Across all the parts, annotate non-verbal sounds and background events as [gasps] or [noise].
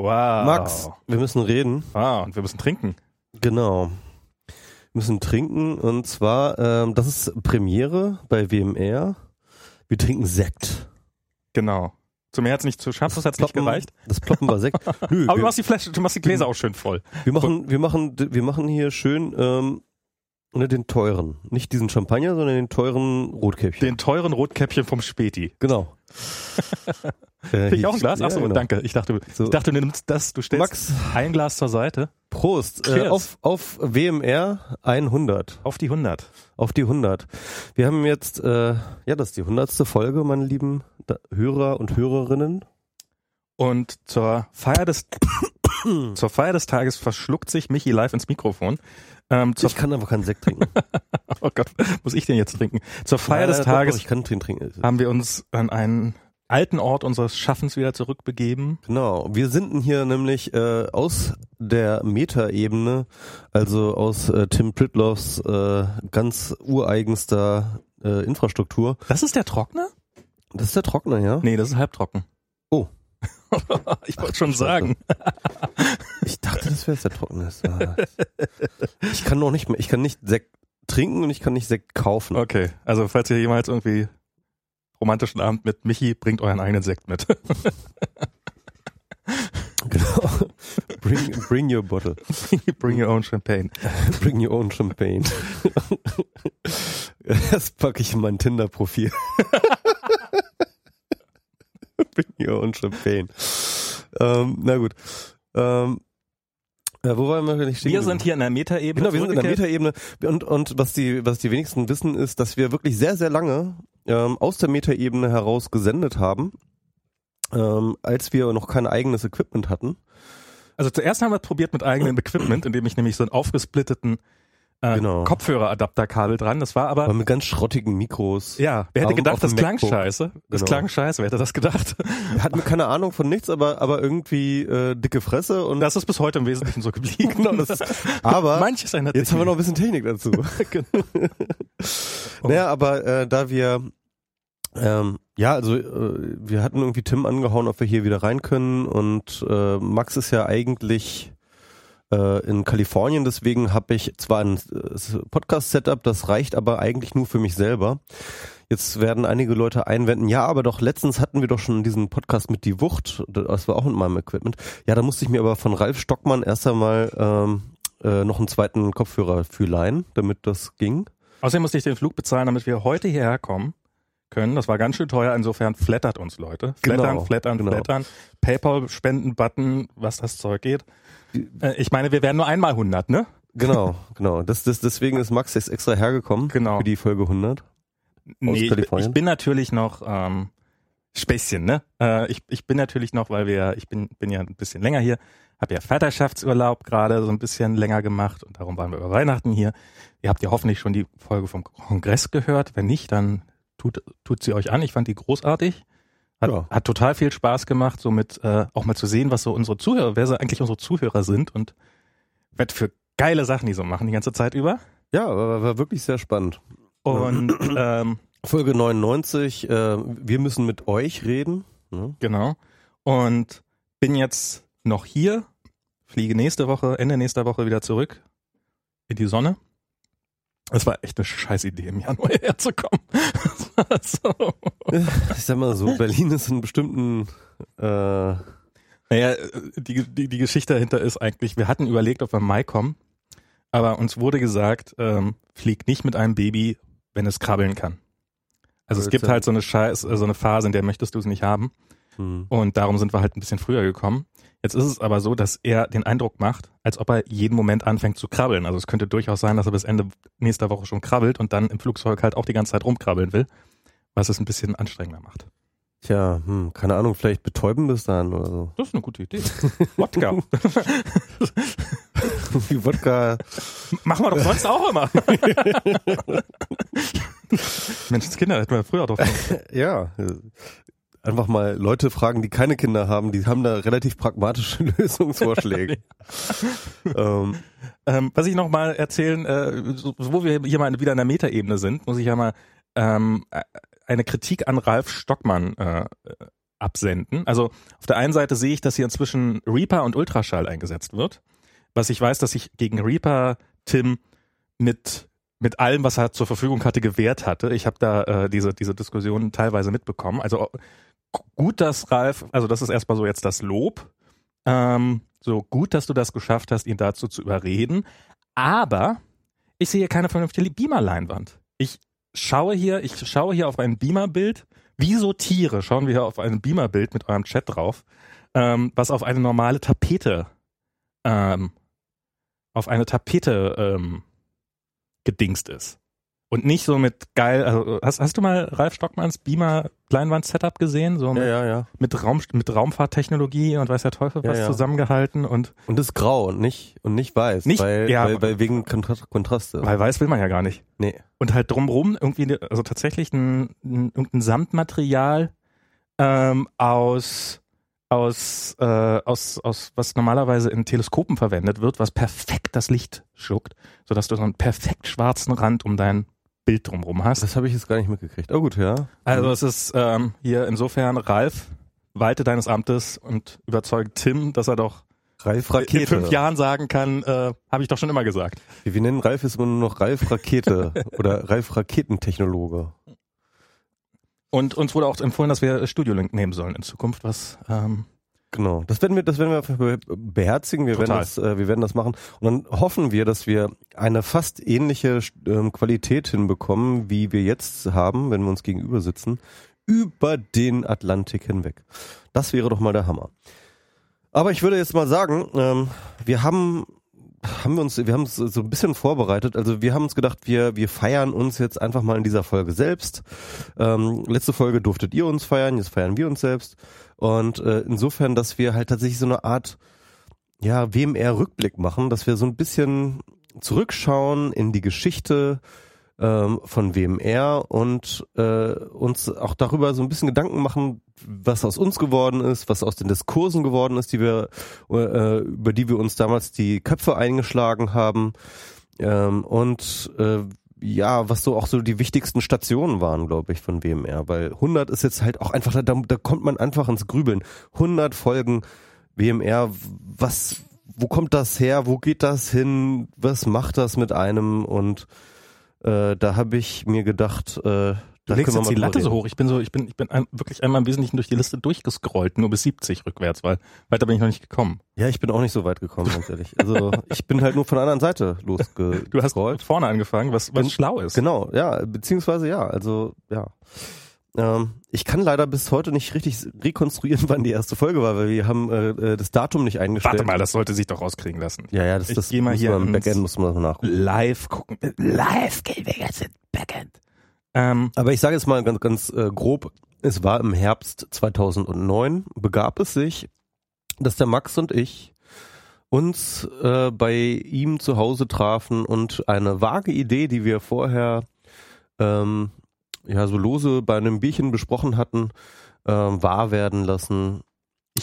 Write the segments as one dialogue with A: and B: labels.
A: Wow.
B: Max, wir müssen reden.
A: Ah, und wir müssen trinken.
B: Genau. Wir müssen trinken und zwar, ähm, das ist Premiere bei WMR. Wir trinken Sekt.
A: Genau. Zu mehr hat's nicht zu schaffen, das hat's nicht
B: Ploppen-
A: gereicht.
B: Das Ploppen war Sekt. [laughs] Nö,
A: Aber du
B: wir,
A: machst die Flasche, du machst die Gläser auch schön voll.
B: wir machen, wir machen, wir machen hier schön ähm, ne, den teuren, nicht diesen Champagner, sondern den teuren Rotkäppchen.
A: Den teuren Rotkäppchen vom Späti.
B: genau. [laughs] Äh,
A: ich auch ein Glas?
B: ja,
A: Achso,
B: genau.
A: danke. Ich dachte,
B: So.
A: ich dachte, du nimmst das, du stellst
B: Max,
A: ein Glas zur Seite.
B: Prost. Äh, auf, auf WMR 100.
A: Auf die 100.
B: Auf die 100. Wir haben jetzt, äh, ja, das ist die 100. Folge, meine lieben Hörer und Hörerinnen.
A: Und zur Feier des, [coughs] zur Feier des Tages verschluckt sich Michi live ins Mikrofon. Ähm,
B: Ich kann aber keinen Sekt trinken. [laughs]
A: oh Gott, muss ich den jetzt trinken? Zur Feier
B: Ja,
A: des
B: doch,
A: Tages
B: doch, ich kann den trinken.
A: haben wir uns an einen alten Ort unseres Schaffens wieder zurückbegeben.
B: Genau. Wir sind hier nämlich äh, aus der Metaebene, also aus äh, Tim Pritloffs äh, ganz ureigenster äh, Infrastruktur.
A: Das ist der Trockner?
B: Das ist der Trockner, ja?
A: Nee, das ist halbtrocken.
B: Oh. [laughs]
A: ich wollte schon sagen.
B: Ich dachte, das wäre jetzt der Trockner. Ich kann noch nicht mehr, ich kann nicht Sekt trinken und ich kann nicht Sekt kaufen.
A: Okay, also falls ihr jemals irgendwie romantischen Abend mit Michi, bringt euren eigenen Sekt mit. [laughs]
B: Genau. Bring, bring your bottle. [laughs]
A: Bring your own champagne. [laughs]
B: Bring your own champagne. Das packe ich in mein Tinder-Profil. Bring your own champagne. Ähm, na gut. Ähm, äh, wo waren wir nicht stehen?
A: Wir sind hier in der Metaebene.
B: Genau, wir sind in der. Metaebene. Und, und was die, was die wenigsten wissen, ist, dass wir wirklich sehr, sehr lange ähm, aus der Metaebene heraus gesendet haben, ähm, als wir noch kein eigenes Equipment hatten.
A: Also zuerst haben wir es probiert mit eigenem Equipment, indem ich nämlich so einen aufgesplitteten äh,
B: Genau.
A: Kopfhöreradapterkabel dran. Das war aber
B: Aber mit ganz schrottigen Mikros.
A: ja, wer hätte gedacht, das klang
B: MacBook.
A: scheiße. Das
B: Genau.
A: klang scheiße, wer hätte das gedacht? [laughs]
B: Wir hatten keine Ahnung von nichts, aber, aber irgendwie äh, dicke Fresse und
A: Das ist bis heute im Wesentlichen so geblieben.
B: Genau, [laughs] das aber [laughs]
A: Manches ändert
B: jetzt haben wir noch ein bisschen Technik dazu.
A: Genau.
B: Naja, aber äh, da wir ähm, ja, also äh, wir hatten irgendwie Tim angehauen, ob wir hier wieder rein können und äh, Max ist ja eigentlich äh, in Kalifornien, deswegen habe ich zwar ein äh, Podcast-Setup, das reicht aber eigentlich nur für mich selber. Jetzt werden einige Leute einwenden, ja, aber doch letztens hatten wir doch schon diesen Podcast mit die Wucht, das war auch mit meinem Equipment. Ja, da musste ich mir aber von Ralf Stockmann erst einmal ähm, äh, noch einen zweiten Kopfhörer für leihen, damit das ging.
A: Außerdem musste ich den Flug bezahlen, damit wir heute hierher kommen können. Das war ganz schön teuer. Insofern flattert uns Leute. Flattern,
B: Genau,
A: flattern,
B: genau.
A: flattern. PayPal-Spenden-Button, was das Zeug geht. Äh, ich meine, wir werden nur einmal 100, ne?
B: Genau, genau. Das, das, deswegen ist Max jetzt extra hergekommen
A: Genau.
B: für die Folge 100.
A: Nee, ich, ich bin natürlich noch ähm, Späßchen, ne? Äh, ich, ich bin natürlich noch, weil wir, ich bin, bin ja ein bisschen länger hier, habe ja Vaterschaftsurlaub gerade so ein bisschen länger gemacht und darum waren wir über Weihnachten hier. Ihr habt ja hoffentlich schon die Folge vom Kongress gehört. Wenn nicht, dann tut, tut sie euch an. Ich fand die großartig. Hat,
B: Ja.
A: hat total viel Spaß gemacht, so mit äh, auch mal zu sehen, was so unsere Zuhörer, wer so eigentlich unsere Zuhörer sind und was für geile Sachen die so machen die ganze Zeit über.
B: Ja, war, war wirklich sehr spannend.
A: Und [clears throat] ähm,
B: Folge 99, äh, wir müssen mit euch reden. Ne?
A: Genau. Und bin jetzt noch hier, fliege nächste Woche, Ende nächster Woche wieder zurück in die Sonne. Es war echt eine scheiß Idee, im Januar [laughs] herzukommen. Das [laughs] war so.
B: Ich sag mal so, Berlin ist in bestimmten äh,
A: Naja, die, die, die Geschichte dahinter ist eigentlich, wir hatten überlegt, ob wir im Mai kommen, aber uns wurde gesagt, ähm, flieg nicht mit einem Baby, wenn es krabbeln kann. Also es gibt halt so eine Scheiß, so eine Phase, in der möchtest du es nicht haben.
B: hm.
A: Und darum sind wir halt ein bisschen früher gekommen. Jetzt ist es aber so, dass er den Eindruck macht, als ob er jeden Moment anfängt zu krabbeln. Also es könnte durchaus sein, dass er bis Ende nächster Woche schon krabbelt und dann im Flugzeug halt auch die ganze Zeit rumkrabbeln will, was es ein bisschen anstrengender macht.
B: Tja, hm, keine Ahnung, vielleicht betäuben bis dahin oder so.
A: Das ist eine gute Idee. Wodka. [laughs]
B: Wie Wodka.
A: Machen wir doch sonst auch immer. [laughs] Menschenskinder hätten wir früher doch.
B: Ja, einfach mal Leute fragen, die keine Kinder haben, die haben da relativ pragmatische [laughs] Lösungsvorschläge. [laughs] ähm,
A: Ähm, was ich noch mal erzählen, äh, so, wo wir hier mal wieder in der Metaebene sind, muss ich ja mal ähm, äh, eine Kritik an Ralf Stockmann äh, absenden. Also auf der einen Seite sehe ich, dass hier inzwischen Reaper und Ultraschall eingesetzt wird. Was ich weiß, dass ich gegen Reaper Tim mit mit allem, was er zur Verfügung hatte, gewährt hatte. Ich habe da äh, diese diese Diskussion teilweise mitbekommen. Also gut, dass Ralf, also das ist erstmal so jetzt das Lob. Ähm, so gut, dass du das geschafft hast, ihn dazu zu überreden. Aber ich sehe keine vernünftige Beamer-Leinwand. Ich schaue hier, ich schaue hier auf ein Beamer-Bild. Wie so Tiere schauen wir hier auf ein Beamer-Bild mit eurem Chat drauf, ähm, was auf eine normale Tapete, ähm, auf eine Tapete ähm, gedingst ist. Und nicht so mit geil, also hast, hast du mal Ralf Stockmanns Beamer Leinwand Setup gesehen? So mit,
B: ja, ja, ja.
A: mit Raum, mit Raumfahrttechnologie und weiß der Teufel was zusammengehalten und,
B: Und ist grau und nicht, und nicht weiß.
A: Nicht-
B: weil,
A: ja,
B: weil, weil wegen Kontrast, Kontraste.
A: weil weiß will man ja gar nicht.
B: nee.
A: Und halt drumrum irgendwie, ne- also tatsächlich ein, ein, irgendein Samtmaterial ähm, aus aus, äh, aus, aus, was normalerweise in Teleskopen verwendet wird, was perfekt das Licht schluckt, sodass du so einen perfekt schwarzen Rand um dein Bild drumrum hast.
B: Das habe ich jetzt gar nicht mitgekriegt. Oh gut, ja.
A: Also es ist ähm, hier insofern Ralf, walte deines Amtes und überzeugt Tim, dass er doch
B: Ralf
A: in
B: Rakete.
A: fünf Jahren sagen kann, äh, habe ich doch schon immer gesagt.
B: Wir, wir nennen Ralf jetzt immer nur noch Ralf Rakete [laughs] oder Ralf Raketentechnologe.
A: Und uns wurde auch empfohlen, dass wir Studio-Link nehmen sollen in Zukunft, was ähm,
B: Genau. Das werden wir, das werden wir beherzigen. Wir werden das, äh, wir werden das machen. Und dann hoffen wir, dass wir eine fast ähnliche ähm, Qualität hinbekommen, wie wir jetzt haben, wenn wir uns gegenüber sitzen, über den Atlantik hinweg. Das wäre doch mal der Hammer. Aber ich würde jetzt mal sagen, ähm, wir haben haben wir uns, wir haben uns so ein bisschen vorbereitet. Also wir haben uns gedacht, wir, wir feiern uns jetzt einfach mal in dieser Folge selbst. Ähm, letzte Folge durftet ihr uns feiern, jetzt feiern wir uns selbst. Und äh, insofern, dass wir halt tatsächlich so eine Art, ja, WMR-Rückblick machen, dass wir so ein bisschen zurückschauen in die Geschichte ähm, von WMR und äh, uns auch darüber so ein bisschen Gedanken machen, was aus uns geworden ist, was aus den Diskursen geworden ist, die wir, äh, über die wir uns damals die Köpfe eingeschlagen haben. Ähm, und äh, ja, was so auch so die wichtigsten Stationen waren, glaube ich, von WMR, weil 100 ist jetzt halt auch einfach, da, da kommt man einfach ins Grübeln. 100 Folgen WMR, was, wo kommt das her, wo geht das hin, was macht das mit einem? Und äh, da habe ich mir gedacht, äh,
A: Du legst jetzt die Latte so hoch. Ich bin so, ich bin, ich bin ein, wirklich einmal im Wesentlichen durch die Liste durchgescrollt, nur bis 70 rückwärts, weil weiter bin ich noch nicht gekommen.
B: Ja, ich bin auch nicht so weit gekommen, ganz ehrlich. Also [laughs] ich bin halt nur von der anderen Seite losgescrollt.
A: Du hast vorne angefangen, was, was
B: Gen-
A: schlau ist.
B: Genau, ja, beziehungsweise ja, also ja. Ähm, ich kann leider bis heute nicht richtig rekonstruieren, wann die erste Folge war, weil wir haben äh, äh, das Datum nicht eingestellt.
A: Warte mal, das sollte sich doch rauskriegen lassen.
B: Ja, ja, das,
A: Ich
B: das
A: mal
B: muss
A: hier
B: man im
A: ins-
B: Backend muss man nachgucken.
A: Live gucken. Live gehen wir jetzt in Backend. Ähm,
B: Aber ich sage jetzt mal ganz, ganz äh, grob, es war im Herbst 2009, begab es sich, dass der Max und ich uns äh, bei ihm zu Hause trafen und eine vage Idee, die wir vorher ähm, ja so lose bei einem Bierchen besprochen hatten, ähm, wahr werden lassen.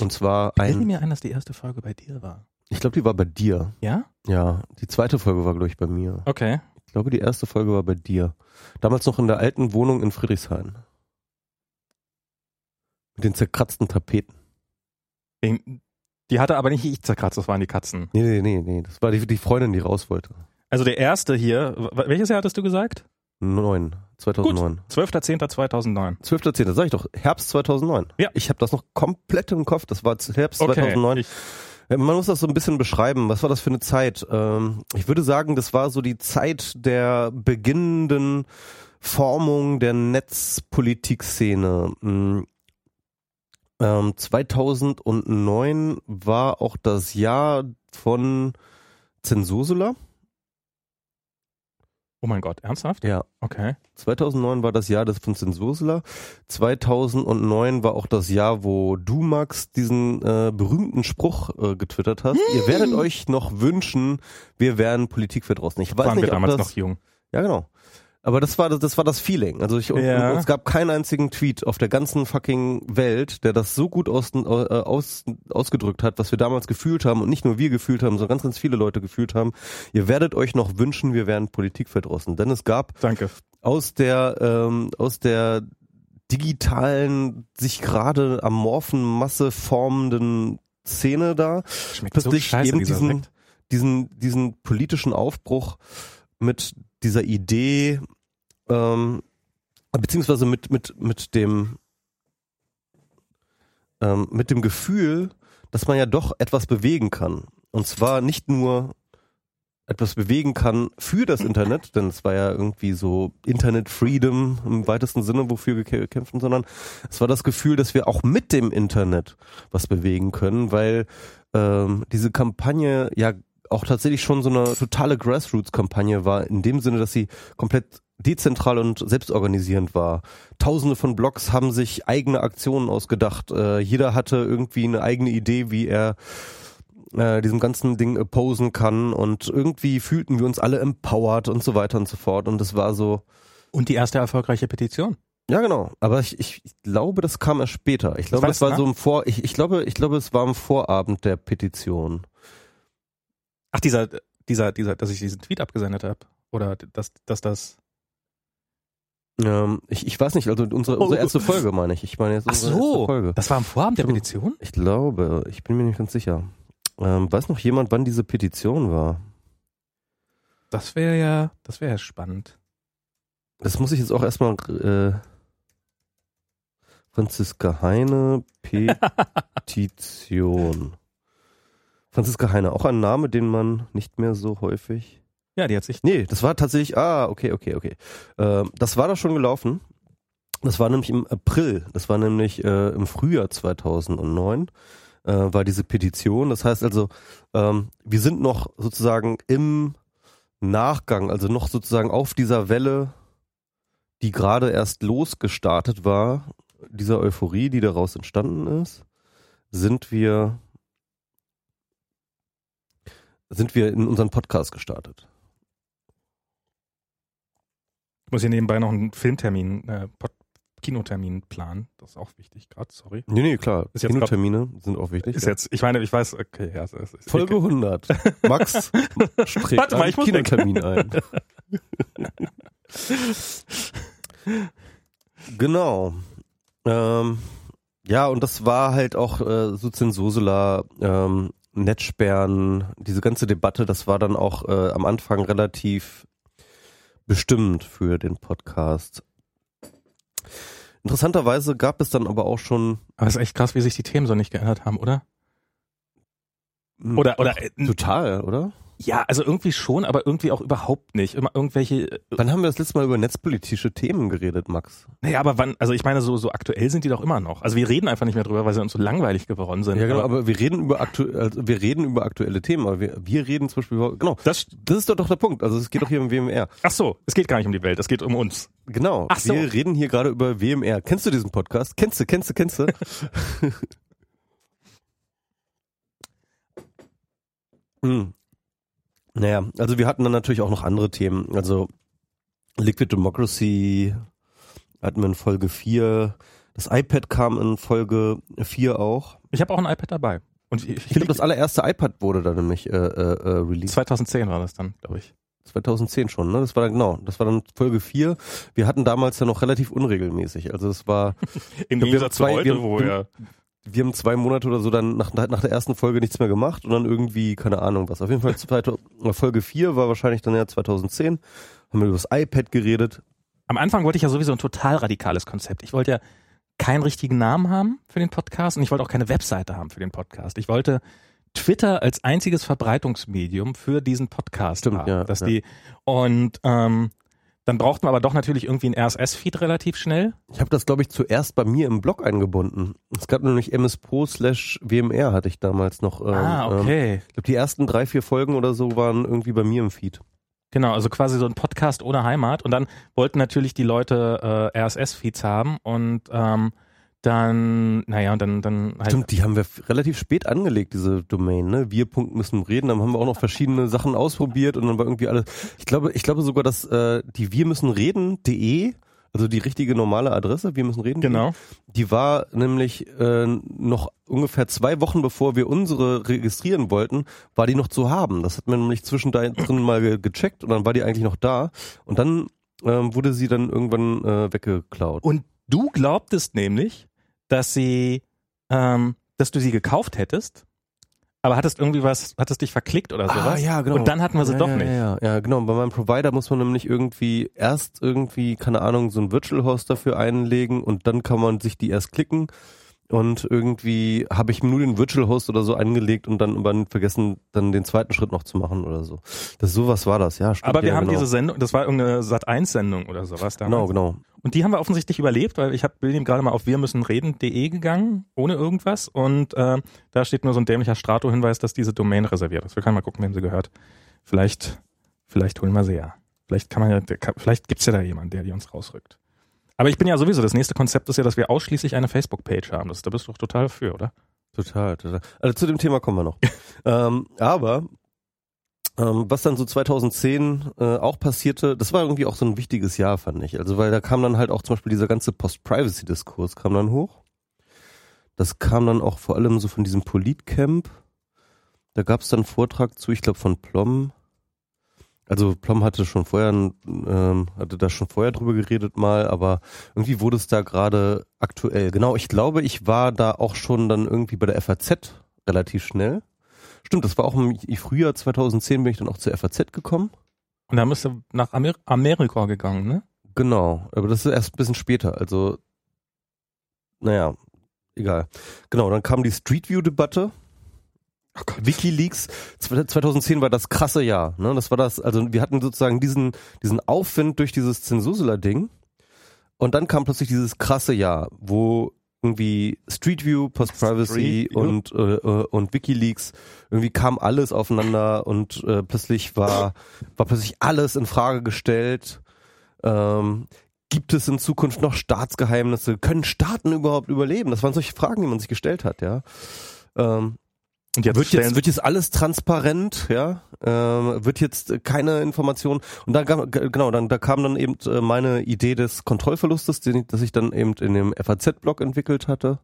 B: Und zwar
A: ich
B: ein,
A: mir ein, dass die erste Folge bei dir war.
B: ich glaube, die war bei dir.
A: Ja?
B: Ja, die zweite Folge war, glaube ich, bei mir.
A: Okay.
B: Ich glaube, die erste Folge war bei dir. Damals noch in der alten Wohnung in Friedrichshain. Mit den zerkratzten Tapeten.
A: Die hatte aber nicht ich zerkratzt, das waren die Katzen.
B: Nee, nee, nee, nee. Das war die, die Freundin, die raus wollte.
A: Also der erste hier, welches Jahr hattest du gesagt?
B: Neun. 2009.
A: 12.10.2009.
B: 12.10. Sag ich doch. Herbst 2009.
A: Ja.
B: Ich habe das noch komplett im Kopf. Das war Herbst
A: Okay.
B: 2009.
A: Ich,
B: Man muss das so ein bisschen beschreiben. Was war das für eine Zeit? Ähm, ich würde sagen, das war so die Zeit der beginnenden Formung der Netzpolitikszene. Mm. Ähm, 2009 war auch das Jahr von Zensursula.
A: Oh mein Gott, ernsthaft?
B: Ja.
A: Okay.
B: 2009 war das Jahr des von Zensursula. 2009 war auch das Jahr, wo du, Max, diesen äh, berühmten Spruch äh, getwittert hast. Ihr werdet euch noch wünschen, wir wären politikverdrossen. Ich weiß
A: Waren wir
B: nicht, ob
A: damals
B: das,
A: noch jung.
B: Ja, genau. Aber das war das, das war das Feeling. Also ich
A: Ja.
B: es gab keinen einzigen Tweet auf der ganzen fucking Welt, der das so gut aus, äh, aus, ausgedrückt hat, was wir damals gefühlt haben und nicht nur wir gefühlt haben, sondern ganz, ganz viele Leute gefühlt haben. Ihr werdet euch noch wünschen, wir wären politikverdrossen. Denn es gab
A: Danke.
B: aus der ähm, aus der digitalen, sich gerade amorphen Masse formenden Szene da
A: Schmeckt
B: plötzlich
A: so scheiße,
B: eben diesen,
A: Sekt.
B: diesen, diesen politischen Aufbruch mit dieser Idee, ähm, beziehungsweise mit, mit, mit dem, ähm, mit dem Gefühl, dass man ja doch etwas bewegen kann. Und zwar nicht nur etwas bewegen kann für das Internet, [laughs] denn es war ja irgendwie so Internet Freedom im weitesten Sinne, wofür wir kä- kämpfen, sondern es war das Gefühl, dass wir auch mit dem Internet was bewegen können, weil ähm, diese Kampagne ja auch tatsächlich schon so eine totale Grassroots-Kampagne war, in dem Sinne, dass sie komplett dezentral und selbstorganisierend war. Tausende von Blogs haben sich eigene Aktionen ausgedacht. Äh, jeder hatte irgendwie eine eigene Idee, wie er äh, diesem ganzen Ding opposen kann und irgendwie fühlten wir uns alle empowered und so weiter und so fort und es war so,
A: Und die erste erfolgreiche Petition.
B: ja genau, aber ich, ich, ich glaube, das kam erst später. Ich glaube,
A: war
B: das war so im Vor, ich, ich glaube, ich glaube, es war am Vorabend der Petition.
A: Ach, dieser, dieser, dieser, dass ich diesen Tweet abgesendet habe. Oder dass, dass das.
B: Ähm, ich, ich weiß nicht, also unsere, unsere erste Folge meine ich. Ich meine jetzt
A: Ach
B: unsere erste
A: so,
B: Folge.
A: das war am Vorabend der. Petition?
B: Ich glaube, ich bin mir nicht ganz sicher. Ähm, weiß noch jemand, wann diese Petition war?
A: Das wäre ja, das wäre ja spannend.
B: Das muss ich jetzt auch erstmal äh, Franziska Heine Petition. [laughs] Franziska Heine, auch ein Name, den man nicht mehr so häufig.
A: Ja, die hat sich.
B: Nee, das war tatsächlich, ah, okay, okay, okay. Ähm, das war da schon gelaufen. Das war nämlich im April, das war nämlich äh, im Frühjahr 2009, äh, war diese Petition. Das heißt also, ähm, wir sind noch sozusagen im Nachgang, also noch sozusagen auf dieser Welle, die gerade erst losgestartet war, dieser Euphorie, die daraus entstanden ist, sind wir sind wir in unseren Podcast gestartet.
A: Ich muss hier nebenbei noch einen Filmtermin, äh, Pod Kinotermin planen. Das ist auch wichtig gerade, sorry.
B: Nee, nee, klar.
A: Ist
B: Kinotermine sind auch wichtig.
A: Ist
B: ja.
A: jetzt, ich meine, ich weiß, okay, ja, es ist, ist
B: Folge 100. [laughs] Max strebt
A: Warte mal,
B: einen
A: ich weg.
B: Kinotermin ein. [laughs] genau. Ähm, ja, und das war halt auch äh, so Zensursula, ähm, Netzsperren, diese ganze Debatte, das war dann auch äh, am Anfang relativ bestimmend für den Podcast. Interessanterweise gab es dann aber auch schon
A: Aber es ist echt krass, wie sich die Themen so nicht geändert haben, oder? Oder, oder, äh,
B: total, oder?
A: Ja, also irgendwie schon, aber irgendwie auch überhaupt nicht. Immer irgendwelche, äh,
B: Wann haben wir das letzte Mal über netzpolitische Themen geredet, Max?
A: naja, aber wann, also ich meine, so, so aktuell sind die doch immer noch. Also wir reden einfach nicht mehr drüber, weil sie uns so langweilig geworden sind.
B: Ja, genau,
A: aber
B: aber wir reden über aktu also wir reden über aktuelle Themen, aber wir, wir reden zum Beispiel über, genau,
A: das,
B: das ist doch, doch der Punkt. Also es geht doch hier um WMR.
A: ach so, es geht gar nicht um die Welt, es geht um uns.
B: Genau.
A: Ach so.
B: Wir reden hier gerade über WMR. Kennst du diesen Podcast? Kennst du, kennst du, kennst du? [laughs] hm. Naja, also wir hatten dann natürlich auch noch andere Themen. Also Liquid Democracy hatten wir in Folge 4. Das iPad kam in Folge 4 auch.
A: Ich habe auch ein iPad dabei. Und ich, ich,
B: Ich glaube, das allererste iPad wurde da nämlich äh, äh, äh, released.
A: 2010 war das dann, glaube ich.
B: 2010 schon, ne? Das war dann genau, das war dann Folge 4. Wir hatten damals ja noch relativ unregelmäßig. Also es war, [laughs]
A: Im Gegensatz zu
B: zwei-
A: heute,
B: wir-
A: wo
B: wir-
A: wir,
B: wir haben zwei Monate oder so dann nach, nach der ersten Folge nichts mehr gemacht und dann irgendwie, keine Ahnung was. Auf jeden Fall zweite, Folge 4 war wahrscheinlich dann ja 2010. Haben wir über das iPad geredet.
A: am Anfang wollte ich ja sowieso ein total radikales Konzept. Ich wollte ja keinen richtigen Namen haben für den Podcast und ich wollte auch keine Webseite haben für den Podcast. Ich wollte Twitter als einziges Verbreitungsmedium für diesen Podcast
B: Stimmt,
A: haben.
B: ja,
A: dass
B: ja.
A: die und ähm, dann brauchten wir aber doch natürlich irgendwie einen RSS-Feed relativ schnell.
B: Ich habe das, glaube ich, zuerst bei mir im Blog eingebunden. Es gab nämlich mspro slash WMR hatte ich damals noch. Ähm,
A: ah,
B: ähm,
A: okay.
B: ich glaube, die ersten drei, vier Folgen oder so waren irgendwie bei mir im Feed.
A: Genau, also quasi so ein Podcast ohne Heimat. Und dann wollten natürlich die Leute äh, RSS-Feeds haben und ähm, dann, naja, und dann, dann halt.
B: Stimmt, die haben wir relativ spät angelegt, diese Domain, ne? Wir Punkt müssen reden, dann haben wir auch noch verschiedene Sachen ausprobiert und dann war irgendwie alles. Ich glaube, ich glaube sogar, dass äh, die wir müssen reden.de, also die richtige normale Adresse, wir müssen reden,
A: Genau.
B: die war nämlich äh, noch ungefähr zwei Wochen bevor wir unsere registrieren wollten, war die noch zu haben. Das hat man nämlich zwischendrin [clears throat] mal ge gecheckt und dann war die eigentlich noch da und dann ähm, wurde sie dann irgendwann äh, weggeklaut.
A: Und Du glaubtest nämlich, dass sie, ähm, dass du sie gekauft hättest, aber hattest irgendwie was, hattest dich verklickt oder sowas.
B: Ah, ja, genau.
A: Und dann hatten wir sie
B: ja,
A: doch
B: ja,
A: nicht.
B: Ja, ja, genau. Bei meinem Provider muss man nämlich irgendwie erst irgendwie, keine Ahnung, so ein Virtual Host dafür einlegen und dann kann man sich die erst klicken. Und irgendwie habe ich nur den Virtual Host oder so angelegt und dann aber vergessen, dann den zweiten Schritt noch zu machen oder so. Das sowas war das, ja. Stimmt,
A: Aber wir
B: ja,
A: haben
B: genau.
A: diese Sendung, das war irgendeine Sat1-Sendung oder sowas damals.
B: Genau, genau.
A: Und die haben wir offensichtlich überlebt, weil ich hab, bin eben gerade mal auf wir müssen reden.de gegangen, ohne irgendwas. Und äh, da steht nur so ein dämlicher Strato-Hinweis, dass diese Domain reserviert ist. Wir können mal gucken, wem sie gehört. Vielleicht, vielleicht holen wir sie ja. Vielleicht kann man ja, vielleicht gibt's ja da jemanden, der die uns rausrückt. Aber ich bin ja sowieso, das nächste Konzept ist ja, dass wir ausschließlich eine Facebook-Page haben. Das, da bist du doch total dafür, oder?
B: Total, total. Also zu dem Thema kommen wir noch. [laughs] ähm, aber ähm, was dann so 2010 äh, auch passierte, das war irgendwie auch so ein wichtiges Jahr, fand ich. Also weil da kam dann halt auch zum Beispiel dieser ganze Post-Privacy-Diskurs kam dann hoch. Das kam dann auch vor allem so von diesem Politcamp. Da gab es dann einen Vortrag zu, ich glaube von Plom. Also Plom hatte schon vorher, ähm, hatte da schon vorher drüber geredet mal, aber irgendwie wurde es da gerade aktuell. Genau, ich glaube, ich war da auch schon dann irgendwie bei der FAZ relativ schnell. Stimmt, das war auch im Frühjahr 2010 bin ich dann auch zur FAZ gekommen.
A: Und da bist du nach Amer Amerika gegangen, ne?
B: Genau, aber das ist erst ein bisschen später. Also, naja, egal. Genau, dann kam die Street View-Debatte.
A: Oh Gott.
B: WikiLeaks 2010 war das krasse Jahr. Ne? Das war das, also wir hatten sozusagen diesen, diesen Aufwind durch dieses Zensursula-Ding. Und dann kam plötzlich dieses krasse Jahr, wo irgendwie Street View, Post Privacy
A: Street
B: und, äh, äh, und WikiLeaks, irgendwie kam alles aufeinander und äh, plötzlich war, war plötzlich alles in Frage gestellt. Ähm, gibt es in Zukunft noch Staatsgeheimnisse? Können Staaten überhaupt überleben? Das waren solche Fragen, die man sich gestellt hat, ja. Ähm,
A: Und jetzt
B: wird jetzt, wird jetzt alles transparent, ja, ähm, wird jetzt keine Information und da genau, dann da kam dann eben äh, meine Idee des Kontrollverlustes, den ich, das ich dann eben in dem FAZ-Blog entwickelt hatte.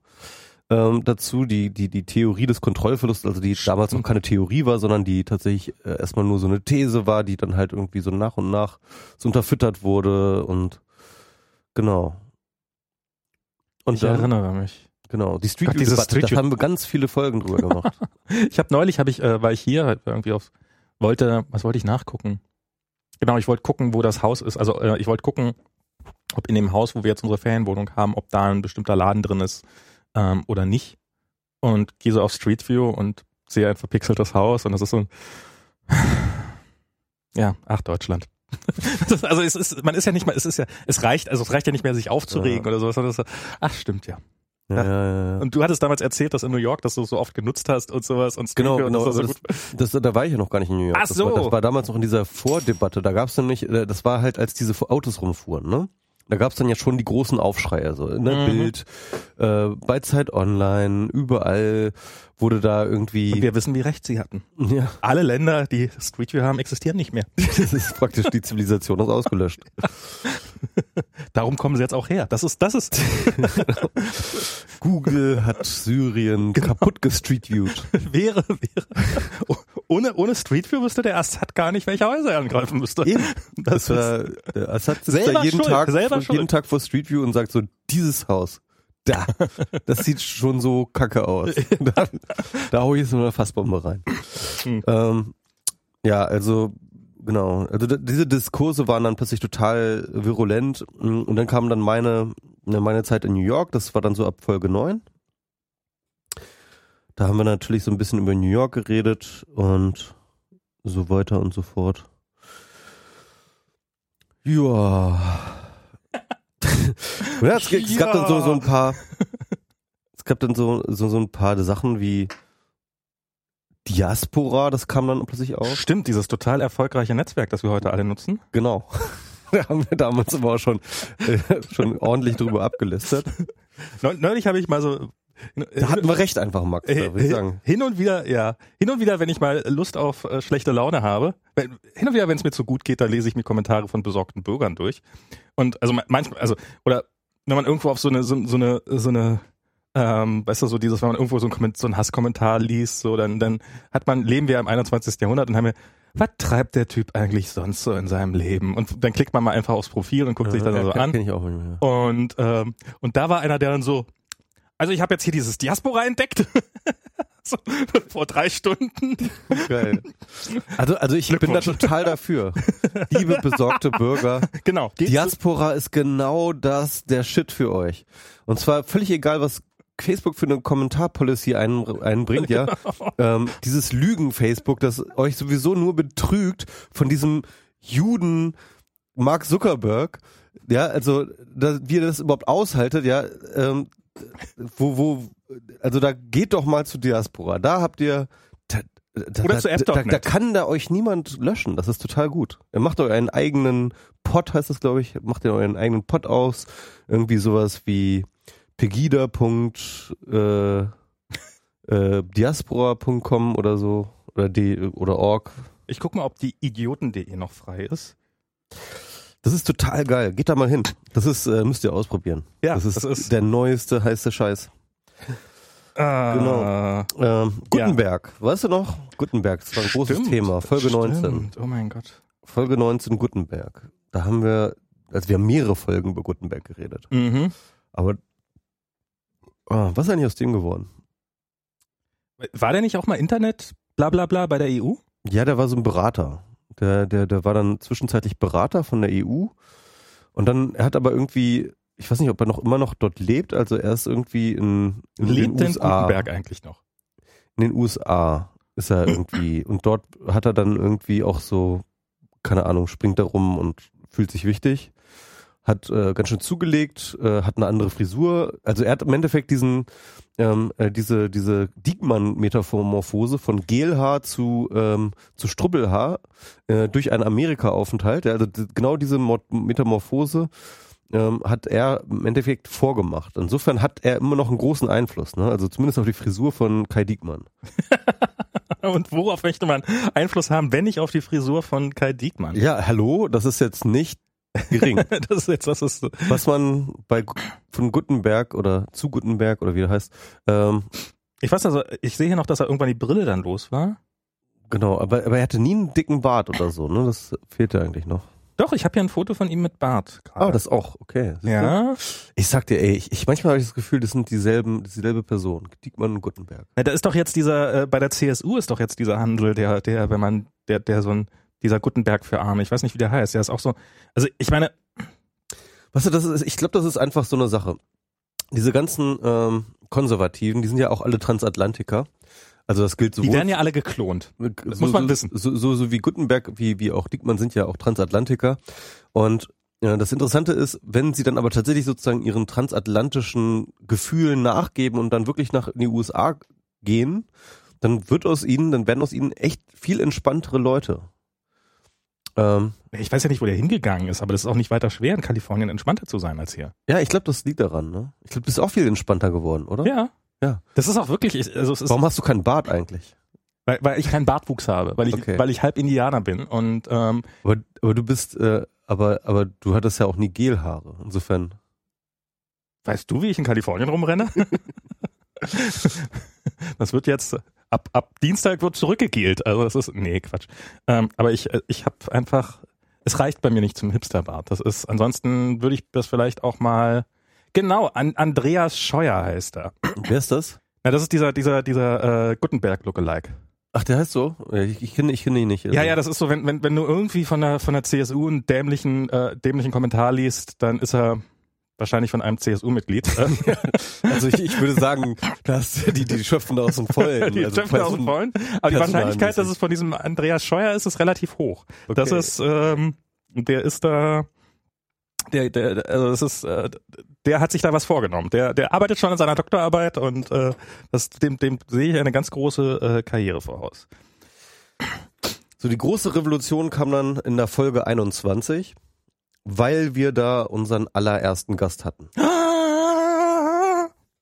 B: Ähm, dazu die die die Theorie des Kontrollverlusts, also die damals noch keine Theorie war, sondern die tatsächlich äh, erstmal nur so eine These war, die dann halt irgendwie so nach und nach so unterfüttert wurde und genau. Und
A: ich
B: dann,
A: erinnere mich.
B: Genau, die Street
A: diese
B: View-Debatte,
A: Street
B: da haben wir ganz viele Folgen drüber gemacht. [laughs]
A: Ich habe neulich, habe ich, äh, war ich hier halt irgendwie auf, wollte, was wollte ich nachgucken? Genau, ich wollte gucken, wo das Haus ist. Also äh, ich wollte gucken, ob in dem Haus, wo wir jetzt unsere Ferienwohnung haben, ob da ein bestimmter Laden drin ist ähm, oder nicht. Und gehe so auf Street View und sehe ein verpixeltes Haus und das ist so ein [sighs] ja, ach Deutschland. [laughs] Ist, also es ist, man ist ja nicht mal, es ist ja, es reicht, also es reicht ja nicht mehr, sich aufzuregen
B: Ja.
A: oder sowas, sondern ach stimmt ja.
B: Ja.
A: Und du hattest damals erzählt, dass in New York das du so oft genutzt hast und sowas und Street
B: Genau,
A: und
B: genau.
A: das war so
B: das, das, da war ich ja noch gar nicht in New York.
A: Ach
B: das,
A: so.
B: war, das war damals noch in dieser Vordebatte. Da gab es nämlich, äh, das war halt, als diese Autos rumfuhren, ne? Da gab es dann ja schon die großen Aufschreie, so, ne?
A: Mhm.
B: Bild, äh, bei Zeit Online, überall wurde da irgendwie.
A: Und wir wissen, wie recht sie hatten.
B: ja,
A: Alle Länder, die Street View haben, existieren nicht mehr. [laughs]
B: das ist praktisch die Zivilisation ist ausgelöscht. [laughs]
A: Darum kommen sie jetzt auch her. Das ist, das ist, [laughs]
B: Google hat Syrien kaputt gestreetviewt.
A: wäre, wäre. Ohne, ohne Street View wüsste der Assad gar nicht, welche Häuser er angreifen müsste.
B: Eben. [laughs]
A: Das
B: Das war, der Assad sitzt da jeden
A: schuld,
B: Tag, jeden
A: schuld.
B: Tag vor Street View und sagt so, dieses Haus, da, [laughs] das sieht schon so kacke aus. [laughs] Da, da hau ich jetzt mal eine Fassbombe rein.
A: Hm.
B: Ähm, ja, also, genau. Also diese Diskurse waren dann plötzlich total virulent mm, und dann kam dann meine, ne, meine Zeit in New York, das war dann so ab Folge 9. Da haben wir natürlich so ein bisschen über New York geredet und so weiter und so fort. Ja. [laughs] ja, es, es gab dann so, so ein paar, es gab dann so, so, so ein paar Sachen wie Diaspora, das kam dann plötzlich auf.
A: Stimmt, dieses total erfolgreiche Netzwerk, das wir heute alle nutzen.
B: Genau. [laughs] Da haben wir damals aber auch schon, äh, schon ordentlich drüber abgelästert.
A: Neu- Neulich habe ich mal so.
B: Da hatten wir recht einfach, Max, da würde ich
A: Äh,
B: sagen.
A: Hin und wieder, ja. Hin und wieder, wenn ich mal Lust auf äh, schlechte Laune habe, wenn, hin und wieder, wenn es mir zu gut geht, da lese ich mir Kommentare von besorgten Bürgern durch. Und also ma- manchmal, also, oder wenn man irgendwo auf so eine, so, so eine, so eine, ähm, weißt du, so dieses, wenn man irgendwo so ein, so ein Hasskommentar liest, so, dann, dann hat man, leben wir im 21. Jahrhundert und haben wir, was treibt der Typ eigentlich sonst so in seinem Leben? Und dann klickt man mal einfach aufs Profil und guckt
B: Ja,
A: sich das dann so
B: kenn-
A: an.
B: ich auch manchmal.
A: Und, ähm, und da war einer, der dann so, also ich habe jetzt hier dieses Diaspora entdeckt. [laughs] so, vor drei Stunden.
B: Geil. Also, also ich bin da total dafür. Liebe besorgte Bürger,
A: Genau.
B: Diaspora ist genau das, der Shit für euch. Und zwar völlig egal, was Facebook für eine Kommentarpolicy ein, einbringt, ja. ähm, dieses Lügen-Facebook, das euch sowieso nur betrügt von diesem Juden Mark Zuckerberg, ja, also da, wie ihr das überhaupt aushaltet, ja, ähm, wo, wo, also da geht doch mal zu Diaspora. Da habt ihr da, da,
A: Oder
B: da,
A: zu
B: da, da kann da euch niemand löschen. Das ist total gut. Ihr macht euch einen eigenen Pod, heißt das, glaube ich. Macht ihr euren eigenen Pod aus. Irgendwie sowas wie pegida. Äh, äh, diaspora.com oder so. Oder die, oder org.
A: Ich guck mal, ob die idioten.de noch frei ist.
B: Das ist total geil. Geht da mal hin. Das ist, äh, müsst ihr ausprobieren.
A: Ja,
B: das ist,
A: das ist-
B: der neueste, heiße Scheiß.
A: Genau.
B: Ähm, Gutenberg, weißt du noch? Gutenberg, das war ein großes Thema. Folge 19.
A: Oh mein Gott.
B: Folge 19 Gutenberg. Da haben wir, also wir haben mehrere Folgen über Gutenberg geredet.
A: Mhm.
B: Aber ah, was ist eigentlich aus dem geworden?
A: War der nicht auch mal Internet, bla bla bla, bei der EU?
B: Ja, der war so ein Berater. Der, der, der war dann zwischenzeitlich Berater von der EU. Und dann, er hat aber irgendwie, ich weiß nicht, ob er noch immer noch dort lebt. Also er ist irgendwie in, in den
A: Lebt denn
B: USA.
A: Gutenberg eigentlich noch?
B: in den USA ist er irgendwie und dort hat er dann irgendwie auch so, keine Ahnung, springt da rum und fühlt sich wichtig. Hat äh, ganz schön zugelegt, äh, hat eine andere Frisur. Also er hat im Endeffekt diesen, ähm, äh, diese, diese Diekmann-Metamorphose von Gelhaar zu, ähm, zu Strubbelhaar äh, durch einen Amerika-Aufenthalt. Ja, also genau diese Mo Metamorphose ähm, hat er im Endeffekt vorgemacht. Insofern hat er immer noch einen großen Einfluss, ne? Also zumindest auf die Frisur von Kai Diekmann. [laughs]
A: Und worauf möchte man Einfluss haben, wenn nicht auf die Frisur von Kai Diekmann?
B: Ja, hallo, das ist jetzt nicht gering. [laughs]
A: Das ist jetzt, das ist,
B: Was man bei von Gutenberg oder zu Gutenberg oder wie er heißt, ähm,
A: ich weiß also, ich sehe hier noch, dass er irgendwann die Brille dann los war.
B: genau, aber, aber er hatte nie einen dicken Bart oder so, ne? Das fehlte eigentlich noch.
A: Doch, ich habe hier ein Foto von ihm mit Bart. gerade.
B: Ah, das auch, okay. Siehst du?
A: ja.
B: Ich sag dir, ey, ich, ich manchmal habe ich das Gefühl, das sind dieselben, dieselbe Person, Diekmann und Gutenberg.
A: Ja, Da ist doch jetzt dieser, äh, bei der CSU ist doch jetzt dieser Handel, der, der, wenn man, der, der so ein, dieser Gutenberg für Arme, ich weiß nicht, wie der heißt, der ist auch so, also ich meine,
B: Weißt du, das ist, ich glaube, das ist einfach so eine Sache. Diese ganzen ähm, Konservativen, die sind ja auch alle Transatlantiker. Also das gilt
A: die
B: sowohl
A: werden ja alle geklont.
B: Das
A: muss man wissen.
B: So, so, so wie Gutenberg, wie, wie auch Diekmann sind ja auch Transatlantiker. Und ja, das Interessante ist, wenn sie dann aber tatsächlich sozusagen ihren transatlantischen Gefühlen nachgeben und dann wirklich nach in die USA gehen, dann wird aus ihnen, dann werden aus ihnen echt viel entspanntere Leute. Ähm,
A: Ich weiß ja nicht, wo der hingegangen ist, aber das ist auch nicht weiter schwer, in Kalifornien entspannter zu sein als hier.
B: ja, ich glaube, das liegt daran. Ne? Ich glaube, du bist auch viel entspannter geworden, oder?
A: Ja.
B: Ja.
A: Das ist auch wirklich, ich- also es ist,
B: Warum hast du keinen Bart eigentlich?
A: weil, weil ich keinen Bartwuchs habe, weil ich,
B: Okay.
A: weil ich halb Indianer bin und ähm,
B: Aber, aber du bist, äh, aber, aber du hattest ja auch nie Gelhaare. Insofern.
A: weißt du, wie ich in Kalifornien rumrenne? [laughs] das wird jetzt ab ab Dienstag wird zurückgegelt. Also das ist nee Quatsch. Ähm, aber ich äh, ich habe einfach es reicht bei mir nicht zum Hipsterbart. Das ist ansonsten würde ich das vielleicht auch mal genau an Andreas Scheuer heißt er.
B: Wer ist das?
A: Ja, das ist dieser dieser dieser äh, Gutenberg Lookalike.
B: Ach, der heißt so? Ich, ich kenne ich kenne ihn nicht.
A: Ja, ja, das ist so, wenn, wenn, wenn du irgendwie von der, von der CSU einen dämlichen, äh, dämlichen Kommentar liest, dann ist er wahrscheinlich von einem CSU-Mitglied. [laughs]
B: Also ich, ich würde sagen, dass die, die schöpfen da aus dem Vollen. [laughs]
A: die
B: also
A: schöpfen aus dem Vollen. Aber die Wahrscheinlichkeit, dass es von diesem Andreas Scheuer ist, ist relativ hoch.
B: Okay.
A: Das ist, ähm, der ist da, der, der, also das ist, äh, der hat sich da was vorgenommen. Der, der arbeitet schon an seiner Doktorarbeit und äh, das, dem, dem sehe ich eine ganz große äh, Karriere voraus.
B: So, die große Revolution kam dann in der Folge 21, weil wir da unseren allerersten Gast hatten. [gasps]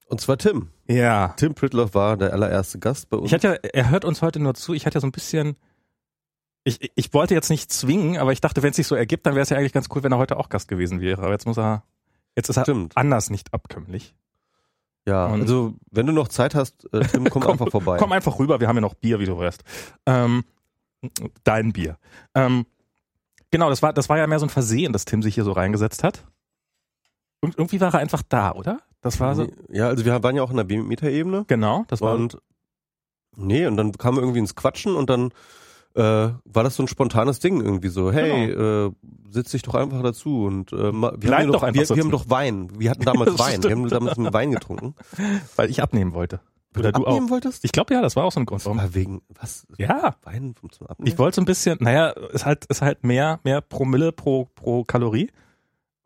B: Und zwar Tim.
A: Ja.
B: Tim Pritloff war der allererste Gast bei uns.
A: Ich hatte ja, er hört uns heute nur zu. Ich hatte ja so ein bisschen, ich, ich wollte jetzt nicht zwingen, aber ich dachte, wenn es sich so ergibt, dann wäre es ja eigentlich ganz cool, wenn er heute auch Gast gewesen wäre. Aber jetzt muss er, jetzt ist er
B: Stimmt.
A: anders nicht abkömmlich.
B: Ja,
A: Und-
B: also wenn du noch Zeit hast, äh, Tim, komm, [laughs] einfach vorbei.
A: Komm einfach rüber, wir haben ja noch Bier, wie du hörst. Ähm, Dein Bier. Ähm, genau, das war, das war ja mehr so ein Versehen, dass Tim sich hier so reingesetzt hat. Und irgendwie war er einfach da, oder? Das war so.
B: Ja, also wir waren ja auch in der Metaebene.
A: Genau, das war.
B: Und nee, und dann kam irgendwie ins Quatschen und dann äh, war das so ein spontanes Ding irgendwie so, hey,
A: Genau.
B: äh, setz dich doch einfach dazu und äh, wir,
A: Bleib
B: haben,
A: doch
B: doch,
A: einfach
B: wir, wir haben doch Wein. Wir hatten damals [laughs] Wein. Wir haben damals einen Wein getrunken. [laughs]
A: weil ich abnehmen wollte. Oder du auch.
B: Abnehmen wolltest?
A: Ich glaube ja, das war auch so ein Grund. Warum?
B: Aber wegen, was?
A: Ja,
B: Wein zum Abnehmen?
A: ich wollte so ein bisschen, naja, ist halt, ist halt mehr, mehr Promille pro, pro Kalorie.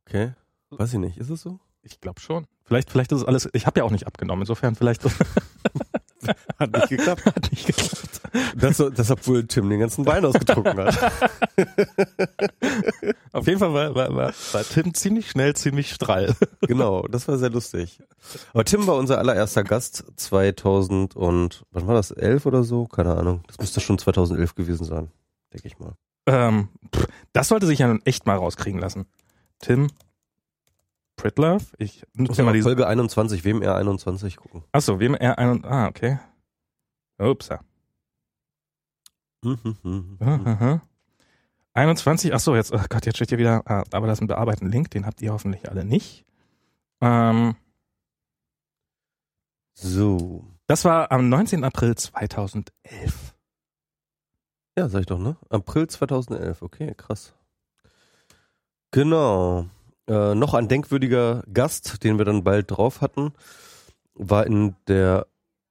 B: Okay. Weiß ich nicht. Ist es so?
A: Ich glaube schon. Vielleicht, vielleicht ist es alles, ich habe ja auch nicht abgenommen, insofern vielleicht [laughs]
B: Hat nicht geklappt. [laughs]
A: hat nicht geklappt.
B: Das, das obwohl Tim den ganzen Wein ausgetrunken hat. [laughs]
A: Auf jeden Fall war, war, war, war Tim ziemlich schnell, ziemlich strahl.
B: genau, das war sehr lustig. Aber Tim war unser allererster Gast 2000 und, wann war das, 11 oder so? Keine Ahnung. Das müsste schon 2011 gewesen sein, denke ich mal.
A: Ähm, pff, das sollte sich ja nun echt mal rauskriegen lassen. Tim Pritlove, ich
B: Muss
A: nutze
B: ja
A: mal diese.
B: Folge 21, WMR 21 gucken.
A: Achso, wem er ein ah, okay. Upsa.
B: Mhm, mhm,
A: Aha,
B: mhm.
A: aha. 21, achso, jetzt, oh Gott, jetzt steht hier wieder, ah, aber das ist ein bearbeiteten Link, den habt ihr hoffentlich alle nicht. Ähm,
B: So.
A: das war am 19. April 2011.
B: Ja, sag ich doch, ne? April 2011, okay, krass. Genau. Äh, noch ein denkwürdiger Gast, den wir dann bald drauf hatten, war in der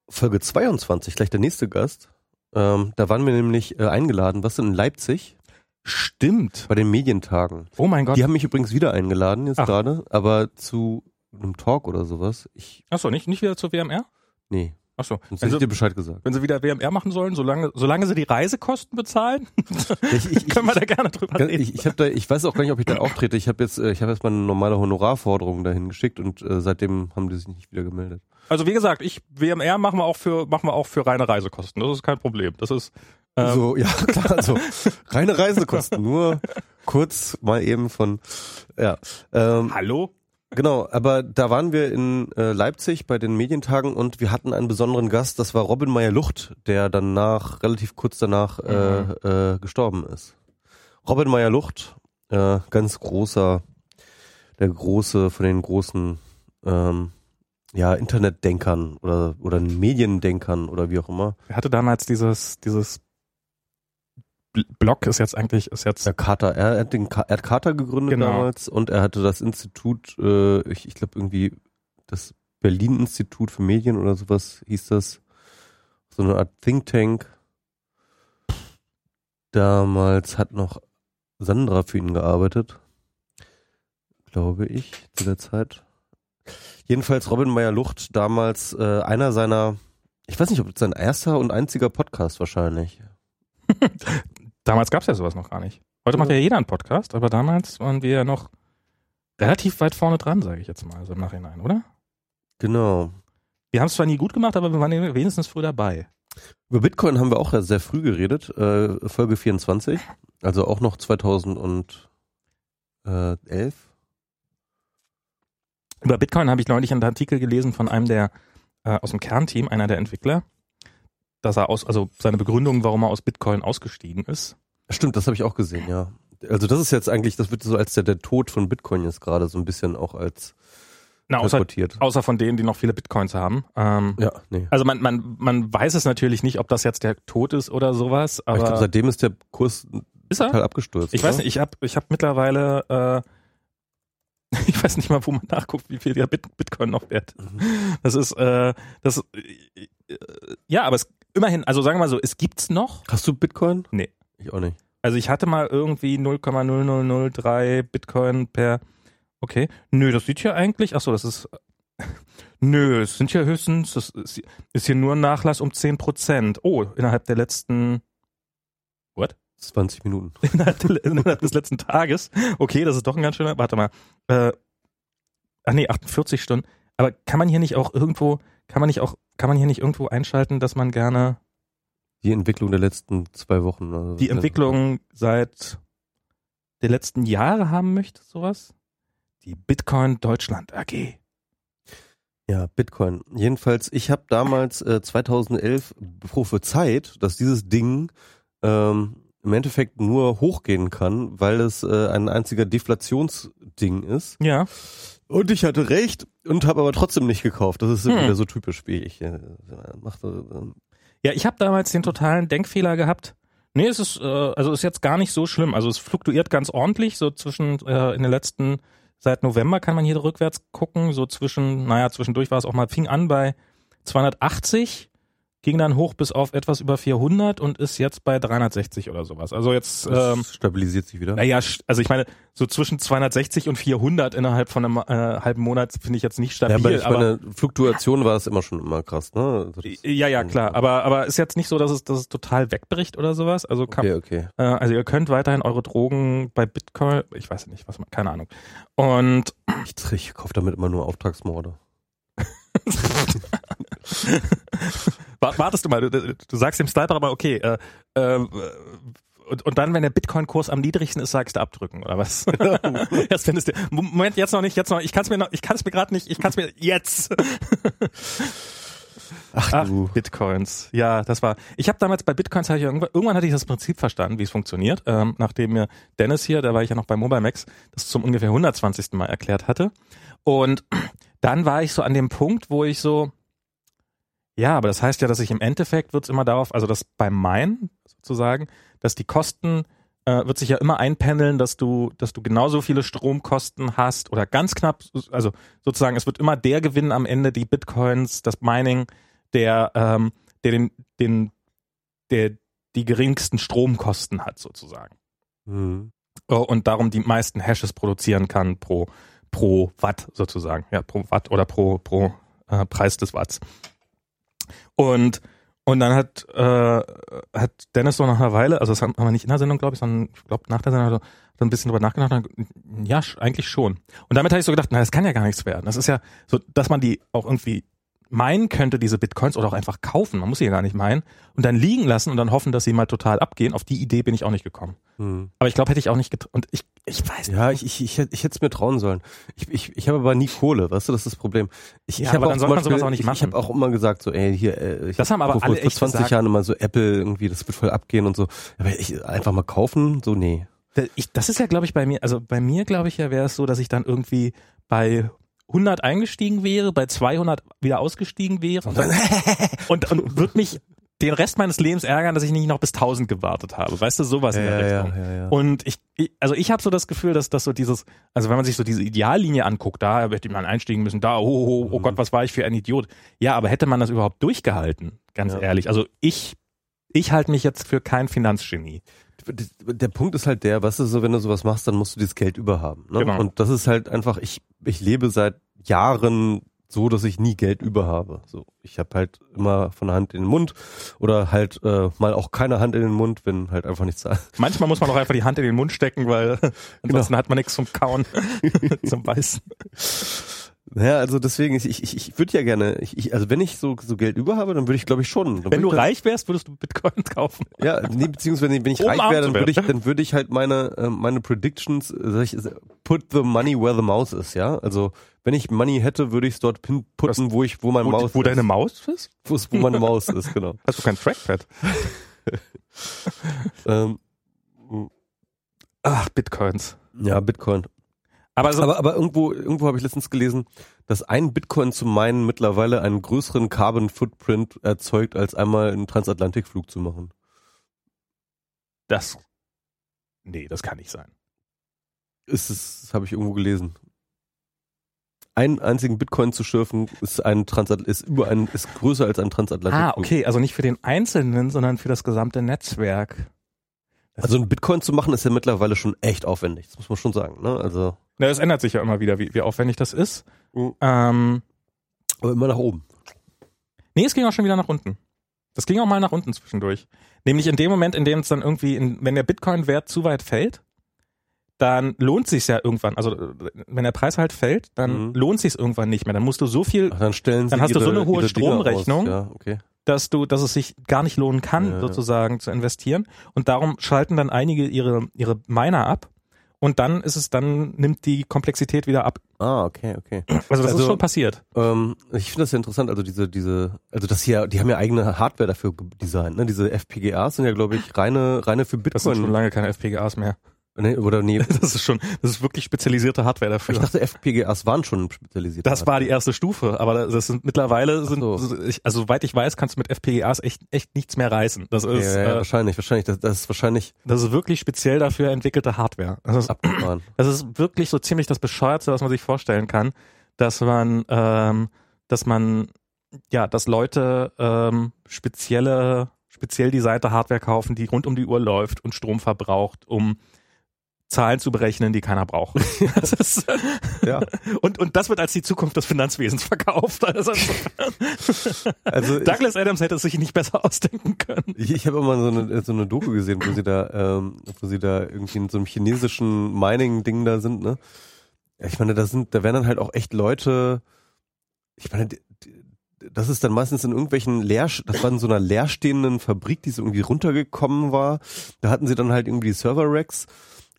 B: Folge 22, gleich der nächste Gast. Ähm, da waren wir nämlich äh, eingeladen, was denn in Leipzig,
A: Stimmt.
B: bei den Medientagen.
A: Oh mein Gott.
B: Die haben mich übrigens wieder eingeladen, jetzt
A: Ach.
B: gerade, aber zu einem Talk oder sowas. Ich,
A: Achso, nicht, nicht wieder zur WMR?
B: nee,
A: Achso.
B: sonst
A: Wenn
B: hätte ich
A: sie,
B: dir Bescheid gesagt.
A: wenn sie wieder WMR machen sollen, solange, solange sie die Reisekosten bezahlen, [laughs]
B: Ich, ich,
A: können wir da gerne drüber reden.
B: Ich, ich, hab da, ich weiß auch gar nicht, ob ich da auftrete. Ich habe jetzt, äh, ich habe jetzt mal eine normale Honorarforderung dahin geschickt und äh, seitdem haben die sich nicht wieder gemeldet.
A: Also wie gesagt, ich WMR machen wir auch für machen wir auch für reine Reisekosten. Das ist kein Problem. Das ist ähm,
B: so, ja, [laughs] klar, also reine Reisekosten, [laughs] nur kurz mal eben von, ja, ähm,
A: Hallo.
B: Genau. Aber da waren wir in äh, Leipzig bei den Medientagen und wir hatten einen besonderen Gast. Das war Robin Meyer-Lucht, der danach relativ kurz danach äh, äh, gestorben ist. Robin Meyer-Lucht, äh, ganz großer, der große von den großen ähm, ja, Internetdenkern oder, oder Mediendenkern oder wie auch immer.
A: Er hatte damals dieses dieses Bl- Blog ist jetzt eigentlich ist jetzt
B: Der Carter, er hat den er hat Carter gegründet
A: Genau.
B: damals und er hatte das Institut, äh, ich, ich glaube irgendwie das Berlin Institut für Medien oder sowas hieß das. So eine Art Think Tank. Damals hat noch Sandra für ihn gearbeitet. Glaube ich, zu der Zeit. Jedenfalls Robin Meyer-Lucht damals äh, einer seiner, ich weiß nicht, ob es sein erster und einziger Podcast wahrscheinlich. [laughs]
A: damals gab es ja sowas noch gar nicht. Heute macht ja jeder einen Podcast, aber damals waren wir ja noch relativ weit vorne dran, sage ich jetzt mal, so im Nachhinein, oder?
B: Genau.
A: Wir haben es zwar nie gut gemacht, aber wir waren wenigstens früh dabei.
B: Über Bitcoin haben wir auch sehr früh geredet, äh, Folge 24, also auch noch 2011.
A: Über Bitcoin habe ich neulich einen Artikel gelesen von einem der äh, aus dem Kernteam, einer der Entwickler, dass er aus, also seine Begründung, warum er aus Bitcoin ausgestiegen ist.
B: Stimmt, das habe ich auch gesehen, ja. Also das ist jetzt eigentlich, das wird so als der, der Tod von Bitcoin jetzt gerade so ein bisschen auch als
A: Na, außer,
B: transportiert.
A: außer von denen, die noch viele Bitcoins haben. Ähm,
B: Ja, nee.
A: Also man, man, man weiß es natürlich nicht, ob das jetzt der Tod ist oder sowas,
B: Aber ich
A: aber
B: glaube, seitdem ist der Kurs
A: ist er?
B: total abgestürzt.
A: Ich
B: oder?
A: weiß nicht, ich habe ich hab mittlerweile, äh, [laughs] ich weiß nicht mal, wo man nachguckt, wie viel der Bit Bitcoin noch wert.
B: Mhm.
A: Das ist, äh, das, äh, ja, aber es, immerhin, also sagen wir mal so, es gibt's noch.
B: Hast du Bitcoin?
A: Nee.
B: Ich auch nicht.
A: Also ich hatte mal irgendwie 0,0003 Bitcoin per, okay, nö, das sieht hier eigentlich, ach so, das ist, [laughs] nö, es sind ja höchstens, das ist, ist hier nur ein Nachlass um 10 Prozent. Oh, innerhalb der letzten,
B: 20 Minuten. [laughs]
A: innerhalb des letzten Tages. Okay, das ist doch ein ganz schöner. Warte mal. Äh, ach nee, 48 Stunden. Aber kann man hier nicht auch irgendwo, kann man nicht auch, kann man hier nicht irgendwo einschalten, dass man gerne
B: Die Entwicklung der letzten zwei Wochen. Also
A: die Entwicklung seit der letzten Jahre haben möchte, sowas? Die Bitcoin Deutschland AG.
B: Ja, Bitcoin. Jedenfalls, ich habe damals äh, 2011 prophezeit, dass dieses Ding ähm, im Endeffekt nur hochgehen kann, weil es äh, ein einziger Deflationsding ist.
A: Ja.
B: Und ich hatte recht und habe aber trotzdem nicht gekauft. Das ist hm. wieder so typisch wie ich. Äh, machte,
A: äh, ja, ich habe damals den totalen Denkfehler gehabt. Nee, es ist äh, also ist jetzt gar nicht so schlimm. Also es fluktuiert ganz ordentlich so zwischen äh, in den letzten seit November kann man hier rückwärts gucken, so zwischen naja, zwischendurch war es auch mal fing an bei 280 ging dann hoch bis auf etwas über 400 und ist jetzt bei 360 oder sowas. Also jetzt
B: ähm, stabilisiert sich wieder.
A: Naja, also ich meine, so zwischen 260 und 400 innerhalb von einem äh, halben Monat finde ich jetzt nicht stabil. Ja, aber
B: ich meine, Fluktuation war es immer schon immer krass, ne?
A: Also ja, ja, klar. Aber aber ist jetzt nicht so, dass es dass es total wegbricht oder sowas. Also kann,
B: okay, okay.
A: Äh, also ihr könnt weiterhin eure Drogen bei Bitcoin, ich weiß nicht, was man, keine Ahnung. Und
B: ich, ich kaufe damit immer nur Auftragsmorde. [laughs]
A: Wartest du mal, du, du sagst dem Sniper aber, okay, äh, äh, und, und dann, wenn der Bitcoin-Kurs am niedrigsten ist, sagst du abdrücken, oder was? [laughs] jetzt [laughs] findest du. Moment, jetzt noch nicht, jetzt noch. Ich kann es mir noch, ich kann es mir gerade nicht, ich kann es mir jetzt. [laughs] Ach, Ach, du. Bitcoins. Ja, das war. Ich habe damals bei Bitcoins ich irgendwann, irgendwann hatte ich das Prinzip verstanden, wie es funktioniert, ähm, nachdem mir Dennis hier, da war ich ja noch bei Mobile Max, das zum ungefähr 120. Mal erklärt hatte. Und [clears throat] dann war ich so an dem Punkt, wo ich so, ja, aber das heißt ja, dass ich im Endeffekt wird es immer darauf, also das beim Main sozusagen, dass die Kosten äh, wird sich ja immer einpendeln, dass du, dass du genauso viele Stromkosten hast oder ganz knapp, also sozusagen, es wird immer der Gewinn am Ende, die Bitcoins, das Mining, der, ähm, der den, den, der die geringsten Stromkosten hat sozusagen. Mhm. Oh, und darum die meisten Hashes produzieren kann pro pro Watt sozusagen, ja, pro Watt oder pro, pro äh, Preis des Watts. Und und dann hat, äh, hat Dennis so nach einer Weile, also das haben wir nicht in der Sendung, glaube ich, sondern ich glaube nach der Sendung so, ein bisschen drüber nachgedacht. Und, ja, eigentlich schon. Und damit habe ich so gedacht, na, das kann ja gar nichts werden. Das ist ja so, dass man die auch irgendwie meinen könnte, diese Bitcoins, oder auch einfach kaufen, man muss sie ja gar nicht meinen, und dann liegen lassen und dann hoffen, dass sie mal total abgehen. Auf die Idee bin ich auch nicht gekommen. Hm. Aber ich glaube, hätte ich auch nicht getraut. Und ich, ich weiß
B: Ja, ich, ich, ich, ich hätte es mir trauen sollen. Ich, ich, ich habe aber nie Kohle, weißt du, das ist das Problem. Ich,
A: ja,
B: ich
A: aber dann soll man sowas auch nicht machen.
B: Ich, ich habe auch immer gesagt, so, ey, hier, äh, ich
A: das haben aber alle
B: vor 20 gesagt. Jahren immer so Apple irgendwie, das wird voll abgehen und so. Aber ich einfach mal kaufen, so, nee.
A: Ich, das ist ja, glaube ich, bei mir, also bei mir, glaube ich, ja, wäre es so, dass ich dann irgendwie bei 100 eingestiegen wäre, bei 200 wieder ausgestiegen wäre [laughs] und, und, und würde mich den Rest meines Lebens ärgern, dass ich nicht noch bis 1000 gewartet habe. Weißt du, sowas
B: ja,
A: in der Richtung.
B: Ja, ja,
A: und ich, ich also ich habe so das Gefühl, dass das so dieses, also wenn man sich so diese Ideallinie anguckt, da hätte man einsteigen müssen, da, oh, oh, oh, oh mhm. Gott, was war ich für ein Idiot. Ja, aber hätte man das überhaupt durchgehalten, ganz ehrlich. Also ich, ich halte mich jetzt für kein Finanzgenie
B: der Punkt ist halt der, was ist so, wenn du sowas machst, dann musst du dieses Geld überhaben. Ne? Genau. Und das ist halt einfach, ich, ich lebe seit Jahren so, dass ich nie Geld über habe. So, ich habe halt immer von der Hand in den Mund oder halt äh, mal auch keine Hand in den Mund, wenn halt einfach nichts da.
A: Manchmal muss man auch einfach die Hand in den Mund stecken, weil ansonsten genau. hat man nichts zum Kauen, [laughs] zum Beißen.
B: Naja, also deswegen, ich, ich, ich würde ja gerne, ich, ich, also wenn ich so, so Geld über habe, dann würde ich glaube ich schon.
A: Wenn du reich wärst, würdest du Bitcoin [laughs] kaufen.
B: Ja, nee, beziehungsweise wenn ich reich wäre, dann würde ich, dann würde ich halt meine, äh, meine Predictions, äh, ich, put the money where the mouse is, ja. Also wenn ich Money hätte, würde ich es dort putten, wo ich, wo mein
A: wo,
B: Maus
A: Wo ist. deine Maus ist?
B: Wo, wo meine Maus ist, genau. [laughs]
A: Hast du kein Trackpad? [laughs]
B: ähm,
A: Ach, Bitcoins.
B: Ja, Bitcoin. Aber, so aber, aber irgendwo, irgendwo habe ich letztens gelesen, dass ein Bitcoin zu meinen mittlerweile einen größeren Carbon Footprint erzeugt, als einmal einen Transatlantikflug zu machen.
A: Das. Nee, das kann nicht sein.
B: Ist es, das habe ich irgendwo gelesen. Einen einzigen Bitcoin zu schürfen, ist ein Transat ist über ein, ist größer als ein Transatlantikflug.
A: Ah, okay, also nicht für den Einzelnen, sondern für das gesamte Netzwerk.
B: Das also ein Bitcoin zu machen ist ja mittlerweile schon echt aufwendig, das muss man schon sagen. Ne? Also
A: ja, es ändert sich ja immer wieder, wie, wie aufwendig das ist. Mhm. Ähm,
B: Aber immer nach oben.
A: Nee, es ging auch schon wieder nach unten. Das ging auch mal nach unten zwischendurch. Nämlich in dem Moment, in dem es dann irgendwie, in, wenn der Bitcoin-Wert zu weit fällt, dann lohnt sich ja irgendwann. Also wenn der Preis halt fällt, dann mhm. lohnt sich irgendwann nicht mehr. Dann musst du so viel,
B: Ach, dann stellen
A: dann hast
B: ihre,
A: du so eine hohe Stromrechnung,
B: ja, okay.
A: dass du, dass es sich gar nicht lohnen kann, ja, sozusagen ja. zu investieren. Und darum schalten dann einige ihre ihre Miner ab und dann ist es, dann nimmt die Komplexität wieder ab.
B: Ah, okay, okay.
A: Also das
B: Also,
A: ist schon passiert.
B: Ähm, ich finde das ja interessant, also diese, diese, also das hier, die haben ja eigene Hardware dafür designt, ne? Diese FPGAs sind ja, glaube ich, reine, reine für
A: Das sind schon
B: Bitcoin.
A: lange keine FPGAs mehr.
B: Nee, oder nee. [laughs]
A: Das ist schon, das ist wirklich spezialisierte Hardware dafür.
B: Ich dachte, FPGAs waren schon spezialisiert.
A: Das war die erste Stufe, aber das sind mittlerweile sind,
B: so.
A: also soweit ich weiß, kannst du mit FPGAs echt echt nichts mehr reißen. Das ist,
B: ja, ja,
A: äh,
B: wahrscheinlich, wahrscheinlich. Das, das ist wahrscheinlich
A: das ist wirklich speziell dafür entwickelte Hardware. Das ist,
B: abgefahren. [clears throat]
A: das ist wirklich so ziemlich das bescheuertste, was man sich vorstellen kann, dass man, ähm, dass man, ja, dass Leute ähm, spezielle, speziell designte Hardware kaufen, die rund um die Uhr läuft und Strom verbraucht, um Zahlen zu berechnen, die keiner braucht. [laughs] Das ist,
B: Ja.
A: und, und das wird als die Zukunft des Finanzwesens verkauft. [laughs] Also,
B: Also ich,
A: Douglas Adams hätte es sich nicht besser ausdenken können.
B: ich, ich habe immer so eine, so eine Doku gesehen, wo sie da, ähm, wo sie da irgendwie in so einem chinesischen Mining-Ding da sind, ne? Ich meine, da sind, da werden dann halt auch echt Leute, ich meine, die- die- das ist dann meistens in irgendwelchen leer, das war in so einer leerstehenden Fabrik, die so irgendwie runtergekommen war. Da hatten sie dann halt irgendwie die Server-Racks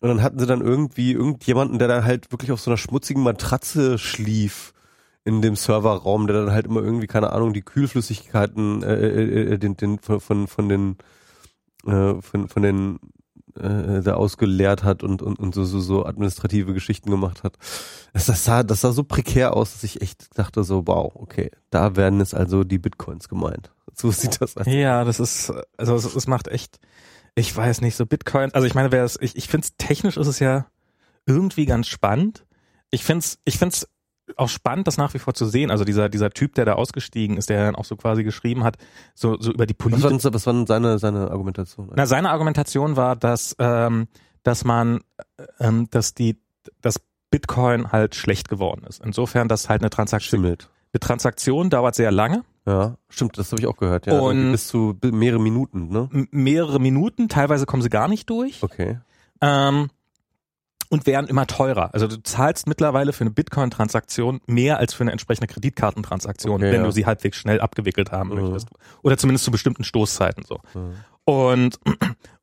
B: und dann hatten sie dann irgendwie irgendjemanden, der dann halt wirklich auf so einer schmutzigen Matratze schlief in dem Serverraum, der dann halt immer irgendwie, keine Ahnung, die Kühlflüssigkeiten äh, äh, äh, den, den, von, von, von den äh, von, von den äh, da ausgeleert hat und, und, und so, so, so administrative Geschichten gemacht hat. Das, sah, das sah so prekär aus, dass ich echt dachte so, wow, okay, da werden jetzt also die Bitcoins gemeint. So sieht das aus.
A: Ja, das ist, also es macht echt, ich weiß nicht, so Bitcoin, also ich meine, wer es, ich, ich finde es technisch ist es ja irgendwie ganz spannend. Ich finde es, ich finde es auch spannend, das nach wie vor zu sehen. Also dieser, dieser Typ, der da ausgestiegen ist, der dann auch so quasi geschrieben hat, so, so über die
B: Was
A: Politik.
B: denn- was war denn seine, seine Argumentation?
A: Na, seine Argumentation war, dass, ähm, dass man, ähm, dass die, dass Bitcoin halt schlecht geworden ist. Insofern, dass halt eine Transaktion,
B: Schimmelt.
A: eine Transaktion dauert sehr lange.
B: Ja, stimmt, das habe ich auch gehört. Ja,
A: Und-
B: bis zu mehrere Minuten, ne?
A: mehrere Minuten, teilweise kommen sie gar nicht durch.
B: Okay.
A: Ähm, und werden immer teurer. Also du zahlst mittlerweile für eine Bitcoin-Transaktion mehr als für eine entsprechende Kreditkartentransaktion,
B: Okay,
A: wenn
B: ja.
A: du sie halbwegs schnell abgewickelt haben
B: Mhm.
A: möchtest. Oder zumindest zu bestimmten Stoßzeiten so.
B: Mhm.
A: Und,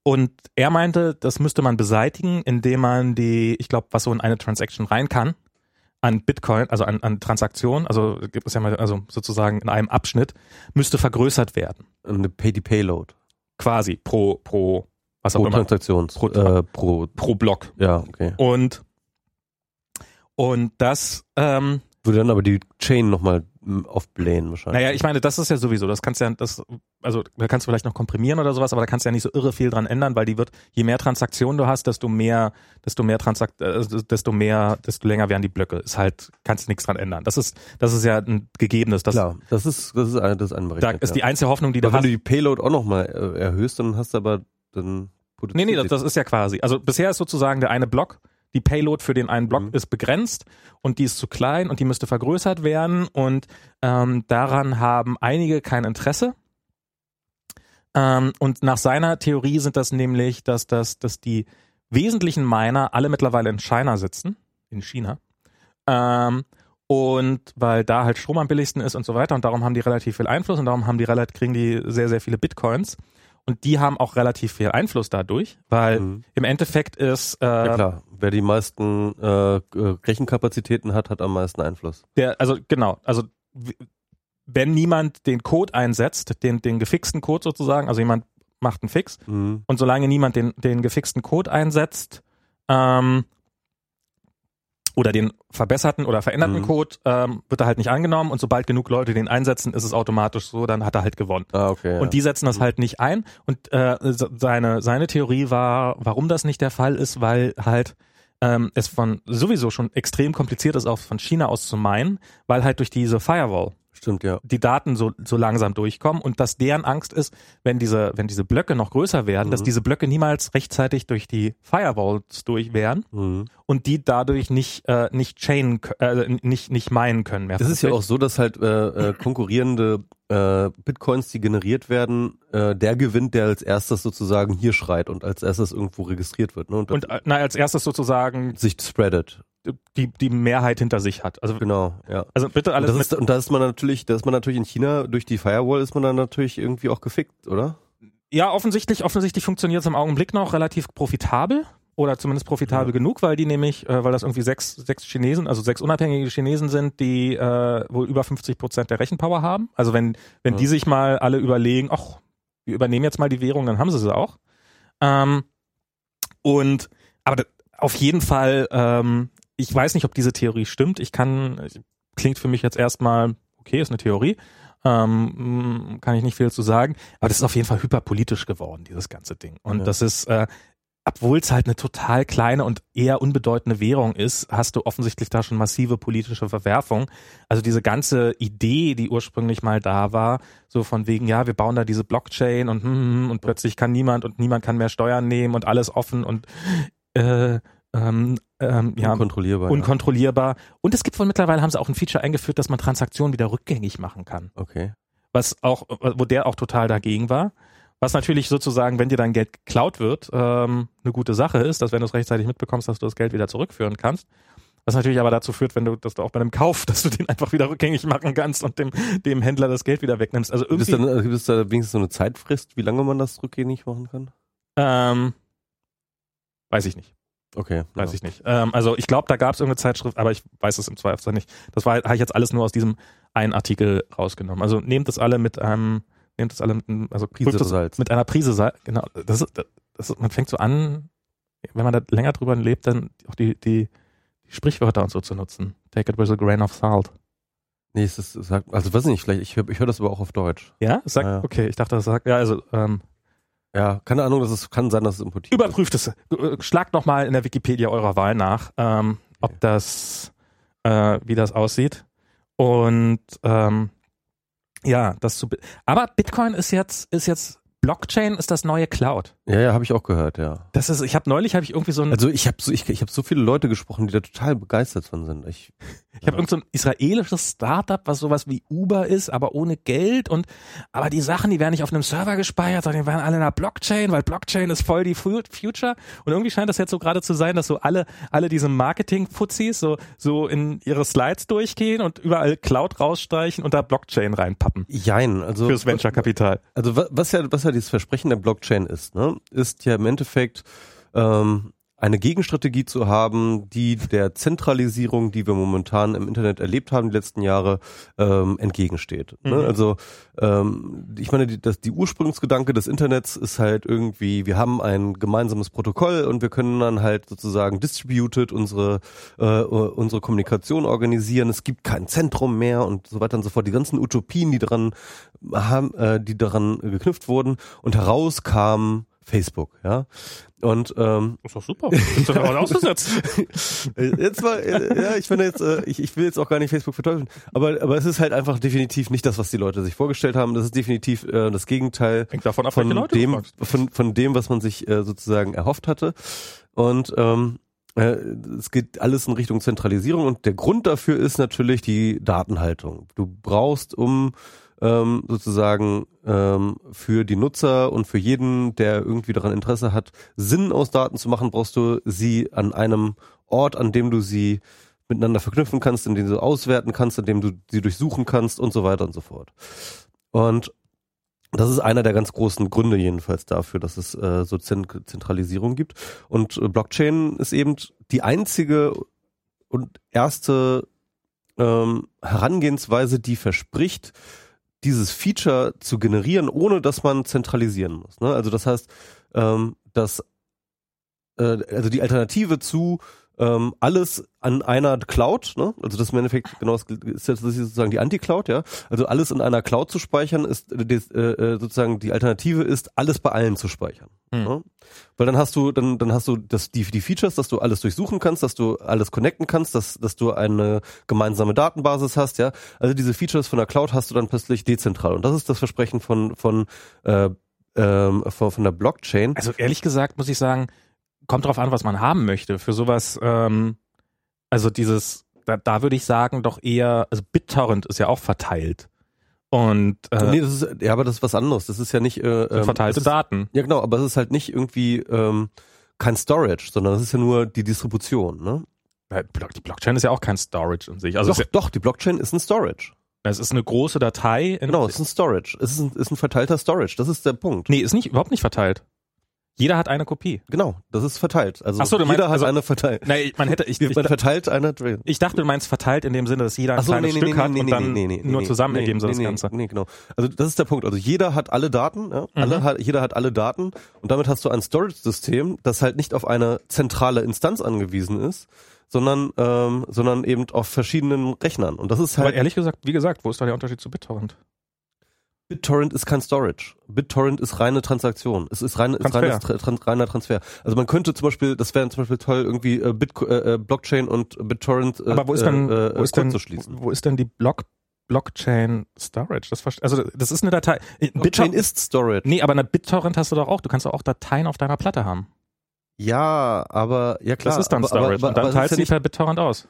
A: und er meinte, das müsste man beseitigen, indem man die, ich glaube, was so in eine Transaction rein kann, an Bitcoin, also an, an Transaktionen, also gibt es ja mal, also sozusagen in einem Abschnitt, müsste vergrößert werden.
B: Eine Pay die Payload.
A: Quasi pro, pro, was auch
B: Pro
A: immer,
B: Transaktions.
A: Pro-
B: äh, pro,
A: pro Block.
B: ja, okay.
A: Und, und das, ähm,
B: Würde dann aber die Chain nochmal aufblähen wahrscheinlich.
A: naja, ich meine, das ist ja sowieso, das kannst ja, das, also da kannst du vielleicht noch komprimieren oder sowas, aber da kannst du ja nicht so irre viel dran ändern, weil die wird, je mehr Transaktionen du hast, desto mehr, desto mehr Transakt, äh, desto mehr, desto länger werden die Blöcke. Ist halt, kannst du nichts dran ändern. Das ist, das ist ja ein gegebenes, das,
B: Klar, das ist, das ist, ein- das ist
A: da
B: anberechnet.
A: ist die einzige Hoffnung, die du
B: Aber wenn
A: hast.
B: du die Payload auch nochmal äh, erhöhst, dann hast du aber, dann
A: Nee, nee, das, das ist ja quasi. Also bisher ist sozusagen der eine Block, die Payload für den einen Block
B: Mhm.
A: ist begrenzt und die ist zu klein und die müsste vergrößert werden und ähm, daran haben einige kein Interesse. Ähm, und nach seiner Theorie sind das nämlich, dass, das, dass die wesentlichen Miner alle mittlerweile in China sitzen, in China. Ähm, und weil da halt Strom am billigsten ist und so weiter und darum haben die relativ viel Einfluss und darum haben die relativ, kriegen die sehr, sehr viele Bitcoins. Und die haben auch relativ viel Einfluss dadurch, weil
B: Mhm.
A: im Endeffekt ist äh,
B: Ja klar, wer die meisten äh, äh, Rechenkapazitäten hat, hat am meisten Einfluss.
A: der, also genau, also wenn niemand den Code einsetzt, den, den gefixten Code sozusagen, also jemand macht einen Fix
B: Mhm.
A: und solange niemand den, den gefixten Code einsetzt, ähm, oder den verbesserten oder veränderten
B: Mhm.
A: Code, ähm, wird er halt nicht angenommen und sobald genug Leute den einsetzen, ist es automatisch so, dann hat er halt gewonnen.
B: Ah, okay.
A: Und die setzen das halt nicht ein. Und äh, se- seine, seine Theorie war, warum das nicht der Fall ist, weil halt ähm, es von sowieso schon extrem kompliziert ist, auch von China aus zu meinen, weil halt durch diese Firewall
B: Stimmt, ja.
A: die Daten so, so langsam durchkommen und dass deren Angst ist, wenn diese, wenn diese Blöcke noch größer werden, dass
B: Mhm.
A: diese Blöcke niemals rechtzeitig durch die Firewalls durch wären
B: Mhm.
A: und die dadurch nicht, äh, nicht chainen, äh, nicht, nicht meinen können mehr.
B: Es ist ja auch so, dass halt äh, äh, konkurrierende äh, Bitcoins, die generiert werden, äh, der gewinnt, der als erstes sozusagen hier schreit und als erstes irgendwo registriert wird. Ne? Und,
A: und äh, na, als erstes sozusagen
B: sich spreadet.
A: Die, die Mehrheit hinter sich hat. Also,
B: Genau, ja.
A: also bitte
B: Und
A: alles
B: das,
A: mit
B: ist, und da ist man natürlich, da ist man natürlich in China durch die Firewall ist man dann natürlich irgendwie auch gefickt, oder?
A: Ja, offensichtlich, offensichtlich funktioniert es im Augenblick noch relativ profitabel. oder zumindest profitabel ja. genug, weil die nämlich, äh, weil das irgendwie sechs, sechs Chinesen, also sechs unabhängige Chinesen sind, die äh, wohl über 50 Prozent der Rechenpower haben. Also wenn, wenn ja. die sich mal alle überlegen, ach, wir übernehmen jetzt mal die Währung, dann haben sie sie auch. Ähm, und aber auf jeden Fall, ähm, ich weiß nicht, ob diese Theorie stimmt. Ich kann, klingt für mich jetzt erstmal, okay, ist eine Theorie. Ähm, kann ich nicht viel zu sagen. Aber das ist auf jeden Fall hyperpolitisch geworden, dieses ganze Ding. Und ja. das ist, äh, obwohl es halt eine total kleine und eher unbedeutende Währung ist, hast du offensichtlich da schon massive politische Verwerfung. Also diese ganze Idee, die ursprünglich mal da war, so von wegen, ja, wir bauen da diese Blockchain und hm, hm und plötzlich kann niemand und niemand kann mehr Steuern nehmen und alles offen und äh, ähm, ähm, ja,
B: unkontrollierbar.
A: Unkontrollierbar. Ja. Und es gibt von mittlerweile haben sie auch ein Feature eingeführt, dass man Transaktionen wieder rückgängig machen kann.
B: Okay.
A: Was auch, wo der auch total dagegen war. Was natürlich sozusagen, wenn dir dein Geld geklaut wird, ähm, eine gute Sache ist, dass wenn du es rechtzeitig mitbekommst, dass du das Geld wieder zurückführen kannst. Was natürlich aber dazu führt, wenn du, dass du auch bei einem Kauf, [laughs] dass du den einfach wieder rückgängig machen kannst und dem, dem Händler das Geld wieder wegnimmst. Also irgendwie.
B: Gibt es, dann, gibt es da wenigstens so eine Zeitfrist, wie lange man das rückgängig machen kann?
A: Ähm, weiß ich nicht.
B: Okay.
A: Weiß ja. ich nicht. Ähm, also ich glaube, da gab es irgendeine Zeitschrift, aber ich weiß es im Zweifelsfall nicht. Das war habe ich jetzt alles nur aus diesem einen Artikel rausgenommen. Also nehmt das alle mit einem, nehmt das alle mit einem, also
B: Prise das Salz.
A: mit einer Prise Salz. Genau. Das ist, das ist, man fängt so an, wenn man da länger drüber lebt, dann auch die, die, die Sprichwörter und so zu nutzen. Take it with a grain of salt.
B: Nee, es ist, sagt, also weiß ich nicht, vielleicht, ich höre ich hör das aber auch auf Deutsch.
A: Ja? Sagt, ja, ja. okay, ich dachte, das sagt, ja, also, ähm,
B: ja, keine Ahnung, das ist, kann sein, dass es importiert
A: Überprüft es. Schlagt nochmal in der Wikipedia eurer Wahl nach, ähm, ob das, äh, wie das aussieht. Und ähm, ja, das zu. Aber Bitcoin ist jetzt, ist jetzt Blockchain ist das neue Cloud.
B: Ja, ja, habe ich auch gehört, ja.
A: Das ist, ich habe neulich habe ich irgendwie so ein
B: Also ich habe so ich, ich habe so viele Leute gesprochen, die da total begeistert von sind. Ich [laughs]
A: ich habe irgend so ein israelisches Startup, was sowas wie Uber ist, aber ohne Geld und aber die Sachen, die werden nicht auf einem Server gespeichert, sondern die werden alle in einer Blockchain, weil Blockchain ist voll die Future und irgendwie scheint das jetzt so gerade zu sein, dass so alle alle diese Marketing Fuzis so so in ihre Slides durchgehen und überall Cloud rausstreichen und da Blockchain reinpappen.
B: Jein, also
A: fürs Venture Kapital.
B: Also was ja was ja dieses Versprechen der Blockchain ist, ne? Ist ja im Endeffekt ähm, eine Gegenstrategie zu haben, die der Zentralisierung, die wir momentan im Internet erlebt haben die letzten Jahre, ähm, entgegensteht. Ne? Mhm. Also ähm, ich meine, die, das, die Ursprungsgedanke des Internets ist halt irgendwie, wir haben ein gemeinsames Protokoll und wir können dann halt sozusagen distributed unsere äh, unsere Kommunikation organisieren. Es gibt kein Zentrum mehr und so weiter und so fort. Die ganzen Utopien, die daran haben, äh, die daran geknüpft wurden und heraus kam Facebook, ja. Und ähm,
A: ist doch super. Ist doch [laughs] ausgesetzt.
B: jetzt mal, äh, ja, ich finde jetzt, äh, ich, ich will jetzt auch gar nicht Facebook verteufeln, aber aber es ist halt einfach definitiv nicht das, was die Leute sich vorgestellt haben. Das ist definitiv äh, das Gegenteil
A: Hängt davon ab,
B: von dem von von dem, was man sich äh, sozusagen erhofft hatte. Und ähm, äh, es geht alles in Richtung Zentralisierung und der Grund dafür ist natürlich die Datenhaltung. Du brauchst, um ähm, sozusagen ähm, für die Nutzer und für jeden, der irgendwie daran Interesse hat, Sinn aus Daten zu machen, brauchst du sie an einem Ort, an dem du sie miteinander verknüpfen kannst, in dem du auswerten kannst, in dem du sie durchsuchen kannst und so weiter und so fort. Und das ist einer der ganz großen Gründe jedenfalls dafür, dass es äh, so Zentralisierung gibt. Und äh, Blockchain ist eben die einzige und erste ähm, Herangehensweise, die verspricht, dieses Feature zu generieren, ohne dass man zentralisieren muss. Ne? Also das heißt, ähm, dass äh, also die Alternative zu ähm, alles an einer Cloud, ne? also das im Endeffekt genau ist jetzt sozusagen die Anti-Cloud, ja. Also alles in einer Cloud zu speichern ist äh, äh, sozusagen die Alternative ist, alles bei allen zu speichern. Hm. Ne? Weil dann hast du, dann, dann hast du das, die, die Features, dass du alles durchsuchen kannst, dass du alles connecten kannst, dass, dass du eine gemeinsame Datenbasis hast, ja. Also diese Features von der Cloud hast du dann plötzlich dezentral. Und das ist das Versprechen von, von, äh, ähm, von, von der Blockchain.
A: Also ehrlich gesagt muss ich sagen, kommt drauf an, was man haben möchte. Für sowas, ähm, also dieses, da, da würde ich sagen, doch eher, also BitTorrent ist ja auch verteilt. Und
B: äh, nee, das ist ja, aber das ist was anderes. Das ist ja nicht äh,
A: ähm, verteilte
B: ist,
A: Daten.
B: Ja, genau, aber es ist halt nicht irgendwie ähm, kein Storage, sondern es ist ja nur die Distribution, ne?
A: Die Blockchain ist ja auch kein Storage in sich. Also
B: doch, doch, die Blockchain ist ein Storage.
A: Es ist eine große Datei.
B: genau, es ist ein Storage. Es ist ein, ist ein verteilter Storage. Das ist der Punkt.
A: Nee, ist nicht überhaupt nicht verteilt. Jeder hat eine Kopie.
B: Genau, das ist verteilt. Also
A: so,
B: jeder
A: meinst,
B: hat
A: also-
B: eine verteilt.
A: Nein, man hätte, ich, ich,
B: verteilt eine.
A: ich dachte, du meinst verteilt in dem Sinne, dass jeder ein
B: so,
A: kleines
B: nee,
A: Stück
B: nee,
A: hat
B: nee,
A: und
B: nee,
A: dann
B: nee, nee,
A: nur zusammen
B: nee,
A: ergeben sie das
B: nee,
A: Ganze.
B: Nee, genau. Also das ist der Punkt. Also jeder hat alle Daten, ja? alle
A: Mhm.
B: hat, jeder hat alle Daten und damit hast du ein Storage-System, das halt nicht auf eine zentrale Instanz angewiesen ist, sondern ähm, sondern eben auf verschiedenen Rechnern. Und das ist
A: Aber
B: halt
A: ehrlich gesagt, wie gesagt, wo ist da der Unterschied zu BitTorrent?
B: BitTorrent ist kein Storage. BitTorrent ist reine Transaktion. Es ist, rein, ist reines, Tra Tran reiner Transfer. Also man könnte zum Beispiel, das wäre zum Beispiel toll, irgendwie äh, Bitco äh, äh, Blockchain und BitTorrent äh,
A: Aber wo ist denn,
B: äh,
A: wo ist denn,
B: zu schließen.
A: wo ist denn die Block, Blockchain Storage? Das also das ist eine Datei.
B: Blockchain
A: BitTorrent
B: ist Storage.
A: Nee, aber eine BitTorrent hast du doch auch. Du kannst doch auch Dateien auf deiner Platte haben.
B: Ja, aber ja klar.
A: das ist dann Storage.
B: Aber, aber,
A: und dann
B: aber
A: teilst
B: es
A: du
B: ist
A: die per BitTorrent aus.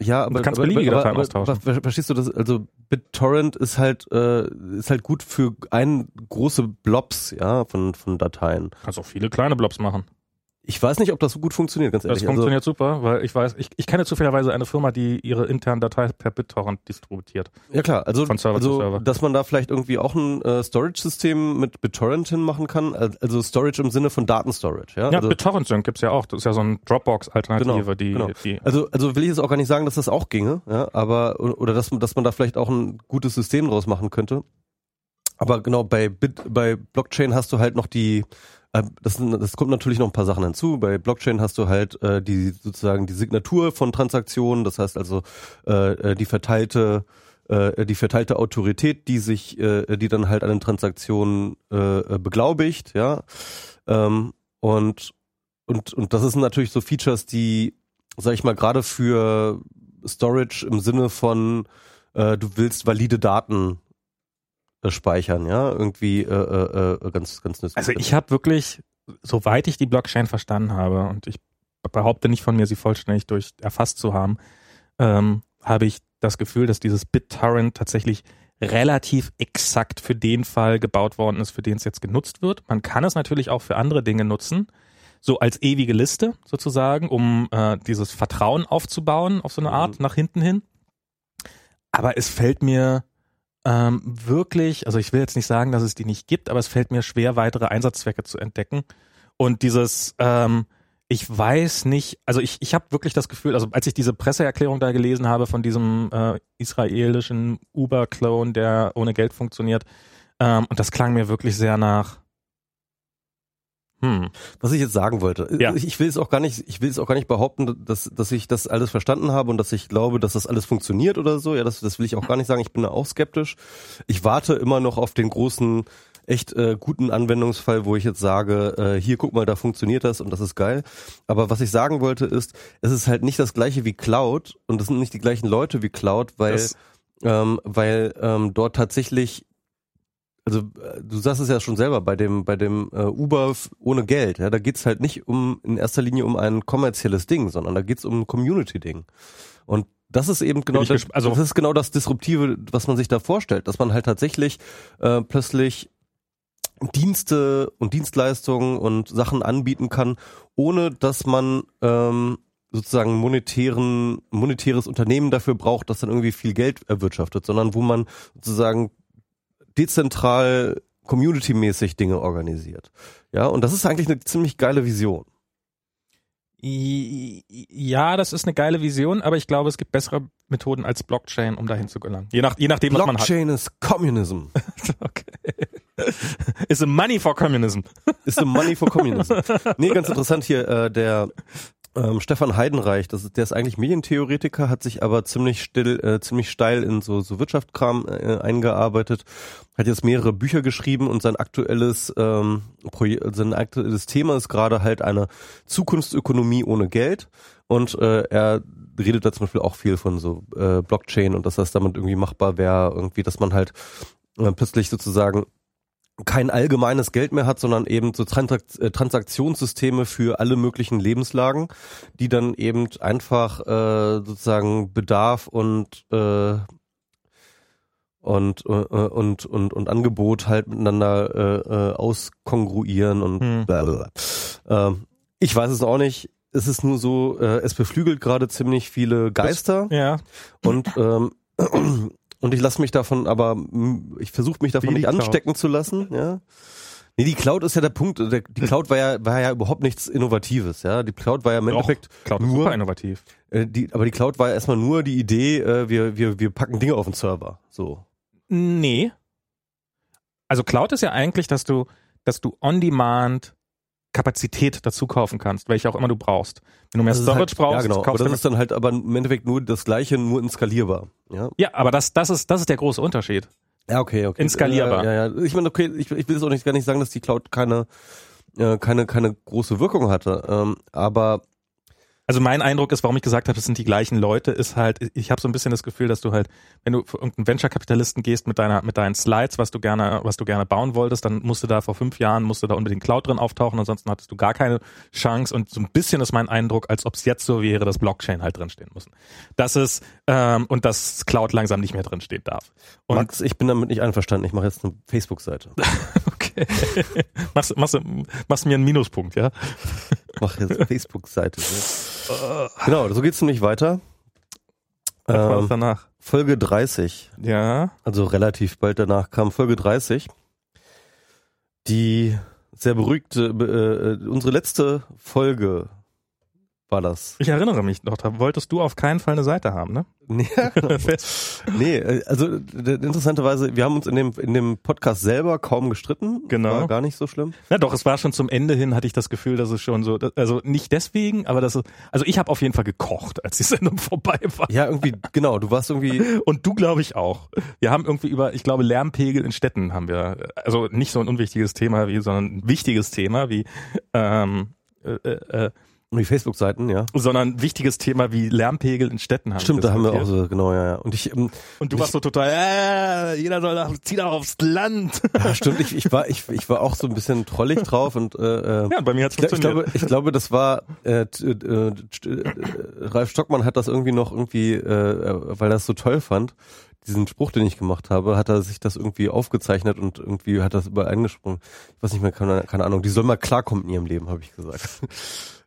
B: Ja, aber
A: Du kannst
B: aber,
A: beliebige
B: aber,
A: Dateien
B: aber,
A: austauschen.
B: aber, verstehst du das? Also BitTorrent ist halt äh, ist halt gut für ein große Blobs, ja, von von Dateien.
A: Kannst auch viele kleine Blobs machen.
B: Ich weiß nicht, ob das so gut funktioniert, ganz
A: Das
B: ehrlich. Also,
A: funktioniert super, weil ich weiß, ich, ich kenne zufälligerweise eine Firma, die ihre internen Dateien per BitTorrent distributiert.
B: ja klar, also
A: Von Server zu
B: also
A: Server.
B: dass man da vielleicht irgendwie auch ein äh, Storage-System mit BitTorrent hinmachen kann, Al- also Storage im Sinne von Datenstorage, ja.
A: Ja,
B: also,
A: BitTorrent Sync gibt's ja auch. Das ist ja so ein Dropbox-Alternative,
B: Genau,
A: die,
B: genau.
A: die
B: Also, also will ich jetzt auch gar nicht sagen, dass das auch ginge, ja, aber oder dass, dass man da vielleicht auch ein gutes System draus machen könnte. Aber genau, bei Bit, bei Blockchain hast du halt noch die, das, das kommt natürlich noch ein paar Sachen hinzu. Bei Blockchain hast du halt äh, die sozusagen die Signatur von Transaktionen, das heißt also äh, äh, die verteilte äh, die verteilte Autorität, die sich, äh, die dann halt an den Transaktionen äh, beglaubigt, ja. Ähm, und und und das sind natürlich so Features, die sag ich mal, gerade für Storage im Sinne von, äh, du willst valide Daten speichern, ja, irgendwie äh, äh, äh, ganz, ganz nützlich.
A: Also ich habe wirklich, soweit ich die Blockchain verstanden habe, und ich behaupte nicht von mir, sie vollständig durch erfasst zu haben, ähm, habe ich das Gefühl, dass dieses BitTorrent tatsächlich relativ exakt für den Fall gebaut worden ist, für den es jetzt genutzt wird. Man kann es natürlich auch für andere Dinge nutzen, so als ewige Liste sozusagen, um äh, dieses Vertrauen aufzubauen auf so eine Art
B: Mhm.
A: nach hinten hin. Aber es fällt mir ähm, wirklich, also ich will jetzt nicht sagen, dass es die nicht gibt, aber es fällt mir schwer, weitere Einsatzzwecke zu entdecken. Und dieses, ähm, ich weiß nicht, also ich, ich habe wirklich das Gefühl, also als ich diese Presseerklärung da gelesen habe von diesem äh, israelischen Uber-Clone, der ohne Geld funktioniert, ähm, und das klang mir wirklich sehr nach, hm,
B: Was ich jetzt sagen wollte,
A: Ja.
B: ich, ich will es auch gar nicht, ich will es auch gar nicht behaupten, dass, dass ich das alles verstanden habe und dass ich glaube, dass das alles funktioniert oder so. Ja, das, das will ich auch gar nicht sagen. Ich bin da auch skeptisch. Ich warte immer noch auf den großen, echt äh, guten Anwendungsfall, wo ich jetzt sage, äh, hier guck mal, da funktioniert das und das ist geil. Aber was ich sagen wollte ist, es ist halt nicht das gleiche wie Cloud und es sind nicht die gleichen Leute wie Cloud, weil
A: Das-
B: ähm, weil ähm, dort tatsächlich also äh, du sagst es ja schon selber bei dem bei dem äh, Uber ohne Geld, ja, da geht's halt nicht um in erster Linie um ein kommerzielles Ding, sondern da geht's um ein Community Ding. Und das ist eben genau das,
A: also-
B: das ist genau das disruptive, was man sich da vorstellt, dass man halt tatsächlich äh, plötzlich Dienste und Dienstleistungen und Sachen anbieten kann, ohne dass man ähm, sozusagen monetären monetäres Unternehmen dafür braucht, das dann irgendwie viel Geld erwirtschaftet, sondern wo man sozusagen dezentral community-mäßig Dinge organisiert. Ja, und das ist eigentlich eine ziemlich geile Vision.
A: Ja, das ist eine geile Vision, aber ich glaube, es gibt bessere Methoden als Blockchain, um dahin zu gelangen. Je, nach, je nachdem, was man hat.
B: Blockchain ist Communism. [laughs]
A: Okay. Is a money for communism.
B: Ist the money for communism. [laughs] Nee, ganz interessant hier, äh, der ähm, Stefan Heidenreich, das ist, der ist eigentlich Medientheoretiker, hat sich aber ziemlich still, äh, ziemlich steil in so, so Wirtschaftskram äh, eingearbeitet, hat jetzt mehrere Bücher geschrieben und sein aktuelles, ähm, Proje sein aktuelles Thema ist gerade halt eine Zukunftsökonomie ohne Geld und äh, er redet da zum Beispiel auch viel von so äh, Blockchain und dass das damit irgendwie machbar wäre, irgendwie, dass man halt äh, plötzlich sozusagen kein allgemeines Geld mehr hat, sondern eben so äh, Transaktionssysteme für alle möglichen Lebenslagen, die dann eben einfach äh, sozusagen Bedarf und äh, und, äh, und und und Angebot halt miteinander äh, äh, auskongruieren und
A: Hm.
B: blablabla. Ähm, ich weiß es auch nicht. Es ist nur so, äh, es beflügelt gerade ziemlich viele Geister
A: Ja.
B: und ähm, und ich lasse mich davon aber, ich versuche mich davon nicht
A: Cloud.
B: anstecken zu lassen, ja. Nee, die Cloud ist ja der Punkt. Die Cloud war ja, war ja überhaupt nichts Innovatives, ja. Die Cloud war ja im Endeffekt
A: Cloud
B: nur,
A: super innovativ.
B: äh, die, aber die Cloud war ja erstmal nur die Idee, äh, wir, wir, wir packen Dinge auf den Server. So.
A: Nee. Also Cloud ist ja eigentlich, dass du, dass du on-demand Kapazität dazu kaufen kannst, welche auch immer du brauchst. Wenn du mehr
B: Das
A: Storage
B: halt,
A: brauchst,
B: ja, genau. Aber
A: kaufst
B: das
A: du
B: ist dann halt aber im Endeffekt nur das Gleiche, nur inskalierbar. Ja,
A: ja, aber das, das ist, das ist der große Unterschied.
B: ja okay, okay.
A: Inskalierbar.
B: Ja, ja, ja. Ich meine, okay, ich, ich will jetzt auch nicht, gar nicht sagen, dass die Cloud keine, äh, keine, keine große Wirkung hatte. Ähm, aber
A: Also mein Eindruck ist, warum ich gesagt habe, es sind die gleichen Leute, ist halt, ich habe so ein bisschen das Gefühl, dass du halt, wenn du für irgendeinen Venture-Kapitalisten gehst mit deiner, mit deinen Slides, was du gerne, was du gerne bauen wolltest, dann musste da vor fünf Jahren, musste da unbedingt Cloud drin auftauchen, ansonsten hattest du gar keine Chance und so ein bisschen ist mein Eindruck, als ob es jetzt so wäre, dass Blockchain halt drinstehen muss. Das ist, ähm, und dass Cloud langsam nicht mehr drinstehen darf. Und
B: Max, ich bin damit nicht einverstanden. Ich mache jetzt eine Facebook-Seite. [laughs]
A: okay. [laughs] machst, machst, machst mir einen Minuspunkt, ja?
B: Mach jetzt [laughs] Facebook-Seite. genau, so geht's nämlich weiter.
A: Was war das
B: Ähm,
A: danach?
B: Folge 30,
A: Ja.
B: also relativ bald danach kam Folge 30. Die sehr beruhigte, äh, unsere letzte Folge war das.
A: Ich erinnere mich noch, da wolltest du auf keinen Fall eine Seite haben, ne?
B: Ja, [laughs] nee, äh, also interessanterweise, wir haben uns in dem, in dem Podcast selber kaum gestritten.
A: Genau.
B: War gar nicht so schlimm.
A: Ja, doch, es war schon zum Ende hin, hatte ich das Gefühl, dass es schon so, also nicht deswegen, aber das ist, also ich habe auf jeden Fall gekocht, als die Sendung [laughs] vorbei war.
B: Ja, irgendwie, genau, du warst irgendwie, [laughs]
A: Und du, glaube ich, auch. Wir haben irgendwie über, ich glaube, Lärmpegel in Städten haben wir, also nicht so ein unwichtiges Thema wie, sondern ein wichtiges Thema wie, ähm, äh, äh,
B: die Facebook-Seiten, ja.
A: sondern ein wichtiges Thema wie Lärmpegel in Städten haben
B: Stimmt, da haben wir auch so, genau, ja, ja. Und ich, ähm,
A: Und du warst so total, äh, jeder soll nach, zieh doch aufs Land.
B: ja, stimmt, ich, ich war, ich, ich war auch so ein bisschen trollig drauf und, äh, äh,
A: Ja, und bei mir hat's
B: Ich, gl- ich,
A: funktioniert.
B: glaube, ich glaube, das war äh, äh, äh, Ralf Stockmann hat das irgendwie noch irgendwie, äh, weil er es so toll fand, diesen Spruch, den ich gemacht habe, hat er sich das irgendwie aufgezeichnet und irgendwie hat das überall eingesprungen. Ich weiß nicht mehr, keine, keine Ahnung. Die soll mal klarkommen in ihrem Leben, habe ich gesagt.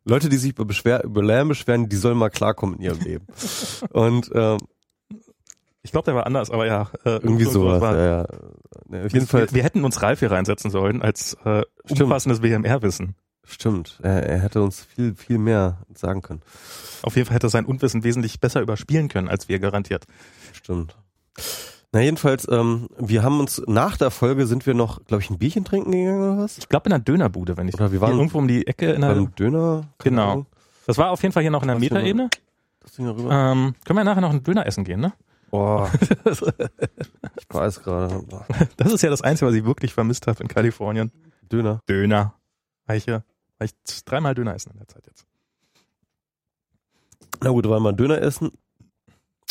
B: Leute, die sich über, Beschwer über Lärm beschweren, die sollen mal klarkommen in ihrem Leben. Und ähm,
A: Ich glaube, der war anders, aber ja. Äh,
B: irgendwie
A: so-
B: sowas.
A: war-
B: Ja, ja. Ja, auf jeden Fall,
A: Wir, wir hätten uns Ralf hier reinsetzen sollen als äh, umfassendes WMR-Wissen.
B: stimmt. Er, er hätte uns viel, viel mehr sagen können.
A: Auf jeden Fall hätte er sein Unwissen wesentlich besser überspielen können als wir garantiert.
B: Stimmt. Na jedenfalls, ähm, wir haben uns nach der Folge sind wir noch, glaube ich, ein Bierchen trinken gegangen oder was?
A: Ich glaube in einer Dönerbude, wenn ich
B: Oder wir waren-
A: irgendwo um die Ecke in der,
B: Beim Döner?
A: Genau.
B: Ahnung.
A: Das war auf jeden Fall hier noch in der Metaebene.
B: Das Ding darüber.
A: Ähm, können wir nachher noch einen Döner essen gehen, ne?
B: Boah. [laughs] ich weiß gerade.
A: Das ist ja das Einzige, was ich wirklich vermisst habe in Kalifornien.
B: Döner.
A: Döner. War ich, war ich dreimal Döner essen in der Zeit jetzt.
B: Na gut, war mal Döner essen.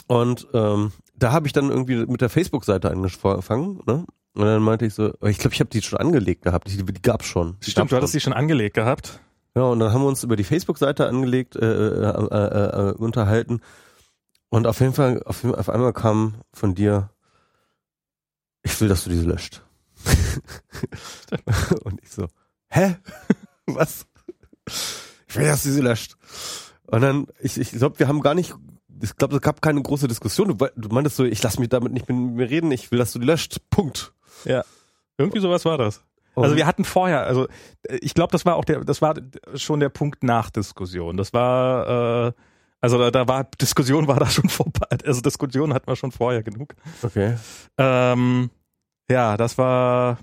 B: Und ähm, da habe ich dann irgendwie mit der Facebook-Seite angefangen, ne? Und dann meinte ich so, ich glaube, ich habe die schon angelegt gehabt. Die, die gab's schon. Die
A: Stimmt,
B: gab's
A: du hattest
B: schon.
A: die schon angelegt gehabt.
B: Ja, und dann haben wir uns über die Facebook-Seite angelegt, äh, äh, äh, äh, unterhalten. Und auf jeden Fall, auf, auf einmal kam von dir, ich will, dass du diese löscht. [laughs] und ich so, hä? Was? Ich will, dass du sie löscht. Und dann, ich, ich glaube, wir haben gar nicht, ich glaube, es gab keine große Diskussion. Du, du meintest so, ich lass mich damit nicht mit mir reden, ich will, dass du die löscht. Punkt.
A: Ja. Irgendwie sowas war das. Also wir hatten vorher, also ich glaube, das war auch der, das war schon der Punkt nach Diskussion. Das war, äh, also da, da war Diskussion war da schon [laughs] vorbei. Also Diskussion hatten wir schon vorher genug.
B: okay.
A: Ähm, ja, das war.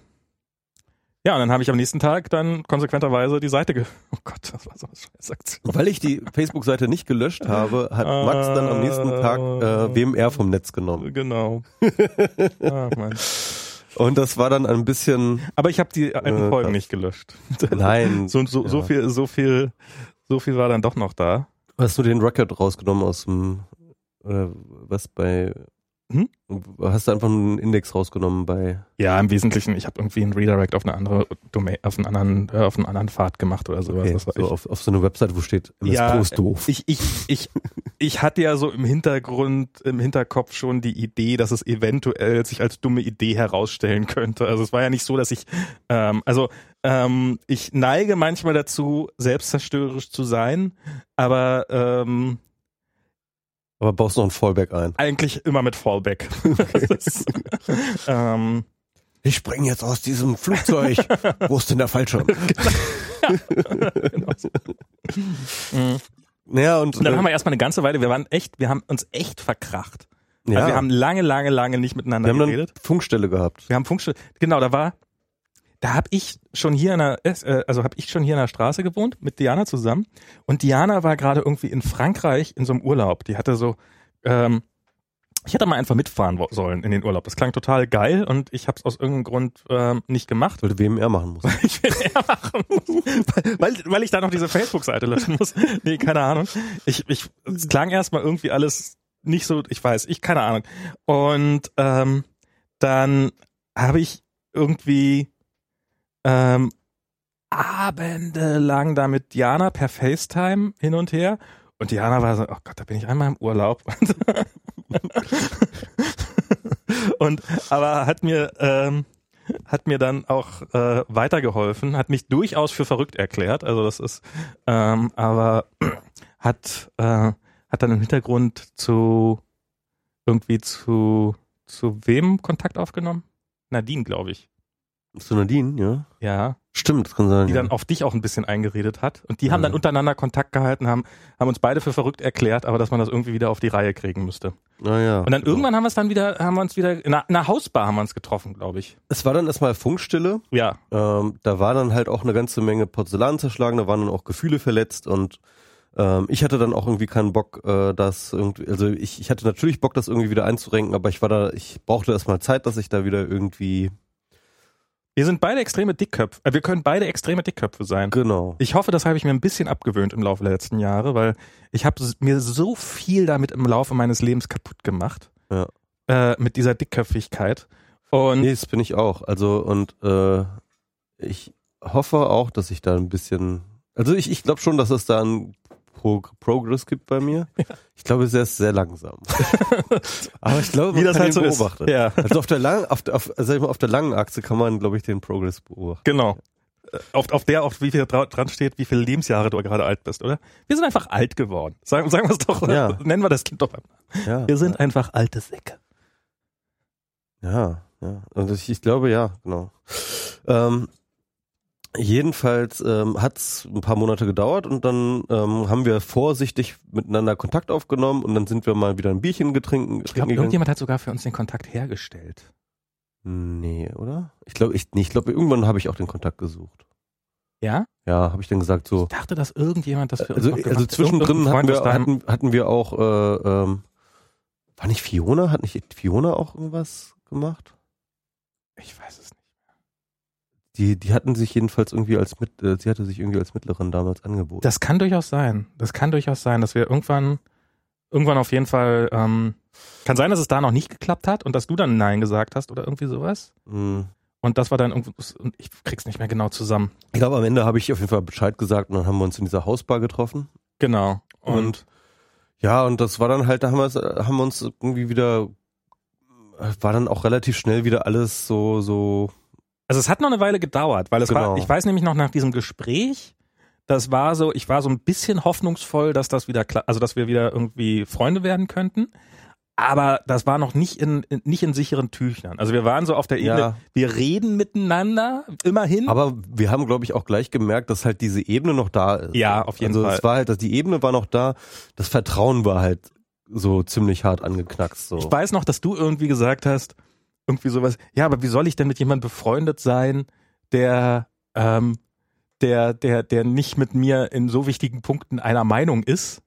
A: Ja, und dann habe ich am nächsten Tag dann konsequenterweise die Seite ge. [laughs] Oh Gott, das war so eine scheiß Aktion.
B: Weil ich die Facebook-Seite nicht gelöscht habe, hat Max dann am nächsten Tag äh, WMR vom Netz genommen.
A: Genau. [laughs] Ach, Mann.
B: Und das war dann ein bisschen,
A: Aber ich habe die alten
B: Äh,
A: Folgen nicht gelöscht. [laughs]
B: nein,
A: So, so, so
B: Ja.
A: viel, so viel, so viel war dann doch noch da.
B: hast du den Record rausgenommen aus dem, oder was bei,
A: Hm?
B: hast du einfach einen Index rausgenommen bei,
A: Ja, im Wesentlichen, ich habe irgendwie einen Redirect auf eine andere Domain, auf einen anderen, äh, auf einen anderen Pfad gemacht oder sowas.
B: okay, so auf, auf so eine Website, wo steht, MS
A: Ja,
B: Pro ist doof.
A: ich, ich, ich, ich hatte ja so im Hintergrund, im Hinterkopf schon die Idee, dass es eventuell sich als dumme Idee herausstellen könnte. Also es war ja nicht so, dass ich, ähm, also ähm, ich neige manchmal dazu, selbstzerstörerisch zu sein, aber ähm,
B: Aber baust noch ein Fallback ein.
A: eigentlich immer mit Fallback. [laughs] Das, ähm,
B: ich spring jetzt aus diesem Flugzeug. [laughs] Wo ist denn der Fallschirm? [laughs]
A: Mhm.
B: Naja, und,
A: Und dann
B: äh,
A: haben wir erstmal eine ganze Weile, wir waren echt, wir haben uns echt verkracht.
B: ja,
A: Also wir haben lange, lange, lange nicht miteinander
B: wir haben
A: geredet.
B: dann Funkstelle gehabt.
A: Wir haben Funkstelle. Genau, da war, da habe ich schon hier in der, äh, also habe ich schon hier in der Straße gewohnt mit Diana zusammen. Und Diana war gerade irgendwie in Frankreich in so einem Urlaub. Die hatte so, ähm, ich hätte mal einfach mitfahren sollen in den Urlaub. Das klang total geil und ich habe es aus irgendeinem Grund ähm, nicht gemacht.
B: Sollte WMR machen muss. [laughs]
A: Ich will eher machen muss, weil, weil, weil ich da noch diese Facebook-Seite löschen muss. Nee, keine Ahnung. Ich, ich, es klang erstmal irgendwie alles nicht so, ich weiß, ich, keine Ahnung. Und ähm, dann habe ich irgendwie ähm, abendelang da mit Diana per FaceTime hin und her. Und Diana war so, oh Gott, da bin ich einmal im Urlaub. [laughs] und aber hat mir ähm, hat mir dann auch äh, weitergeholfen, hat mich durchaus für verrückt erklärt. Also das ist, ähm, aber [clears throat] hat äh, hat dann im Hintergrund zu irgendwie zu zu wem Kontakt aufgenommen? Nadine, glaube ich.
B: Zu Nadine, ja.
A: Ja,
B: Stimmt, das kann sein.
A: die
B: ja.
A: dann auf dich auch ein bisschen eingeredet hat. Und die haben
B: Ja.
A: dann untereinander Kontakt gehalten, haben, haben uns beide für verrückt erklärt, aber dass man das irgendwie wieder auf die Reihe kriegen müsste.
B: Naja.
A: Und dann irgendwann haben wir es dann wieder, haben wir uns wieder, in einer, in einer Hausbar haben wir uns getroffen, glaube ich.
B: Es war dann erstmal Funkstille.
A: Ja.
B: Ähm, da war dann halt auch eine ganze Menge Porzellan zerschlagen, da waren dann auch Gefühle verletzt und ähm, ich hatte dann auch irgendwie keinen Bock, äh, das irgendwie, also ich, ich hatte natürlich Bock, das irgendwie wieder einzurenken, aber ich war da, ich brauchte erstmal Zeit, dass ich da wieder irgendwie,
A: Wir sind beide extreme Dickköpfe. Äh, wir können beide extreme Dickköpfe sein.
B: genau.
A: Ich hoffe, das habe ich mir ein bisschen abgewöhnt im Laufe der letzten Jahre, weil ich habe mir so viel damit im Laufe meines Lebens kaputt gemacht.
B: Ja.
A: Äh, mit dieser Dickköpfigkeit. Und
B: Nee, das bin ich auch. Also und äh, ich hoffe auch, dass ich da ein bisschen, also ich, ich glaube schon, dass es da einen Pro Progress gibt bei mir. Ich glaube, es ist sehr langsam. [laughs] Aber ich glaube, man
A: wie das halt so ist.
B: beobachten.
A: Ja,
B: Also auf der langen, auf, auf, sag ich mal, auf der langen Achse kann man, glaube ich, den Progress beobachten.
A: genau. Auf, auf der, auf wie viel dra dran steht, wie viele Lebensjahre du gerade alt bist, oder? Wir sind einfach alt geworden. Sagen, sagen wir es doch,
B: Ja. [laughs]
A: nennen wir das Kind doch Namen.
B: Ja,
A: Wir sind einfach alte Säcke.
B: ja, ja. Und ich, ich glaube, ja, genau. Ähm, jedenfalls ähm, hat es ein paar Monate gedauert und dann ähm, haben wir vorsichtig miteinander Kontakt aufgenommen und dann sind wir mal wieder ein Bierchen getrinken.
A: Ich glaube, irgendjemand hat sogar für uns den Kontakt hergestellt.
B: Nee, oder? Ich glaube, ich, nee, ich glaube, irgendwann habe ich auch den Kontakt gesucht.
A: Ja?
B: Ja, habe ich dann gesagt so.
A: Ich dachte, dass irgendjemand das für
B: Also,
A: uns
B: also
A: gemacht hat.
B: zwischendrin hatten wir, hatten, hatten wir auch, äh, ähm, war nicht Fiona? Hat nicht Fiona auch irgendwas gemacht?
A: Ich weiß es nicht.
B: Die, die hatten sich jedenfalls irgendwie als mit, äh, sie hatte sich irgendwie als Mittlerin damals angeboten.
A: Das kann durchaus sein. Das kann durchaus sein, dass wir irgendwann, irgendwann auf jeden Fall, ähm, kann sein, dass es da noch nicht geklappt hat und dass du dann Nein gesagt hast oder irgendwie sowas.
B: Hm.
A: Und das war dann irgendwie, und ich krieg's nicht mehr genau zusammen.
B: Ich glaube, am Ende habe ich auf jeden Fall Bescheid gesagt und dann haben wir uns in dieser Hausbar getroffen.
A: Genau. Und,
B: Und ja, und das war dann halt, da haben wir, haben wir uns irgendwie wieder, war dann auch relativ schnell wieder alles so, so,
A: also es hat noch eine Weile gedauert, weil es war,
B: Genau.
A: ich weiß nämlich noch nach diesem Gespräch, das war so, ich war so ein bisschen hoffnungsvoll, dass das wieder also dass wir wieder irgendwie Freunde werden könnten. Aber das war noch nicht in, in nicht in sicheren Tüchern. Also wir waren so auf der Ebene,
B: ja.
A: wir reden miteinander, immerhin.
B: Aber wir haben, glaube ich, auch gleich gemerkt, dass halt diese Ebene noch da ist.
A: Ja, auf jeden
B: also
A: Fall.
B: es war halt, dass die Ebene war noch da, das Vertrauen war halt so ziemlich hart angeknackst. So.
A: Ich weiß noch, dass du irgendwie gesagt hast, irgendwie sowas, ja, aber wie soll ich denn mit jemandem befreundet sein, der, ähm, der, der, der nicht mit mir in so wichtigen Punkten einer Meinung ist?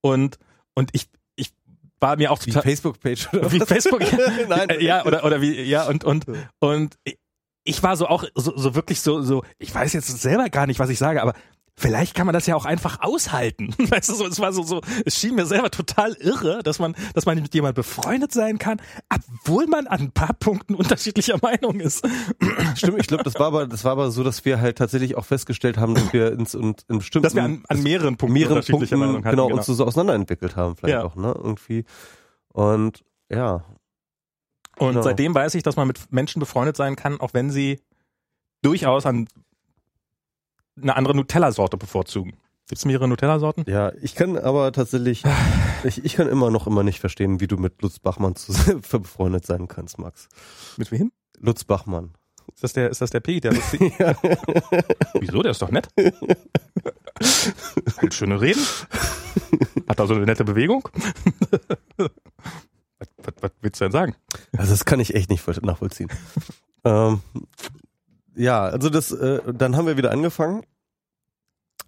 A: Und, und ich, ich war mir auch
B: Wie
A: total,
B: Facebook-Page oder
A: wie
B: was?
A: Facebook, [laughs]
B: Nein.
A: Äh, ja, oder, oder wie, ja, und, und, und ich war so auch so, so wirklich so, so, ich weiß jetzt selber gar nicht, was ich sage, aber vielleicht kann man das ja auch einfach aushalten. [laughs] Weißt du, so, es war so, so, es schien mir selber total irre, dass man, dass man mit jemandem befreundet sein kann, obwohl man an ein paar Punkten unterschiedlicher Meinung ist. [clears throat]
B: Stimmt, ich glaube, das war aber, das war aber so, dass wir halt tatsächlich auch festgestellt haben, dass wir uns in, in bestimmten,
A: Dass wir an, an mehreren Punkten
B: mehreren
A: unterschiedlicher
B: Punkten,
A: Meinung hatten.
B: genau, uns so, so auseinanderentwickelt haben, vielleicht
A: Ja.
B: auch, ne, irgendwie. Und, ja.
A: Und
B: genau.
A: seitdem weiß ich, dass man mit Menschen befreundet sein kann, auch wenn sie durchaus an eine andere Nutella-Sorte bevorzugen. Gibt es mehrere Nutella-Sorten?
B: Ja, ich kann aber tatsächlich, [sighs] ich, ich kann immer noch immer nicht verstehen, wie du mit Lutz Bachmann zu, [laughs] befreundet sein kannst, Max.
A: Mit wem?
B: Lutz Bachmann.
A: Ist das der, ist das der P, der Lutz? [laughs] Wieso? Der ist doch nett. Hält schöne Reden. Hat da so eine nette Bewegung. [laughs] was, was, was willst du denn sagen?
B: Also das kann ich echt nicht voll- nachvollziehen. ähm, ja, also das, äh, dann haben wir wieder angefangen.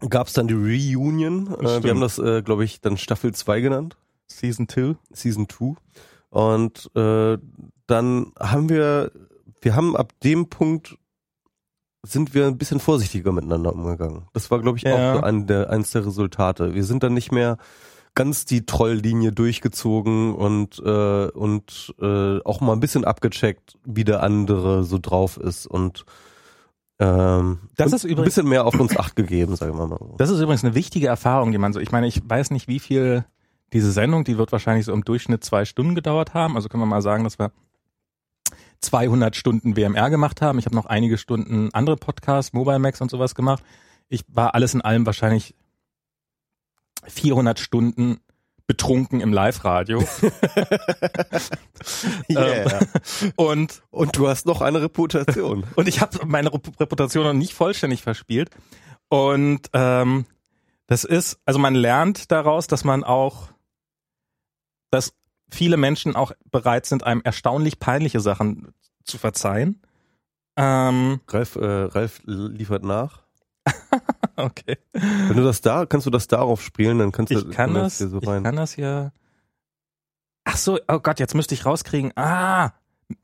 B: Gab es dann die Reunion. Äh, wir haben das, äh, glaube ich, dann Staffel 2 genannt.
A: Season 2.
B: Season 2. Und äh, dann haben wir, wir haben ab dem Punkt sind wir ein bisschen vorsichtiger miteinander umgegangen. Das war, glaube ich,
A: Ja.
B: auch ein der, eins der Resultate. Wir sind dann nicht mehr ganz die Trolllinie durchgezogen und äh, und äh, auch mal ein bisschen abgecheckt, wie der andere so drauf ist und ähm,
A: Das ist übrigens-
B: ein bisschen mehr auf uns acht gegeben, sagen wir mal.
A: Das ist übrigens eine wichtige Erfahrung, die man so, ich meine, ich weiß nicht, wie viel diese Sendung, die wird wahrscheinlich so im Durchschnitt zwei Stunden gedauert haben. Also können wir mal sagen, dass wir 200 Stunden WMR gemacht haben. Ich habe noch einige Stunden andere Podcasts, Mobile Max und sowas gemacht. Ich war alles in allem wahrscheinlich 400 Stunden betrunken im Live-Radio. [laughs] [laughs]
B: Yeah.
A: Und
B: Und du hast noch eine Reputation. [laughs]
A: und ich habe meine Rep- Reputation noch nicht vollständig verspielt. Und ähm, das ist, also man lernt daraus, dass man auch, dass viele Menschen auch bereit sind, einem erstaunlich peinliche Sachen zu verzeihen. Ähm,
B: Ralf, äh, Ralf liefert nach. [laughs]
A: okay.
B: Wenn du das da, kannst du das darauf spielen, dann kannst du
A: Ich kann das,
B: hier so
A: ich
B: rein.
A: kann das ja. Ach so, oh Gott, jetzt müsste ich rauskriegen. Ah,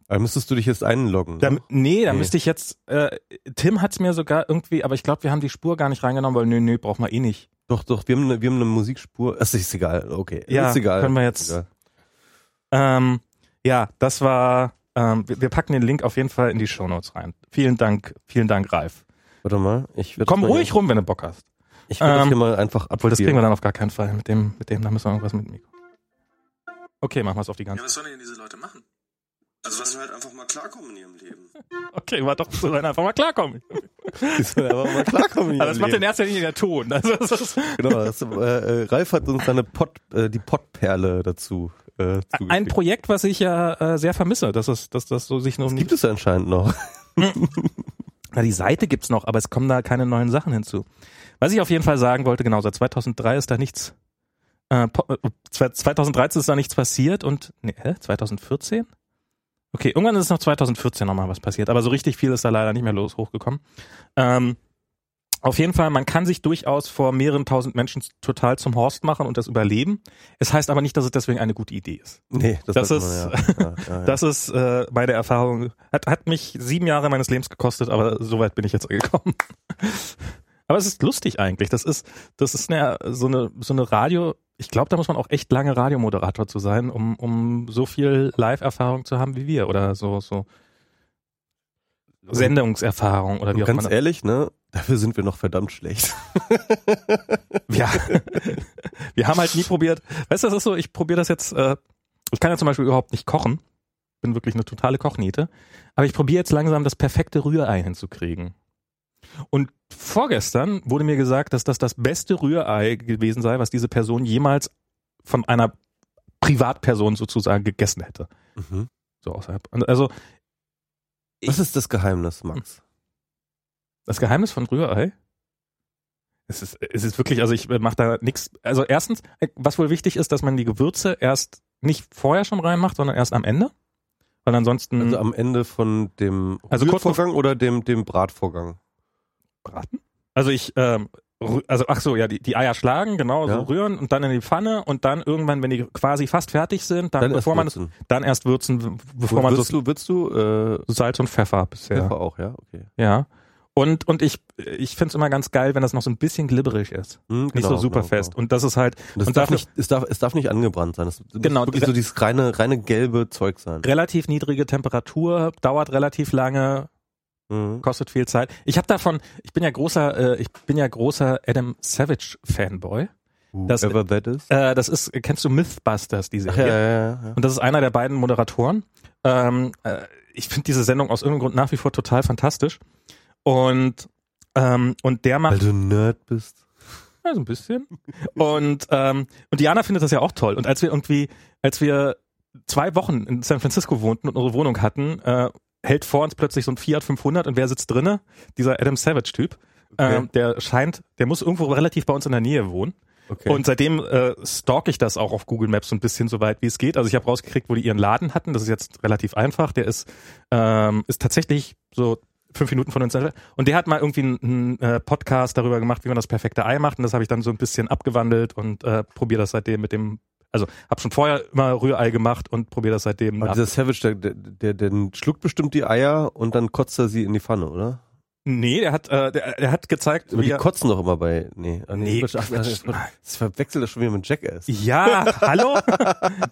B: Da müsstest du dich jetzt einloggen.
A: da,
B: ne?
A: nee, da
B: Nee.
A: müsste ich jetzt. Äh, Tim hat's mir sogar irgendwie, aber ich glaube, wir haben die Spur gar nicht reingenommen, weil nö, nö, brauchen wir eh nicht.
B: Doch, doch, wir haben eine, wir haben eine Musikspur. Es ist egal, okay.
A: Ja,
B: ist egal.
A: können wir jetzt-
B: egal.
A: Ähm, ja, das war. Ähm, wir, wir packen den Link auf jeden Fall in die Shownotes rein. Vielen Dank, vielen Dank, Ralf.
B: Warte mal, ich werde
A: Komm ruhig rum, wenn du Bock hast.
B: Ich werde das
A: Ähm,
B: hier mal einfach
A: Obwohl, das kriegen wir
B: abspielen.
A: dann auf gar keinen Fall. Mit dem, mit dem, da müssen wir irgendwas mit dem Mikro. Okay, machen wir es auf die ganze.
C: Ja, was sollen denn diese Leute machen? Also, dass sie halt einfach mal klarkommen in ihrem Leben. [laughs]
A: Okay, war doch, sollen einfach mal klarkommen. [laughs]
B: Die sollen einfach mal klarkommen. in
A: Aber das
B: ihrem
A: macht in
B: Leben.
A: erster Linie der Ton. [laughs] Also, das ist
B: Genau, das, äh, äh, Ralf hat uns seine Pott, äh, die Pottperle dazu äh,
A: ein. Projekt, was ich ja äh, sehr vermisse, dass es, dass das so sich noch
B: Das
A: nicht.
B: gibt es ja anscheinend noch.
A: Na, die Seite gibt's noch, aber es kommen da keine neuen Sachen hinzu. Was ich auf jeden Fall sagen wollte, genau, seit 2003 ist da nichts, äh, po- äh, 2013 ist da nichts passiert und, nee, hä, 2014? Okay, irgendwann ist noch 2014 nochmal was passiert, aber so richtig viel ist da leider nicht mehr los hochgekommen. Ähm, auf jeden Fall, man kann sich durchaus vor mehreren tausend Menschen total zum Horst machen und das überleben. Es heißt aber nicht, dass es deswegen eine gute Idee ist.
B: Nee, das,
A: Das ist-
B: man. Ja, ja, ja. [laughs]
A: Das ist äh, meine Erfahrung. Hat, hat mich sieben Jahre meines Lebens gekostet, aber so weit bin ich jetzt [laughs] gekommen. aber es ist lustig eigentlich. Das ist, das ist eine, so eine, so eine Radio. Ich glaube, da muss man auch echt lange Radiomoderator zu sein, um, um so viel Live-Erfahrung zu haben wie wir oder so, so Sendungserfahrung oder wie
B: Und
A: auch
B: ganz
A: immer.
B: ehrlich, ne? Dafür sind wir noch verdammt schlecht. [laughs]
A: Ja. wir haben halt nie probiert. Weißt du, das ist so, ich probiere das jetzt, äh, ich kann ja zum Beispiel überhaupt nicht kochen. Bin wirklich eine totale Kochniete. Aber ich probiere jetzt langsam das perfekte Rührei hinzukriegen. Und vorgestern wurde mir gesagt, dass das das beste Rührei gewesen sei, was diese Person jemals von einer Privatperson sozusagen gegessen hätte.
B: Mhm.
A: So außerhalb. Und also
B: Was ist das Geheimnis, Max?
A: Das Geheimnis von Rührei? Es ist, es ist wirklich, also ich mache da nichts. Also erstens, äh, was wohl wichtig ist, dass man die Gewürze erst nicht vorher schon reinmacht, sondern erst am Ende. Weil ansonsten
B: Also am Ende von dem
A: Also
B: Rührvorgang oder dem, dem Bratvorgang?
A: braten. Also ich, ähm, also ach so, ja, die, die Eier schlagen, genau,
B: Ja.
A: so rühren und dann in die Pfanne und dann irgendwann, wenn die quasi fast fertig sind, dann,
B: Dann erst
A: bevor man
B: würzen.
A: dann erst würzen, bevor man
B: würzt
A: so
B: du, würzt du äh,
A: Salz und Pfeffer bisher.
B: Pfeffer auch, ja? Okay.
A: Ja. Und, und ich, ich finde es immer ganz geil, wenn das noch so ein bisschen glibberig ist.
B: Hm,
A: Nicht
B: genau,
A: so super
B: genau,
A: fest.
B: Genau.
A: Und das ist halt,
B: Und, das
A: und
B: darf
A: dafür-
B: nicht, es, darf, es darf nicht angebrannt sein. Es
A: Genau,
B: wirklich so dieses reine, reine gelbe Zeug sein.
A: relativ niedrige Temperatur, dauert relativ lange,
B: Mhm.
A: kostet viel Zeit. Ich habe davon, ich bin ja großer, äh, ich bin ja großer Adam Savage Fanboy. Das-
B: Whoever that is.
A: Äh, das ist, kennst du Mythbusters, diese
B: ja, ja, ja, ja.
A: Und das ist einer der beiden Moderatoren. Ähm, äh, ich finde diese Sendung aus irgendeinem Grund nach wie vor total fantastisch. Und ähm, und der macht
B: Weil du Nerd bist.
A: Ja, so ein bisschen. Und, ähm, und Diana findet das ja auch toll. Und als wir irgendwie, als wir zwei Wochen in San Francisco wohnten und unsere Wohnung hatten, äh, hält vor uns plötzlich so ein Fiat 500 und wer sitzt drinne? Dieser Adam Savage-Typ.
B: Okay.
A: Ähm, der scheint, der muss irgendwo relativ bei uns in der Nähe wohnen.
B: Okay.
A: Und seitdem äh, stalk ich das auch auf Google Maps so ein bisschen so weit wie es geht. Also ich habe rausgekriegt, wo die ihren Laden hatten. Das ist jetzt relativ einfach. Der ist ähm, ist tatsächlich so fünf Minuten von uns. Und der hat mal irgendwie einen, einen äh, Podcast darüber gemacht, wie man das perfekte Ei macht. Und das habe ich dann so ein bisschen abgewandelt und äh, probiere das seitdem mit dem. Also habe schon vorher immer Rührei gemacht und probiere das seitdem.
B: Aber
A: ab.
B: dieser Savage, der, der, der, der schluckt bestimmt die Eier und dann kotzt er sie in die Pfanne, oder?
A: Nee, der hat, äh, der, der hat gezeigt,
B: Aber
A: wie
B: die
A: er,
B: kotzen doch immer bei. Nee,
A: Nee,
B: Quatsch, ach,
A: Quatsch,
B: ach, das verwechselt das schon wieder mit Jackass.
A: Ja, [laughs] hallo?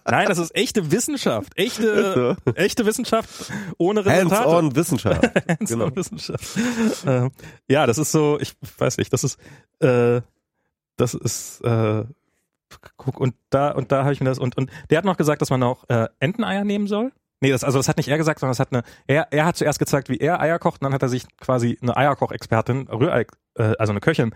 A: Nein, das ist echte Wissenschaft. Echte, echte Wissenschaft ohne Resultate.
B: Hands-on Wissenschaft. [laughs]
A: Hands-on
B: genau.
A: Wissenschaft. ähm, ja, das ist so, ich weiß nicht, das ist, äh, das ist, äh, guck, und da, und da habe ich mir das, und, und der hat noch gesagt, dass man auch äh, Enteneier nehmen soll. Nee, das, also das hat nicht er gesagt, sondern das hat eine, er, er hat zuerst gezeigt, wie er Eier kocht, und dann hat er sich quasi eine Eierkochexpertin, Rührei, äh, also eine Köchin,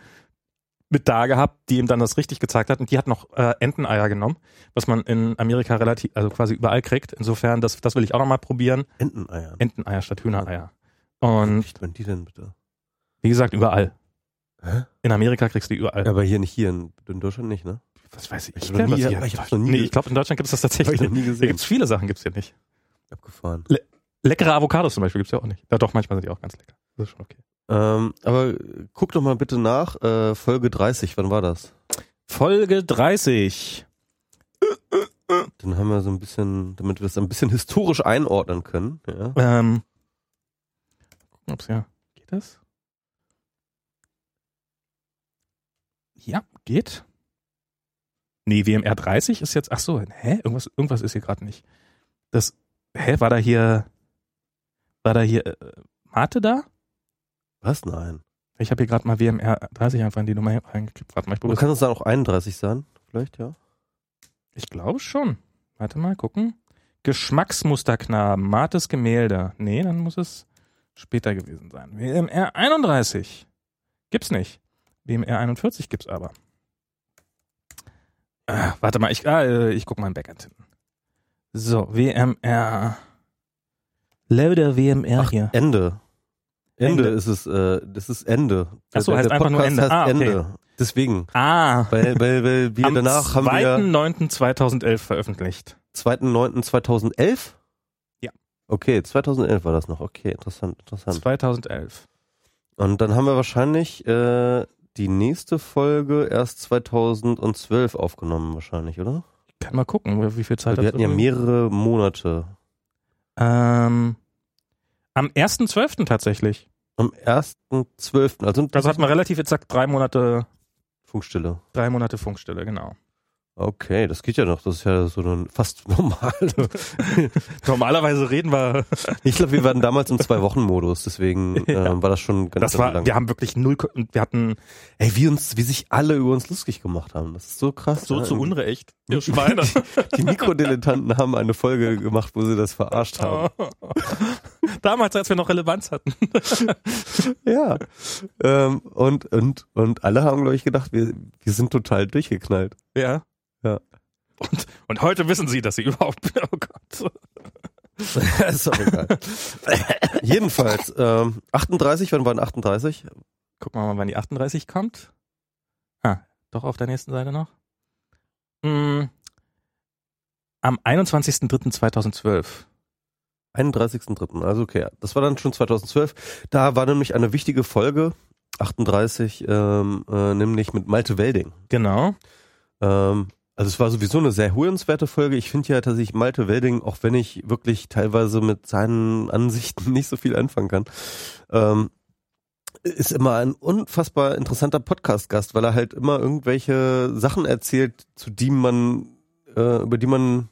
A: mit da gehabt, die ihm dann das richtig gezeigt hat und die hat noch äh, Enteneier genommen, was man in Amerika relativ, also quasi überall kriegt. Insofern, das, das will ich auch noch mal probieren.
B: Enteneier.
A: Enteneier statt Hühnereier. Und
B: Nicht, wenn die denn bitte?
A: wie gesagt, überall.
B: Hä?
A: In Amerika kriegst du die überall.
B: Ja, aber hier nicht hier in, in Deutschland nicht, ne?
A: was weiß ich?
B: Ich
A: Ich,
B: hab nie- ich nie
A: nee, ich glaube, in Deutschland gibt es das
B: Hab
A: tatsächlich
B: ich noch nie
A: Hier
B: gesehen.
A: gibt's viele Sachen, gibt's hier nicht.
B: Abgefahren.
A: Leckere Avocados zum Beispiel gibt's ja auch nicht. Ja, doch, manchmal sind die auch ganz lecker. Das ist schon okay.
B: Ähm, aber guck doch mal bitte nach, äh, Folge 30, wann war das?
A: Folge 30.
B: Dann haben wir so ein bisschen, damit wir es ein bisschen historisch einordnen können. Ja.
A: Ähm, gucken, ob's ja. Geht das? Ja, geht. Nee, WMR 30 ist jetzt. Ach so, hä? Irgendwas, irgendwas ist hier gerade nicht. Das. Hä? War da hier. War da hier äh, Mate da?
B: Was? Nein.
A: Ich habe hier gerade mal WMR 30 einfach in die Nummer reingekippt. Warte mal, ich
B: Du
A: probiere
B: kannst es dann auch 31 sein? Vielleicht, ja?
A: Ich glaube schon. Warte mal, gucken. Geschmacksmusterknaben, Mates Gemälde. Nee, dann muss es später gewesen sein. WMR 31. Gibt's nicht. WMR 41 gibt's aber. Ah, warte mal, ich, ah, äh, ich guck mal im Backend hinten. So, WMR. Loader WMR
B: Ach,
A: hier.
B: Ende. Ende
A: Ende.
B: ist es, äh, das ist Ende.
A: Ach so, heißt einfach nur Ende. Ah, okay.
B: Ende. Deswegen.
A: Ah,
B: Weil, weil, weil wir
A: am
B: danach haben wir
A: 2.9.2011 veröffentlicht.
B: 2.9.2011?
A: Ja.
B: Okay, 2011 war das noch. Okay, interessant, interessant.
A: 2011.
B: Und dann haben wir wahrscheinlich äh, die nächste Folge erst 2012 aufgenommen, wahrscheinlich, oder?
A: Kann mal gucken, wie viel Zeit
B: wir hatten ja mehrere Monate.
A: Ähm, am 1.12. tatsächlich.
B: Am 1.12., also,
A: Also hat man relativ exakt drei Monate,
B: Funkstille.
A: drei Monate Funkstille, genau.
B: Okay, das geht ja noch. Das ist ja so ein fast [laughs] normal. [laughs]
A: Normalerweise reden wir,
B: ich glaube, wir waren damals im Zwei-Wochen-Modus, deswegen [laughs]
A: Ja.
B: ähm, war das schon ganz
A: das war,
B: lang.
A: wir haben wirklich null, wir hatten
B: Ey, wie uns, wie sich alle über uns lustig gemacht haben. Das ist so krass.
A: so
B: ja.
A: zu Unrecht. Ihr Schweine.
B: Die Mikrodilettanten haben eine Folge gemacht, wo sie das verarscht haben.
A: Damals, als wir noch Relevanz hatten.
B: Ja. Ähm, und, und, und alle haben, glaube ich, gedacht, wir, wir sind total durchgeknallt.
A: Ja. Und, und heute wissen sie, dass sie überhaupt, [laughs] oh Gott. [laughs]
B: ist doch egal. [laughs] Jedenfalls, ähm, 38, wann waren 38?
A: Gucken wir mal, wann die 38 kommt. Ah, doch auf der nächsten Seite noch. Mm, am 21.03.2012.
B: 31.3. Also okay, das war dann schon 2012. Da war nämlich eine wichtige Folge, 38, ähm, äh, nämlich mit Malte Welding.
A: Genau.
B: Ähm, also es war sowieso eine sehr hörenswerte Folge. Ich finde ja tatsächlich Malte Welding, auch wenn ich wirklich teilweise mit seinen Ansichten [laughs] nicht so viel anfangen kann, ähm, ist immer ein unfassbar interessanter Podcast-Gast, weil er halt immer irgendwelche Sachen erzählt, zu die man, äh, über die man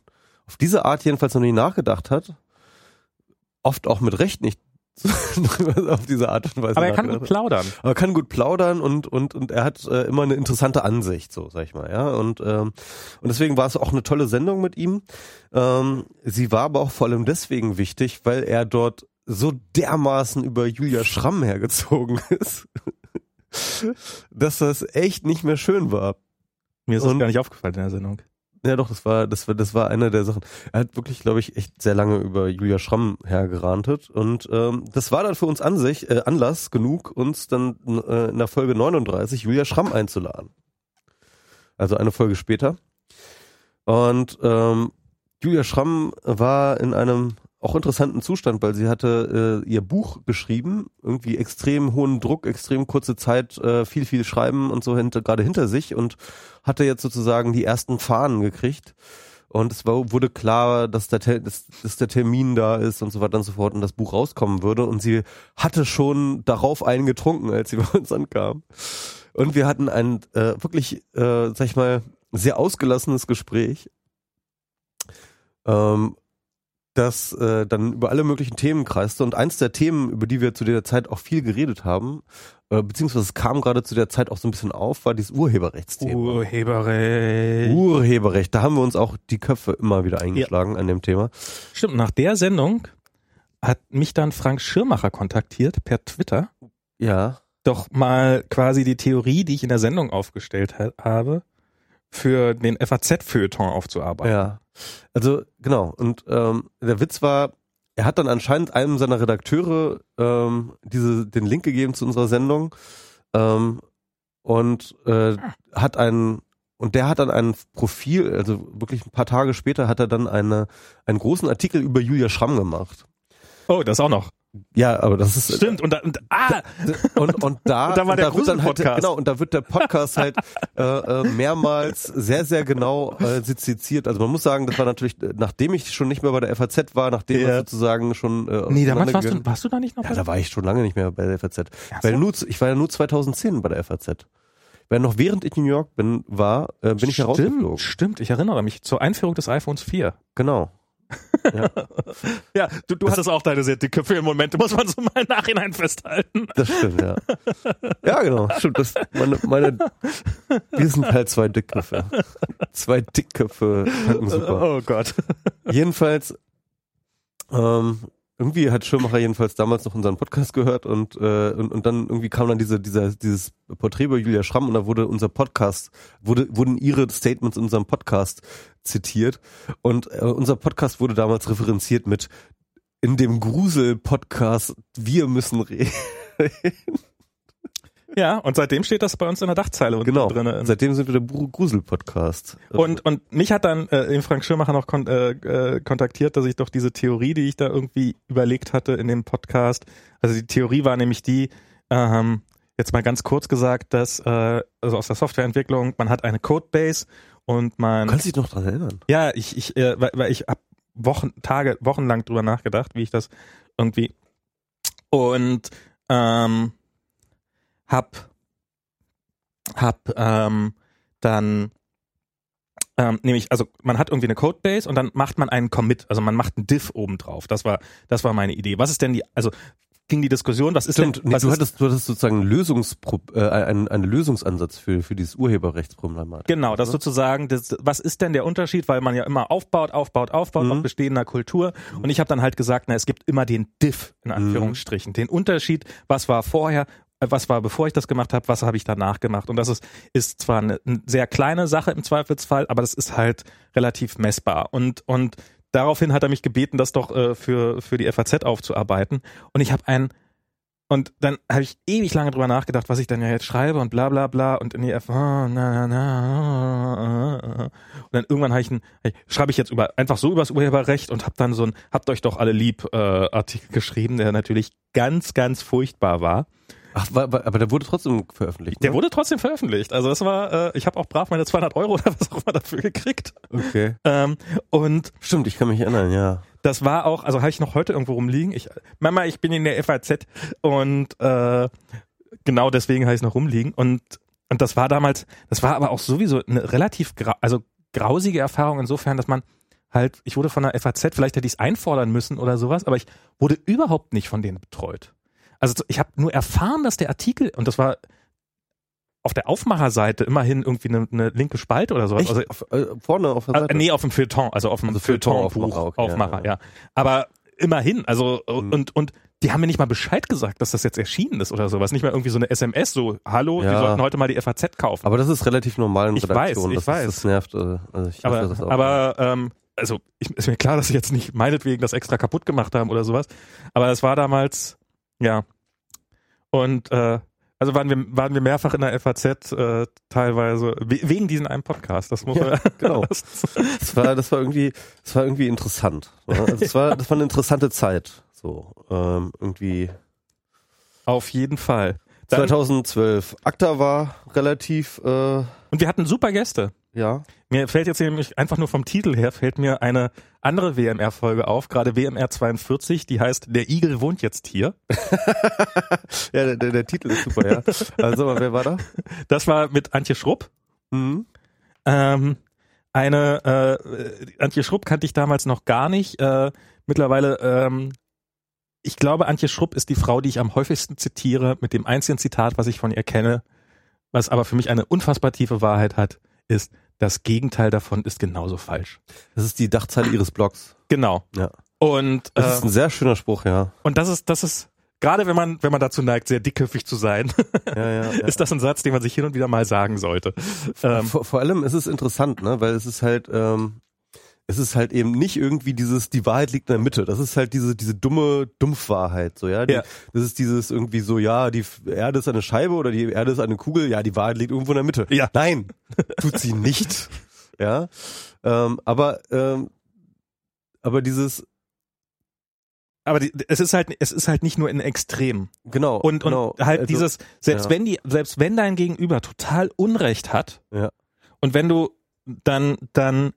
B: auf diese Art jedenfalls noch nie nachgedacht hat. Oft auch mit Recht nicht [laughs] auf diese Art und Weise
A: Aber er kann gut plaudern.
B: Aber kann gut plaudern und und und er hat äh, immer eine interessante Ansicht, so sag ich mal, ja. Und ähm, und deswegen war es auch eine tolle Sendung mit ihm. Ähm, sie war aber auch vor allem deswegen wichtig, weil er dort so dermaßen über Julia Schramm hergezogen [laughs] ist, dass das echt nicht mehr schön war.
A: Mir ist das
B: Und-
A: gar nicht aufgefallen in der Sendung.
B: Ja, doch, das war, das war, das war eine der Sachen. Er hat wirklich, glaube ich, echt sehr lange über Julia Schramm hergerantet und ähm, das war dann für uns an sich äh, Anlass genug, uns dann äh, in der Folge 39 Julia Schramm einzuladen. Also eine Folge später. Und ähm, Julia Schramm war in einem auch interessanten Zustand, weil sie hatte äh, ihr Buch geschrieben, irgendwie extrem hohen Druck, extrem kurze Zeit, äh, viel, viel Schreiben und so hinter, gerade hinter sich und hatte jetzt sozusagen die ersten Fahnen gekriegt. Und es war, wurde klar, dass der, dass, dass der Termin da ist und so weiter und so fort und das Buch rauskommen würde. Und sie hatte schon darauf einen getrunken, als sie [laughs] bei uns ankam. Und wir hatten ein äh, wirklich, äh, sag ich mal, sehr ausgelassenes Gespräch. Ähm, das äh, dann über alle möglichen Themen kreiste. Und eins der Themen, über die wir zu der Zeit auch viel geredet haben, äh, beziehungsweise es kam gerade zu der Zeit auch so ein bisschen auf, war dieses Urheberrechtsthema.
A: Urheberrecht.
B: Urheberrecht, da haben wir uns auch die Köpfe immer wieder eingeschlagen ja. an dem Thema.
A: Stimmt, nach der Sendung hat mich dann Frank Schirmacher kontaktiert per Twitter.
B: Ja.
A: Doch mal quasi die Theorie, die ich in der Sendung aufgestellt ha habe, für den FAZ-Feuilleton aufzuarbeiten.
B: Ja. Also genau. Und ähm, der Witz war, er hat dann anscheinend einem seiner Redakteure ähm, diese den Link gegeben zu unserer Sendung ähm, und äh, hat einen und der hat dann ein Profil, also wirklich ein paar Tage später hat er dann eine, einen großen Artikel über Julia Schramm gemacht.
A: Oh, das auch noch.
B: Ja, aber das ist
A: stimmt und da, und ah
B: und und da,
A: und [laughs] da war der
B: da wird dann halt
A: Podcast.
B: genau und da wird der Podcast halt äh, äh, mehrmals sehr sehr genau äh, seziert. Also man muss sagen, das war natürlich nachdem ich schon nicht mehr bei der FAZ war, nachdem ja. sozusagen schon äh,
A: Nee, damals warst du warst du da nicht noch?
B: Ja, da war ich schon lange nicht mehr bei der FAZ. Weil nur ich war ja nur 2010 bei der FAZ. Weil noch während ich in New York bin, war, äh, bin ich herausgeflogen.
A: Stimmt, ich erinnere mich zur Einführung des iPhones 4.
B: Genau.
A: Ja, [laughs] ja du, du hattest auch deine sehr dicke Filmmomente, muss man so mal im Nachhinein festhalten.
B: Das stimmt, ja. Ja, genau. Stimmt, das, meine, meine, wir sind halt zwei Dickköpfe. Zwei Dickköpfe super.
A: Oh Gott.
B: Jedenfalls, ähm, irgendwie hat Schirmacher jedenfalls damals noch unseren Podcast gehört und, äh, und, und dann irgendwie kam dann diese, dieser, dieses Porträt über Julia Schramm und da wurde unser Podcast, wurde, wurden ihre Statements in unserem Podcast zitiert und äh, unser Podcast wurde damals referenziert mit in dem Grusel-Podcast, wir müssen reden. [laughs]
A: Ja, und seitdem steht das bei uns in der Dachzeile
B: genau.
A: drin.
B: Seitdem sind wir der Grusel-Podcast.
A: Und, und mich hat dann äh, den Frank Schirmacher noch kon äh, äh, kontaktiert, dass ich doch diese Theorie, die ich da irgendwie überlegt hatte in dem Podcast, also die Theorie war nämlich die, ähm, jetzt mal ganz kurz gesagt, dass äh, also aus der Softwareentwicklung, man hat eine Codebase und man.
B: Du kannst dich noch dran erinnern?
A: Ja, ich, ich, äh, weil, weil ich hab Wochen, Tage, wochenlang drüber nachgedacht, wie ich das irgendwie und ähm, hab hab ähm, dann ähm, nämlich, also man hat irgendwie eine Codebase und dann macht man einen Commit, also man macht einen Diff oben drauf. Das war, das war meine Idee. Was ist denn die, also ging die Diskussion, was ist
B: Stimmt,
A: denn,
B: nee,
A: was
B: du,
A: ist,
B: hattest, du hattest sozusagen einen, Lösungspro äh, einen, einen Lösungsansatz für, für dieses Urheberrechtsproblematik.
A: Genau, das sozusagen, das, was ist denn der Unterschied, weil man ja immer aufbaut, aufbaut, aufbaut
B: Mhm.
A: auf bestehender Kultur. Und ich habe dann halt gesagt, na, es gibt immer den Diff in Anführungsstrichen, den Unterschied, was war vorher, äh, was war bevor ich das gemacht habe, was habe ich danach gemacht? Und das ist, ist zwar eine, eine sehr kleine Sache im Zweifelsfall, aber das ist halt relativ messbar. Und und daraufhin hat er mich gebeten, das doch äh, für für die FAZ aufzuarbeiten und ich habe ein und dann habe ich ewig lange drüber nachgedacht, was ich dann ja jetzt schreibe und bla bla bla und in die F na, na, na, und dann irgendwann habe ich ein, schreibe ich jetzt über einfach so übers Urheberrecht und habe dann so ein habt euch doch alle lieb äh, Artikel geschrieben, der natürlich ganz ganz furchtbar war.
B: Ach, aber der wurde trotzdem veröffentlicht.
A: Der
B: ne?
A: wurde trotzdem veröffentlicht. Also das war, äh, ich habe auch brav meine 200 Euro [laughs] oder was auch immer dafür gekriegt.
B: Okay.
A: Ähm, und
B: Stimmt, ich kann mich erinnern, ja.
A: das war auch, also habe ich noch heute irgendwo rumliegen. Ich, Mama, ich bin in der FAZ und äh, genau deswegen habe ich noch rumliegen. Und und das war damals, das war aber auch sowieso eine relativ, grau, also grausige Erfahrung insofern, dass man halt, ich wurde von der FAZ, vielleicht hätte ich es einfordern müssen oder sowas, aber ich wurde überhaupt nicht von denen betreut. Also ich habe nur erfahren, dass der Artikel, und das war auf der Aufmacherseite immerhin irgendwie eine, eine linke Spalte oder sowas. Also,
B: Auf, äh, vorne auf der
A: äh,
B: Seite?
A: nee, auf dem Feuilleton, also auf dem
B: Also
A: Feuilleton-Buch,
B: okay,
A: Aufmacher,
B: ja,
A: ja. Aber immerhin, also
B: Mhm.
A: und und die haben mir nicht mal Bescheid gesagt, dass das jetzt erschienen ist oder sowas. Nicht mal irgendwie so eine SMS, so Hallo, wir
B: Ja.
A: sollten heute mal die FAZ kaufen.
B: Aber das ist relativ normal in
A: Ich
B: Redaktionen.
A: weiß, ich
B: das,
A: weiß.
B: Das nervt. äh, Also ich
A: aber
B: das auch.
A: aber ähm, also ich, ist mir klar, dass sie jetzt nicht meinetwegen das extra kaputt gemacht haben oder sowas. Aber es war damals ja und äh, also waren wir waren wir mehrfach in der FAZ äh, teilweise we wegen diesen einen Podcast. Das muss
B: Ja,
A: man [laughs]
B: genau. das war, das war irgendwie, das war irgendwie interessant. ne? Also das war, das war eine interessante Zeit. So ähm, irgendwie
A: auf jeden Fall. Dann,
B: 2012. ACTA war relativ, äh,
A: und wir hatten super Gäste.
B: Ja,
A: Mir fällt jetzt nämlich einfach nur vom Titel her, fällt mir eine andere WMR-Folge auf, gerade WMR 42, die heißt Der Igel wohnt jetzt hier. [laughs]
B: ja, der, der, der Titel ist super, ja. Also, wer war da?
A: Das war mit Antje Schrupp.
B: Mhm.
A: Ähm, eine, äh, Antje Schrupp kannte ich damals noch gar nicht. Äh, mittlerweile, ähm, ich glaube, Antje Schrupp ist die Frau, die ich am häufigsten zitiere, mit dem einzigen Zitat, was ich von ihr kenne, was aber für mich eine unfassbar tiefe Wahrheit hat, ist, das Gegenteil davon ist genauso falsch.
B: Das ist die Dachzeile ihres Blogs.
A: Genau.
B: Ja.
A: Und,
B: Das ist
A: äh,
B: ein sehr schöner Spruch, ja.
A: und das ist, das ist, gerade wenn man, wenn man dazu neigt, sehr dickköpfig zu sein, [laughs]
B: ja, ja, ja.
A: ist das ein Satz, den man sich hin und wieder mal sagen sollte. Ähm,
B: vor, vor allem ist es interessant, ne, weil es ist halt, ähm, es ist halt eben nicht irgendwie dieses, die Wahrheit liegt in der Mitte. Das ist halt diese, diese dumme Dumpfwahrheit, so, ja. Die,
A: Ja.
B: Das ist dieses irgendwie so, ja, die Erde ist eine Scheibe oder die Erde ist eine Kugel, ja, die Wahrheit liegt irgendwo in der Mitte.
A: Ja.
B: Nein, tut sie nicht. [laughs] Ja. Ähm, aber, ähm, aber dieses,
A: aber die, es ist halt, es ist halt nicht nur in Extremen.
B: genau.
A: Und,
B: genau,
A: und halt
B: also,
A: dieses, selbst
B: ja.
A: wenn die, selbst wenn dein Gegenüber total Unrecht hat,
B: Ja.
A: und wenn du dann, dann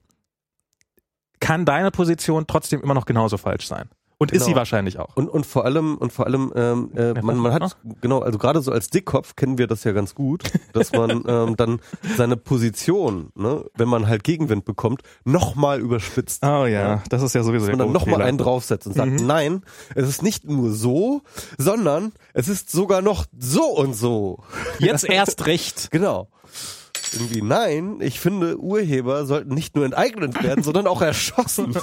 A: kann deine Position trotzdem immer noch genauso falsch sein. Und ist
B: Genau.
A: sie wahrscheinlich auch.
B: Und, und vor allem, und vor allem, ähm, äh, man, man hat, genau, also gerade so als Dickkopf kennen wir das ja ganz gut, dass man [laughs] ähm, dann seine Position, ne, wenn man halt Gegenwind bekommt, nochmal überspitzt.
A: Oh ja, das ist ja sowieso
B: Und
A: der
B: dann nochmal einen draufsetzt und sagt,
A: Mhm.
B: nein, es ist nicht nur so, sondern es ist sogar noch so und so.
A: Jetzt erst recht.
B: Genau. Irgendwie, nein, ich finde, Urheber sollten nicht nur enteignet werden, [laughs] sondern auch erschossen.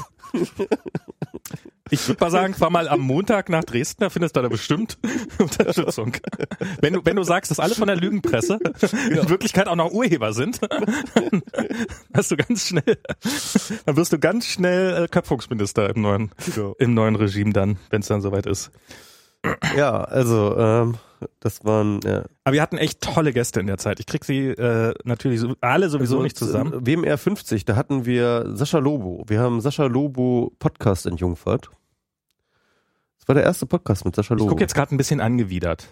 A: Ich würde mal sagen, fahr mal am Montag nach Dresden, da findest du da bestimmt [laughs] Unterstützung. Wenn du, wenn du sagst, dass alle von der Lügenpresse in Wirklichkeit auch noch Urheber sind, dann hast du ganz schnell, dann wirst du ganz schnell äh, Köpfungsminister im neuen,
B: Genau.
A: im neuen Regime dann, wenn es dann soweit ist.
B: Ja, also, ähm, das waren, ja.
A: Aber wir hatten echt tolle Gäste in der Zeit. Ich krieg sie äh, natürlich alle sowieso
B: Also,
A: nicht zusammen.
B: äh, WMR 50, da hatten wir Sascha Lobo. Wir haben Sascha Lobo Podcast in Jungfurt. Das war der erste Podcast mit Sascha
A: Ich
B: Lobo.
A: gucke jetzt gerade ein bisschen angewidert. [laughs]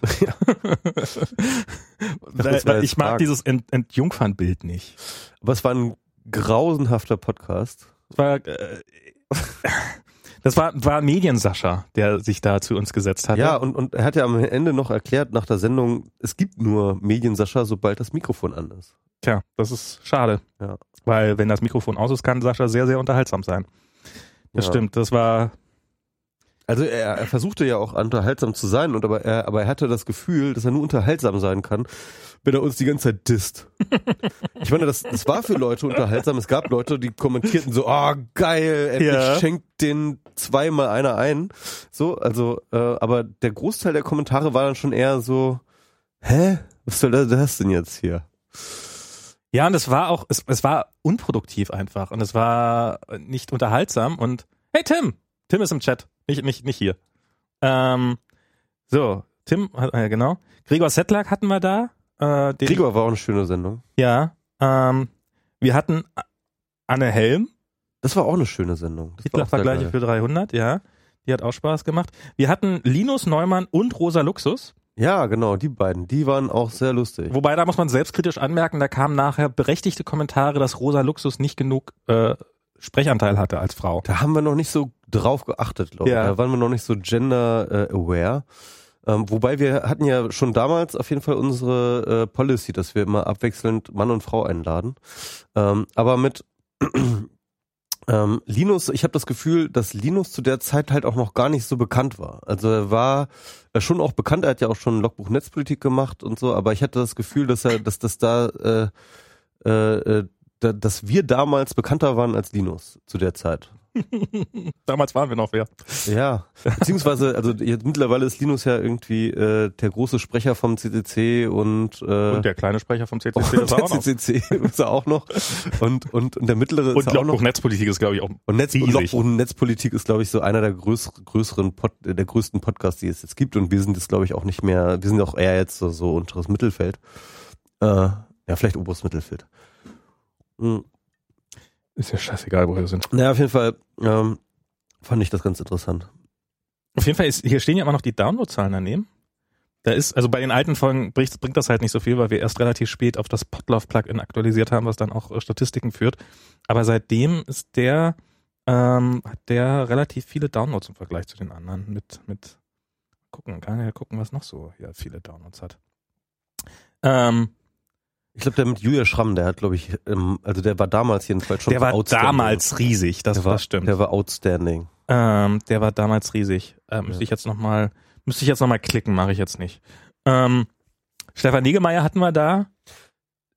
A: weil,
B: man
A: weil ich mag dieses Ent Entjungfernbild nicht.
B: Aber es war ein grausenhafter Podcast.
A: Das war, äh, das war, war Mediensascha, der sich da zu uns gesetzt hat.
B: Ja, und, und er hat ja am Ende noch erklärt nach der Sendung, es gibt nur Medien-Sascha, sobald das Mikrofon an ist.
A: Tja, das ist schade.
B: Ja.
A: Weil wenn das Mikrofon aus ist, kann Sascha sehr, sehr unterhaltsam sein. Das
B: Ja.
A: stimmt. Das war,
B: Also er, er versuchte ja auch unterhaltsam zu sein, und aber er, aber er hatte das Gefühl, dass er nur unterhaltsam sein kann, wenn er uns die ganze Zeit disst. [laughs] ich meine, das, das war für Leute unterhaltsam. Es gab Leute, die kommentierten so, ah geil, endlich
A: Ja.
B: schenkt den zweimal einer ein. So, also, äh, aber der Großteil der Kommentare war dann schon eher so, hä? Was soll das denn jetzt hier?
A: ja, und es war auch, es, es war unproduktiv einfach und es war nicht unterhaltsam und hey Tim, Tim ist im Chat, nicht, nicht, nicht hier. Ähm, so, Tim, äh, genau. Gregor Settlack hatten wir da. Äh, den
B: Gregor war auch eine schöne Sendung.
A: Ja, ähm, wir hatten Anne Helm,
B: Das war auch eine schöne Sendung. Das
A: Hitler-Vergleiche für 300, ja. Die hat auch Spaß gemacht. Wir hatten Linus Neumann und Rosa Luxus.
B: Ja, genau, die beiden, die waren auch sehr lustig.
A: Wobei, da muss man selbstkritisch anmerken, da kamen nachher berechtigte Kommentare, dass Rosa Luxus nicht genug äh, Sprechanteil hatte als Frau.
B: Da haben wir noch nicht so drauf geachtet, glaube ich.
A: Ja.
B: Da waren wir noch nicht so gender-aware. Ähm, wobei wir hatten ja schon damals auf jeden Fall unsere äh, Policy, dass wir immer abwechselnd Mann und Frau einladen. Ähm, aber mit [clears throat] ähm, Linus, ich habe das Gefühl, dass Linus zu der Zeit halt auch noch gar nicht so bekannt war. Also er war äh, schon auch bekannt, er hat ja auch schon Logbuch Netzpolitik gemacht und so, aber ich hatte das Gefühl, dass er, dass das da, äh, äh, äh, da, dass wir damals bekannter waren als Linus zu der Zeit. [laughs]
A: Damals waren wir noch wer.
B: Ja, beziehungsweise, also jetzt mittlerweile ist Linus ja irgendwie äh, der große Sprecher vom CCC und, äh,
A: Und der kleine Sprecher vom CCC [laughs]
B: und
A: ist er
B: der
A: auch noch.
B: CCC ist er auch noch und und, und der mittlere
A: Und
B: ist auch noch
A: Netzpolitik ist, glaube ich, auch
B: und, Netz, und Netzpolitik ist glaube ich so einer der größ, größeren Pod, der größten Podcasts, die es jetzt gibt und wir sind jetzt glaube ich auch nicht mehr, wir sind auch eher jetzt so, so unteres Mittelfeld. Äh, ja, vielleicht oberes Mittelfeld. Mhm.
A: Ist ja scheißegal, wo wir sind.
B: Naja, auf jeden Fall ähm, fand ich das ganz interessant.
A: Auf jeden Fall ist, hier stehen ja immer noch die Downloadzahlen daneben. Da ist, also bei den alten Folgen bringt, bringt das halt nicht so viel, weil wir erst relativ spät auf das Podlove-Plugin aktualisiert haben, was dann auch äh, Statistiken führt. Aber seitdem ist der, ähm, hat der relativ viele Downloads im Vergleich zu den anderen. Mit, mit, gucken, kann ja gucken, was noch so hier viele Downloads hat. Ähm,
B: Ich glaube, der mit Julia Schramm, der hat, glaube ich, ähm, also der war damals jedenfalls schon
A: der war
B: outstanding.
A: damals riesig, das,
B: der war,
A: das stimmt.
B: Der war outstanding.
A: Ähm, der war damals riesig. Äh, müsste
B: Ja.
A: ich jetzt noch mal, müsste ich jetzt noch mal klicken, mache ich jetzt nicht. Ähm, Stefan Negemeyer hatten wir da.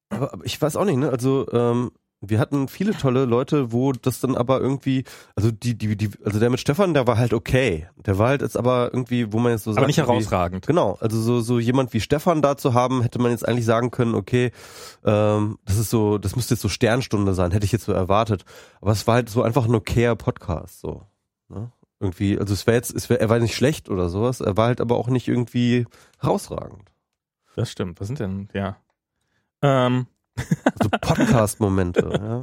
B: Aber, aber ich weiß auch nicht, ne? Also ähm, wir hatten viele tolle Leute, wo das dann aber irgendwie, also die, die, die, also der mit Stefan, der war halt okay. Der war halt jetzt aber irgendwie, wo man jetzt so sagt,
A: aber nicht herausragend.
B: Genau, also so, so jemand wie Stefan da zu haben, hätte man jetzt eigentlich sagen können, okay, ähm, das ist so, das müsste jetzt so Sternstunde sein, hätte ich jetzt so erwartet. Aber es war halt so einfach ein okayer Podcast, so. Ne? Irgendwie, also es wäre jetzt, es wär, er war nicht schlecht oder sowas, er war halt aber auch nicht irgendwie herausragend.
A: Das stimmt. Was sind denn, ja. Ähm,
B: So Podcast-Momente, ja.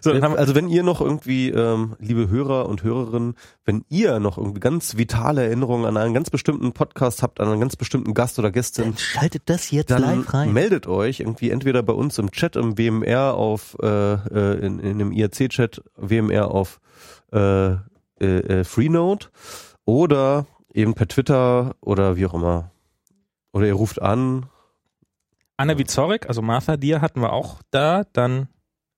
A: so, dann
B: Also wenn ihr noch irgendwie, ähm, liebe Hörer und Hörerinnen, wenn ihr noch irgendwie ganz vitale Erinnerungen an einen ganz bestimmten Podcast habt, an einen ganz bestimmten Gast oder Gästin,
D: schaltet das jetzt
B: dann meldet euch irgendwie entweder bei uns im Chat im WMR auf äh, äh, in, in dem IRC-Chat WMR auf äh, äh, äh, Freenode oder eben per Twitter oder wie auch immer. Oder ihr ruft an.
A: Anne Wizorik, also Martha Dier hatten wir auch da, dann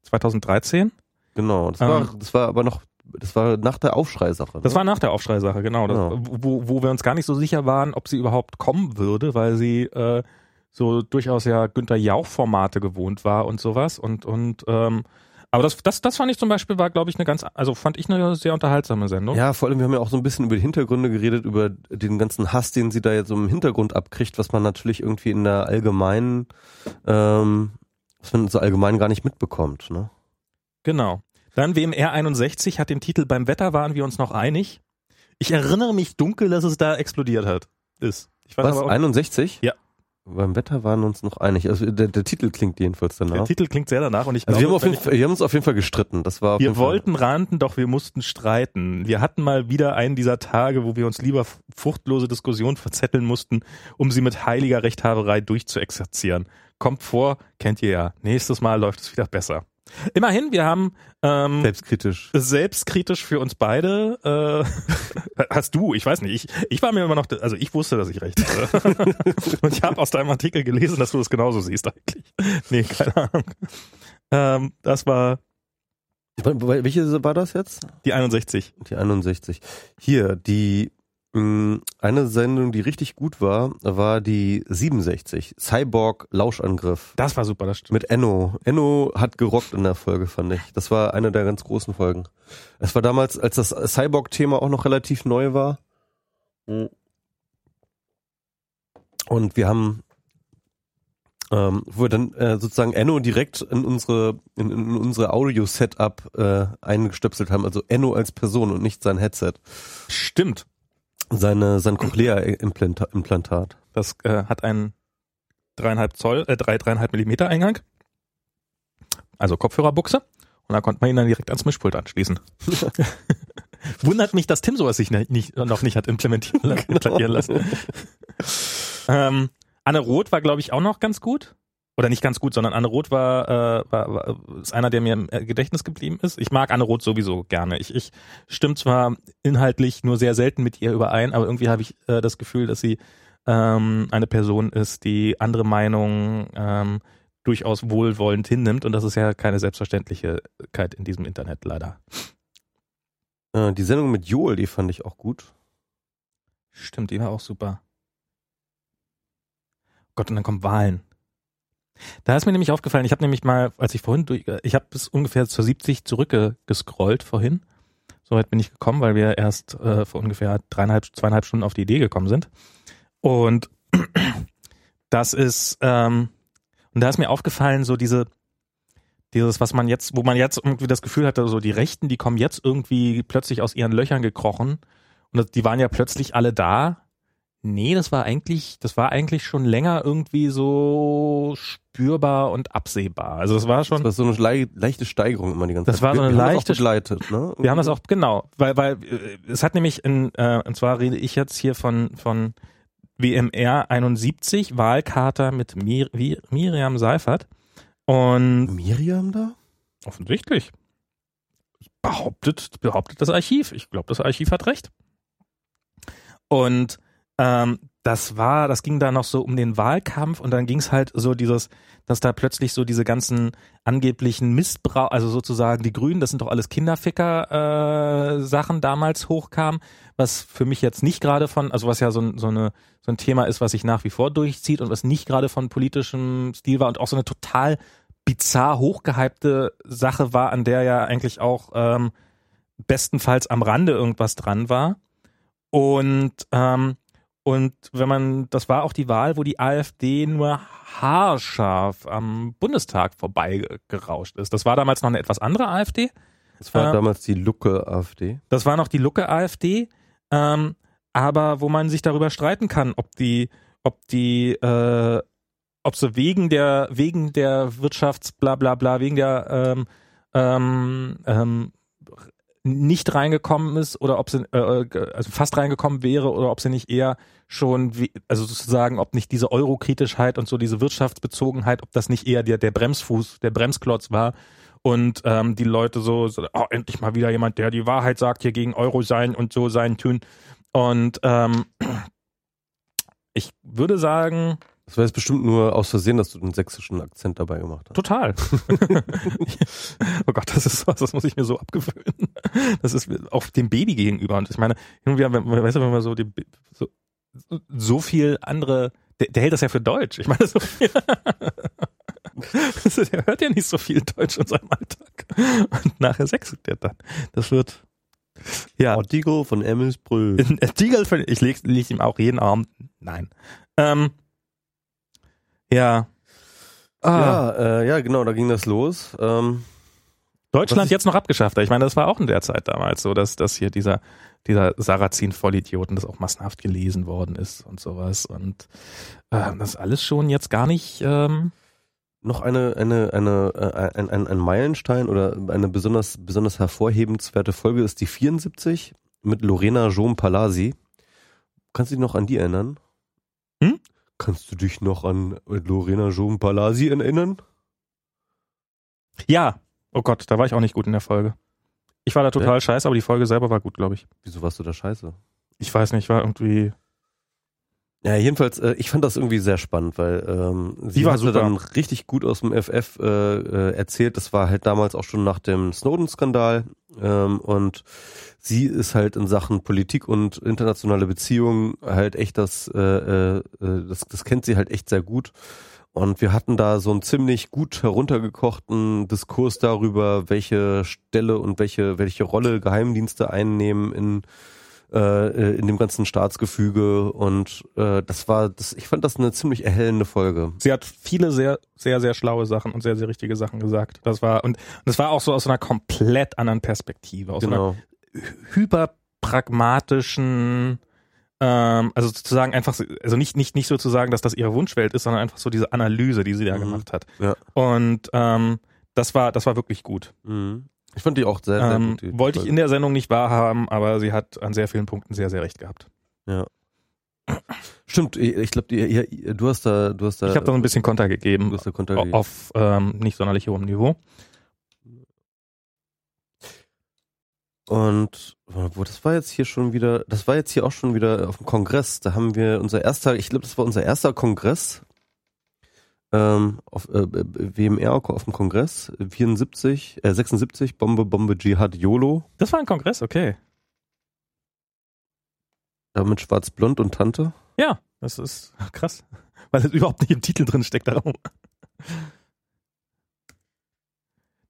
A: 2013.
B: Genau. Das
A: Ähm.
B: war, das war aber noch, das war nach der Aufschrei-Sache.
A: Das
B: ne?
A: war nach der Aufschrei-Sache, genau. Das,
B: Ja.
A: wo, wo wir uns gar nicht so sicher waren, ob sie überhaupt kommen würde, weil sie äh, so durchaus ja Günther Jauch-Formate gewohnt war und sowas. Und, und ähm, aber das, das, das fand ich zum Beispiel, war, glaube ich, eine ganz, also fand ich eine sehr unterhaltsame Sendung.
B: Ja, vor allem, wir haben ja auch so ein bisschen über die Hintergründe geredet, über den ganzen Hass, den sie da jetzt so im Hintergrund abkriegt, was man natürlich irgendwie in der allgemeinen, ähm, was man so allgemein gar nicht mitbekommt. Ne?
A: Genau. Dann WMR 61 hat den Titel Beim Wetter waren wir uns noch einig. Ich erinnere mich dunkel, dass es da explodiert hat. Ist. Ich weiß
B: Was?
A: aber auch,
B: 61?
A: Ja.
B: Beim Wetter waren uns noch einig. Also der, der Titel klingt jedenfalls
A: der
B: danach.
A: Titel klingt sehr danach und ich
B: Also wir haben,
A: glaube,
B: auf jeden Fall, wir haben uns auf jeden Fall gestritten. Das war
A: Wir wollten ranten, doch wir mussten streiten. Wir hatten mal wieder einen dieser Tage, wo wir uns lieber fruchtlose Diskussionen verzetteln mussten, um sie mit heiliger Rechthaberei durchzuexerzieren. Kommt vor, kennt ihr ja. Nächstes Mal läuft es wieder besser. Immerhin, wir haben ähm,
B: selbstkritisch.
A: selbstkritisch für uns beide. Äh, [laughs] hast du? Ich weiß nicht. Ich, ich war mir immer noch, also ich wusste, dass ich recht hatte. [laughs] Und ich habe aus deinem Artikel gelesen, dass du das genauso siehst eigentlich. Nee, keine Ahnung. Ähm, das war
B: Wel- Welche war das jetzt?
A: die 61.
B: Die 61. Hier, die eine Sendung, die richtig gut war, war die 67. Cyborg Lauschangriff.
A: Das war super, das stimmt.
B: Mit Enno. Enno hat gerockt in der Folge, fand ich. Das war eine der ganz großen Folgen. Es war damals, als das Cyborg-Thema auch noch relativ neu war. Und wir haben, ähm, wo wir dann äh, sozusagen Enno direkt in unsere in, in unsere Audio-Setup äh, eingestöpselt haben. Also Enno als Person und nicht sein Headset.
A: Stimmt.
B: Seine, sein Cochlea-Implantat.
A: Das äh, hat einen dreieinhalb Zoll, äh, drei, dreieinhalb Millimeter Eingang. Also Kopfhörerbuchse. Und da konnte man ihn dann direkt ans Mischpult anschließen. [laughs] Wundert mich, dass Tim sowas sich nicht, nicht, noch nicht hat implementieren lassen. [laughs] implantieren lassen. ähm, Anne Roth war, glaube ich, auch noch ganz gut. Oder nicht ganz gut, sondern Anne Roth war, äh, war, war ist einer, der mir im äh, Gedächtnis geblieben ist. Ich mag Anne Roth sowieso gerne. Ich, ich stimme zwar inhaltlich nur sehr selten mit ihr überein, aber irgendwie habe ich äh, das Gefühl, dass sie ähm, eine Person ist, die andere Meinungen ähm, durchaus wohlwollend hinnimmt und das ist ja keine Selbstverständlichkeit in diesem Internet leider.
B: Äh, die Sendung mit Joel, die fand ich auch gut.
A: Stimmt, die war auch super. Gott, und dann kommen Wahlen. Da ist mir nämlich aufgefallen, ich habe nämlich mal, als ich vorhin durch, ich habe bis ungefähr zur 70 zurückgescrollt vorhin Soweit bin ich gekommen, weil wir erst äh, vor ungefähr dreieinhalb, zweieinhalb Stunden auf die Idee gekommen sind. Und [clears throat] das ist, ähm, und da ist mir aufgefallen, so diese, dieses, was man jetzt, wo man jetzt irgendwie das Gefühl hatte, so die Rechten, die kommen jetzt irgendwie plötzlich aus ihren Löchern gekrochen und die waren ja plötzlich alle da. Nee, das war eigentlich, das war eigentlich schon länger irgendwie so spürbar und absehbar. Also das war schon.
B: Das war so eine le leichte Steigerung immer die ganze
A: Das war so eine
B: wir,
A: leichte-
B: Haben das auch begleitet, ne?
A: Wir haben das auch, genau, weil, weil äh, es hat nämlich, in, äh, und zwar rede ich jetzt hier von, von WMR 71, Wahlkater mit Mir, Mir, Miriam Seifert. Und
B: Miriam da?
A: offensichtlich behauptet, behauptet das Archiv. Ich glaube, das Archiv hat recht. Und ähm, das war, das ging da noch so um den Wahlkampf und dann ging es halt so dieses, dass da plötzlich so diese ganzen angeblichen Missbrauch, also sozusagen die Grünen, das sind doch alles Kinderficker äh, damals hochkam, was für mich jetzt nicht gerade von, also was ja so, so, eine, so ein Thema ist, was sich nach wie vor durchzieht und was nicht gerade von politischem Stil war und auch so eine total bizarr hochgehypte Sache war, an der ja eigentlich auch ähm, bestenfalls am Rande irgendwas dran war. Und ähm, und wenn man, das war auch die Wahl, wo die AfD nur haarscharf am Bundestag vorbeigerauscht ist. Das war damals noch eine etwas andere AfD.
B: Das war
A: Äh,
B: damals die Lucke AfD.
A: Das war noch die Lucke AfD, ähm, aber wo man sich darüber streiten kann, ob die, ob die, äh, ob sie wegen der, wegen der Wirtschafts, bla bla bla, wegen der ähm, ähm, ähm, nicht reingekommen ist oder ob sie äh, äh, also fast reingekommen wäre oder ob sie nicht eher schon wie, also sozusagen ob nicht diese Eurokritischheit und so diese Wirtschaftsbezogenheit ob das nicht eher der der Bremsfuß der Bremsklotz war und ähm, die Leute so, so oh, endlich mal wieder jemand der die Wahrheit sagt hier gegen Euro sein und so sein tun. Und ähm, ich würde sagen
B: Das war jetzt bestimmt nur aus Versehen, dass du den sächsischen Akzent dabei gemacht hast.
A: Total. [laughs] oh Gott, das ist was, das muss ich mir so abgewöhnen. Das ist auch dem Baby gegenüber. Und ich meine, wenn, weißt du, wenn man so, die, so, so viel andere, der, der hält das ja für Deutsch. Ich meine, so viel, [laughs] der hört ja nicht so viel Deutsch in seinem Alltag. Und nachher sechselt der dann. Das wird, ja.
B: Artikel von Emmelsbrüll.
A: In Artikel, für- ich leg, leg ihm auch jeden Abend. Nein. Ähm, ja. Ah,
B: Ja, äh, ja, genau, da ging das los. Ähm,
A: Deutschland jetzt noch abgeschafft. Ich meine, das war auch in der Zeit damals so, dass, dass hier dieser, dieser Sarrazin-Vollidioten, das auch massenhaft gelesen worden ist und sowas. Und äh, das ist alles schon jetzt gar nicht. Ähm,
B: noch eine, eine, eine, äh, ein, ein, ein Meilenstein oder eine besonders, besonders hervorhebenswerte Folge ist die 74 mit Lorena Jom Palasi. Kannst du dich noch an die erinnern? Kannst du dich noch an Lorena Jom Palasi erinnern?
A: ja, oh Gott, da war ich auch nicht gut in der Folge. Ich war da total scheiße, aber die Folge selber war gut, glaube ich.
B: Wieso warst du da scheiße?
A: Ich weiß nicht, war irgendwie.
B: Ja, jedenfalls, äh, ich fand das irgendwie sehr spannend, weil ähm, sie
A: war
B: hatte dann richtig gut aus dem FF äh, äh, erzählt. Das war halt damals auch schon nach dem Snowden-Skandal ähm, und sie ist halt in Sachen Politik und internationale Beziehungen halt echt das, äh, äh, das, das kennt sie halt echt sehr gut. Und wir hatten da so einen ziemlich gut heruntergekochten Diskurs darüber, welche Stelle und welche, welche Rolle Geheimdienste einnehmen in äh, in dem ganzen Staatsgefüge und äh, das war das ich fand das eine ziemlich erhellende Folge.
A: Sie hat viele sehr, sehr, sehr schlaue Sachen und sehr, sehr richtige Sachen gesagt. Das war, und das war auch so aus einer komplett anderen Perspektive, aus einer
B: Genau.
A: hyperpragmatischen, ähm, also sozusagen einfach, so- also nicht, nicht, nicht sozusagen, dass das ihre Wunschwelt ist, sondern einfach so diese Analyse, die sie da
B: Mhm.
A: gemacht hat.
B: Ja.
A: Und ähm, das war, das war wirklich gut.
B: Mhm. Ich fand die auch sehr, sehr
A: Ähm,
B: gut.
A: wollte ich in der Sendung nicht wahrhaben, aber sie hat an sehr vielen Punkten sehr, sehr recht gehabt.
B: Stimmt, ich, glaube, du hast da, du hast da,
A: Ich habe da so ein bisschen Konter
B: du
A: gegeben,
B: hast da Konter gegeben.
A: auf ähm, nicht sonderlich hohem Niveau.
B: Und wo das war jetzt hier schon wieder, das war jetzt hier auch schon wieder auf dem Kongress. Da haben wir unser erster, ich glaube, das war unser erster Kongress ähm, auf äh, äh, WMR auf dem Kongress 74, äh, 76 Bombe Bombe Jihad YOLO,
A: Das war ein Kongress, okay.
B: da mit Schwarz-Blond und Tante.
A: Ja, das ist krass, [laughs] weil es überhaupt nicht im Titel drin steckt. Darum.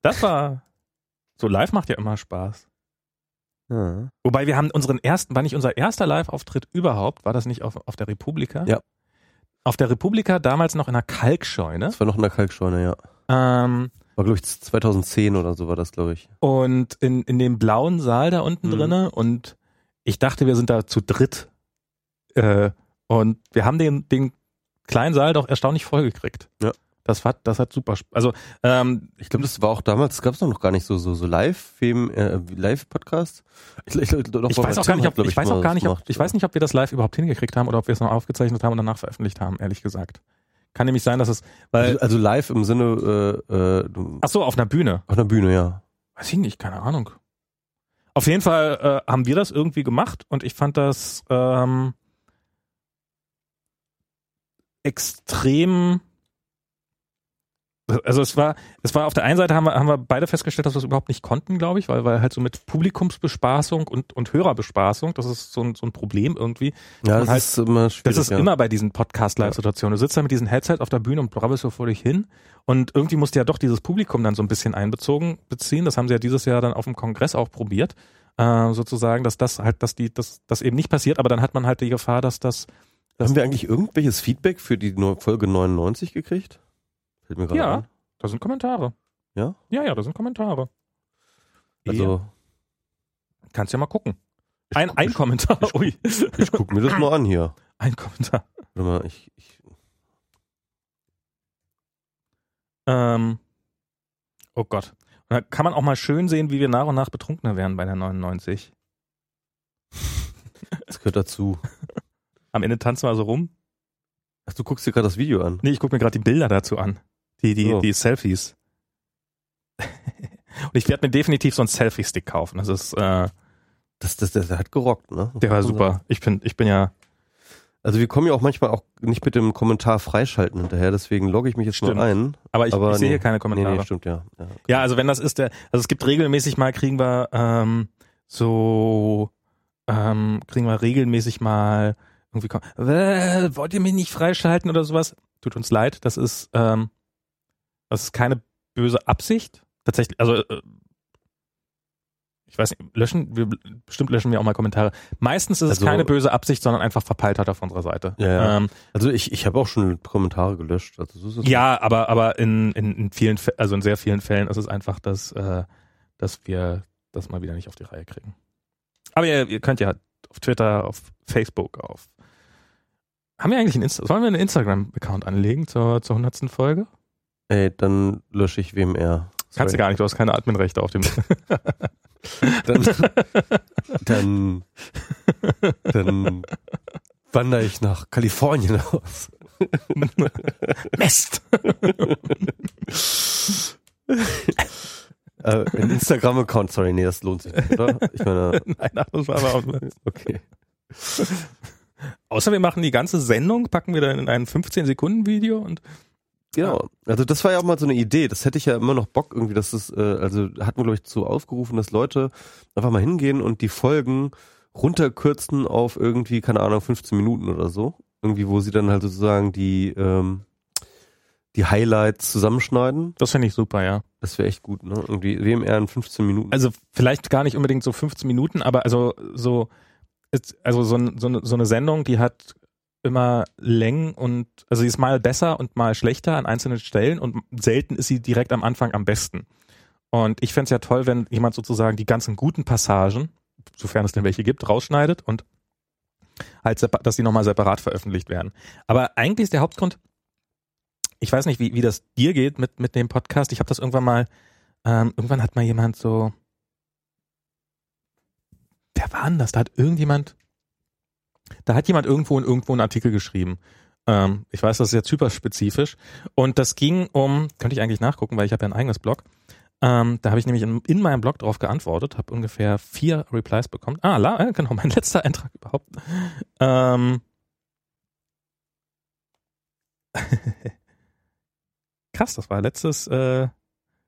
A: Das war so live macht ja immer Spaß.
B: Ja.
A: Wobei wir haben unseren ersten, war nicht unser erster Live-Auftritt überhaupt, war das nicht auf, auf der Republika?
B: Ja.
A: Auf der Republika damals noch in einer Kalkscheune.
B: Das war noch in der Kalkscheune, ja.
A: Ähm,
B: War, glaube ich, 2010 oder so war das, glaube ich.
A: und in, in dem blauen Saal da unten
B: Mhm.
A: drinne und ich dachte, wir sind da zu dritt. Äh, und wir haben den, den kleinen Saal doch erstaunlich voll gekriegt.
B: Ja.
A: Das hat, das hat super, also ähm,
B: Ich glaube, das war auch damals, gab es noch gar nicht so so, so live äh, live Podcast. Ich, ich, doch,
A: ich weiß auch gar nicht, ob, ich weiß auch gar nicht, ob, ich weiß
B: nicht.
A: ob wir das live überhaupt hingekriegt haben oder ob wir es noch aufgezeichnet haben und danach veröffentlicht haben, ehrlich gesagt. Kann nämlich sein, dass es, weil,
B: Also, also live im Sinne äh, äh,
A: ach so, auf einer Bühne.
B: auf einer Bühne, ja.
A: Weiß ich nicht, keine Ahnung. Auf jeden Fall äh, haben wir das irgendwie gemacht und ich fand das ähm, extrem. Also es war, es war auf der einen Seite haben wir, haben wir beide festgestellt, dass wir es überhaupt nicht konnten, glaube ich, weil, weil halt so mit Publikumsbespaßung und, und Hörerbespaßung, das ist so ein, so ein Problem irgendwie.
B: Ja, das
A: halt-
B: ist immer schwierig.
A: Das ist
B: ja.
A: immer bei diesen Podcast-Live-Situationen. Du sitzt da mit diesem Headset auf der Bühne und brabbelst so vor dich hin und irgendwie musst du ja doch dieses Publikum dann so ein bisschen einbezogen beziehen. Das haben sie ja dieses Jahr dann auf dem Kongress auch probiert, äh, sozusagen, dass das halt, dass die, dass das eben nicht passiert, aber dann hat man halt die Gefahr, dass das, das
B: Haben wir eigentlich irgendwelches Feedback für die Folge 99 gekriegt? Fällt mir gerade
A: Ja.
B: an.
A: da sind Kommentare.
B: Ja?
A: Ja, ja, da sind Kommentare.
B: Also,
A: Kannst ja mal gucken. Ein,
B: guck-
A: ein
B: ich,
A: Kommentar.
B: ich guck-
A: Ui.
B: ich guck mir das mal an hier. [laughs]
A: Ein Kommentar.
B: Warte mal, ich, ich,
A: Ähm, oh Gott. Und da kann man auch mal schön sehen, wie wir nach und nach betrunkener werden bei der 99. [laughs]
B: das gehört dazu.
A: Am Ende tanzen wir so rum.
B: Ach, du guckst dir gerade das Video an.
A: Nee, ich gucke mir gerade die Bilder dazu an. Die, die,
B: So.
A: die Selfies. [laughs] Und ich werde mir definitiv so einen Selfie-Stick kaufen. Das ist, äh,
B: Das, das, das, hat gerockt, ne?
A: der war super. Ich bin, ich bin ja,
B: Also wir kommen ja auch manchmal auch nicht mit dem Kommentar freischalten hinterher, deswegen logge ich mich jetzt
A: Stimmt.
B: mal ein.
A: aber ich,
B: Aber
A: ich sehe
B: nee.
A: hier keine
B: Nee,
A: Kommentare.
B: nee, stimmt, ja. ja.
A: Ja, also wenn das ist der, also es gibt regelmäßig mal, kriegen wir ähm, so, ähm, kriegen wir regelmäßig mal irgendwie, äh, wollt ihr mich nicht freischalten oder sowas? Tut uns leid, das ist, ähm, das ist keine böse Absicht. Tatsächlich, also äh, ich weiß nicht, löschen, wir, bestimmt löschen wir auch mal Kommentare. Meistens ist es
B: Also-
A: keine böse Absicht, sondern einfach Verpeiltheit auf unserer Seite.
B: Ja.
A: Ähm,
B: Also ich, ich habe auch schon Kommentare gelöscht. Also es
A: ja, aber aber in, in, in vielen, also in sehr vielen Fällen ist es einfach, dass äh, dass wir das mal wieder nicht auf die Reihe kriegen. Aber ihr, ihr könnt ja auf Twitter, auf Facebook, auf haben wir eigentlich einen Insta sollen wir einen Instagram-Account anlegen zur zur hundertsten Folge?
B: Ey, dann lösche ich WMR.
A: Kannst du gar nicht, du hast keine Adminrechte auf dem. [laughs]
B: Dann, dann, dann wandere ich nach Kalifornien aus. [laughs]
A: Mist.
B: Äh, ein Instagram-Account, sorry, nee, das lohnt sich nicht, oder? Ich meine, [laughs]
A: Nein, ach, das war aber auch,
B: okay.
A: Außer wir machen die ganze Sendung, packen wir dann in ein 15 Sekunden Video und
B: Genau. Also das war ja auch mal so eine Idee. Das hätte ich ja immer noch Bock irgendwie, dass es, äh, also hatten wir glaube ich so aufgerufen, dass Leute einfach mal hingehen und die Folgen runterkürzen auf irgendwie, keine Ahnung, 15 Minuten oder so. Irgendwie, wo sie dann halt sozusagen die, ähm, die Highlights zusammenschneiden.
A: das finde ich super, ja.
B: Das wäre echt gut, ne? Irgendwie WMR in 15 Minuten.
A: also vielleicht gar nicht unbedingt so 15 Minuten, aber also so, also so, so, so eine Sendung, die hat immer Längen und also sie ist mal besser und mal schlechter an einzelnen Stellen und selten ist sie direkt am Anfang am besten. Und ich fänd's es ja toll, wenn jemand sozusagen die ganzen guten Passagen, sofern es denn welche gibt, rausschneidet und halt, dass die nochmal separat veröffentlicht werden. Aber eigentlich ist der Hauptgrund, ich weiß nicht, wie, wie das dir geht mit, mit dem Podcast. Ich habe das irgendwann mal, ähm, irgendwann hat mal jemand so, wer war denn das? Da hat irgendjemand, da hat jemand irgendwo in irgendwo einen Artikel geschrieben. Ähm, ich weiß, das ist jetzt hyperspezifisch. Und das ging um, könnte ich eigentlich nachgucken, weil ich habe ja ein eigenes Blog. Ähm, da habe ich nämlich in, in meinem Blog drauf geantwortet, habe ungefähr vier Replies bekommen. Ah, la, äh, genau, mein [laughs] letzter Eintrag überhaupt. Ähm, [laughs] Krass, das war letztes, äh,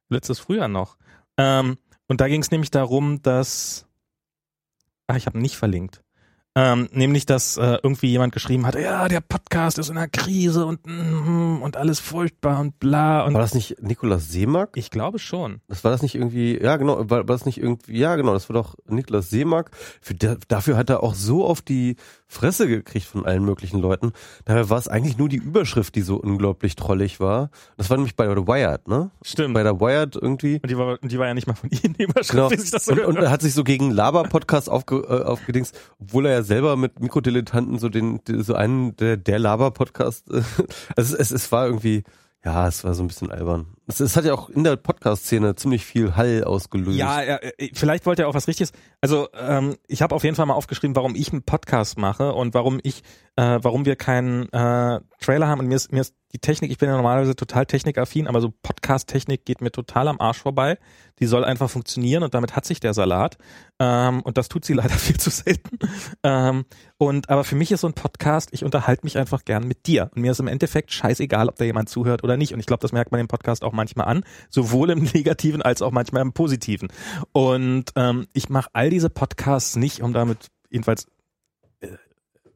A: letztes Frühjahr noch. Ähm, und da ging es nämlich darum, dass, ah, ich habe nicht verlinkt. Ähm, nämlich, dass äh, irgendwie jemand geschrieben hat, ja, der Podcast ist in einer Krise und mm, und alles furchtbar und bla und
B: War das nicht Nikolaus Seemark?
A: ich glaube schon.
B: Das war das nicht irgendwie, ja genau, war, war das nicht irgendwie, ja genau, das war doch Niklas Seemark. Für, der, dafür hat er auch so auf die Fresse gekriegt von allen möglichen Leuten. Daher war es eigentlich nur die Überschrift, die so unglaublich trollig war. Das war nämlich bei der Wired, ne?
A: Stimmt.
B: Bei der Wired irgendwie.
A: Und die war, die war ja nicht mal von [laughs] Ihnen, die Überschrift,
B: Genau.
A: wie sich das so
B: Und, und er hat sich so gegen Laber-Podcast aufge, äh, aufgedingst, obwohl er ja selber mit Mikrodilettanten so den, so einen der, der Laber-Podcast, also [laughs] es, es, es war irgendwie, ja, es war so ein bisschen albern. Es, es hat ja auch in der Podcast-Szene ziemlich viel Hall ausgelöst.
A: Ja, er, äh, vielleicht wollte er auch was Richtiges. Also ähm, ich habe auf jeden Fall mal aufgeschrieben, warum ich einen Podcast mache und warum ich, äh, warum wir keinen äh, Trailer haben. Und mir ist, mir ist die Technik, ich bin ja normalerweise total technikaffin, aber so Podcast-Technik geht mir total am Arsch vorbei. Die soll einfach funktionieren und damit hat sich der Salat. Ähm, und das tut sie [laughs] leider viel zu selten. Ähm, und aber für mich ist so ein Podcast, ich unterhalte mich einfach gern mit dir. Und mir ist im Endeffekt scheißegal, ob da jemand zuhört oder nicht. Und ich glaube, das merkt man im Podcast auch manchmal an, sowohl im [laughs] Negativen als auch manchmal im Positiven. Und ähm, ich mache all diese Podcasts nicht, um damit jedenfalls äh,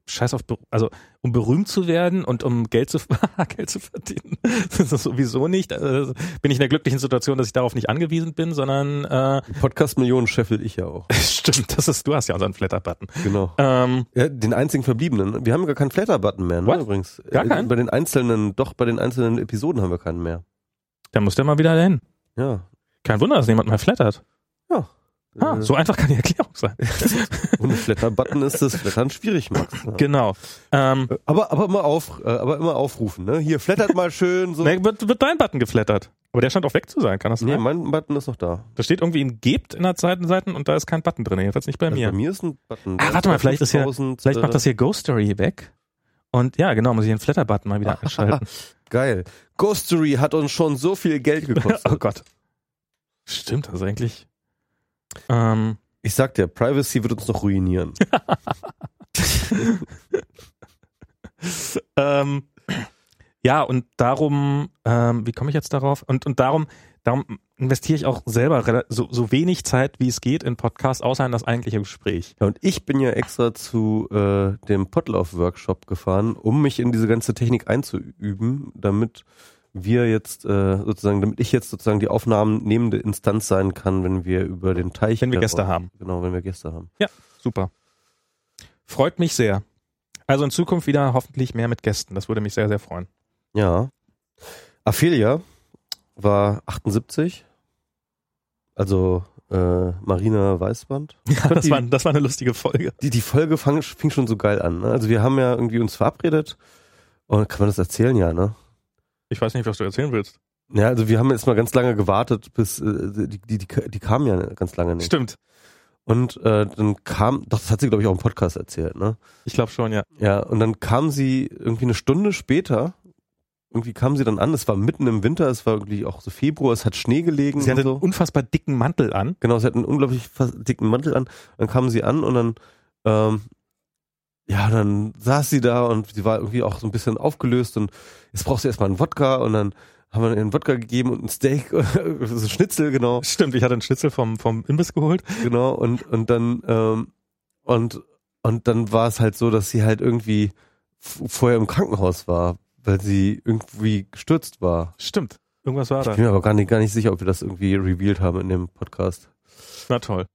A: Scheiß auf, also um berühmt zu werden und um Geld zu, [laughs] Geld zu verdienen. Das ist sowieso nicht. Also, bin ich in der glücklichen Situation, dass ich darauf nicht angewiesen bin, sondern äh,
B: Podcast-Millionen scheffel ich ja auch. [laughs]
A: stimmt, das ist, du hast ja unseren Flatter-Button.
B: Genau.
A: Ähm,
B: Ja, den einzigen verbliebenen. Wir haben gar keinen Flatter-Button mehr, ne,
A: What?
B: übrigens.
A: Gar
B: Äh,
A: keinen?
B: Bei den einzelnen, doch, bei den einzelnen Episoden haben wir keinen mehr.
A: Da muss der mal wieder dahin.
B: Ja.
A: Kein Wunder, dass niemand mehr flattert.
B: Ja.
A: Ah,
B: Äh,
A: so einfach kann die Erklärung sein. [laughs]
B: Ohne Flatter-Button ist das Flattern schwierig, Max. [laughs] Ja.
A: Genau. Ähm,
B: Aber, aber immer auf, äh, aber immer aufrufen, ne? Hier, flattert mal schön, so.
A: ne, wird, wird dein Button geflattert. Aber der scheint auch weg zu sein, kann das sein?
B: Nee, mein Button ist noch da.
A: Da steht irgendwie ein Gebt in der Seiten und da ist kein Button drin. Jedenfalls nicht bei
B: Also
A: mir.
B: bei mir ist ein Button.
A: Ah, warte mal, vielleicht ist ja-
B: 5000,
A: Vielleicht
B: äh,
A: macht das hier Ghost Story weg. Und ja, genau, muss ich den Flatter-Button mal wieder [laughs] einschalten.
B: Geil. Ghostery hat uns schon so viel Geld [laughs] gekostet.
A: oh Gott. Stimmt, das ist eigentlich. Ähm,
B: Ich sag dir, Privacy wird uns noch ruinieren. [laughs]
A: ähm, ja, und darum, ähm, wie komme ich jetzt darauf? Und, und darum, darum investiere ich auch selber so, so wenig Zeit, wie es geht, in Podcasts, außer in das eigentliche Gespräch.
B: Ja, und ich bin ja extra zu äh, dem Potlauf-Workshop gefahren, um mich in diese ganze Technik einzuüben, damit wir jetzt äh, sozusagen, damit ich jetzt sozusagen die Aufnahmen nehmende Instanz sein kann, wenn wir über den Teich.
A: Wenn wir Gäste haben.
B: Genau, wenn wir Gäste haben.
A: Super. Freut mich sehr. Also in Zukunft wieder hoffentlich mehr mit Gästen. Das würde mich sehr, sehr freuen.
B: Ja. Aphelia war 78. Also äh, Marina Weißband. [laughs]
A: Ja, das
B: die-
A: war, das war eine lustige Folge.
B: Die, die Folge fang, fing schon so geil an. Ne? Also wir haben ja irgendwie uns verabredet. Und kann man das erzählen, ja, ne?
A: Ich weiß nicht, was du erzählen willst.
B: Ja, also wir haben jetzt mal ganz lange gewartet, bis äh, die, die, die, die kamen ja ganz lange nicht.
A: Stimmt.
B: Und äh, dann kam, doch, das hat sie, glaube ich, auch im Podcast erzählt, ne?
A: Ich glaube schon, ja.
B: Ja, und dann kam sie irgendwie eine Stunde später, irgendwie kam sie dann an, es war mitten im Winter, es war irgendwie auch so Februar, es hat Schnee gelegen
A: Sie hatte
B: und
A: einen
B: so.
A: unfassbar dicken Mantel an.
B: Genau, sie hat einen unglaublich dicken Mantel an. Dann kam sie an und dann, ähm, ja, dann saß sie da und sie war irgendwie auch so ein bisschen aufgelöst und jetzt brauchst du erstmal einen Wodka und dann haben wir ihr einen Wodka gegeben und ein Steak, [laughs] so Schnitzel, genau,
A: Stimmt, ich hatte einen Schnitzel vom, vom Imbiss geholt.
B: genau, und, und dann, ähm, und, und dann war es halt so, dass sie halt irgendwie vorher im Krankenhaus war, weil sie irgendwie gestürzt war.
A: Stimmt. Irgendwas war
B: Ich
A: da.
B: bin mir aber gar nicht, gar nicht sicher, ob wir das irgendwie revealed haben in dem Podcast.
A: Na toll.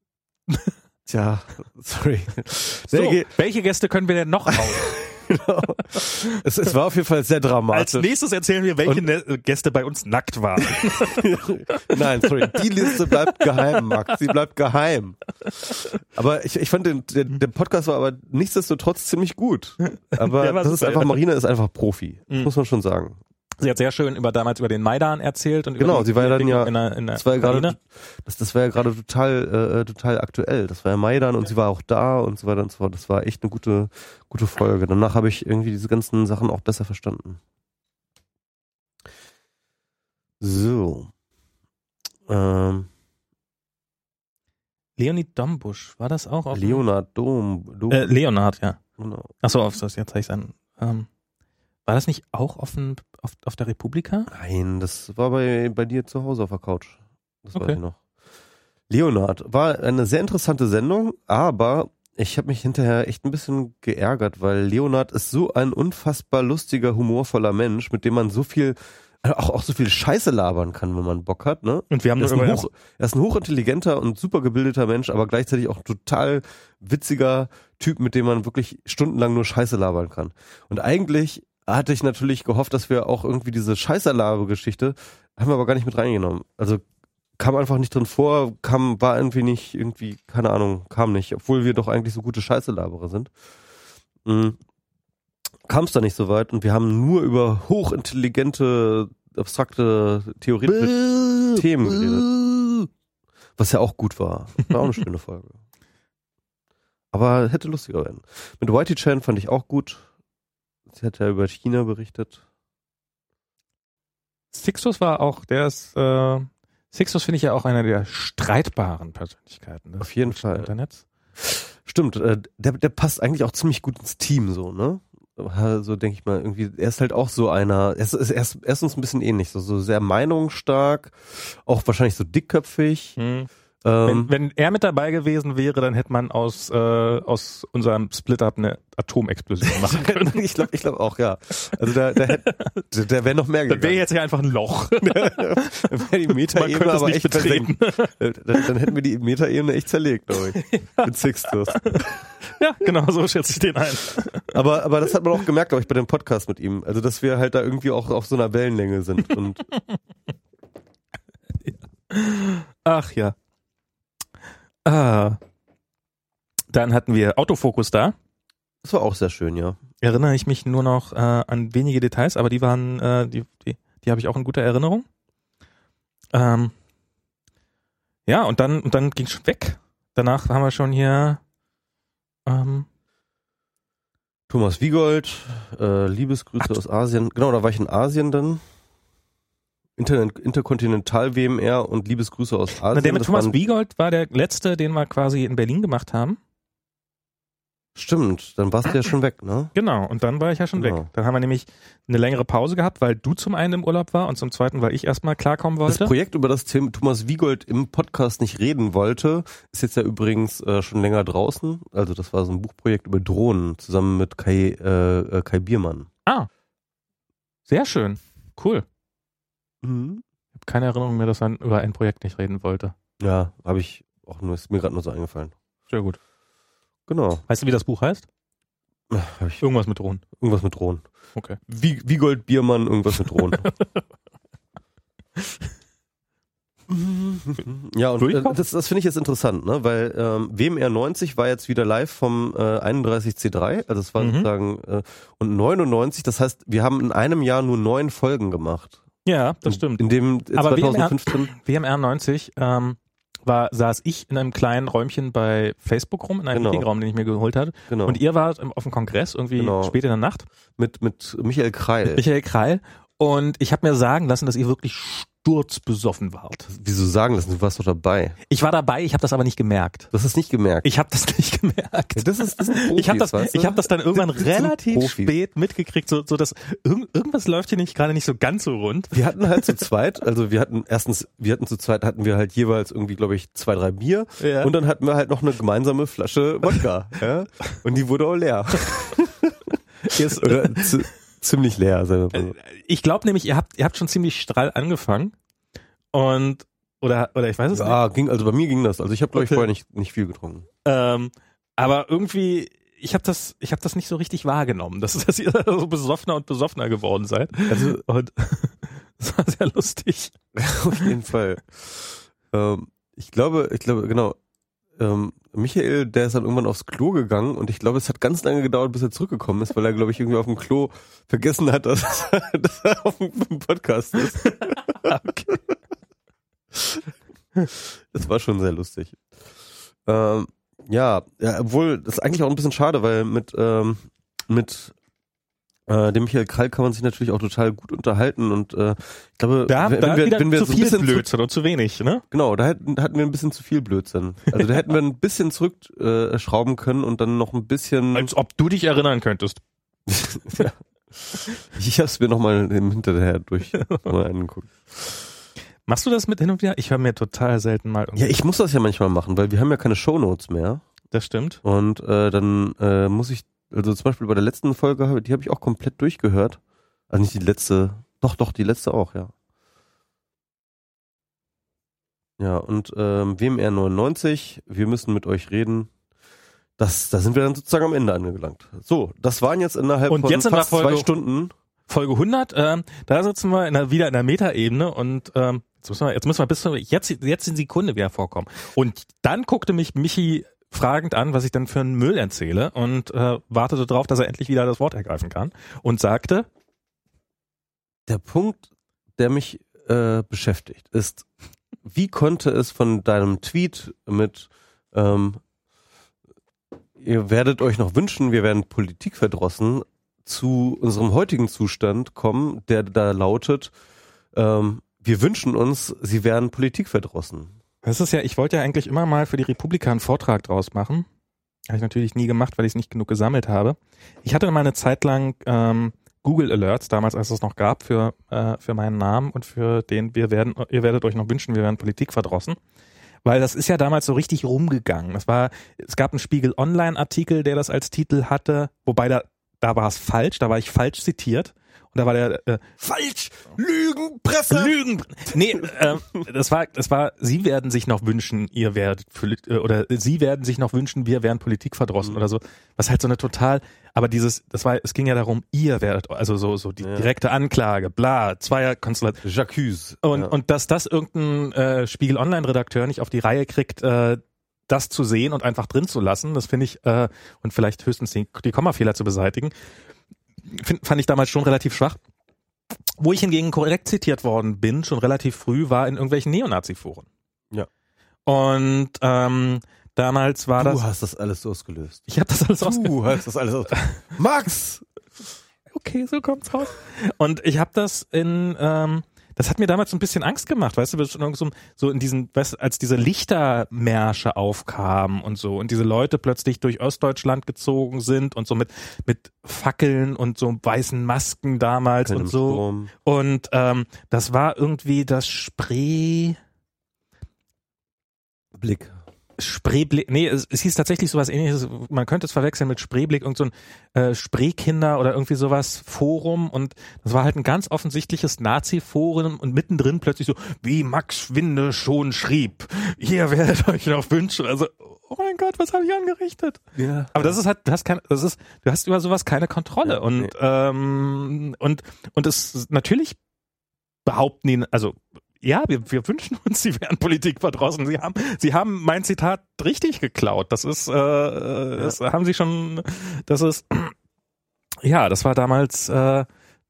B: Tja, [laughs] sorry.
A: So, welche Gäste können wir denn noch hauen? [laughs] [laughs]
B: Genau. es, es war auf jeden Fall sehr
A: Als
B: dramatisch.
A: nächstes erzählen wir, welche
B: Und-
A: ne Gäste bei uns nackt waren. [laughs]
B: Nein, sorry. Die Liste bleibt geheim, Max. Sie bleibt geheim. Aber ich, ich fand, den, der, der Podcast war aber nichtsdestotrotz ziemlich gut. Aber das ist einfach. Marina ist einfach Profi.
A: Mhm.
B: Muss man schon sagen.
A: Sie hat sehr schön über damals über den Maidan erzählt und
B: Genau,
A: über die
B: sie war ja dann ja-
A: in der, in der
B: Das war ja gerade, das, das war ja gerade total, äh, total aktuell. Das war ja Maidan und sie war auch da und so weiter und so fort. Das war echt eine gute, gute Folge. Danach habe ich irgendwie diese ganzen Sachen auch besser verstanden. So. Ähm,
A: Leonid Dombusch, war das auch auf
B: Leonard Dom. Dom
A: Äh, Leonard, ja.
B: genau.
A: Achso, auf das jetzt habe ich an. Ähm, war das nicht auch auf, dem, auf, auf der Republika?
B: Nein, das war bei, bei dir zu Hause auf der Couch. Das weiß
A: Okay.
B: ich noch. Leonard war eine sehr interessante Sendung, aber ich habe mich hinterher echt ein bisschen geärgert, weil Leonard ist so ein unfassbar lustiger, humorvoller Mensch, mit dem man so viel auch, auch so viel Scheiße labern kann, wenn man Bock hat, ne?
A: Und wir haben
B: Er ist, ein hoch, er ist ein hochintelligenter und super gebildeter Mensch, aber gleichzeitig auch ein total witziger Typ, mit dem man wirklich stundenlang nur Scheiße labern kann. Und eigentlich hatte ich natürlich gehofft, dass wir auch irgendwie diese Scheiße-Laber-Geschichte, haben wir aber gar nicht mit reingenommen. Also kam einfach nicht drin vor, kam, war irgendwie nicht, irgendwie, keine Ahnung, kam nicht, obwohl wir doch eigentlich so gute Scheiße-Laberer sind. Mhm. Kam es da nicht so weit und wir haben nur über hochintelligente, abstrakte, theoretische Themen geredet. Was ja auch gut war. War auch eine [laughs] schöne Folge. Aber hätte lustiger werden. Mit Whitey Chan fand ich auch gut. Sie hat ja über China berichtet.
A: Sixtus war auch, der ist, äh, Sixtus finde ich ja auch einer der streitbaren Persönlichkeiten des
B: Auf jeden Fall.
A: Internets.
B: Stimmt, äh, der, der passt eigentlich auch ziemlich gut ins Team, so, ne? So denke ich mal, irgendwie, er ist halt auch so einer, er ist, er ist, er ist uns ein bisschen ähnlich, so, so sehr meinungsstark, auch wahrscheinlich so dickköpfig.
A: Hm.
B: Ähm,
A: Wenn, wenn er mit dabei gewesen wäre, dann hätte man aus, äh, aus unserem Split-Up eine Atomexplosion machen [laughs] können.
B: ich glaube ich glaub auch, ja. Also da, da, hätte- der, der wäre noch mehr
A: Dann wäre jetzt ja einfach ein Loch. [laughs]
B: Dann wäre die Metaebene aber
A: nicht
B: echt
A: betreten.
B: versenkt. Äh, Dann, dann hätten wir die Metaebene echt zerlegt, glaube ich. [laughs] Mit Sixtus.
A: ja, genau, so schätze ich den ein.
B: Aber, aber das hat man auch gemerkt, glaube ich, bei dem Podcast mit ihm. Also, dass wir halt da irgendwie auch auf so einer Wellenlänge sind. Und
A: Ach ja. Ah. Dann hatten wir Autofokus da.
B: das war auch sehr schön, ja.
A: Erinnere ich mich nur noch äh, an wenige Details, aber die waren, äh, die, die, die habe ich auch in guter Erinnerung. Ähm, ja, und dann, und dann ging schon weg. Danach haben wir schon hier ähm,
B: Thomas Wiegold, äh, Liebesgrüße aus Asien. Genau, da war ich in Asien dann. Inter Interkontinental WMR und Liebesgrüße aus Asien.
A: na, der mit
B: Das
A: Thomas Wiegold war der letzte, den wir quasi in Berlin gemacht haben.
B: Stimmt, dann warst du ja schon weg, ne?
A: Genau, und dann war ich ja schon
B: Genau.
A: weg. Dann haben wir nämlich eine längere Pause gehabt, weil du zum einen im Urlaub war und zum zweiten, weil ich erstmal klarkommen
B: Das
A: wollte.
B: Projekt, über das Thomas Wiegold im Podcast nicht reden wollte, ist jetzt ja übrigens äh, schon länger draußen. Also das war so ein Buchprojekt über Drohnen zusammen mit Kai, äh, äh, Kai Biermann.
A: Ah. Sehr schön. Cool.
B: Mhm.
A: Ich habe keine Erinnerung mehr, dass er über ein Projekt nicht reden wollte.
B: Ja, habe ich auch nur, ist mir gerade nur so eingefallen.
A: Sehr gut.
B: Genau.
A: Weißt du, wie das Buch heißt? Irgendwas mit Drohnen.
B: irgendwas mit Drohnen.
A: Okay.
B: Wie, Wiegold Biermann, irgendwas mit Drohnen. [laughs] ja, und äh, das, das finde ich jetzt interessant, ne? weil ähm, WMR 90 war jetzt wieder live vom äh, 31C3, also es war
A: Mhm.
B: sozusagen, äh, und 99, das heißt, wir haben in einem Jahr nur neun Folgen gemacht.
A: Ja, das stimmt.
B: In dem äh,
A: Aber
B: 2015,
A: WMR 90 ähm, war, saß ich in einem kleinen Räumchen bei Facebook rum, in einem
B: Genau.
A: Meetingraum, den ich mir geholt hatte.
B: genau,
A: Und ihr wart auf dem Kongress irgendwie
B: Genau.
A: spät in der Nacht.
B: mit, mit Michael Kreil.
A: Michael Kreil. Und ich habe mir sagen lassen, dass ihr wirklich sturzbesoffen wart.
B: Wieso sagen das? Du warst doch dabei.
A: Ich war dabei, ich habe das aber nicht gemerkt.
B: Du hast es nicht gemerkt.
A: Ich habe das [laughs] nicht gemerkt.
B: Ja, das ist, das sind Profis,
A: ich habe das,
B: weißt du?
A: ich hab das dann irgendwann
B: Das
A: relativ spät mitgekriegt, so, so dass irgend, irgendwas läuft hier nicht gerade nicht so ganz so rund.
B: Wir hatten halt zu zweit, also wir hatten erstens, wir hatten zu zweit, hatten wir halt jeweils irgendwie, glaube ich, zwei, drei Bier
A: Ja.
B: und dann hatten wir halt noch eine gemeinsame Flasche Wodka. [laughs] ja? Und die wurde auch leer. [laughs]
A: Jetzt,
B: Oder zi- ziemlich leer, sagen wir mal so.
A: ich glaube nämlich, ihr habt, ihr habt schon ziemlich strahl angefangen und oder oder ich weiß es nicht.
B: Ja, ging, also bei mir ging das. Also ich habe, glaube ich,
A: Okay.
B: vorher nicht, nicht viel getrunken.
A: Ähm, aber irgendwie, ich habe das, ich habe das nicht so richtig wahrgenommen, dass, [laughs] dass ihr so besoffener und besoffener geworden seid.
B: Also
A: Und [laughs] das war sehr lustig. [laughs]
B: auf jeden Fall. Ähm, ich glaube, ich glaube, genau. Ähm, Michael, der ist dann irgendwann aufs Klo gegangen und ich glaube, es hat ganz lange gedauert, bis er zurückgekommen ist, weil er, glaube ich, irgendwie auf dem Klo vergessen hat, dass, [laughs] dass er auf dem Podcast ist. [laughs]
A: Okay.
B: Das war schon sehr lustig. Ähm, ja, ja, obwohl, das ist eigentlich auch ein bisschen schade, weil mit, ähm, mit äh, dem Michael Krall kann man sich natürlich auch total gut unterhalten und äh, ich glaube,
A: Da,
B: wenn,
A: da
B: wir, wenn wir
A: zu
B: so
A: viel
B: bisschen zu,
A: Blödsinn und zu wenig, ne?
B: genau, da hätten, hatten wir ein bisschen zu viel Blödsinn. Also da hätten wir ein bisschen zurückschrauben äh, schrauben können und dann noch ein bisschen.
A: Als ob du dich erinnern könntest. [laughs]
B: ja. Ich habe es mir nochmal hinterher durch [laughs] mal angeguckt.
A: Machst du das mit hin und wieder? Ich höre mir total selten mal irgendwie.
B: Ja, ich muss das ja manchmal machen, weil wir haben ja keine Shownotes mehr.
A: Das stimmt.
B: Und äh, dann äh, muss ich, also zum Beispiel bei der letzten Folge, die habe ich auch komplett durchgehört. Also nicht die letzte, doch, doch, die letzte auch, ja. Ja, und ähm, WMR 99, wir müssen mit euch reden. Das, da sind wir dann sozusagen am Ende angelangt. So, das waren jetzt innerhalb
A: Und
B: von
A: jetzt
B: fast
A: Folge-
B: zwei Stunden.
A: Folge 100, ähm, da sitzen wir in der, wieder in der Metaebene und ähm, jetzt müssen wir, jetzt müssen wir bis zum, jetzt, jetzt in Sekunde wieder vorkommen. Und dann guckte mich Michi fragend an, was ich dann für einen Müll erzähle und äh, wartete darauf, dass er endlich wieder das Wort ergreifen kann und sagte,
B: Der Punkt, der mich äh, beschäftigt, ist, wie konnte es von deinem Tweet mit ähm, ihr werdet euch noch wünschen, wir werden Politik verdrossen, zu unserem heutigen Zustand kommen, der da lautet, ähm, wir wünschen uns, sie wären Politik verdrossen.
A: Das ist ja, ich wollte ja eigentlich immer mal für die Republika einen Vortrag draus machen. Habe ich natürlich nie gemacht, weil ich es nicht genug gesammelt habe. Ich hatte mal eine Zeit lang ähm, Google Alerts, damals als es noch gab, für, äh, für meinen Namen und für den wir werden, ihr werdet euch noch wünschen, wir werden Politik verdrossen. Weil das ist ja damals so richtig rumgegangen. Das war, es gab einen Spiegel Online-Artikel, der das als Titel hatte, wobei da, da war es falsch, da war ich falsch zitiert. Da war der äh,
B: Falsch! Lügenpresse!
A: Lügen. Nee, ähm, das war, das war, Sie werden sich noch wünschen, ihr werdet, äh, oder Sie werden sich noch wünschen, wir wären Politik verdrossen
B: Mhm.
A: oder so. Was halt so eine total, aber dieses, das war, es ging ja darum, ihr werdet, also so, so die
B: Ja.
A: direkte Anklage, bla, Zweierkonstellation.
B: J'accuse.
A: Und,
B: ja.
A: und dass das irgendein äh, Spiegel Online-Redakteur nicht auf die Reihe kriegt, äh, das zu sehen und einfach drin zu lassen, das finde ich, äh, und vielleicht höchstens die, die Kommafehler zu beseitigen, find, fand ich damals schon relativ schwach. Wo ich hingegen korrekt zitiert worden bin, schon relativ früh, war in irgendwelchen Neonazi-Foren.
B: Ja.
A: Und ähm, damals war
B: du
A: das.
B: hast das alles ausgelöst.
A: Ich habe das alles ausge
B: Du hast das alles ausgelöst. Max!
A: okay, so kommt's raus. Und ich habe das in, ähm, das hat mir damals so ein bisschen Angst gemacht, weißt du, so, so, so in diesen, weißt, als diese Lichtermärsche aufkamen und so und diese Leute plötzlich durch Ostdeutschland gezogen sind und so mit mit Fackeln und so weißen Masken damals
B: Keinem
A: und so
B: Strom.
A: und ähm, das war irgendwie das Spree
B: Blick.
A: Spreeblick, nee, es, es hieß tatsächlich sowas ähnliches, man könnte es verwechseln mit Spreeblick, irgend so ein äh, Spreekinder oder irgendwie sowas Forum und das war halt ein ganz offensichtliches Nazi-Forum und mittendrin plötzlich so, wie Max Winde schon schrieb, ihr werdet euch noch wünschen, also, oh mein Gott, was habe ich angerichtet?
B: Ja.
A: Aber das ist halt, du hast kein, das ist, du hast über sowas keine Kontrolle
B: Ja,
A: und
B: nee.
A: ähm, und und es natürlich behaupten die, also ja, wir, wir wünschen uns, sie wären Politik verdrossen. Sie haben, sie haben mein Zitat richtig geklaut. Das ist, äh, das haben sie schon, das ist, [clears throat] ja, das war damals, äh,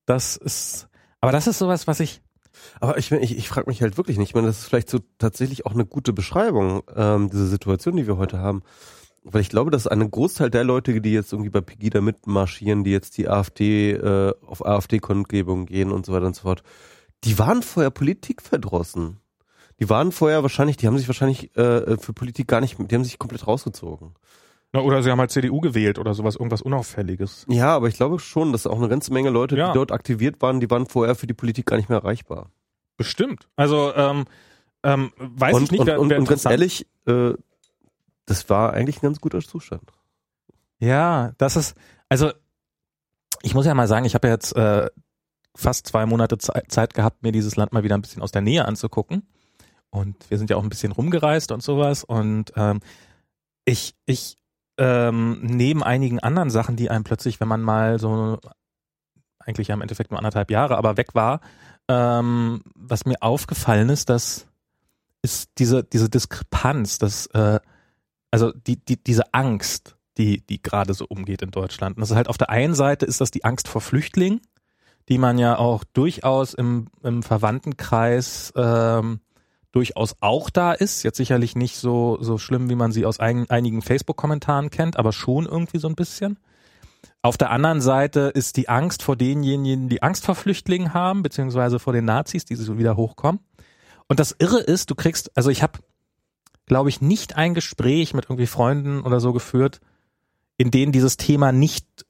A: das ist, aber das ist sowas, was ich,
B: Aber ich, ich, ich frage mich halt wirklich nicht, ich meine, das ist vielleicht so tatsächlich auch eine gute Beschreibung, ähm, diese Situation, die wir heute haben. Weil ich glaube, dass ein Großteil der Leute, die jetzt irgendwie bei Pegida mitmarschieren, die jetzt die AfD äh, auf AfD-Kundgebungen gehen und so weiter und so fort, die waren vorher Politik verdrossen. Die waren vorher wahrscheinlich, die haben sich wahrscheinlich äh, für Politik gar nicht, die haben sich komplett rausgezogen.
A: na, oder sie haben halt CDU gewählt oder sowas, irgendwas Unauffälliges.
B: Ja, aber ich glaube schon, dass auch eine ganze Menge Leute,
A: Ja.
B: die dort aktiviert waren, die waren vorher für die Politik gar nicht mehr erreichbar.
A: Bestimmt. Also, ähm, ähm, weiß
B: und,
A: ich nicht,
B: und,
A: wer,
B: und,
A: wer
B: und ganz ehrlich, äh, das war eigentlich ein ganz guter Zustand.
A: Ja, das ist, also ich muss ja mal sagen, ich habe ja jetzt äh, fast zwei Monate Ze Zeit gehabt, mir dieses Land mal wieder ein bisschen aus der Nähe anzugucken. Und wir sind ja auch ein bisschen rumgereist und sowas. Und ähm, ich, ich ähm, neben einigen anderen Sachen, die einem plötzlich, wenn man mal so eigentlich ja im Endeffekt nur anderthalb Jahre, aber weg war, ähm, was mir aufgefallen ist, dass ist diese diese Diskrepanz, dass äh, also die die diese Angst, die die gerade so umgeht in Deutschland. Und das ist halt auf der einen Seite ist das die Angst vor Flüchtlingen, die man ja auch durchaus im im Verwandtenkreis ähm, durchaus auch da ist. Jetzt sicherlich nicht so so schlimm, wie man sie aus ein, einigen Facebook-Kommentaren kennt, aber schon irgendwie so ein bisschen. Auf der anderen Seite ist die Angst vor denjenigen, die Angst vor Flüchtlingen haben, beziehungsweise vor den Nazis, die so wieder hochkommen. Und das Irre ist, du kriegst, also ich habe, glaube ich, nicht ein Gespräch mit irgendwie Freunden oder so geführt, in denen dieses Thema nicht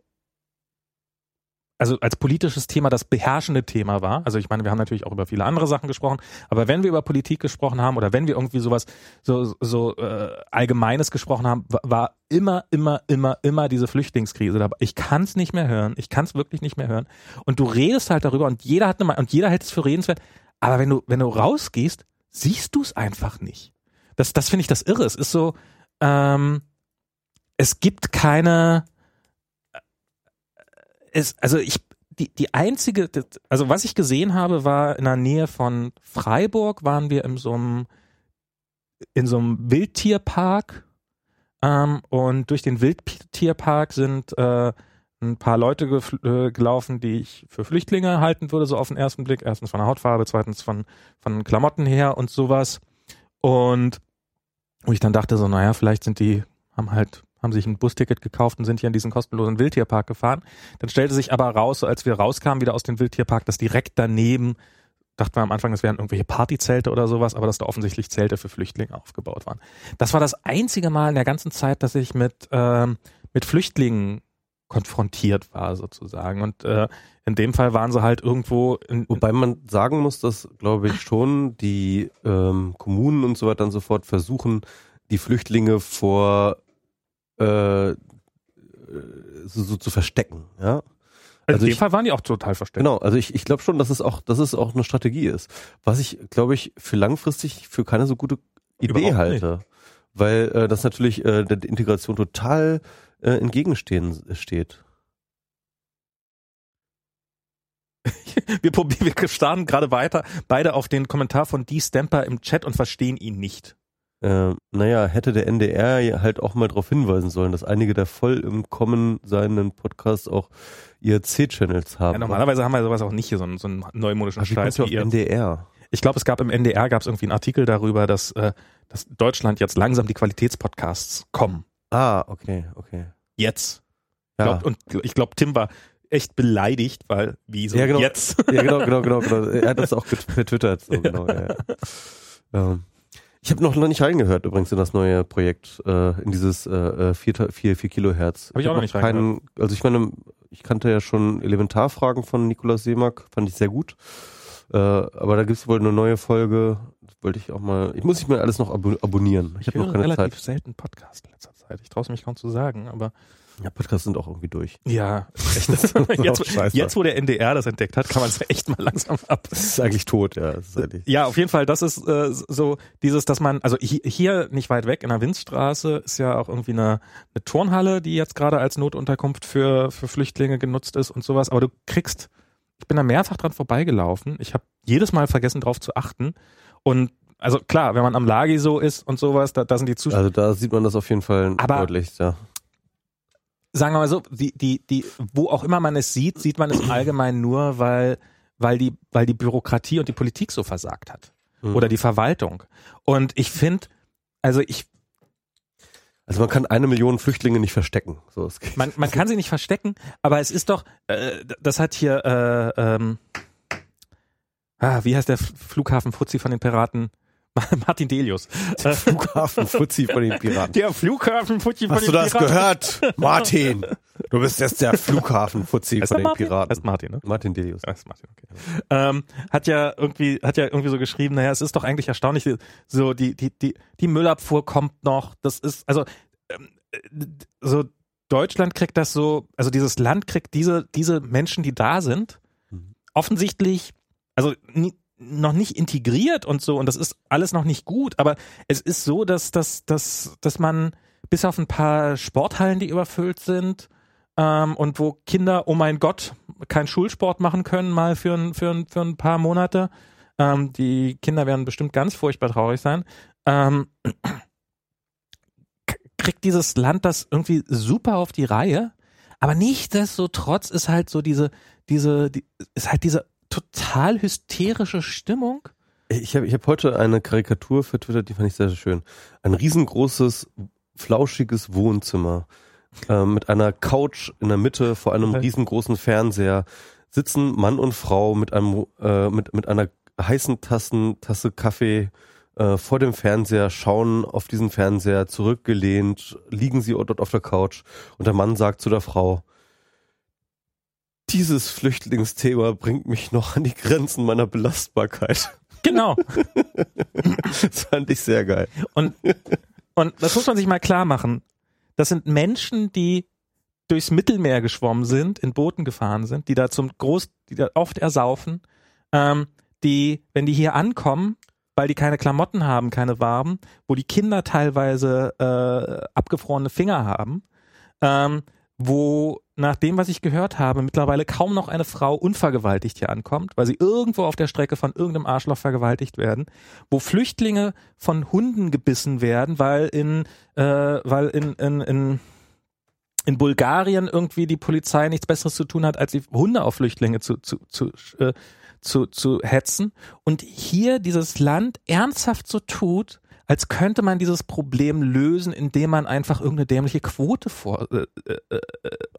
A: also als politisches Thema das beherrschende Thema war. Also ich meine, wir haben natürlich auch über viele andere Sachen gesprochen, aber wenn wir über Politik gesprochen haben oder wenn wir irgendwie sowas so so äh, allgemeines gesprochen haben, war immer immer immer immer diese Flüchtlingskrise dabei. Ich kann es nicht mehr hören. Ich kann es wirklich nicht mehr hören. Und du redest halt darüber und jeder hat eine und jeder hält es für redenswert, aber wenn du wenn du rausgehst, siehst du es einfach nicht. Das das finde ich das irre. Es ist so ähm, es gibt keine es, also ich, die, die einzige, also was ich gesehen habe, war in der Nähe von Freiburg, waren wir in so einem, in so einem Wildtierpark ähm, und durch den Wildtierpark sind äh, ein paar Leute äh, gelaufen, die ich für Flüchtlinge halten würde, so auf den ersten Blick. Erstens von der Hautfarbe, zweitens von, von Klamotten her und sowas. Und wo ich dann dachte so, naja, vielleicht sind die, haben halt haben sich ein Busticket gekauft und sind hier in diesen kostenlosen Wildtierpark gefahren. Dann stellte sich aber raus, so als wir rauskamen wieder aus dem Wildtierpark, dass direkt daneben, dachten wir am Anfang, das wären irgendwelche Partyzelte oder sowas, aber dass da offensichtlich Zelte für Flüchtlinge aufgebaut waren. Das war das einzige Mal in der ganzen Zeit, dass ich mit, ähm, mit Flüchtlingen konfrontiert war sozusagen. Und äh, in dem Fall waren sie halt irgendwo. In,
B: Wobei man sagen muss, dass, glaube ich, schon die ähm, Kommunen und so weiter und so fort versuchen, die Flüchtlinge vor äh, so, so zu verstecken, ja.
A: Also in dem ich, Fall waren die auch total versteckt.
B: Genau, also ich, ich glaube schon, dass es auch, dass es auch eine Strategie ist. Was ich, glaube ich, für langfristig für keine so gute Idee Überhaupt halte. Nicht. Weil äh, das natürlich äh, der Integration total äh, entgegenstehen steht. [laughs]
A: wir probieren, wir starten gerade weiter, beide auf den Kommentar von D. Stamper im Chat und verstehen ihn nicht
B: äh, naja, hätte der NDR halt auch mal darauf hinweisen sollen, dass einige der voll im Kommen seinen Podcasts auch IRC-Channels haben. Ja,
A: normalerweise haben wir sowas auch nicht hier, so einen, so einen neumodischen
B: Ach, Scheiß. Wie auf NDR?
A: Ich glaube, es gab im NDR gab es irgendwie einen Artikel darüber, dass, äh, dass Deutschland jetzt langsam die Qualitätspodcasts kommen.
B: Ah, okay, okay.
A: Jetzt. Ja. Glaub, und ich glaube, Tim war echt beleidigt, weil wie so
B: ja, genau,
A: jetzt.
B: Ja, genau, genau, [laughs] genau, genau. Er hat das auch [laughs] getwittert. So, genau, ja. ja. Ähm. Ich habe noch nicht reingehört übrigens in das neue Projekt, äh, in dieses äh, 4, äh, 4, 4 Kilohertz.
A: Habe ich, ich auch noch nicht reingehört.
B: Also ich meine, ich kannte ja schon Elementarfragen von Nikolaus Seemack, fand ich sehr gut. Äh, aber da gibt es wohl eine neue Folge. Wollte ich auch mal. Ich muss ich mir alles noch abonnieren.
A: Ich, ich habe noch keine relativ Zeit. selten Podcast in letzter Zeit. Ich traue es mich kaum zu sagen, aber
B: ja, Podcasts sind auch irgendwie durch.
A: Ja, [laughs] echt. [laughs] jetzt, jetzt, wo der NDR das entdeckt hat, kann man es [laughs] echt mal langsam ab.
B: Das ist eigentlich tot, ja. Das ist eigentlich
A: ja, auf jeden Fall, das ist äh, so dieses, dass man, also hier nicht weit weg in der Winzstraße ist ja auch irgendwie eine, eine Turnhalle, die jetzt gerade als Notunterkunft für, für Flüchtlinge genutzt ist und sowas. Aber du kriegst, ich bin da mehrfach dran vorbeigelaufen. Ich habe jedes Mal vergessen, drauf zu achten. Und also klar, wenn man am Lagi so ist und sowas, da, da sind die Zuschauer.
B: Also da sieht man das auf jeden Fall aber, deutlich, ja
A: sagen wir mal so, die, die, die, wo auch immer man es sieht, sieht man es im Allgemeinen nur, weil, weil die, weil die Bürokratie und die Politik so versagt hat. Mhm. Oder die Verwaltung. Und ich finde, also ich,
B: also man kann eine Million Flüchtlinge nicht verstecken. So,
A: man, man kann sie nicht verstecken, aber es ist doch, äh, das hat hier, äh, ähm, ah, wie heißt der Flughafen Fuzzi von den Piraten? [laughs] Martin Delius.
B: Der Flughafen Fuzzi von den Piraten.
A: Der Flughafen Fuzzi von
B: Hast den Piraten. Hast du das gehört? Martin. Du bist jetzt der [laughs] Flughafen Fuzzi von den Martin? Piraten.
A: Heißt Martin, ne?
B: Martin Delius.
A: Heißt Martin, okay. Ähm, hat ja irgendwie, hat ja irgendwie so geschrieben, naja, es ist doch eigentlich erstaunlich, so die, die, die, die Müllabfuhr kommt noch, das ist, also, ähm, so Deutschland kriegt das so, also dieses Land kriegt diese, diese Menschen, die da sind, mhm. offensichtlich, also nie, noch nicht integriert und so und das ist alles noch nicht gut, aber es ist so, dass, dass, dass, dass man bis auf ein paar Sporthallen, die überfüllt sind ähm, und wo Kinder, oh mein Gott, keinen Schulsport machen können, mal für ein, für ein, für ein paar Monate. Ähm, die Kinder werden bestimmt ganz furchtbar traurig sein. Ähm, kriegt dieses Land das irgendwie super auf die Reihe, aber nichtsdestotrotz ist halt so diese, diese, die, ist halt diese total hysterische Stimmung.
B: Ich habe ich hab heute eine Karikatur für Twitter, die fand ich sehr, sehr schön. Ein riesengroßes, flauschiges Wohnzimmer äh, mit einer Couch in der Mitte vor einem riesengroßen Fernseher sitzen Mann und Frau mit einem äh, mit mit einer heißen Tassen, Tasse Kaffee äh, vor dem Fernseher, schauen auf diesen Fernseher zurückgelehnt, liegen sie dort auf der Couch und der Mann sagt zu der Frau, dieses Flüchtlingsthema bringt mich noch an die Grenzen meiner Belastbarkeit.
A: Genau. [laughs]
B: das fand ich sehr geil.
A: Und, und das muss man sich mal klar machen. Das sind Menschen, die durchs Mittelmeer geschwommen sind, in Booten gefahren sind, die da zum Groß, die da oft ersaufen, ähm, die, wenn die hier ankommen, weil die keine Klamotten haben, keine warmen, wo die Kinder teilweise äh, abgefrorene Finger haben, ähm, wo nach dem, was ich gehört habe, mittlerweile kaum noch eine Frau unvergewaltigt hier ankommt, weil sie irgendwo auf der Strecke von irgendeinem Arschloch vergewaltigt werden, wo Flüchtlinge von Hunden gebissen werden, weil in, äh, weil in, in, in in Bulgarien irgendwie die Polizei nichts Besseres zu tun hat, als die Hunde auf Flüchtlinge zu, zu, zu, äh, zu, zu hetzen. Und hier dieses Land ernsthaft so tut, als könnte man dieses Problem lösen, indem man einfach irgendeine dämliche Quote vor, äh, äh, äh,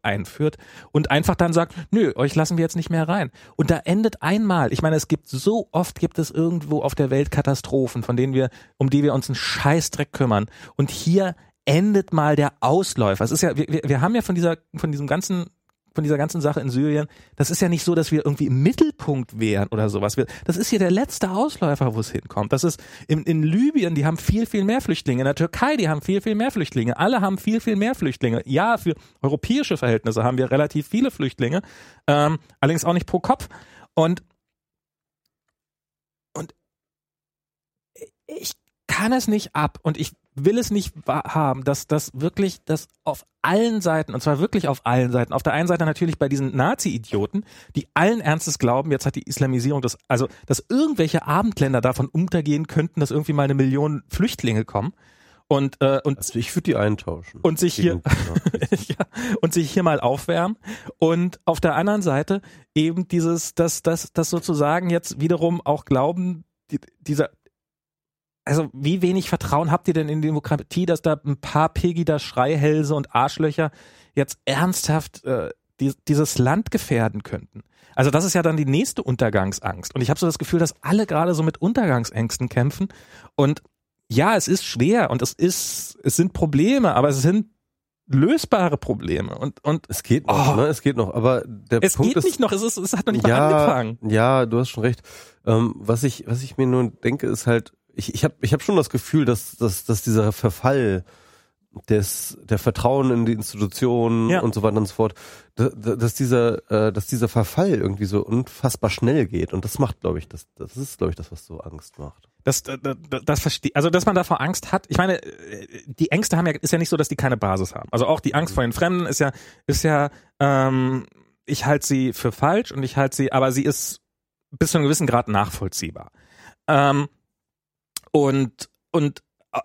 A: einführt und einfach dann sagt, nö, euch lassen wir jetzt nicht mehr rein. Und da endet einmal, ich meine, es gibt so oft gibt es irgendwo auf der Welt Katastrophen, von denen wir, um die wir uns einen Scheißdreck kümmern. Und hier endet mal der Ausläufer. Es ist ja, wir, wir haben ja von dieser, von diesem ganzen von dieser ganzen Sache in Syrien, das ist ja nicht so, dass wir irgendwie im Mittelpunkt wären oder sowas. Das ist hier der letzte Ausläufer, wo es hinkommt. Das ist in, in Libyen, die haben viel, viel mehr Flüchtlinge. In der Türkei, die haben viel, viel mehr Flüchtlinge. Alle haben viel, viel mehr Flüchtlinge. Ja, für europäische Verhältnisse haben wir relativ viele Flüchtlinge, ähm, allerdings auch nicht pro Kopf. Und und ich kann es nicht ab und ich will es nicht haben, dass das wirklich, das auf allen Seiten, und zwar wirklich auf allen Seiten, auf der einen Seite natürlich bei diesen Nazi-Idioten, die allen Ernstes glauben, jetzt hat die Islamisierung das, also, dass irgendwelche Abendländer davon untergehen könnten, dass irgendwie mal eine Million Flüchtlinge kommen. Und, äh, und
B: also ich würde die eintauschen.
A: Und sich hier [laughs] ja, und sich hier mal aufwärmen und auf der anderen Seite eben dieses, dass das, das sozusagen jetzt wiederum auch glauben, die, dieser also wie wenig Vertrauen habt ihr denn in die Demokratie, dass da ein paar Pegida Schreihälse und Arschlöcher jetzt ernsthaft äh, die, dieses Land gefährden könnten? Also das ist ja dann die nächste Untergangsangst. Und ich habe so das Gefühl, dass alle gerade so mit Untergangsängsten kämpfen. Und ja, es ist schwer und es ist, es sind Probleme, aber es sind lösbare Probleme und und
B: es geht noch, oh, ne? Es geht noch, aber der
A: es
B: Punkt
A: geht
B: ist,
A: nicht noch, es ist, es hat noch nicht
B: ja,
A: mal angefangen.
B: Ja, du hast schon recht. Ähm, was ich was ich mir nur denke, ist halt ich, ich habe ich hab schon das Gefühl, dass, dass, dass dieser Verfall des der Vertrauen in die Institutionen ja. und so weiter und so fort, dass, dieser äh, dass dieser Verfall irgendwie so unfassbar schnell geht und das macht, glaube ich, das das ist glaube ich das, was so Angst macht.
A: Das, das, das, das verstehe, also dass man davor Angst hat. Ich meine, die Ängste haben ja ist ja nicht so, dass die keine Basis haben. Also auch die Angst vor den Fremden ist ja ist ja ähm, ich halte sie für falsch und ich halte sie, aber sie ist bis zu einem gewissen Grad nachvollziehbar. Ähm, und, und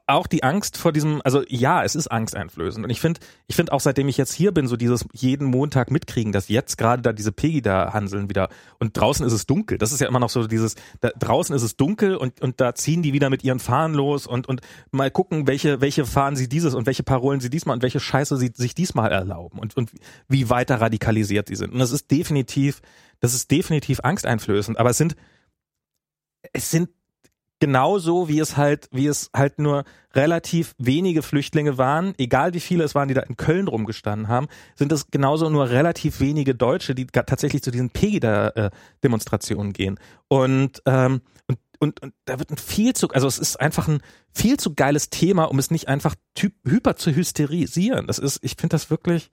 A: auch die Angst vor diesem, also ja, es ist angsteinflößend. Und ich finde, ich finde auch seitdem ich jetzt hier bin, so dieses jeden Montag mitkriegen, dass jetzt gerade da diese Pegida-Hanseln wieder und draußen ist es dunkel. Das ist ja immer noch so dieses, da, draußen ist es dunkel und, und da ziehen die wieder mit ihren Fahnen los und, und mal gucken, welche, welche Fahnen sie dieses und welche Parolen sie diesmal und welche Scheiße sie sich diesmal erlauben und, und wie weiter radikalisiert sie sind. Und das ist definitiv, das ist definitiv angsteinflößend, aber es sind, es sind genauso wie es halt, wie es halt nur relativ wenige Flüchtlinge waren, egal wie viele es waren, die da in Köln rumgestanden haben, sind es genauso nur relativ wenige Deutsche, die tatsächlich zu diesen Pegida-Demonstrationen gehen. Und, ähm, und, und, und da wird ein viel zu, also es ist einfach ein viel zu geiles Thema, um es nicht einfach typ, hyper zu hysterisieren. Das ist, ich finde das wirklich,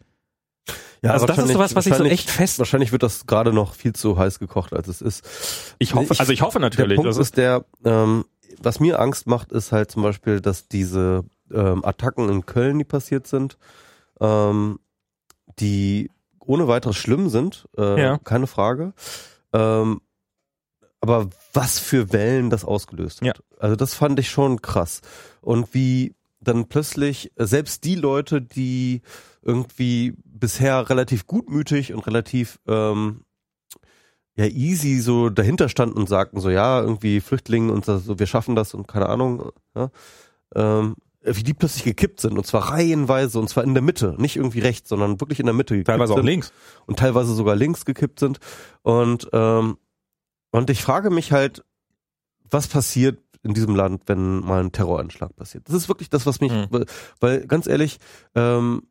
B: ja,
A: also das ist sowas, was ich so echt fest.
B: Wahrscheinlich wird das gerade noch viel zu heiß gekocht, als es ist.
A: Ich hoffe, ich, also ich hoffe natürlich.
B: Der Punkt ist der, ähm, was mir Angst macht, ist halt zum Beispiel, dass diese ähm, Attacken in Köln, die passiert sind, ähm, die ohne weiteres schlimm sind, äh, ja. keine Frage. Ähm, aber was für Wellen das ausgelöst hat. Ja. Also das fand ich schon krass. Und wie dann plötzlich selbst die Leute, die irgendwie bisher relativ gutmütig und relativ ähm, ja easy so dahinter standen und sagten so ja irgendwie Flüchtlinge und so wir schaffen das und keine Ahnung ja, ähm, wie die plötzlich gekippt sind und zwar reihenweise und zwar in der Mitte nicht irgendwie rechts sondern wirklich in der Mitte
A: teilweise auch links.
B: und teilweise sogar links gekippt sind. Und ähm, und ich frage mich halt was passiert in diesem Land, wenn mal ein Terroranschlag passiert. Das ist wirklich das, was mich, mhm. weil, weil ganz ehrlich, ähm,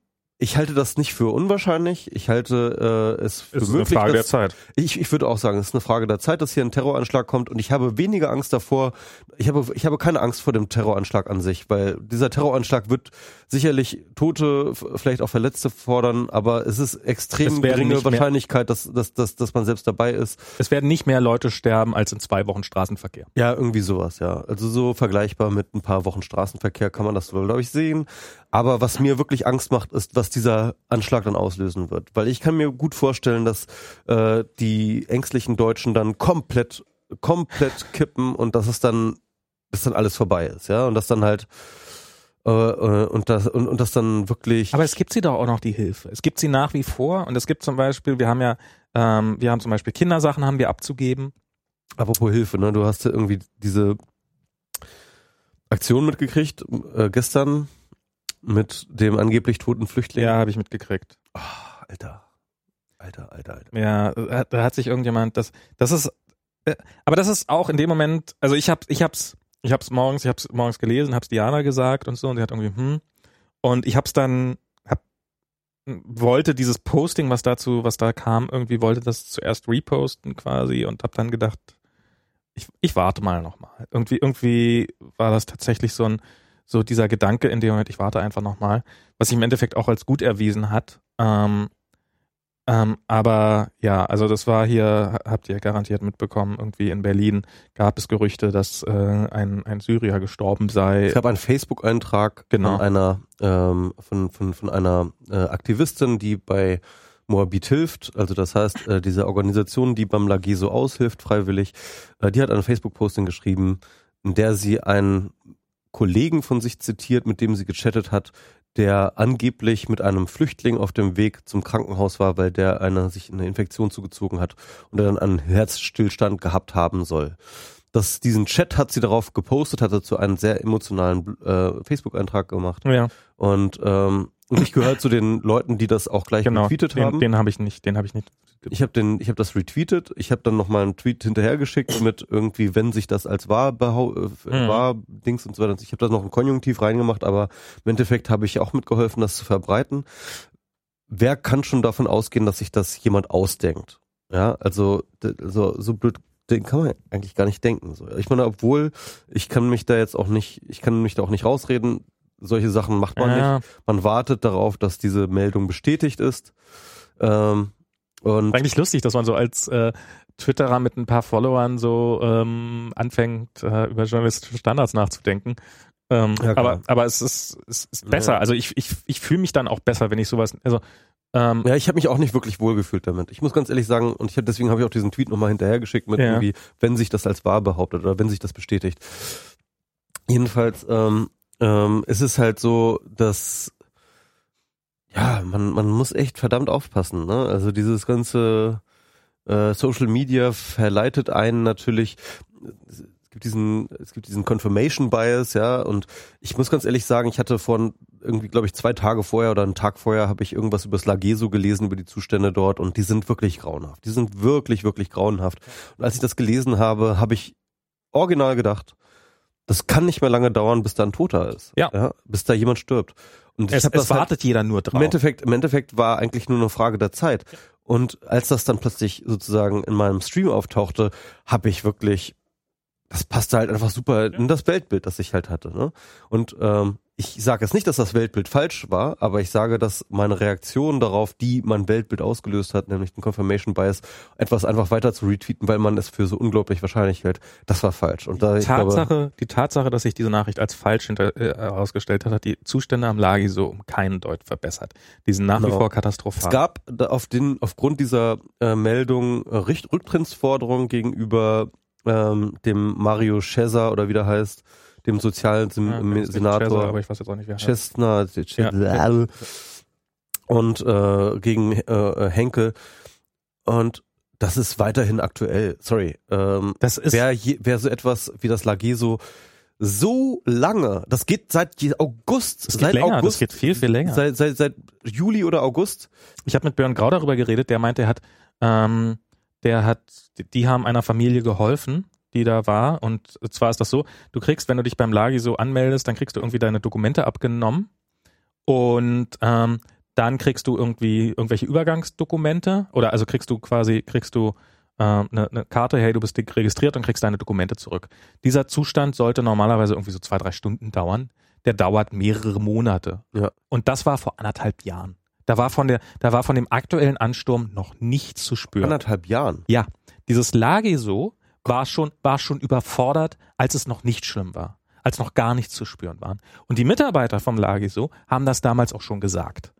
B: ich halte das nicht für unwahrscheinlich. Ich halte äh, es für
A: ist
B: möglich.
A: eine Frage der
B: dass-
A: Zeit.
B: Ich, ich würde auch sagen, es ist eine Frage der Zeit, dass hier ein Terroranschlag kommt und ich habe weniger Angst davor. Ich habe, ich habe keine Angst vor dem Terroranschlag an sich, weil dieser Terroranschlag wird sicherlich Tote, vielleicht auch Verletzte fordern, aber es ist extrem
A: Es
B: geringe
A: nicht mehr-
B: Wahrscheinlichkeit, dass, dass, dass, dass man selbst dabei ist.
A: Es werden nicht mehr Leute sterben als in zwei Wochen Straßenverkehr.
B: Ja, irgendwie sowas, ja. Also so vergleichbar mit ein paar Wochen Straßenverkehr kann man das wohl, glaube ich, sehen. Aber was mir wirklich Angst macht, ist, was dieser Anschlag dann auslösen wird. Weil ich kann mir gut vorstellen, dass äh, die ängstlichen Deutschen dann komplett, komplett kippen und dass es dann, dass dann alles vorbei ist, ja. Und dass dann halt äh, äh, und das und, und das dann wirklich
A: Aber es gibt sie doch auch noch die Hilfe. Es gibt sie nach wie vor und es gibt zum Beispiel, wir haben ja, ähm, wir haben zum Beispiel Kindersachen haben wir abzugeben.
B: Apropos Hilfe, ne? Du hast ja irgendwie diese Aktion mitgekriegt äh, gestern mit dem angeblich toten Flüchtling.
A: Ja, habe ich mitgekriegt.
B: Ah, Alter. Alter, Alter, Alter.
A: Ja, da da hat sich irgendjemand das das ist äh, aber das ist auch in dem Moment, also ich hab ich hab's ich hab's morgens, ich hab's morgens gelesen, hab's Diana gesagt und so und sie hat irgendwie hm und ich hab's dann hab wollte dieses Posting, was dazu was da kam, irgendwie wollte das zuerst reposten quasi und hab dann gedacht ich, ich warte mal nochmal. Irgendwie, irgendwie war das tatsächlich so ein, so dieser Gedanke in dem Moment, ich warte einfach nochmal, was sich im Endeffekt auch als gut erwiesen hat. Ähm, ähm, aber ja, also das war hier, habt ihr garantiert mitbekommen, irgendwie in Berlin gab es Gerüchte, dass äh, ein, ein Syrier gestorben sei.
B: Es gab einen Facebook-Eintrag
A: Genau.
B: von einer ähm, von, von, von einer äh, Aktivistin, die bei Moabit hilft, also das heißt, äh, diese Organisation, die beim Lageso aushilft, freiwillig, äh, die hat ein Facebook-Posting geschrieben, in der sie einen Kollegen von sich zitiert, mit dem sie gechattet hat, der angeblich mit einem Flüchtling auf dem Weg zum Krankenhaus war, weil der eine, sich eine Infektion zugezogen hat und er dann einen Herzstillstand gehabt haben soll. Das, diesen Chat hat sie darauf gepostet, hat dazu einen sehr emotionalen äh, Facebook-Eintrag gemacht.
A: ja,
B: Und, ähm, und ich gehöre zu den Leuten, die das auch gleich
A: genau.
B: retweetet
A: Den,
B: haben.
A: den habe ich nicht, den habe ich nicht.
B: Ich habe den, ich habe das retweetet. Ich habe dann noch mal einen Tweet hinterhergeschickt mit irgendwie, wenn sich das als wahr behau äh,
A: Mhm.
B: wahr Dings und so weiter. Ich habe da noch ein Konjunktiv reingemacht, aber im Endeffekt habe ich auch mitgeholfen, das zu verbreiten. Wer kann schon davon ausgehen, dass sich das jemand ausdenkt? Ja, also so so blöd den kann man eigentlich gar nicht denken. So. Ich meine, obwohl ich kann mich da jetzt auch nicht, ich kann mich da auch nicht rausreden. Solche Sachen macht man nicht.
A: Ja,
B: Man wartet darauf, dass diese Meldung bestätigt ist. Ähm, und
A: eigentlich lustig, dass man so als äh, Twitterer mit ein paar Followern so ähm, anfängt, äh, über journalistische Standards nachzudenken. Ähm,
B: Ja,
A: aber, aber es ist, es ist besser.
B: Ja.
A: Also ich, ich, ich fühle mich dann auch besser, wenn ich sowas, also ähm,
B: ja, ich habe mich auch nicht wirklich wohlgefühlt damit. Ich muss ganz ehrlich sagen, und ich hab, deswegen habe ich auch diesen Tweet nochmal hinterhergeschickt mit
A: Ja.
B: irgendwie, wenn sich das als wahr behauptet oder wenn sich das bestätigt. Jedenfalls ähm, ähm, es ist halt so, dass ja, man, man muss echt verdammt aufpassen. Ne? Also dieses ganze äh, Social Media verleitet einen natürlich. Es gibt diesen, es gibt diesen Confirmation Bias, ja. Und ich muss ganz ehrlich sagen, ich hatte vor irgendwie, glaube ich, zwei Tage vorher oder einen Tag vorher habe ich irgendwas über das Lageso gelesen über die Zustände dort und die sind wirklich grauenhaft. Die sind wirklich, wirklich grauenhaft. Und als ich das gelesen habe, habe ich original gedacht, das kann nicht mehr lange dauern, bis da ein Toter ist.
A: Ja.
B: bis da jemand stirbt. Und
A: es, es
B: das halt,
A: wartet jeder nur drauf.
B: im Endeffekt, im Endeffekt war eigentlich nur eine Frage der Zeit. Und als das dann plötzlich sozusagen in meinem Stream auftauchte, habe ich wirklich, das passte halt einfach super in das Weltbild, das ich halt hatte. Ne? Und ähm, ich sage jetzt nicht, dass das Weltbild falsch war, aber ich sage, dass meine Reaktion darauf, die mein Weltbild ausgelöst hat, nämlich den Confirmation Bias, etwas einfach weiter zu retweeten, weil man es für so unglaublich wahrscheinlich hält, das war falsch. Und da ich glaube,
A: Tatsache, die Tatsache, dass sich diese Nachricht als falsch hinter, äh, herausgestellt hat, hat die Zustände am Lagi so um keinen Deut verbessert. Die sind nach wie
B: Genau.
A: vor
B: Es
A: katastrophal.
B: gab da auf den, aufgrund dieser äh, Meldung äh, Richt Rücktrittsforderung gegenüber ähm, dem Mario Cesar oder wie der heißt, dem sozialen Sem
A: Ja,
B: Senator
A: Cesar, aber ich weiß jetzt auch nicht, wer heißt.
B: Chestner
A: Ja.
B: und äh, gegen äh, Henkel und das ist weiterhin aktuell. Sorry. Ähm,
A: Das ist,
B: wer, je, wer so etwas wie das Lageso so lange, das geht seit August,
A: das geht
B: seit
A: länger,
B: August,
A: das geht viel, viel länger.
B: Seit, seit, seit Juli oder August
A: Ich habe mit Björn Grau darüber geredet, der meinte, er hat, ähm, der hat, die haben einer Familie geholfen, die da war. Und zwar ist das so, du kriegst, wenn du dich beim Lagi so anmeldest, dann kriegst du irgendwie deine Dokumente abgenommen. Und ähm, dann kriegst du irgendwie irgendwelche Übergangsdokumente oder also kriegst du quasi, kriegst du äh, eine, eine Karte, hey, du bist registriert und kriegst deine Dokumente zurück. Dieser Zustand sollte normalerweise irgendwie so zwei, drei Stunden dauern. Der dauert mehrere Monate.
B: Ja.
A: Und das war vor anderthalb Jahren. Da war von der, da war von dem aktuellen Ansturm noch nichts zu spüren.
B: Anderthalb Jahren.
A: Ja, dieses Lageso war schon, war schon überfordert, als es noch nicht schlimm war, als noch gar nichts zu spüren waren. Und die Mitarbeiter vom Lageso haben das damals auch schon gesagt.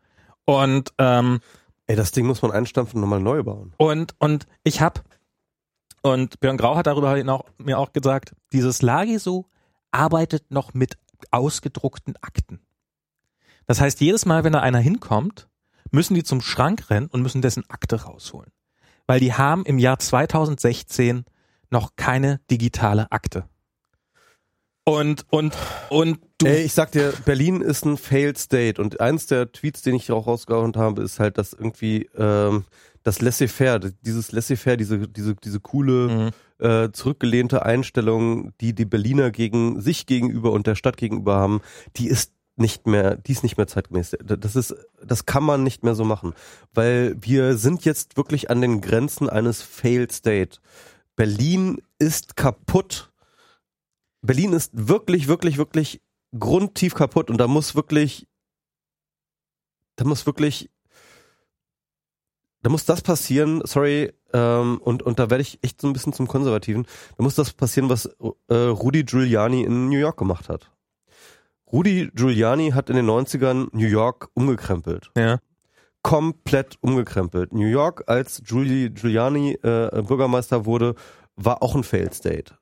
A: Und ähm,
B: Ey, das Ding muss man einstampfen und nochmal neu bauen.
A: und und ich habe und Björn Grau hat darüber hin auch, mir auch gesagt, dieses Lageso arbeitet noch mit ausgedruckten Akten. Das heißt, jedes Mal, wenn da einer hinkommt, müssen die zum Schrank rennen und müssen dessen Akte rausholen. Weil die haben im Jahr 2016 noch keine digitale Akte. Und, und, und du.
B: Ey, ich sag dir, Berlin ist ein failed state und eins der Tweets, den ich auch rausgehauen habe, ist halt, dass irgendwie ähm, das Laissez-faire, dieses Laissez-faire, diese, diese, diese coole,
A: Mhm.
B: äh, zurückgelehnte Einstellung, die die Berliner gegen sich gegenüber und der Stadt gegenüber haben, die ist nicht mehr, die ist nicht mehr zeitgemäß. Das ist, das kann man nicht mehr so machen, weil wir sind jetzt wirklich an den Grenzen eines failed state. Berlin ist kaputt. Berlin ist wirklich, wirklich, wirklich grundtief kaputt und da muss wirklich, da muss wirklich, da muss das passieren, sorry, ähm, und, und da werde ich echt so ein bisschen zum Konservativen, da muss das passieren, was äh, Rudy Giuliani in New York gemacht hat. Rudy Giuliani hat in den 90ern New York umgekrempelt.
A: Ja.
B: Komplett umgekrempelt. New York, als Giuli, Giuliani äh, Bürgermeister wurde, war auch ein Failed State.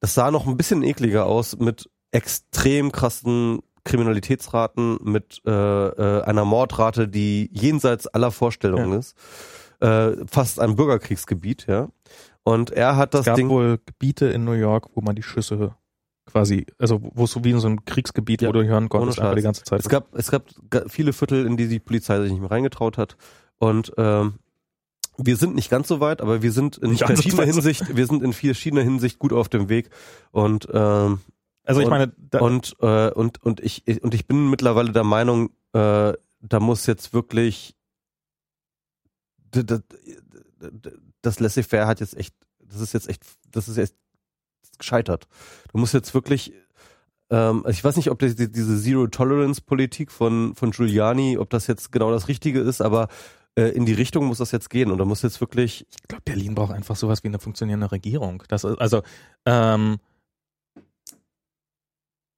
B: Das sah noch ein bisschen ekliger aus mit extrem krassen Kriminalitätsraten, mit äh, äh, einer Mordrate, die jenseits aller Vorstellungen
A: Ja.
B: ist. Äh, fast ein Bürgerkriegsgebiet, ja. Und er hat das
A: Es gab
B: Ding.
A: wohl Gebiete in New York, wo man die Schüsse quasi, also wo es so wie in so einem Kriegsgebiet,
B: Ja,
A: wo du hören konntest, einfach die ganze Zeit.
B: Es gab, es gab ga- viele Viertel, in die die Polizei sich nicht mehr reingetraut hat. Und ähm, wir sind nicht ganz so weit, aber wir sind in
A: Nicht
B: verschiedener. Hinsicht, wir sind in verschiedener Hinsicht gut auf dem Weg. Und ähm,
A: also ich
B: und-
A: meine,
B: und äh, und und ich ich- und ich bin mittlerweile der Meinung, äh, da muss jetzt wirklich das Laissez-faire hat jetzt echt, das ist jetzt echt, das ist jetzt gescheitert. Du musst jetzt wirklich ähm, also ich weiß nicht, ob das, die- diese Zero-Tolerance-Politik von, von Giuliani, ob das jetzt genau das Richtige ist, aber äh, in die Richtung muss das jetzt gehen und da muss jetzt wirklich,
A: ich glaube, Berlin braucht einfach sowas wie eine funktionierende Regierung. Das also, ähm,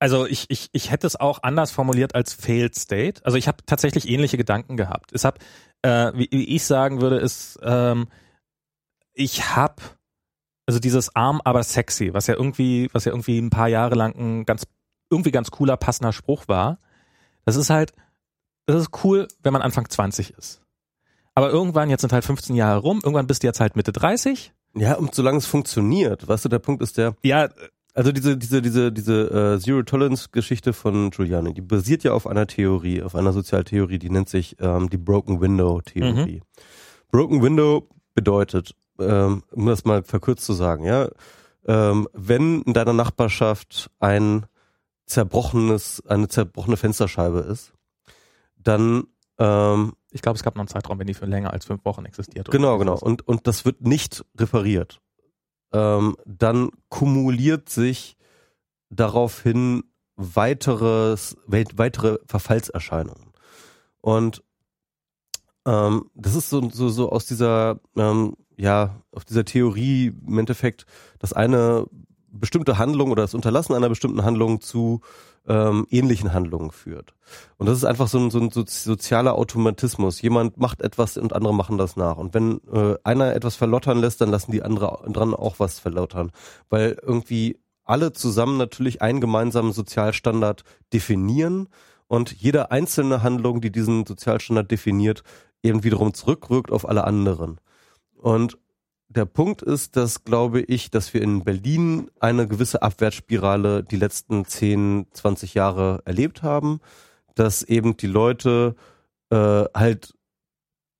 A: also ich, ich, ich hätte es auch anders formuliert als Failed State. Also ich habe tatsächlich ähnliche Gedanken gehabt. Es hab, äh, wie, wie ich sagen würde, ist, ähm, ich habe also dieses arm aber sexy, was ja irgendwie, was ja irgendwie ein paar Jahre lang ein ganz irgendwie ganz cooler passender Spruch war. Das ist halt, das ist cool, wenn man Anfang 20 ist. Aber irgendwann, jetzt sind halt 15 Jahre rum, irgendwann bist du jetzt halt Mitte 30.
B: ja, und solange es funktioniert, weißt du, der Punkt ist der,
A: Ja,
B: Also diese diese diese diese äh, Zero Tolerance Geschichte von Giuliani, die basiert ja auf einer Theorie, auf einer Sozialtheorie, die nennt sich ähm, die Broken Window Theorie. Broken Window bedeutet, ähm, um das mal verkürzt zu sagen, ja, ähm, wenn in deiner Nachbarschaft ein zerbrochenes eine zerbrochene Fensterscheibe ist, dann ähm,
A: ich glaube, es gab noch einen Zeitraum, wenn die für länger als fünf Wochen existiert.
B: Genau, genau. Und, und das wird nicht repariert. Ähm, dann kumuliert sich daraufhin weiteres, weit- weitere Verfallserscheinungen. Und ähm, das ist so, so, so aus dieser, ähm, ja, auf dieser Theorie im Endeffekt, dass eine bestimmte Handlung oder das Unterlassen einer bestimmten Handlung zu ähm, ähnlichen Handlungen führt. Und das ist einfach so ein, so ein so- sozialer Automatismus. Jemand macht etwas und andere machen das nach. Und wenn äh, einer etwas verlottern lässt, dann lassen die andere dran auch was verlottern. Weil irgendwie alle zusammen natürlich einen gemeinsamen Sozialstandard definieren und jede einzelne Handlung, die diesen Sozialstandard definiert, eben wiederum zurückwirkt auf alle anderen. Und der Punkt ist, dass glaube ich, dass wir in Berlin eine gewisse Abwärtsspirale die letzten 10, 20 Jahre erlebt haben, dass eben die Leute äh, halt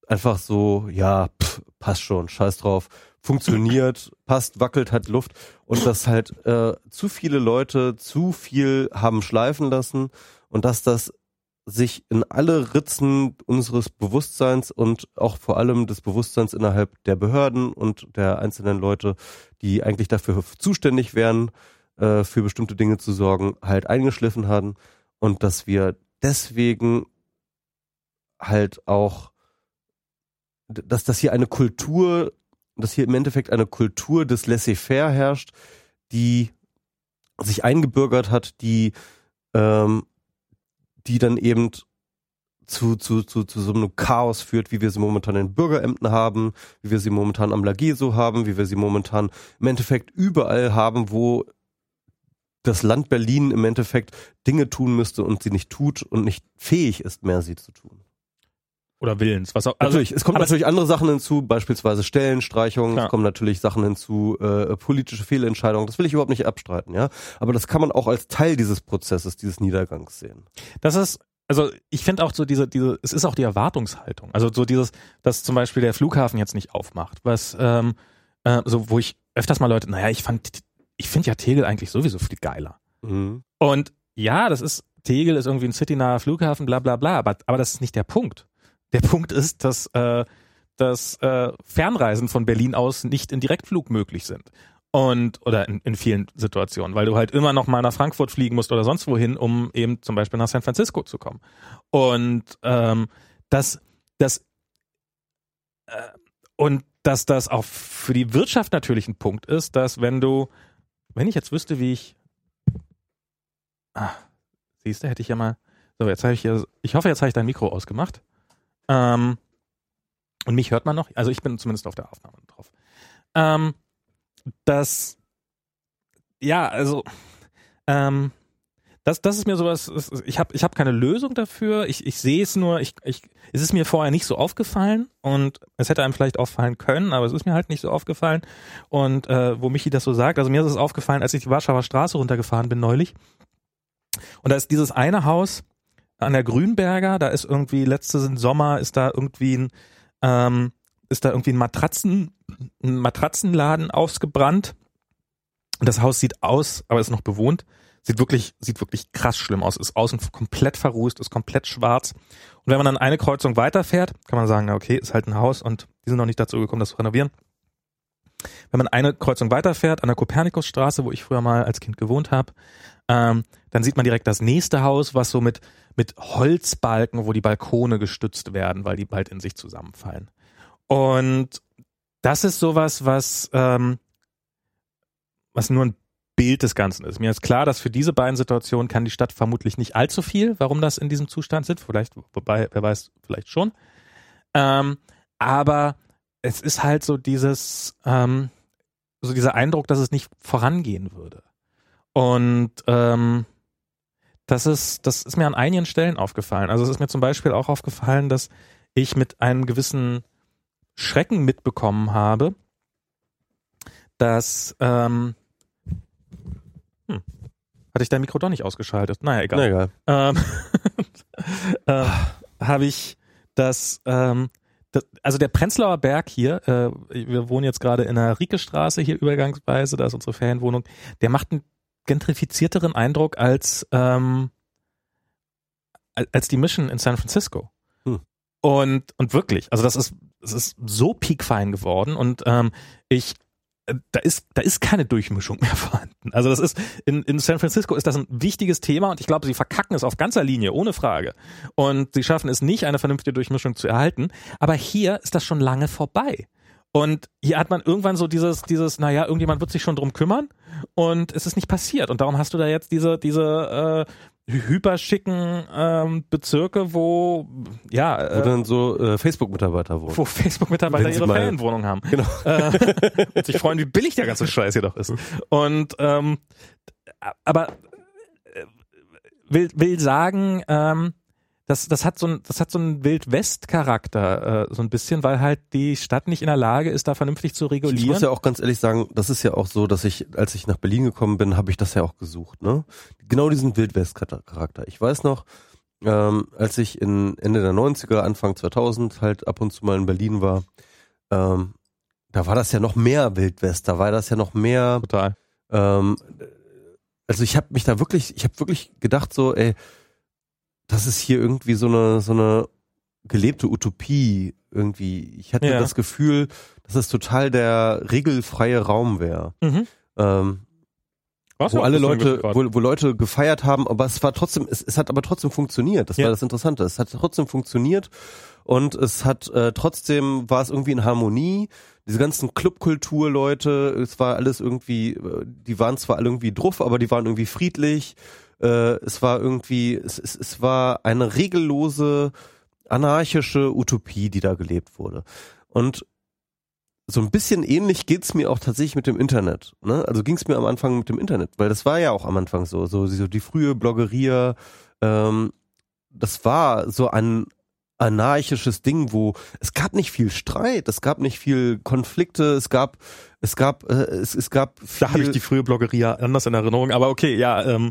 B: einfach so, ja, pff, passt schon, scheiß drauf, funktioniert, [laughs] passt, wackelt, hat Luft. Und dass halt äh, zu viele Leute zu viel haben schleifen lassen und dass das sich in alle Ritzen unseres Bewusstseins und auch vor allem des Bewusstseins innerhalb der Behörden und der einzelnen Leute, die eigentlich dafür zuständig wären, äh, für bestimmte Dinge zu sorgen, halt eingeschliffen haben und dass wir deswegen halt auch, dass das hier eine Kultur, dass hier im Endeffekt eine Kultur des Laissez-faire herrscht, die sich eingebürgert hat, die ähm, die dann eben zu, zu, zu, zu so einem Chaos führt, wie wir sie momentan in Bürgerämtern haben, wie wir sie momentan am Lageso haben, wie wir sie momentan im Endeffekt überall haben, wo das Land Berlin im Endeffekt Dinge tun müsste und sie nicht tut und nicht fähig ist, mehr sie zu tun.
A: Oder Willens, was auch.
B: Also, natürlich, es kommen natürlich andere Sachen hinzu, beispielsweise Stellenstreichungen, es kommen natürlich Sachen hinzu, äh, politische Fehlentscheidungen, das will ich überhaupt nicht abstreiten, ja. Aber das kann man auch als Teil dieses Prozesses, dieses Niedergangs sehen.
A: Das ist, also ich finde auch so diese, diese, es ist auch die Erwartungshaltung. Also so dieses, dass zum Beispiel der Flughafen jetzt nicht aufmacht, was, ähm, äh, so wo ich öfters mal Leute, naja, ich fand, ich finde ja Tegel eigentlich sowieso viel geiler. Mhm. Und ja, das ist, Tegel ist irgendwie ein citynaher Flughafen, bla bla bla, aber, aber das ist nicht der Punkt. Der Punkt ist, dass, äh, dass äh, Fernreisen von Berlin aus nicht in Direktflug möglich sind. Und, oder in, in vielen Situationen, weil du halt immer noch mal nach Frankfurt fliegen musst oder sonst wohin, um eben zum Beispiel nach San Francisco zu kommen. Und ähm, das, das äh, und dass das auch für die Wirtschaft natürlich ein Punkt ist, dass wenn du, wenn ich jetzt wüsste, wie ich, ah, siehst du, hätte ich ja mal, so jetzt habe ich ja, ich hoffe, jetzt habe ich dein Mikro ausgemacht. Ähm, und mich hört man noch, also ich bin zumindest auf der Aufnahme drauf. Ähm, das, ja, also, ähm, das, das ist mir sowas, ich habe ich hab keine Lösung dafür, ich, ich sehe es nur, ich, ich, es ist mir vorher nicht so aufgefallen und es hätte einem vielleicht auffallen können, aber es ist mir halt nicht so aufgefallen. Und äh, wo Michi das so sagt, also mir ist es aufgefallen, als ich die Warschauer Straße runtergefahren bin neulich. Und da ist dieses eine Haus, an der Grünberger, da ist irgendwie letzten Sommer ist da irgendwie ein ähm, ist da irgendwie ein Matratzen ein Matratzenladen ausgebrannt. Das Haus sieht aus, aber ist noch bewohnt. Sieht wirklich sieht wirklich krass schlimm aus. Ist außen komplett verrußt, ist komplett schwarz. Und wenn man dann eine Kreuzung weiterfährt, kann man sagen, okay, ist halt ein Haus und die sind noch nicht dazu gekommen, das zu renovieren. Wenn man eine Kreuzung weiterfährt an der Kopernikusstraße, wo ich früher mal als Kind gewohnt habe, ähm, dann sieht man direkt das nächste Haus, was so mit, mit Holzbalken, wo die Balkone gestützt werden, weil die bald in sich zusammenfallen. Und das ist sowas, was, ähm, was nur ein Bild des Ganzen ist. Mir ist klar, dass für diese beiden Situationen kann die Stadt vermutlich nicht allzu viel, warum das in diesem Zustand sind. Vielleicht, wobei, wer weiß, vielleicht schon. Ähm, aber es ist halt so dieses, ähm, so dieser Eindruck, dass es nicht vorangehen würde. Und ähm, das ist, das ist mir an einigen Stellen aufgefallen. Also es ist mir zum Beispiel auch aufgefallen, dass ich mit einem gewissen Schrecken mitbekommen habe, dass ähm, hm, hatte ich dein Mikro doch nicht ausgeschaltet. Naja, egal.
B: Na, egal.
A: Ähm, [laughs] äh, habe ich das, ähm, das, also der Prenzlauer Berg hier, äh, wir wohnen jetzt gerade in der Riekestraße hier übergangsweise, da ist unsere Ferienwohnung, der macht einen gentrifizierteren Eindruck als, ähm, als die Mission in San Francisco. Hm. Und, und wirklich, also das ist, es ist so piekfein geworden und ähm, ich äh, da ist, da ist keine Durchmischung mehr [laughs] vorhanden. Also das ist, in, in San Francisco ist das ein wichtiges Thema und ich glaube, sie verkacken es auf ganzer Linie, ohne Frage. Und sie schaffen es nicht, eine vernünftige Durchmischung zu erhalten. Aber hier ist das schon lange vorbei. Und hier hat man irgendwann so dieses, dieses, naja, irgendjemand wird sich schon drum kümmern und es ist nicht passiert. Und darum hast du da jetzt diese, diese äh, hyperschicken ähm, Bezirke, wo ja
B: äh, wo dann so äh, Facebook-Mitarbeiter wohnen.
A: Wo Facebook-Mitarbeiter ihre Ferienwohnung haben.
B: Genau.
A: Äh, [laughs] und sich freuen, wie billig der ganze Scheiß hier doch ist. Und ähm, aber äh, will, will sagen, ähm, das, das hat so ein, das hat so einen Wildwest-Charakter, äh, so ein bisschen, weil halt die Stadt nicht in der Lage ist, da vernünftig zu regulieren. Ich
B: muss ja auch ganz ehrlich sagen, das ist ja auch so, dass ich, als ich nach Berlin gekommen bin, habe ich das ja auch gesucht, ne? Genau diesen Wildwest-Charakter. Ich weiß noch, ähm, als ich in Ende der 90er, Anfang 2000 halt ab und zu mal in Berlin war, ähm, da war das ja noch mehr Wildwest, da war das ja noch mehr.
A: Total.
B: Ähm, also ich habe mich da wirklich, ich habe wirklich gedacht so, ey, das ist hier irgendwie so eine, so eine gelebte Utopie irgendwie. Ich hatte
A: Ja.
B: das Gefühl, dass es total der regelfreie Raum wäre.
A: Mhm.
B: Ähm,
A: Was
B: wo alle Leute, wo, wo Leute gefeiert haben, aber es war trotzdem, es, es hat aber trotzdem funktioniert. Das
A: Ja.
B: war das Interessante. Es hat trotzdem funktioniert und es hat äh, trotzdem war es irgendwie in Harmonie. Diese ganzen Clubkultur-Leute, es war alles irgendwie, äh, die waren zwar alle irgendwie druff, aber die waren irgendwie friedlich. Äh, es war irgendwie, es, es, es war eine regellose, anarchische Utopie, die da gelebt wurde. Und so ein bisschen ähnlich geht's mir auch tatsächlich mit dem Internet. Ne? Also ging's mir am Anfang mit dem Internet, weil das war ja auch am Anfang so, so, so die frühe Bloggeria, ähm, das war so ein anarchisches Ding, wo es gab nicht viel Streit, es gab nicht viel Konflikte, es gab, es gab, äh, es, es gab viel,
A: Da habe ich die frühe Bloggeria anders in Erinnerung, aber okay, ja, ähm,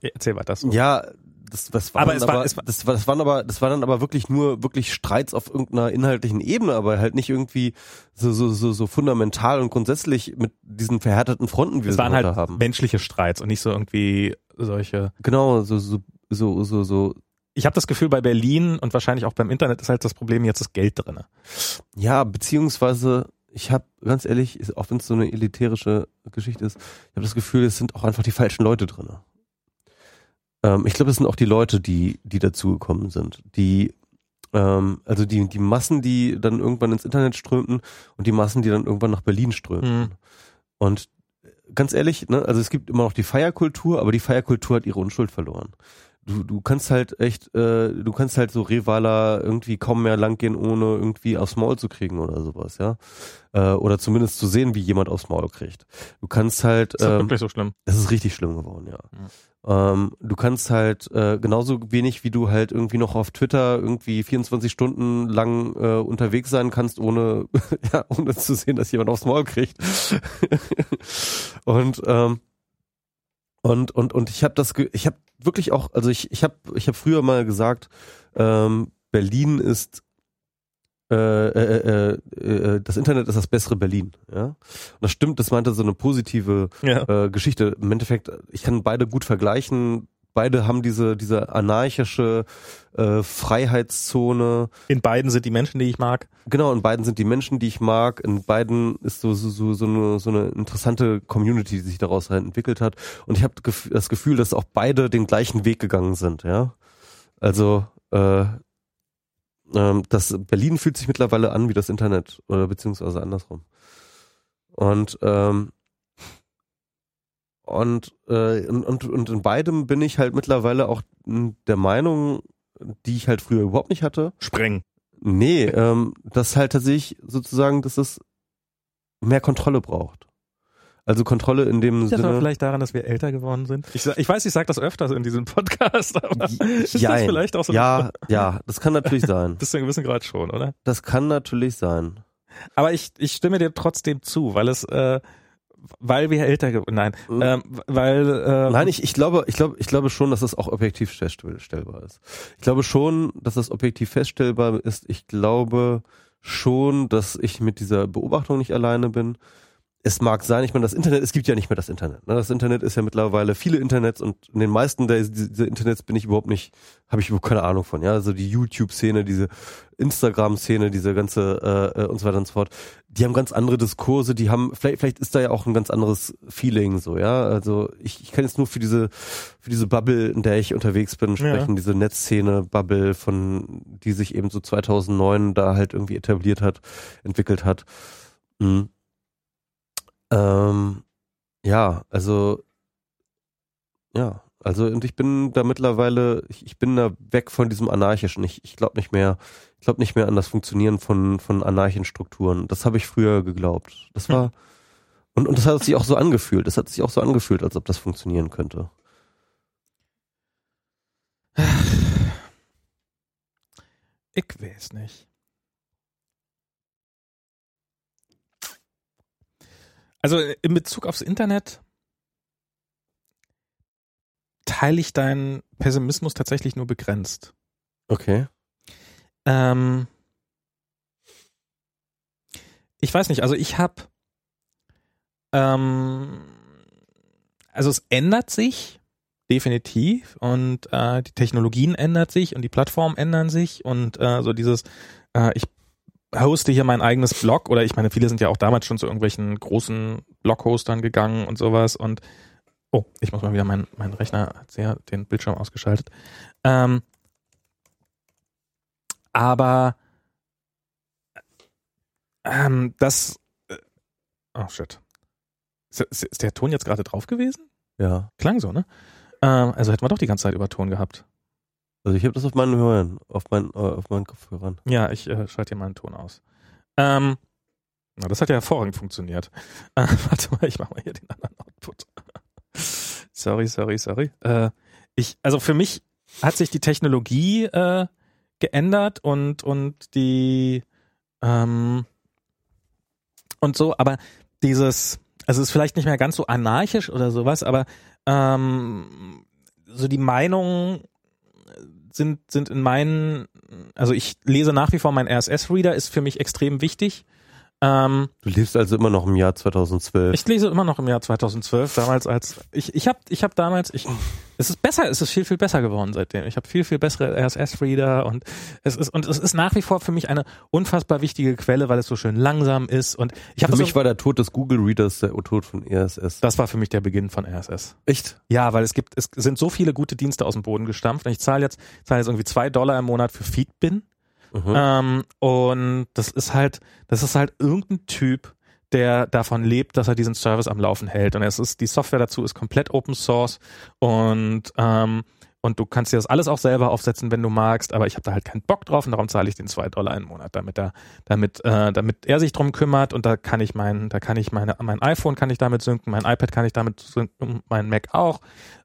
A: erzähl weiter. So.
B: Ja, das, das waren
A: Aber es war-
B: aber,
A: es war-
B: das, war, das waren aber, das waren dann aber wirklich nur wirklich Streits auf irgendeiner inhaltlichen Ebene, aber halt nicht irgendwie so so so, so fundamental und grundsätzlich mit diesen verhärteten Fronten, wie wir
A: es
B: sie
A: waren halt
B: haben.
A: menschliche Streits und nicht so irgendwie solche.
B: Genau, so so so so so.
A: Ich habe das Gefühl, bei Berlin und wahrscheinlich auch beim Internet ist halt das Problem jetzt das Geld drinne.
B: Ja, beziehungsweise ich habe ganz ehrlich, auch wenn es so eine elitärische Geschichte ist, ich habe das Gefühl, es sind auch einfach die falschen Leute drin. Ähm, ich glaube, es sind auch die Leute, die die dazugekommen sind, die ähm, also die die Massen, die dann irgendwann ins Internet strömten und die Massen, die dann irgendwann nach Berlin strömten.
A: Mhm.
B: Und ganz ehrlich, ne, also es gibt immer noch die Feierkultur, aber die Feierkultur hat ihre Unschuld verloren. Du, du kannst halt echt, äh, du kannst halt so Revaler irgendwie kaum mehr langgehen, ohne irgendwie aufs Maul zu kriegen oder sowas, ja. Äh, oder zumindest zu sehen, wie jemand aufs Maul kriegt. Du kannst halt,
A: Ist das
B: ähm,
A: wirklich so schlimm?
B: es ist richtig schlimm geworden, ja. Ähm, du kannst halt äh, genauso wenig, wie du halt irgendwie noch auf Twitter irgendwie 24 Stunden lang äh, unterwegs sein kannst, ohne, [laughs] ja, ohne zu sehen, dass jemand aufs Maul kriegt. [laughs] und ähm, und und und ich habe das, ich habe wirklich auch, also ich ich habe ich habe früher mal gesagt, ähm, Berlin ist äh, äh, äh, äh, das Internet ist das bessere Berlin, ja. Und das stimmt, das meinte so eine positive
A: Ja.
B: äh, Geschichte. Im Endeffekt, ich kann beide gut vergleichen. Beide haben diese, diese anarchische äh, Freiheitszone.
A: In beiden sind die Menschen, die ich mag.
B: Genau, in beiden sind die Menschen, die ich mag. In beiden ist so, so, so, so, eine, so eine interessante Community, die sich daraus halt entwickelt hat. Und ich habe das Gefühl, dass auch beide den gleichen Weg gegangen sind, ja. Also, äh, ähm, das Berlin fühlt sich mittlerweile an wie das Internet oder beziehungsweise andersrum. Und ähm, und, äh, und, und, in beidem bin ich halt mittlerweile auch der Meinung, die ich halt früher überhaupt nicht hatte.
A: Sprengen.
B: Nee, ähm, dass halt tatsächlich sozusagen, dass es mehr Kontrolle braucht. Also Kontrolle in dem
A: das
B: Sinne.
A: vielleicht daran, dass wir älter geworden sind? Ich, ich weiß, ich sage das öfters in diesem Podcast, aber [laughs] ist das
B: Jein.
A: vielleicht auch so?
B: Ja, ja, das kann natürlich sein. [laughs]
A: Bis zu einem gewissen Grad schon, oder?
B: Das kann natürlich sein.
A: Aber ich, ich stimme dir trotzdem zu, weil es, äh, weil wir älter geworden, nein, ähm, weil, äh,
B: Nein, ich, ich glaube, ich glaube, ich glaube schon, dass das auch objektiv feststellbar ist. Ich glaube schon, dass das objektiv feststellbar ist. Ich glaube schon, dass ich mit dieser Beobachtung nicht alleine bin. Es mag sein, ich meine, das Internet, es gibt ja nicht mehr das Internet. Ne? Das Internet ist ja mittlerweile viele Internets und in den meisten der, dieser Internets bin ich überhaupt nicht, habe ich überhaupt keine Ahnung von. Ja, also die YouTube-Szene, diese Instagram-Szene, diese ganze äh, äh, und so weiter und so fort. Die haben ganz andere Diskurse, die haben, vielleicht, vielleicht ist da ja auch ein ganz anderes Feeling so, ja. Also ich, ich kann jetzt nur für diese, für diese Bubble, in der ich unterwegs bin, sprechen, diese Netzszene-Bubble, von die sich eben so 2009 da halt irgendwie etabliert hat, entwickelt hat. Mhm. Ähm, ja, also ja, also und ich bin da mittlerweile, ich, ich bin da weg von diesem anarchischen. Ich, ich glaube nicht mehr, ich glaube nicht mehr an das Funktionieren von von anarchischen Strukturen. Das habe ich früher geglaubt. Das war und und das hat sich auch so angefühlt. Das hat sich auch so angefühlt, als ob das funktionieren könnte.
A: ich weiß nicht. Also in Bezug aufs Internet teile ich deinen Pessimismus tatsächlich nur begrenzt.
B: Okay.
A: Ähm, ich weiß nicht, also ich habe, ähm, also es ändert sich definitiv. Und äh, die Technologien ändern sich und die Plattformen ändern sich und äh, so dieses, äh, ich hoste hier mein eigenes Blog oder ich meine, viele sind ja auch damals schon zu irgendwelchen großen Blog-Hostern gegangen und sowas und oh, ich muss mal wieder mein, mein Rechner hat sehr den Bildschirm ausgeschaltet. Ähm, aber ähm, das äh, oh shit. Ist, ist, ist der Ton jetzt gerade drauf gewesen?
B: Ja.
A: Klang so, ne? Ähm, also hätten wir doch die ganze Zeit über Ton gehabt.
B: Also ich habe das auf meinen Hörern, auf meinen, äh, auf meinen Kopfhörern.
A: Ja, ich äh, schalte hier mal einen Ton aus. Ähm, na, das hat ja hervorragend funktioniert. Äh, [laughs] warte mal, ich mache mal hier den anderen Output. [laughs] sorry, sorry, sorry. Äh, ich, also für mich hat sich die Technologie äh, geändert und und die ähm, und so, aber dieses, also es ist vielleicht nicht mehr ganz so anarchisch oder sowas, aber ähm, so die Meinungen sind, sind in meinen, also ich lese nach wie vor mein RSS-Reader, ist für mich extrem wichtig. Ähm,
B: Du lebst also immer noch im Jahr 2012.
A: ich lese immer noch im Jahr 2012, damals als ich ich habe ich habe damals ich es ist besser, es ist viel viel besser geworden seitdem. Ich habe viel viel bessere RSS Reader und es ist und es ist nach wie vor für mich eine unfassbar wichtige Quelle, weil es so schön langsam ist und ich habe
B: Für mich war der Tod des Google Readers der Tod von RSS.
A: das war für mich der Beginn von RSS.
B: Echt?
A: Ja, weil es gibt, es sind so viele gute Dienste aus dem Boden gestampft. Und ich zahle jetzt, zahle jetzt irgendwie zwei Dollar im Monat für Feedbin.
B: Mhm.
A: Ähm, und das ist halt, das ist halt irgendein Typ, der davon lebt, dass er diesen Service am Laufen hält. Und es ist, die Software dazu ist komplett Open Source und ähm, und du kannst dir das alles auch selber aufsetzen, wenn du magst, aber ich habe da halt keinen Bock drauf und darum zahle ich den zwei Dollar im Monat, damit er, damit, äh, damit er sich drum kümmert und da kann ich mein, da kann ich meine, mein iPhone kann ich damit synken, mein iPad kann ich damit synken, mein Mac auch.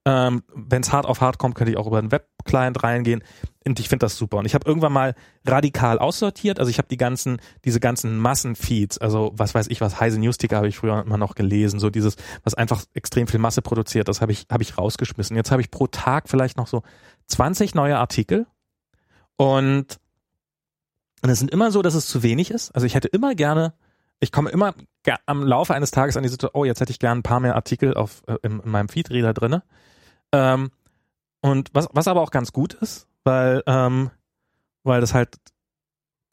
A: Ähm, wenn es hart auf hart kommt, könnte ich auch über einen Webclient reingehen. Und ich finde das super. Und ich habe irgendwann mal radikal aussortiert. Also ich habe die ganzen, diese ganzen Massenfeeds, also was weiß ich, was Heise Newsticker habe ich früher immer noch gelesen, so dieses, was einfach extrem viel Masse produziert, das habe ich, habe ich rausgeschmissen. Jetzt habe ich pro Tag vielleicht noch so 20 neue Artikel und und es sind immer so, dass es zu wenig ist. Also ich hätte immer gerne, ich komme immer am Laufe eines Tages an die Situation, oh, jetzt hätte ich gerne ein paar mehr Artikel auf, äh, in, in meinem Feedreader drinne. Ähm, und was, was aber auch ganz gut ist, weil, ähm, weil das halt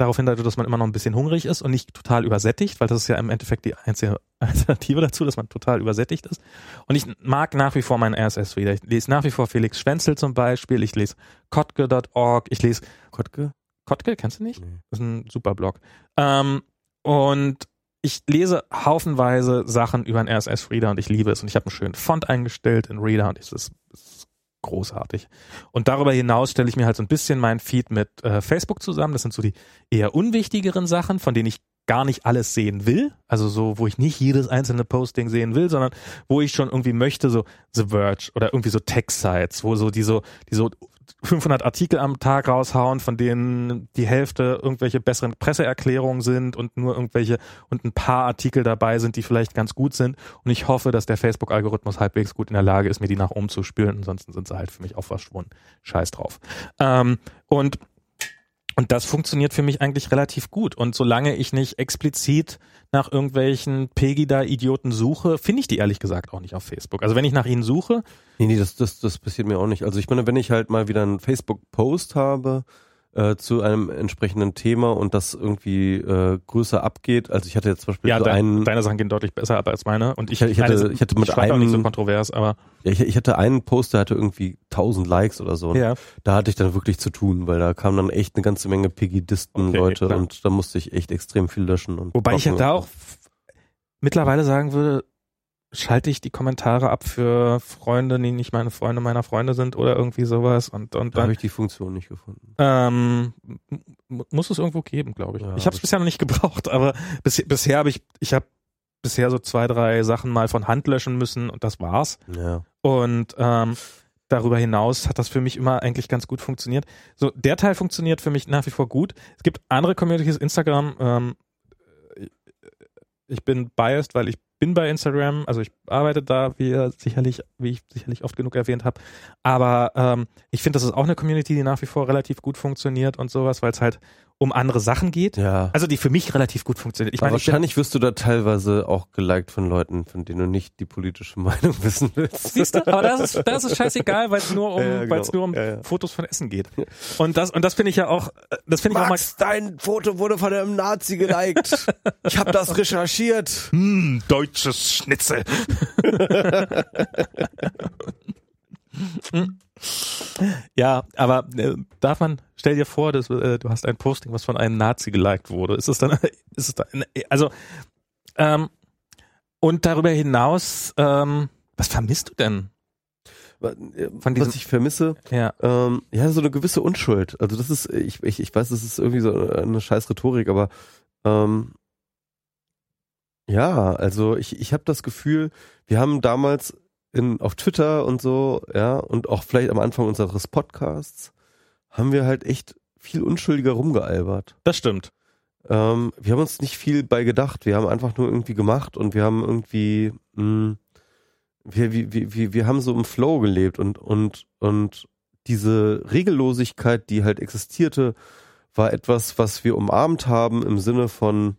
A: darauf hindeutet, dass man immer noch ein bisschen hungrig ist und nicht total übersättigt, weil das ist ja im Endeffekt die einzige [laughs] Alternative dazu, dass man total übersättigt ist. Und ich mag nach wie vor meinen RSS-Reader. Ich lese nach wie vor Felix Schwenzel zum Beispiel, ich lese kotke.org, ich lese
B: Kottke?
A: Kotke, kennst du nicht?
B: Nee.
A: Das ist ein super Blog. Ähm, und ich lese haufenweise Sachen über einen RSS-Reader und ich liebe es. Und ich habe einen schönen Font eingestellt in Reader und es ist, es ist großartig. Und darüber hinaus stelle ich mir halt so ein bisschen meinen Feed mit äh, Facebook zusammen. Das sind so die eher unwichtigeren Sachen, von denen ich gar nicht alles sehen will. Also so, wo ich nicht jedes einzelne Posting sehen will, sondern wo ich schon irgendwie möchte, so The Verge oder irgendwie so Tech-Sites, wo so die so, die so 500 Artikel am Tag raushauen, von denen die Hälfte irgendwelche besseren Presseerklärungen sind und nur irgendwelche und ein paar Artikel dabei sind, die vielleicht ganz gut sind. Und ich hoffe, dass der Facebook-Algorithmus halbwegs gut in der Lage ist, mir die nach oben zu spülen. Ansonsten sind sie halt für mich auch verschwunden. Scheiß drauf. Ähm, und und das funktioniert für mich eigentlich relativ gut. Und solange ich nicht explizit nach irgendwelchen Pegida-Idioten suche, finde ich die ehrlich gesagt auch nicht auf Facebook. Also wenn ich nach ihnen suche,
B: Nee, nee, das, das, das passiert mir auch nicht. Also ich meine, wenn ich halt mal wieder einen Facebook-Post habe äh, zu einem entsprechenden Thema und das irgendwie äh, größer abgeht, also ich hatte jetzt zum Beispiel
A: ja,
B: so
A: de
B: einen,
A: deine Sachen gehen deutlich besser ab als meine. Und ich,
B: Ich- ich hatte-
A: meine,
B: ich hatte mit
A: schreibe auch nicht so
B: einem-
A: kontrovers, aber
B: ja, ich, ich hatte einen Post, der hatte irgendwie 1000 Likes oder so.
A: Ja.
B: Da hatte ich dann wirklich zu tun, weil da kamen dann echt eine ganze Menge Pegidisten-Leute
A: klar.
B: und da musste ich echt extrem viel löschen. Und
A: Wobei ich ja da auch mittlerweile sagen würde, schalte ich die Kommentare ab für Freunde, die nicht meine Freunde meiner Freunde sind oder irgendwie sowas und, und
B: Da habe ich die Funktion nicht gefunden.
A: ähm, muss es irgendwo geben, glaube ich.
B: Ja,
A: ich habe es bisher noch nicht gebraucht, aber bis, bisher habe ich, ich habe bisher so zwei, drei Sachen mal von Hand löschen müssen und das war's.
B: Ja.
A: Und ähm, darüber hinaus hat das für mich immer eigentlich ganz gut funktioniert. So, der Teil funktioniert für mich nach wie vor gut. Es gibt andere Communities, Instagram, ähm, ich bin biased, weil ich bin bei Instagram, also ich arbeite da, wie sicherlich, wie ich sicherlich oft genug erwähnt habe. Aber ähm, ich finde, das ist auch eine Community, die nach wie vor relativ gut funktioniert und sowas, weil es halt um andere Sachen geht.
B: Ja.
A: Also die für mich relativ gut funktioniert. Ich
B: Aber
A: meine, ich
B: wahrscheinlich wirst du da teilweise auch geliked von Leuten, von denen du nicht die politische [laughs] Meinung wissen willst.
A: siehst du, aber das ist, das ist scheißegal, weil es nur um,
B: Ja, genau.
A: weil es nur um
B: Ja, ja.
A: Fotos von Essen geht. Und das, und das finde ich ja auch, das finde ich auch mal,
B: dein Foto wurde von einem Nazi geliked. [laughs] Ich habe das recherchiert.
A: hm, deutsches Schnitzel. [laughs] ja, aber äh, darf man, stell dir vor, dass, äh, du hast ein Posting, was von einem Nazi geliked wurde. Ist es dann, [laughs] ist es dann, also, ähm, und darüber hinaus, ähm, was vermisst du denn? Diesem-
B: Was ich vermisse,
A: Ja.
B: ähm, ja, so eine gewisse Unschuld. Also das ist, ich, ich, ich weiß, das ist irgendwie so eine scheiß Rhetorik, aber ähm, ja, also ich, ich habe das Gefühl, wir haben damals in, auf Twitter und so, ja, und auch vielleicht am Anfang unseres Podcasts, haben wir halt echt viel unschuldiger rumgealbert.
A: Das stimmt.
B: Ähm, wir haben uns nicht viel bei gedacht. Wir haben einfach nur irgendwie gemacht und wir haben irgendwie, mh, wir, wir, wir, wir- wir haben so im Flow gelebt und, und, und diese Regellosigkeit, die halt existierte, war etwas, was wir umarmt haben im Sinne von,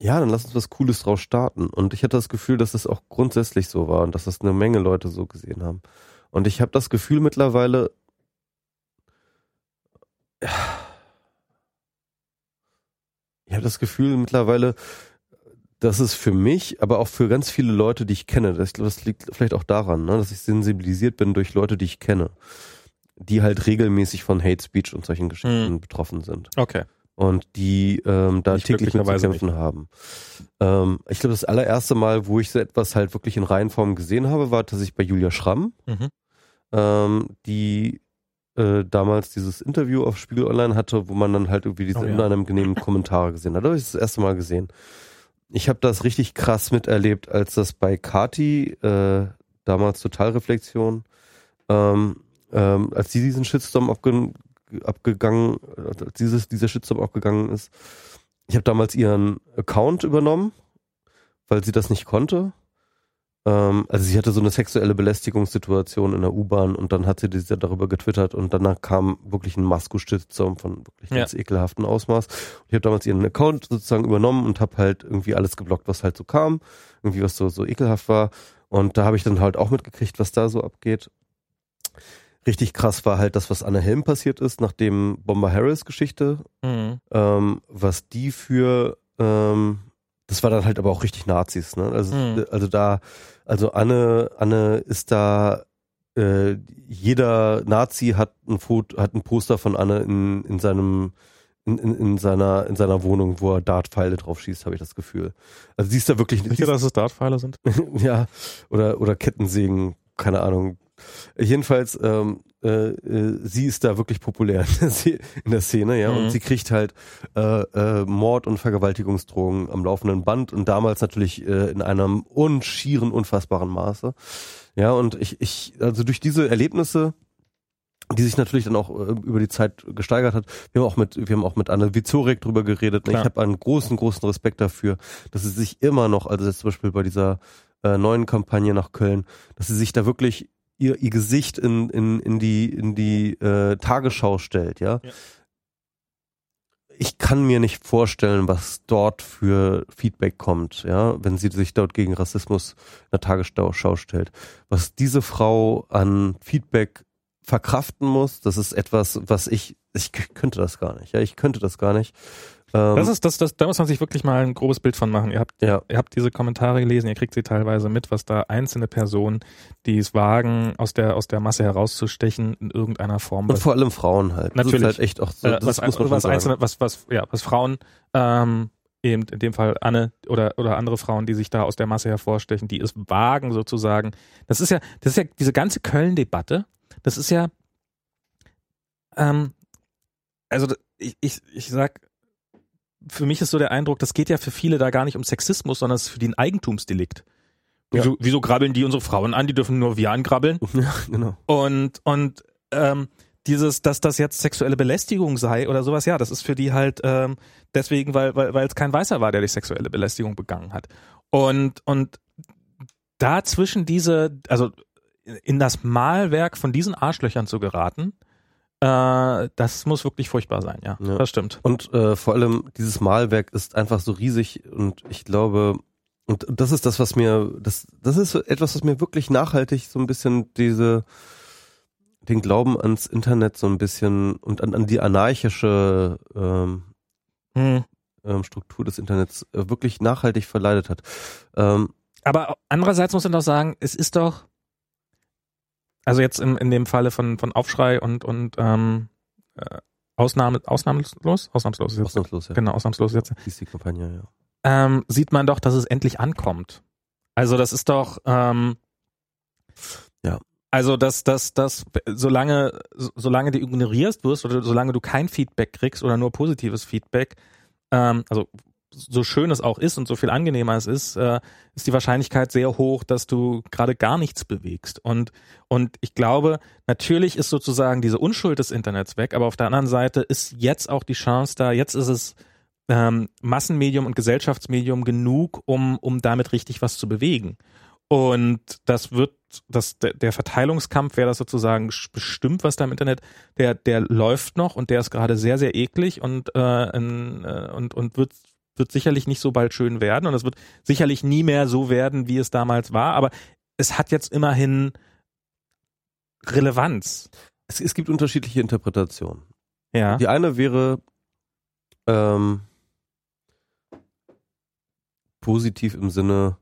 B: ja, dann lass uns was Cooles draus starten. Und ich hatte das Gefühl, dass das auch grundsätzlich so war und dass das eine Menge Leute so gesehen haben. Und ich habe das Gefühl mittlerweile, ich habe das Gefühl mittlerweile, dass es für mich, aber auch für ganz viele Leute, die ich kenne, das, das liegt vielleicht auch daran, ne, dass ich sensibilisiert bin durch Leute, die ich kenne, die halt regelmäßig von Hate Speech und solchen Geschichten betroffen sind
A: Okay.
B: Und die ähm, da
A: Ich
B: täglich mit zu kämpfen haben. Ähm, ich glaube, das allererste Mal, wo ich so etwas halt wirklich in Reihenform gesehen habe, war tatsächlich bei Julia Schramm,
A: Mhm.
B: ähm, die äh, damals dieses Interview auf Spiegel Online hatte, wo man dann halt irgendwie diese
A: Oh ja.
B: unangenehmen Kommentare gesehen hat. Da habe ich das erste Mal gesehen. Ich habe das richtig krass miterlebt, als das bei Kati, äh, damals Totalreflexion, ähm, ähm, als sie diesen Shitstorm abge abgegangen, dieses, dieser Shitstorm abgegangen ist. Ich habe damals ihren Account übernommen, weil sie das nicht konnte. Ähm, also sie hatte so eine sexuelle Belästigungssituation in der U-Bahn und dann hat sie diese darüber getwittert und danach kam wirklich ein Masku-Shitstorm von wirklich
A: Ja.
B: ganz ekelhaften Ausmaß. Und ich habe damals ihren Account sozusagen übernommen und habe halt irgendwie alles geblockt, was halt so kam, irgendwie was so, so ekelhaft war. Und da habe ich dann halt auch mitgekriegt, was da so abgeht. Richtig krass war halt das, was Anne Helm passiert ist, nach dem Bomber Harris Geschichte,
A: Mhm.
B: ähm, was die für, ähm, das war dann halt aber auch richtig Nazis, ne? Also,
A: Mhm.
B: also da, also Anne, Anne ist da, äh, jeder Nazi hat ein Foto, hat ein Poster von Anne in, in seinem, in, in, in seiner, in seiner Wohnung, wo er Dartpfeile drauf schießt, habe ich das Gefühl. Also sie ist da wirklich,
A: Sicher, dass es Dartpfeile sind? [laughs]
B: ja, oder, oder Kettensägen, keine Ahnung. Jedenfalls, ähm, äh, äh, sie ist da wirklich populär in der Szene- ja,
A: Mhm.
B: und sie kriegt halt äh, äh, Mord- und Vergewaltigungsdrohungen am laufenden Band und damals natürlich äh, in einem unschieren, unfassbaren Maße. Ja, und ich, ich, also durch diese Erlebnisse, die sich natürlich dann auch äh, über die Zeit gesteigert hat. Wir haben auch mit, wir haben auch mit Anne Vizorek drüber geredet. Ne? Ich habe einen großen, großen Respekt dafür, dass sie sich immer noch, also jetzt zum Beispiel bei dieser äh, neuen Kampagne nach Köln, dass sie sich da wirklich ihr, ihr Gesicht in, in, in die, in die äh, Tagesschau stellt, ja?
A: Ja.
B: Ich kann mir nicht vorstellen, was dort für Feedback kommt, ja, wenn sie sich dort gegen Rassismus in der Tagesschau stellt. Was diese Frau an Feedback verkraften muss, das ist etwas, was ich, ich könnte das gar nicht, ja, ich könnte das gar nicht. Ähm,
A: Das ist, das, das, da muss man sich wirklich mal ein grobes Bild von machen. Ihr habt,
B: ja,
A: ihr habt diese Kommentare gelesen, ihr kriegt sie teilweise mit, was da einzelne Personen, die es wagen, aus der, aus der Masse herauszustechen, in irgendeiner Form.
B: und vor allem Frauen halt. Das
A: Natürlich.
B: ist halt echt auch so,
A: äh,
B: das
A: was, was einzelne, was, was, ja, was Frauen, ähm, eben in dem Fall Anne oder, oder andere Frauen, die sich da aus der Masse hervorstechen, die es wagen sozusagen. Das ist ja, das ist ja diese ganze Köln-Debatte, das ist ja, ähm, also ich, ich, ich sag, für mich ist so der Eindruck, das geht ja für viele da gar nicht um Sexismus, sondern es ist für die ein Eigentumsdelikt. Wieso, wieso grabbeln die unsere Frauen an? Die dürfen nur wir angrabbeln. [laughs]
B: Ja, genau.
A: Und, und ähm, dieses, dass das jetzt sexuelle Belästigung sei oder sowas, ja, das ist für die halt ähm, deswegen, weil, weil, weil es kein Weißer war, der die sexuelle Belästigung begangen hat. Und, und dazwischen diese, also in das Malwerk von diesen Arschlöchern zu geraten, Äh, das muss wirklich furchtbar sein, ja.
B: Ja.
A: Das stimmt.
B: Und äh, vor allem dieses Malwerk ist einfach so riesig und ich glaube, und das ist das, was mir, das, das ist etwas, was mir wirklich nachhaltig so ein bisschen diese, den Glauben ans Internet so ein bisschen und an, an die anarchische ähm,
A: Hm.
B: ähm, Struktur des Internets äh, wirklich nachhaltig verleidet hat. Ähm,
A: Aber andererseits muss man doch sagen, es ist doch, also jetzt in, in dem Falle von, von Aufschrei und, und ähm, äh, Ausnahme, ausnahmslos? Ausnahmslos ist jetzt.
B: ausnahmslos, ja.
A: Genau, ausnahmslos ist jetzt.
B: Hieß die Kampagne, ja.
A: Ähm, sieht man doch, dass es endlich ankommt. Also das ist doch, ähm,
B: Ja.
A: Also dass, dass, dass solange, so- solange du ignorierst wirst oder solange du kein Feedback kriegst oder nur positives Feedback, ähm, also so schön es auch ist und so viel angenehmer es ist, äh, ist die Wahrscheinlichkeit sehr hoch, dass du gerade gar nichts bewegst. Und, und ich glaube, natürlich ist sozusagen diese Unschuld des Internets weg, aber auf der anderen Seite ist jetzt auch die Chance da, jetzt ist es ähm, Massenmedium und Gesellschaftsmedium genug, um, um damit richtig was zu bewegen. Und das wird, das, der, Verteilungskampf, wer das sozusagen bestimmt, was da im Internet, der, der läuft noch und der ist gerade sehr, sehr eklig und, äh, äh, und, und wird, wird sicherlich nicht so bald schön werden und es wird sicherlich nie mehr so werden, wie es damals war, aber es hat jetzt immerhin Relevanz.
B: Es, es gibt unterschiedliche Interpretationen.
A: Ja.
B: Die eine wäre ähm, positiv im Sinne,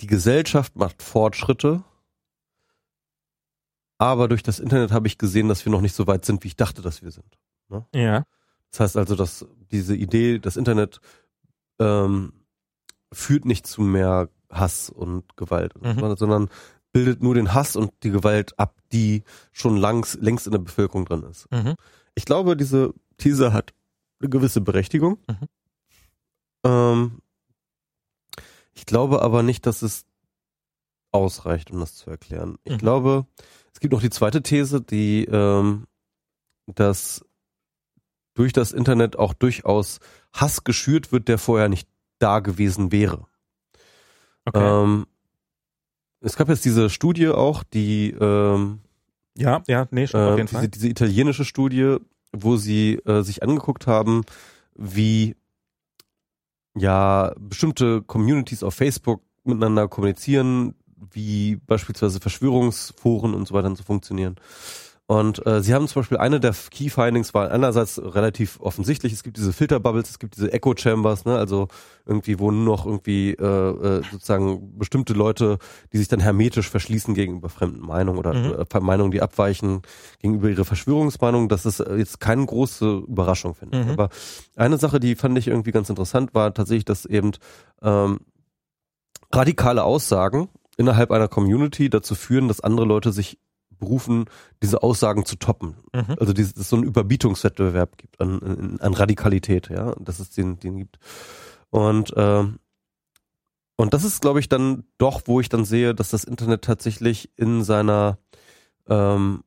B: die Gesellschaft macht Fortschritte, aber durch das Internet habe ich gesehen, dass wir noch nicht so weit sind, wie ich dachte, dass wir sind.
A: Ja.
B: Das heißt also, dass diese Idee, das Internet ähm, führt nicht zu mehr Hass und Gewalt,
A: Mhm.
B: sondern bildet nur den Hass und die Gewalt ab, die schon langs, längst in der Bevölkerung drin ist.
A: Mhm.
B: Ich glaube, diese These hat eine gewisse Berechtigung.
A: Mhm.
B: Ähm, ich glaube aber nicht, dass es ausreicht, um das zu erklären. Ich
A: Mhm.
B: glaube, es gibt noch die zweite These, die, ähm, dass durch das Internet auch durchaus Hass geschürt wird, der vorher nicht da gewesen wäre.
A: Okay.
B: Ähm, es gab jetzt diese Studie auch, die ähm,
A: ja, ja, nee, auf
B: äh,
A: jeden
B: diese,
A: Fall.
B: diese italienische Studie, wo sie äh, sich angeguckt haben, wie ja bestimmte Communities auf Facebook miteinander kommunizieren, wie beispielsweise Verschwörungsforen und so weiter so funktionieren. Und äh, sie haben zum Beispiel eine der Key Findings war einerseits relativ offensichtlich, es gibt diese Filterbubbles, es gibt diese Echo Chambers, ne, also irgendwie, wo nur noch irgendwie äh, äh, sozusagen bestimmte Leute, die sich dann hermetisch verschließen gegenüber fremden Meinungen oder
A: Mhm.
B: äh, Meinungen, die abweichen gegenüber ihrer Verschwörungsmeinung, das ist äh, jetzt keine große Überraschung, finde ich.
A: Mhm.
B: Aber eine Sache, die fand ich irgendwie ganz interessant, war tatsächlich, dass eben ähm, radikale Aussagen innerhalb einer Community dazu führen, dass andere Leute sich berufen, diese Aussagen zu toppen.
A: Mhm.
B: Also dass es so einen Überbietungswettbewerb gibt an, an, Radikalität, ja, dass es den, den gibt. Und ähm, und das ist, glaube ich, dann doch, wo ich dann sehe, dass das Internet tatsächlich in seiner ähm,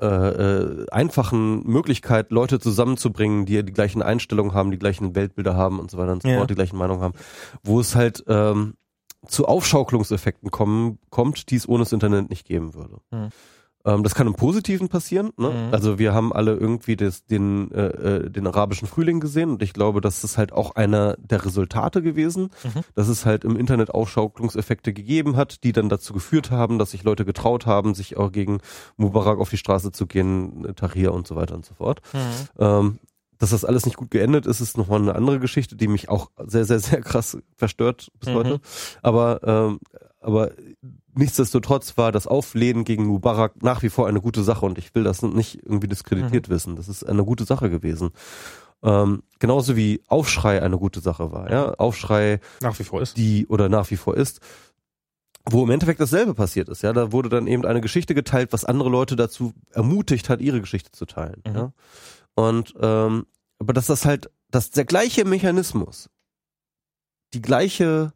B: äh, äh, einfachen Möglichkeit, Leute zusammenzubringen, die die gleichen Einstellungen haben, die gleichen Weltbilder haben und so weiter und so
A: Ja.
B: fort, die gleichen Meinungen haben, wo es halt ähm, zu Aufschaukelungseffekten kommen, kommt, die es ohne das Internet nicht geben würde.
A: Mhm.
B: Ähm, das kann im Positiven passieren. Ne?
A: Mhm.
B: Also wir haben alle irgendwie das, den, äh, äh, den arabischen Frühling gesehen und ich glaube, das ist halt auch einer der Resultate gewesen,
A: Mhm.
B: dass es halt im Internet Aufschaukelungseffekte gegeben hat, die dann dazu geführt haben, dass sich Leute getraut haben, sich auch gegen Mubarak auf die Straße zu gehen, äh, Tahrir und so weiter und so fort.
A: Mhm.
B: Ähm, dass das alles nicht gut geendet ist, ist nochmal eine andere Geschichte, die mich auch sehr, sehr, sehr [laughs] krass verstört bis
A: Mhm.
B: heute. Aber, ähm, aber nichtsdestotrotz war das Auflehnen gegen Mubarak nach wie vor eine gute Sache und ich will das nicht irgendwie diskreditiert
A: Mhm.
B: wissen. Das ist eine gute Sache gewesen. Ähm, genauso wie Aufschrei eine gute Sache war. Ja? Aufschrei,
A: Nach wie vor ist.
B: die oder nach wie vor ist, wo im Endeffekt dasselbe passiert ist. Ja, da wurde dann eben eine Geschichte geteilt, was andere Leute dazu ermutigt hat, ihre Geschichte zu teilen.
A: Mhm.
B: Ja? Und ähm, aber dass das halt, dass der gleiche Mechanismus, die gleiche,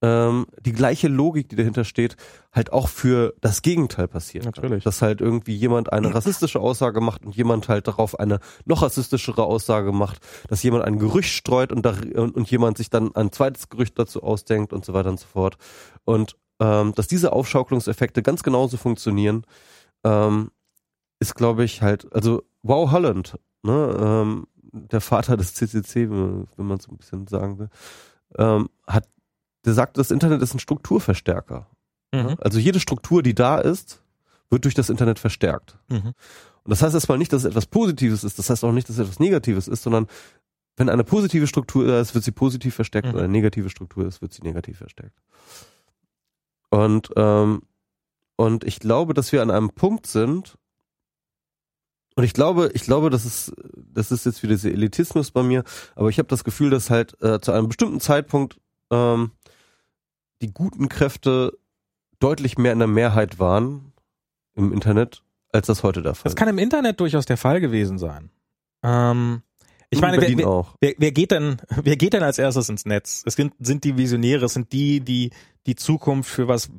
B: ähm, die gleiche Logik, die dahinter steht, halt auch für das Gegenteil passiert.
A: Natürlich.
B: Dass halt irgendwie jemand eine rassistische Aussage macht und jemand halt darauf eine noch rassistischere Aussage macht, dass jemand ein Gerücht streut und, da, und, jemand sich dann ein zweites Gerücht dazu ausdenkt und so weiter und so fort. Und ähm, dass diese Aufschaukelungseffekte ganz genauso funktionieren, ähm, ist, glaube ich, halt, also Wow Holland, ne, ähm, der Vater des CCC, wenn man so ein bisschen sagen will, ähm, hat, der sagt, das Internet ist ein Strukturverstärker.
A: Mhm.
B: Also jede Struktur, die da ist, wird durch das Internet verstärkt.
A: Mhm.
B: Und das heißt erstmal nicht, dass es etwas Positives ist, das heißt auch nicht, dass es etwas Negatives ist, sondern wenn eine positive Struktur da ist, wird sie positiv verstärkt,
A: Mhm.
B: wenn eine negative Struktur ist, wird sie negativ verstärkt. Und, ähm, und ich glaube, dass wir an einem Punkt sind, und ich glaube, ich glaube, das ist, das ist jetzt wieder dieser Elitismus bei mir, aber ich habe das Gefühl, dass halt äh, zu einem bestimmten Zeitpunkt ähm, die guten Kräfte deutlich mehr in der Mehrheit waren im Internet, als das heute der Fall
A: Das kann im Internet durchaus der Fall gewesen sein. Ähm, ich
B: In
A: meine, wer, wer, wer, wer geht denn, wer geht denn als erstes ins Netz? Es sind, sind die Visionäre, es sind die, die die Zukunft für was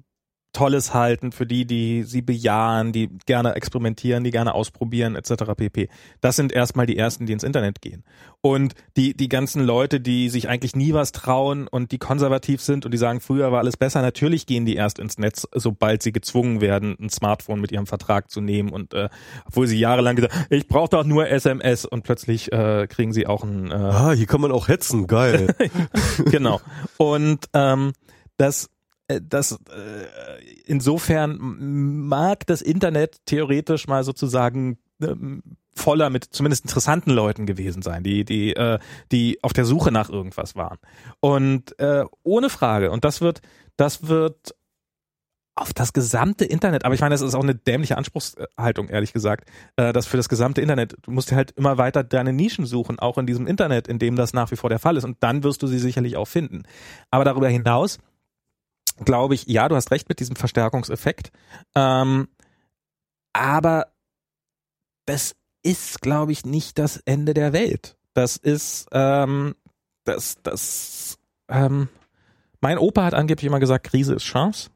A: Tolles halten, für die, die sie bejahen, die gerne experimentieren, die gerne ausprobieren, etc. pp. Das sind erstmal die ersten, die ins Internet gehen. Und die, die ganzen Leute, die sich eigentlich nie was trauen und die konservativ sind und die sagen, früher war alles besser, natürlich gehen die erst ins Netz, sobald sie gezwungen werden, ein Smartphone mit ihrem Vertrag zu nehmen und äh, obwohl sie jahrelang gesagt, ich brauche doch nur SMS und plötzlich äh, kriegen sie auch ein äh,
B: Ah, hier kann man auch hetzen, geil. [laughs]
A: genau. Und ähm, das, das äh, insofern mag das Internet theoretisch mal sozusagen ähm, voller mit zumindest interessanten Leuten gewesen sein, die die äh, die auf der Suche nach irgendwas waren. Und äh, ohne Frage. Und das wird das wird auf das gesamte Internet, aber ich meine, das ist auch eine dämliche Anspruchshaltung, ehrlich gesagt, äh, dass für das gesamte Internet, du musst halt immer weiter deine Nischen suchen, auch in diesem Internet, in dem das nach wie vor der Fall ist. Und dann wirst du sie sicherlich auch finden. Aber darüber hinaus glaube ich, ja, du hast recht mit diesem Verstärkungseffekt. Ähm, aber das ist, glaube ich, nicht das Ende der Welt. Das ist, ähm, das, das, ähm, mein Opa hat angeblich immer gesagt, Krise ist Chance.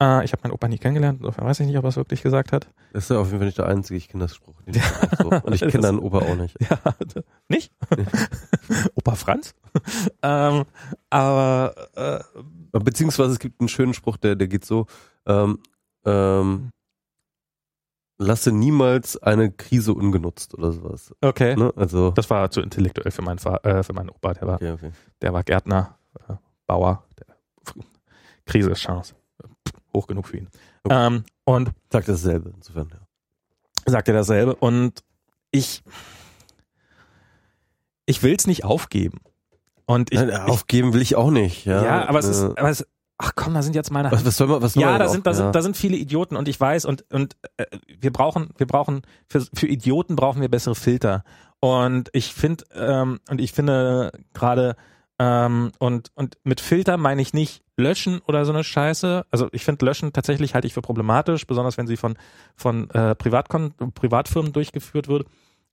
A: Äh, ich habe meinen Opa nie kennengelernt, insofern weiß ich nicht, ob er es wirklich gesagt hat.
B: Das ist ja auf jeden Fall nicht der einzige, ich kenne das Spruch. Den [laughs] ich so. Und ich kenne deinen Opa auch nicht. [laughs]
A: Ja, nicht? [laughs] Opa Franz? ähm, aber äh,
B: Beziehungsweise es gibt einen schönen Spruch, der, der geht so, ähm, ähm, lasse niemals eine Krise ungenutzt oder sowas.
A: okay.
B: Ne? Also,
A: Das war zu intellektuell für meinen, äh, für meinen Opa. Der war,
B: okay, okay.
A: der war Gärtner, äh, Bauer. Der, Krise ist Chance. Hoch genug für ihn.
B: Okay.
A: Ähm, und
B: Sagt dasselbe, insofern, ja.
A: sagt er dasselbe. Und ich, ich will es nicht aufgeben. Und ich,
B: Nein, aufgeben will ich auch nicht.
A: ich
B: Ja,
A: ja, aber es ist,
B: äh,
A: aber es, ach komm, da sind jetzt meine
B: was, was soll man, was soll
A: Ja,
B: man
A: da sind, da sind,
B: ja.
A: da sind viele Idioten und ich weiß und und äh, wir brauchen, wir brauchen für, für Idioten brauchen wir bessere Filter und ich finde ähm, und ich finde gerade ähm, und und mit Filter meine ich nicht löschen oder so eine Scheiße. Also ich finde löschen tatsächlich halte ich für problematisch, besonders wenn sie von von äh, Privatkon Privatfirmen durchgeführt wird.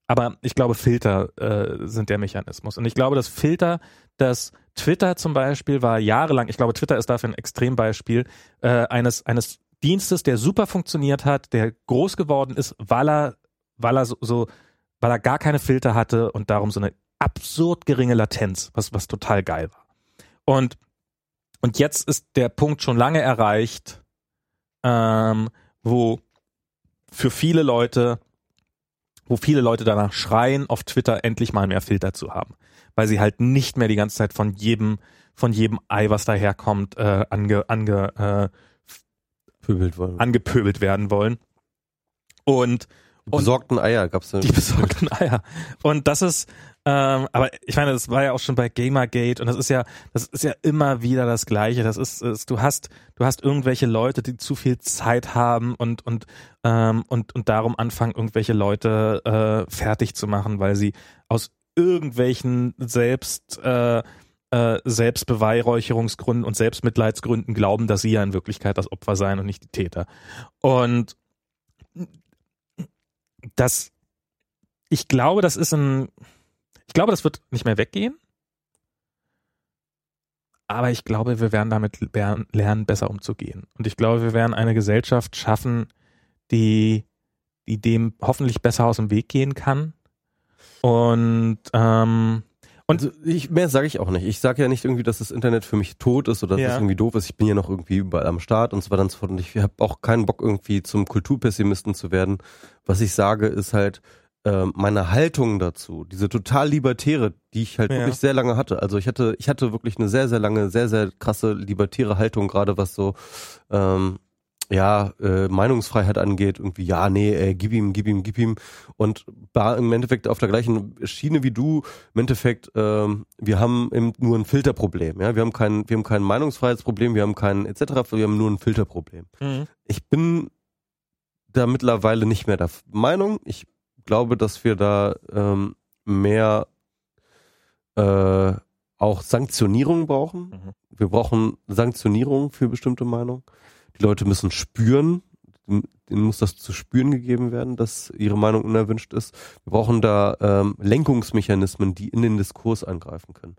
A: Aber ich glaube, Filter äh, sind der Mechanismus. Und ich glaube, dass Filter, dass Twitter zum Beispiel war jahrelang, ich glaube, Twitter ist dafür ein Extrembeispiel, äh, eines, eines Dienstes, der super funktioniert hat, der groß geworden ist, weil er, weil er so, so weil er gar keine Filter hatte und darum so eine absurd geringe Latenz, was, was total geil war. Und, und jetzt ist der Punkt schon lange erreicht, ähm, wo für viele Leute wo viele Leute danach schreien, auf Twitter endlich mal mehr Filter zu haben, weil sie halt nicht mehr die ganze Zeit von jedem von jedem Ei, was daherkommt, äh, ange, ange, äh,
B: Pöbelt wollen.
A: angepöbelt werden wollen. Und
B: Die besorgten Eier gab's da.
A: die besorgten Eier. Und das ist, ähm, aber ich meine, das war ja auch schon bei Gamergate und das ist ja, das ist ja immer wieder das Gleiche. Das ist, ist du hast, du hast irgendwelche Leute, die zu viel Zeit haben und und ähm, und und darum anfangen, irgendwelche Leute äh, fertig zu machen, weil sie aus irgendwelchen selbst äh, äh, Selbstbeweihräucherungsgründen und Selbstmitleidsgründen glauben, dass sie ja in Wirklichkeit das Opfer seien und nicht die Täter. Und das, ich glaube, das ist ein, ich glaube, das wird nicht mehr weggehen. Aber ich glaube, wir werden damit ler- lernen, besser umzugehen. Und ich glaube, wir werden eine Gesellschaft schaffen, die, die dem hoffentlich besser aus dem Weg gehen kann. Und, ähm,
B: Und also ich, mehr sage ich auch nicht. Ich sage ja nicht irgendwie, dass das Internet für mich tot ist oder dass
A: Ja.
B: es irgendwie doof ist. Ich bin ja noch irgendwie überall am Start und so weiter und so fort. Und ich habe auch keinen Bock irgendwie zum Kulturpessimisten zu werden. Was ich sage, ist halt äh, meine Haltung dazu, diese total libertäre, die ich halt
A: Ja.
B: wirklich sehr lange hatte. Also ich hatte, ich hatte wirklich eine sehr, sehr lange, sehr, sehr krasse libertäre Haltung, gerade was so ähm, ja, äh, Meinungsfreiheit angeht, irgendwie, ja, nee, ey, gib ihm, gib ihm, gib ihm. Und war im Endeffekt auf der gleichen Schiene wie du, im Endeffekt, ähm, wir haben eben nur ein Filterproblem, ja. Wir haben kein, wir haben kein Meinungsfreiheitsproblem, wir haben kein etc., wir haben nur ein Filterproblem.
A: Mhm.
B: Ich bin da mittlerweile nicht mehr der Meinung. Ich glaube, dass wir da ähm, mehr äh, auch Sanktionierung brauchen.
A: Mhm.
B: Wir brauchen Sanktionierung für bestimmte Meinungen. Die Leute müssen spüren, denen muss das zu spüren gegeben werden, dass ihre Meinung unerwünscht ist. Wir brauchen da ähm, Lenkungsmechanismen, die in den Diskurs eingreifen können.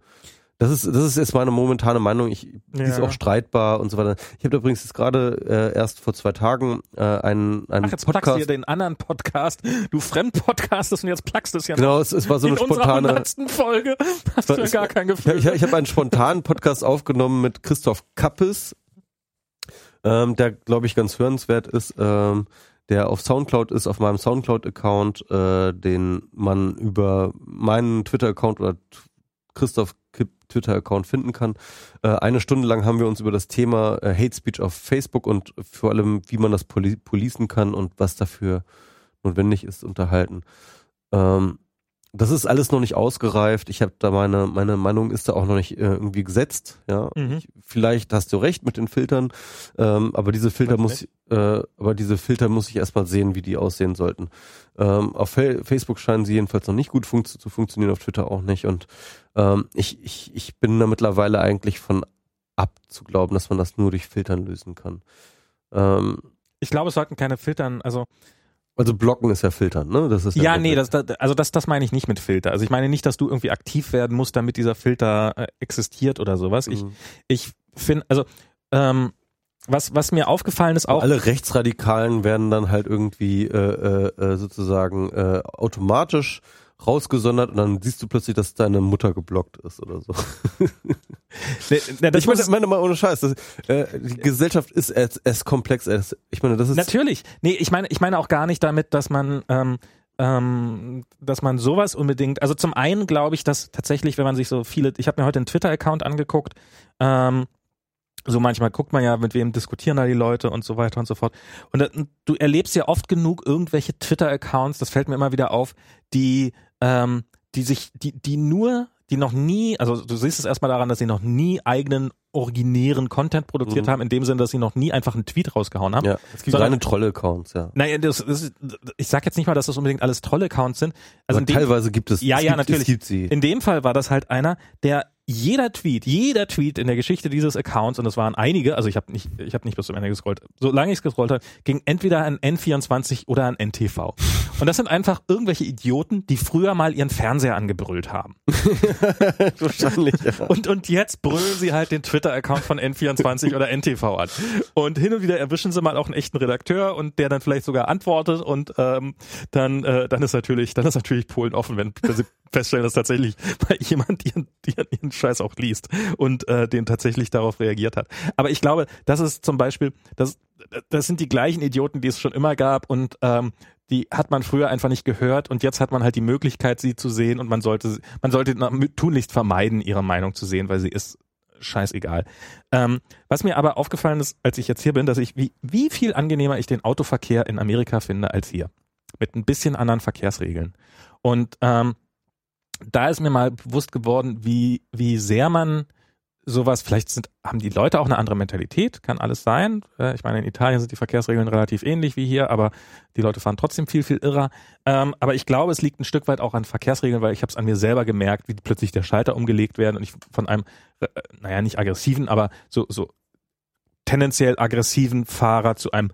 B: Das ist, das ist jetzt meine momentane Meinung. Ich, die ist
A: Ja.
B: auch streitbar und so weiter. Ich habe übrigens jetzt gerade äh, erst vor zwei Tagen äh, einen, einen
A: Ach, jetzt plagst du
B: Podcast.
A: hier den anderen Podcast. Du Fremdpodcastest und jetzt plagst du es ja
B: Genau, es, es war so
A: in
B: eine
A: unserer
B: spontane.
A: hundertsten Folge. [laughs] Hast du ja gar kein
B: Ich,
A: Gefühl.
B: ich, ich habe einen spontanen Podcast aufgenommen mit Christoph Kappes, ähm, der, glaube ich, ganz hörenswert ist, ähm, der auf Soundcloud ist, auf meinem Soundcloud-Account, äh, den man über meinen Twitter-Account oder Christoph Kipp Twitter-Account finden kann. Äh, eine Stunde lang haben wir uns über das Thema äh, Hate Speech auf Facebook und vor allem, wie man das poli policen kann und was dafür notwendig ist, unterhalten. Ähm, das ist alles noch nicht ausgereift. Ich habe da meine meine Meinung ist da auch noch nicht äh, irgendwie gesetzt. Ja,
A: Mhm.
B: ich, vielleicht hast du recht mit den Filtern, ähm, aber diese Filter muss äh, aber diese Filter muss ich erstmal sehen, wie die aussehen sollten. Ähm, auf Fe Facebook scheinen sie jedenfalls noch nicht gut funkt zu funktionieren, auf Twitter auch nicht. Und ähm, ich ich ich bin da mittlerweile eigentlich von ab zu glauben, dass man das nur durch Filtern lösen kann. Ähm,
A: Ich glaube, es sollten keine Filtern, also
B: also blocken ist ja filtern, ne? Das ist
A: ja,
B: der
A: nee, das, das, also das, das meine ich nicht mit Filter. Also ich meine nicht, dass du irgendwie aktiv werden musst, damit dieser Filter äh, existiert oder sowas. Ich,
B: Mhm.
A: ich finde, also ähm, was, was mir aufgefallen ist auch,
B: Alle Rechtsradikalen werden dann halt irgendwie äh, äh, äh, sozusagen äh, automatisch rausgesondert und dann siehst du plötzlich, dass deine Mutter geblockt ist oder so. [laughs]
A: Ne, ne, das
B: ich meine, meine mal ohne Scheiß, das, äh, die Gesellschaft ist es, es komplex. Es, ich meine, das ist
A: Natürlich. Nee, ich meine, ich meine auch gar nicht damit, dass man, ähm, ähm, dass man sowas unbedingt, also zum einen glaube ich, dass tatsächlich, wenn man sich so viele, ich habe mir heute einen Twitter-Account angeguckt, ähm, so manchmal guckt man ja, mit wem diskutieren da die Leute und so weiter und so fort. Und da, du erlebst ja oft genug irgendwelche Twitter-Accounts, das fällt mir immer wieder auf, die, ähm, die sich, die, die nur, die noch nie, also du siehst es erstmal daran, dass sie noch nie eigenen originären Content produziert
B: Mhm.
A: haben, in dem Sinne, dass sie noch nie einfach einen Tweet rausgehauen haben.
B: ja, es gibt reine Trolle-Accounts, ja.
A: Naja, das, das ich sag jetzt nicht mal, dass das unbedingt alles Trolle-Accounts sind. Also dem,
B: teilweise gibt es,
A: Ja,
B: es
A: ja,
B: gibt,
A: natürlich.
B: Es gibt sie.
A: in dem Fall war das halt einer, der jeder Tweet, jeder Tweet in der Geschichte dieses Accounts, und das waren einige, also ich habe nicht, ich habe nicht bis zum Ende gescrollt, solange ich es gescrollt habe, ging entweder an N24 oder an NTV. Und das sind einfach irgendwelche Idioten, die früher mal ihren Fernseher angebrüllt haben. [laughs]
B: Wahrscheinlich, ja.
A: Und, und jetzt brüllen sie halt den Twitter-Account von N24 oder NTV an. Und hin und wieder erwischen sie mal auch einen echten Redakteur und der dann vielleicht sogar antwortet und ähm, dann, äh, dann ist natürlich, dann ist natürlich Polen offen, wenn sie feststellen, dass tatsächlich mal jemand ihren, ihren, ihren Scheiß auch liest und äh, den tatsächlich darauf reagiert hat. Aber ich glaube, das ist zum Beispiel, das, das sind die gleichen Idioten, die es schon immer gab und ähm, die hat man früher einfach nicht gehört und jetzt hat man halt die Möglichkeit, sie zu sehen und man sollte, man sollte tunlichst vermeiden, ihre Meinung zu sehen, weil sie ist scheißegal. Ähm, was mir aber aufgefallen ist, als ich jetzt hier bin, dass ich, wie, wie viel angenehmer ich den Autoverkehr in Amerika finde als hier. Mit ein bisschen anderen Verkehrsregeln. Und ähm, da ist mir mal bewusst geworden, wie, wie sehr man sowas, vielleicht sind, haben die Leute auch eine andere Mentalität, kann alles sein. Äh, Ich meine, in Italien sind die Verkehrsregeln relativ ähnlich wie hier, aber die Leute fahren trotzdem viel, viel irrer. Ähm, aber ich glaube, es liegt ein Stück weit auch an Verkehrsregeln, weil ich habe es an mir selber gemerkt, wie plötzlich der Schalter umgelegt werden und ich von einem, äh, naja, nicht aggressiven, aber so, so tendenziell aggressiven Fahrer zu einem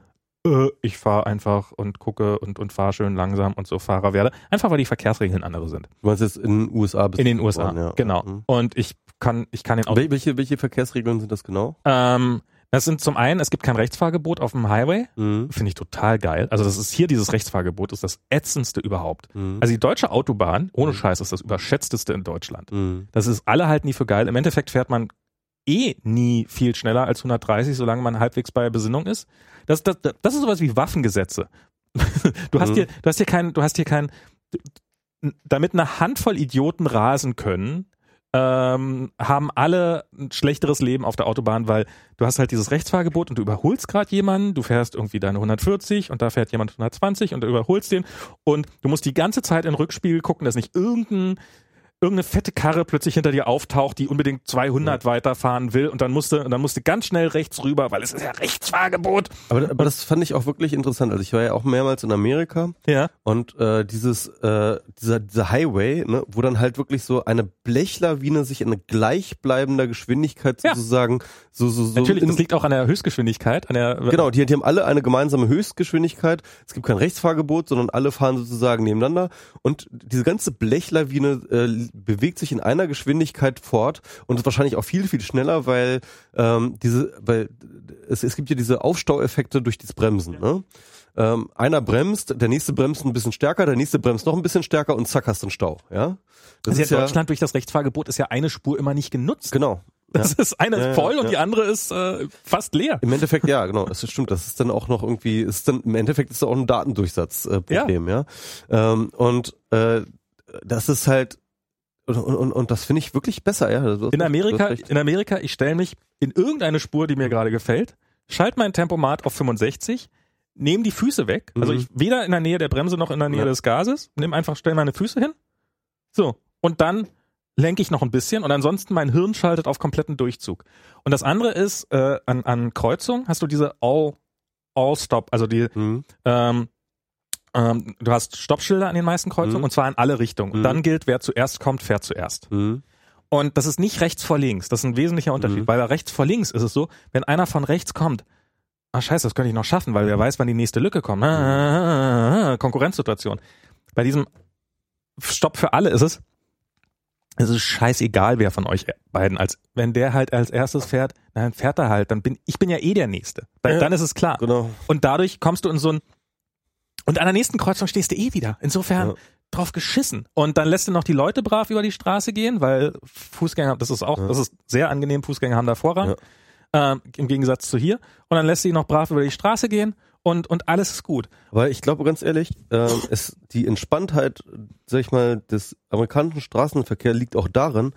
A: äh, ich fahre einfach und gucke und, und fahre schön langsam und so Fahrer werde. Einfach weil die Verkehrsregeln andere sind.
B: Du meinst jetzt in den USA bist
A: In den USA,
B: geboren, ja.
A: genau.
B: Mhm.
A: Und ich kann, ich kann den
B: Wel welche, welche Verkehrsregeln sind das genau?
A: Ähm, Das sind zum einen, es gibt kein Rechtsfahrgebot auf dem Highway.
B: Mhm.
A: Finde ich total geil. Also das ist hier dieses Rechtsfahrgebot, ist das ätzendste überhaupt.
B: Mhm.
A: Also die deutsche Autobahn, ohne Scheiß, ist das überschätzteste in Deutschland.
B: Mhm.
A: Das ist alle halten nie für geil. Im Endeffekt fährt man eh nie viel schneller als 130, solange man halbwegs bei Besinnung ist. Das, das, das ist sowas wie Waffengesetze. [laughs] Du hast
B: Mhm.
A: hier, du hast hier kein, du hast hier kein, damit eine Handvoll Idioten rasen können, ähm, haben alle ein schlechteres Leben auf der Autobahn, weil du hast halt dieses Rechtsfahrgebot und du überholst gerade jemanden, du fährst irgendwie deine 140 und da fährt jemand 120 und du überholst den und du musst die ganze Zeit in Rückspiegel gucken, dass nicht irgendein irgendeine fette Karre plötzlich hinter dir auftaucht, die unbedingt 200 weiterfahren will und dann musste und dann musste ganz schnell rechts rüber, weil es ist ja Rechtsfahrgebot.
B: Aber, aber das fand ich auch wirklich interessant. Also ich war ja auch mehrmals in Amerika
A: Ja.
B: und äh, dieses äh, dieser dieser Highway, ne, wo dann halt wirklich so eine Blechlawine sich in gleichbleibender Geschwindigkeit
A: Ja.
B: sozusagen so so so
A: Natürlich, das liegt auch an der Höchstgeschwindigkeit, an der
B: Genau, die, die haben alle eine gemeinsame Höchstgeschwindigkeit. Es gibt kein Rechtsfahrgebot, sondern alle fahren sozusagen nebeneinander. Und diese ganze Blechlawine äh, bewegt sich in einer Geschwindigkeit fort und ist wahrscheinlich auch viel, viel schneller, weil ähm, diese, weil es, es gibt ja diese Aufstaueffekte durch das Bremsen. Ne? Ähm, einer bremst, der nächste bremst ein bisschen stärker, der nächste bremst noch ein bisschen stärker und zack hast du einen Stau. Ja, das
A: Also in Deutschland durch das Rechtsfahrgebot ist ja eine Spur immer nicht genutzt.
B: genau.
A: Das ist eine
B: Ja, ja,
A: voll und
B: ja.
A: die andere ist äh, fast leer.
B: Im Endeffekt, ja, genau, das ist- stimmt. Das ist dann auch noch irgendwie, ist dann im Endeffekt ist da auch ein Datendurchsatzproblem, äh, Problem, ja. Ähm, und äh, das ist halt und, und, und das finde ich wirklich besser, ja.
A: In Amerika, in Amerika, ich stelle mich in irgendeine Spur, die mir gerade gefällt, schalte mein Tempomat auf 65, nehme die Füße weg, also
B: Mhm.
A: ich weder in der Nähe der Bremse noch in der Nähe
B: Ja.
A: des Gases, nehme einfach, stelle meine Füße hin, so und dann lenke ich noch ein bisschen und ansonsten mein Hirn schaltet auf kompletten Durchzug. Und das andere ist äh, an, an Kreuzung hast du diese All All Stop, also die
B: Mhm.
A: ähm, ähm, du hast Stoppschilder an den meisten Kreuzungen
B: Mhm.
A: und zwar in alle Richtungen. Und
B: Mhm.
A: dann gilt, wer zuerst kommt, fährt zuerst.
B: Mhm.
A: Und das ist nicht rechts vor links. Das ist ein wesentlicher Unterschied.
B: Mhm.
A: Weil bei rechts vor links ist es so, wenn einer von rechts kommt, ah scheiße, das könnte ich noch schaffen, weil wer weiß, wann die nächste Lücke kommt. Ah, ah, ah, ah, Konkurrenzsituation. Bei diesem Stopp für alle ist es, es ist scheißegal, wer von euch beiden als, wenn der halt als erstes fährt, dann fährt er halt, dann bin, ich bin ja eh der Nächste. Dann,
B: Ja.
A: dann ist es klar.
B: Genau.
A: Und dadurch kommst du in so ein und an der nächsten Kreuzung stehst du eh wieder. Insofern
B: Ja.
A: drauf geschissen. Und dann lässt du noch die Leute brav über die Straße gehen, weil Fußgänger, das ist auch,
B: Ja.
A: das ist sehr angenehm, Fußgänger haben da Vorrang. Ähm, Im Gegensatz zu hier. Und dann lässt du ihn noch brav über die Straße gehen und, und alles ist gut.
B: Aber ich glaube ganz ehrlich, ähm, es, die Entspanntheit, sag ich mal, des amerikanischen Straßenverkehrs liegt auch darin,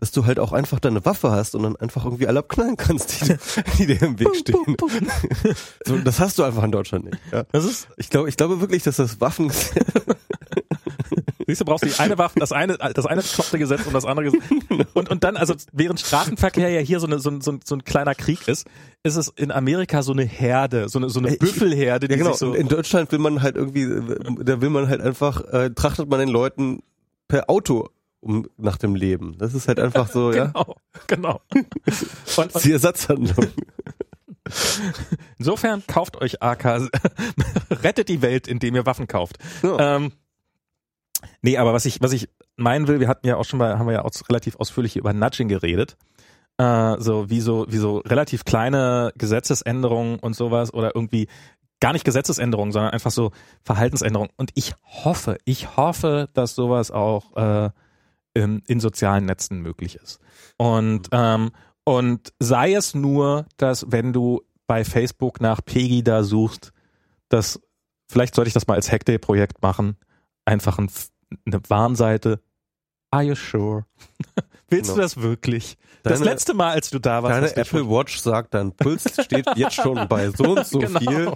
B: dass du halt auch einfach deine Waffe hast und dann einfach irgendwie alle abknallen kannst, die, die dir im Weg stehen. [laughs] So, das hast du einfach in Deutschland nicht. Ja.
A: Das ist,
B: Ich glaube, ich glaube wirklich, dass das Waffen [laughs]
A: siehst du, brauchst die eine Waffe, das eine, das eine bekloppte Gesetz und das andere Gesetz. Und, und dann, also während Straßenverkehr ja hier so, eine, so, ein- so, ein- so ein kleiner Krieg ist, ist es in Amerika so eine Herde, so eine, so eine
B: ich-
A: Büffelherde, die
B: Ja genau.
A: sich so.
B: In Deutschland will man halt irgendwie, äh, da will man halt einfach, äh, trachtet man den Leuten per Auto um nach dem Leben. Das ist halt einfach so, [laughs] ja.
A: Genau, genau. Und, und
B: Die Ersatzhandlung.
A: insofern kauft euch AK, [laughs] rettet die Welt, indem ihr Waffen kauft.
B: Ja.
A: Ähm, nee, aber was ich, was ich meinen will, wir hatten ja auch schon mal, haben wir ja auch relativ ausführlich über Nudging geredet. Äh, so wie so, wie so relativ kleine Gesetzesänderungen und sowas oder irgendwie gar nicht Gesetzesänderungen, sondern einfach so Verhaltensänderungen. Und ich hoffe, ich hoffe, dass sowas auch äh, in, in sozialen Netzen möglich ist. Und, ähm, und sei es nur, dass wenn du bei Facebook nach Pegida suchst, dass vielleicht sollte ich das mal als Hackday-Projekt machen, einfach ein, eine Warnseite. Are you sure? [laughs] Willst du
B: Genau.
A: das wirklich? das
B: Deine-
A: letzte Mal, als du da warst,
B: Deine
A: du
B: Apple Watch sagt, dein Puls [laughs] steht jetzt schon bei so und so
A: Genau.
B: viel.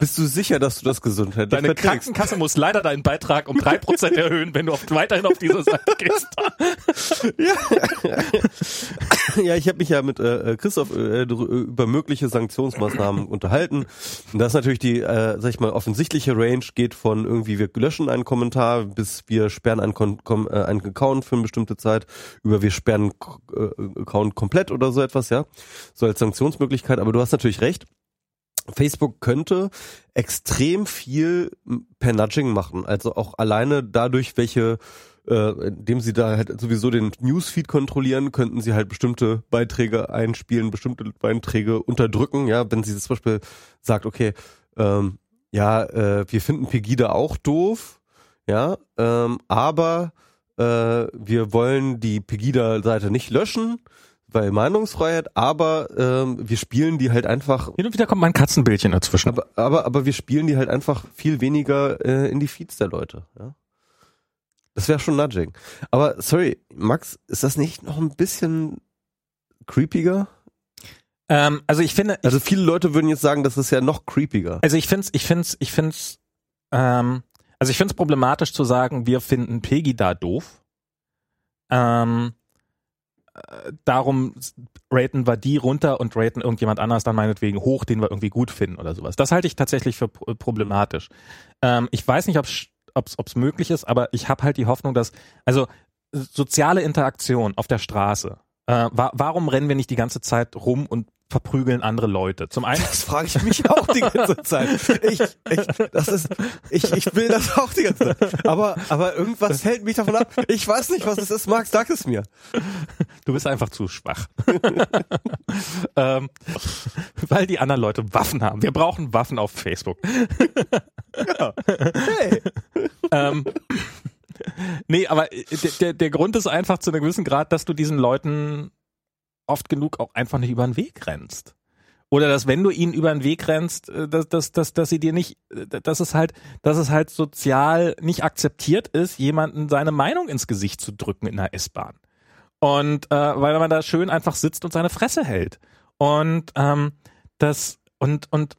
B: Bist du sicher, dass du das gesundheitlich
A: Deine
B: verträgst?
A: Krankenkasse muss leider deinen Beitrag um drei Prozent erhöhen, wenn du auf, weiterhin auf diese Seite gehst. [laughs]
B: Ja, ich habe mich ja mit äh, Christoph äh, dr- über mögliche Sanktionsmaßnahmen unterhalten. Und das ist natürlich die, äh, sag ich mal, offensichtliche Range geht von irgendwie wir löschen einen Kommentar bis wir sperren einen, Kon äh, einen Account für eine bestimmte Zeit über wir sperren äh, Account komplett oder so etwas, ja. So als Sanktionsmöglichkeit. Aber du hast natürlich recht. Facebook könnte extrem viel per Nudging machen. Also auch alleine dadurch, welche äh, indem sie da halt sowieso den Newsfeed kontrollieren, könnten sie halt bestimmte Beiträge einspielen, bestimmte Beiträge unterdrücken, ja, wenn sie zum Beispiel sagt, okay, ähm, ja, äh, wir finden Pegida auch doof, ja, ähm, aber äh, wir wollen die Pegida-Seite nicht löschen, weil Meinungsfreiheit, aber ähm, wir spielen die halt einfach.
A: Hin und wieder kommt mal ein Katzenbildchen dazwischen.
B: Aber, aber, aber wir spielen die halt einfach viel weniger äh, in die Feeds der Leute. Ja? Das wäre schon Nudging. Aber sorry, Max, ist das nicht noch ein bisschen creepiger?
A: Ähm, also ich finde.
B: Also viele Leute würden jetzt sagen, das ist ja noch creepiger.
A: Also ich finde es, ich finde es, ich finde es, ähm, also ich finde es problematisch zu sagen, wir finden Peggy da doof. Ähm, äh, darum raten wir die runter und raten irgendjemand anders dann meinetwegen hoch, den wir irgendwie gut finden oder sowas. Das halte ich tatsächlich für problematisch. Ähm, ich weiß nicht, ob es möglich ist, aber ich habe halt die Hoffnung, dass, also soziale Interaktion auf der Straße, äh, wa warum rennen wir nicht die ganze Zeit rum und verprügeln andere Leute. Zum einen.
B: Das frage ich mich auch die ganze Zeit. Ich, ich, das ist, ich, ich will das auch die ganze Zeit. Aber, aber irgendwas hält mich davon ab. Ich weiß nicht, was es ist. Max, sag es mir.
A: Du bist einfach zu schwach. [laughs] ähm, weil die anderen Leute Waffen haben. Wir brauchen Waffen auf Facebook. ja. Hey. ähm, nee, aber der, der Grund ist einfach zu einem gewissen Grad, dass du diesen Leuten oft genug auch einfach nicht über den Weg rennst. Oder dass wenn du ihnen über den Weg rennst, äh, dass, dass, dass, dass sie dir nicht, äh, dass es halt, dass es halt sozial nicht akzeptiert ist, jemanden seine Meinung ins Gesicht zu drücken in der S-Bahn. Und äh, weil man da schön einfach sitzt und seine Fresse hält. Und ähm, das und und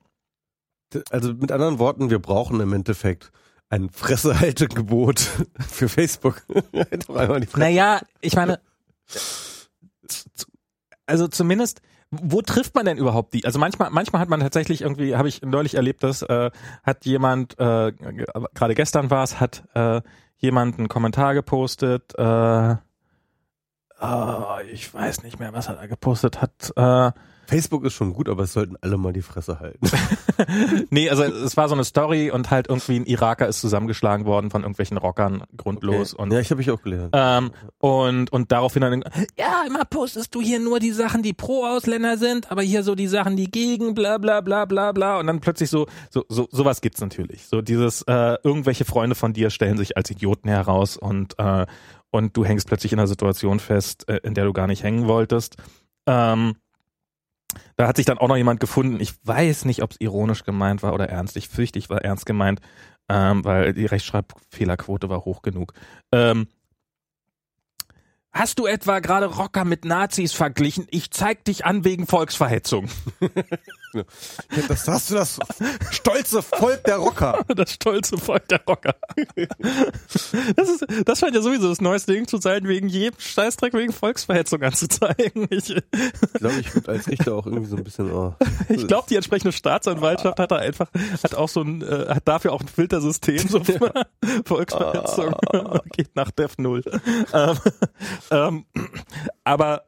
B: also mit anderen Worten, wir brauchen im Endeffekt ein Fressehaltegebot [laughs] für Facebook. [laughs]
A: naja, ich meine, also zumindest, wo trifft man denn überhaupt die? Also manchmal, manchmal hat man tatsächlich irgendwie, habe ich neulich erlebt, dass äh, hat jemand, äh, gerade gestern war es, hat äh, jemand einen Kommentar gepostet, äh, oh, ich weiß nicht mehr, was er da gepostet hat, äh,
B: Facebook ist schon gut, aber es sollten alle mal die Fresse halten. [laughs]
A: nee, also es war so eine Story und halt irgendwie ein Iraker ist zusammengeschlagen worden von irgendwelchen Rockern grundlos.
B: Okay.
A: Und,
B: ja, ich habe ich auch gelernt.
A: Ähm, und, und daraufhin dann, ja, immer postest du hier nur die Sachen, die pro Ausländer sind, aber hier so die Sachen, die gegen, bla bla bla bla bla. Und dann plötzlich so, so, so sowas gibt's natürlich. So dieses, äh, irgendwelche Freunde von dir stellen sich als Idioten heraus und, äh, und du hängst plötzlich in einer Situation fest, äh, in der du gar nicht hängen wolltest. Ähm, da hat sich dann auch noch jemand gefunden. Ich weiß nicht, ob es ironisch gemeint war oder ernst. Ich fürchte, ich war ernst gemeint, ähm, weil die Rechtschreibfehlerquote war hoch genug. Ähm, Hast du etwa gerade Rocker mit Nazis verglichen? Ich zeig dich an wegen Volksverhetzung. [laughs]
B: das hast du das stolze Volk der Rocker. [laughs]
A: Das stolze Volk der Rocker. [laughs] Das ist, das scheint ja sowieso das neueste Ding zu sein, wegen jedem Scheißdreck wegen Volksverhetzung anzuzeigen.
B: Ich, ich glaube, ich würde als Richter auch irgendwie so ein bisschen. Oh.
A: Ich glaube, die entsprechende Staatsanwaltschaft hat da einfach, hat auch so ein, äh, hat dafür auch ein Filtersystem. So ja. Volksverhetzung [laughs] geht nach Def Null. Ähm, ähm, aber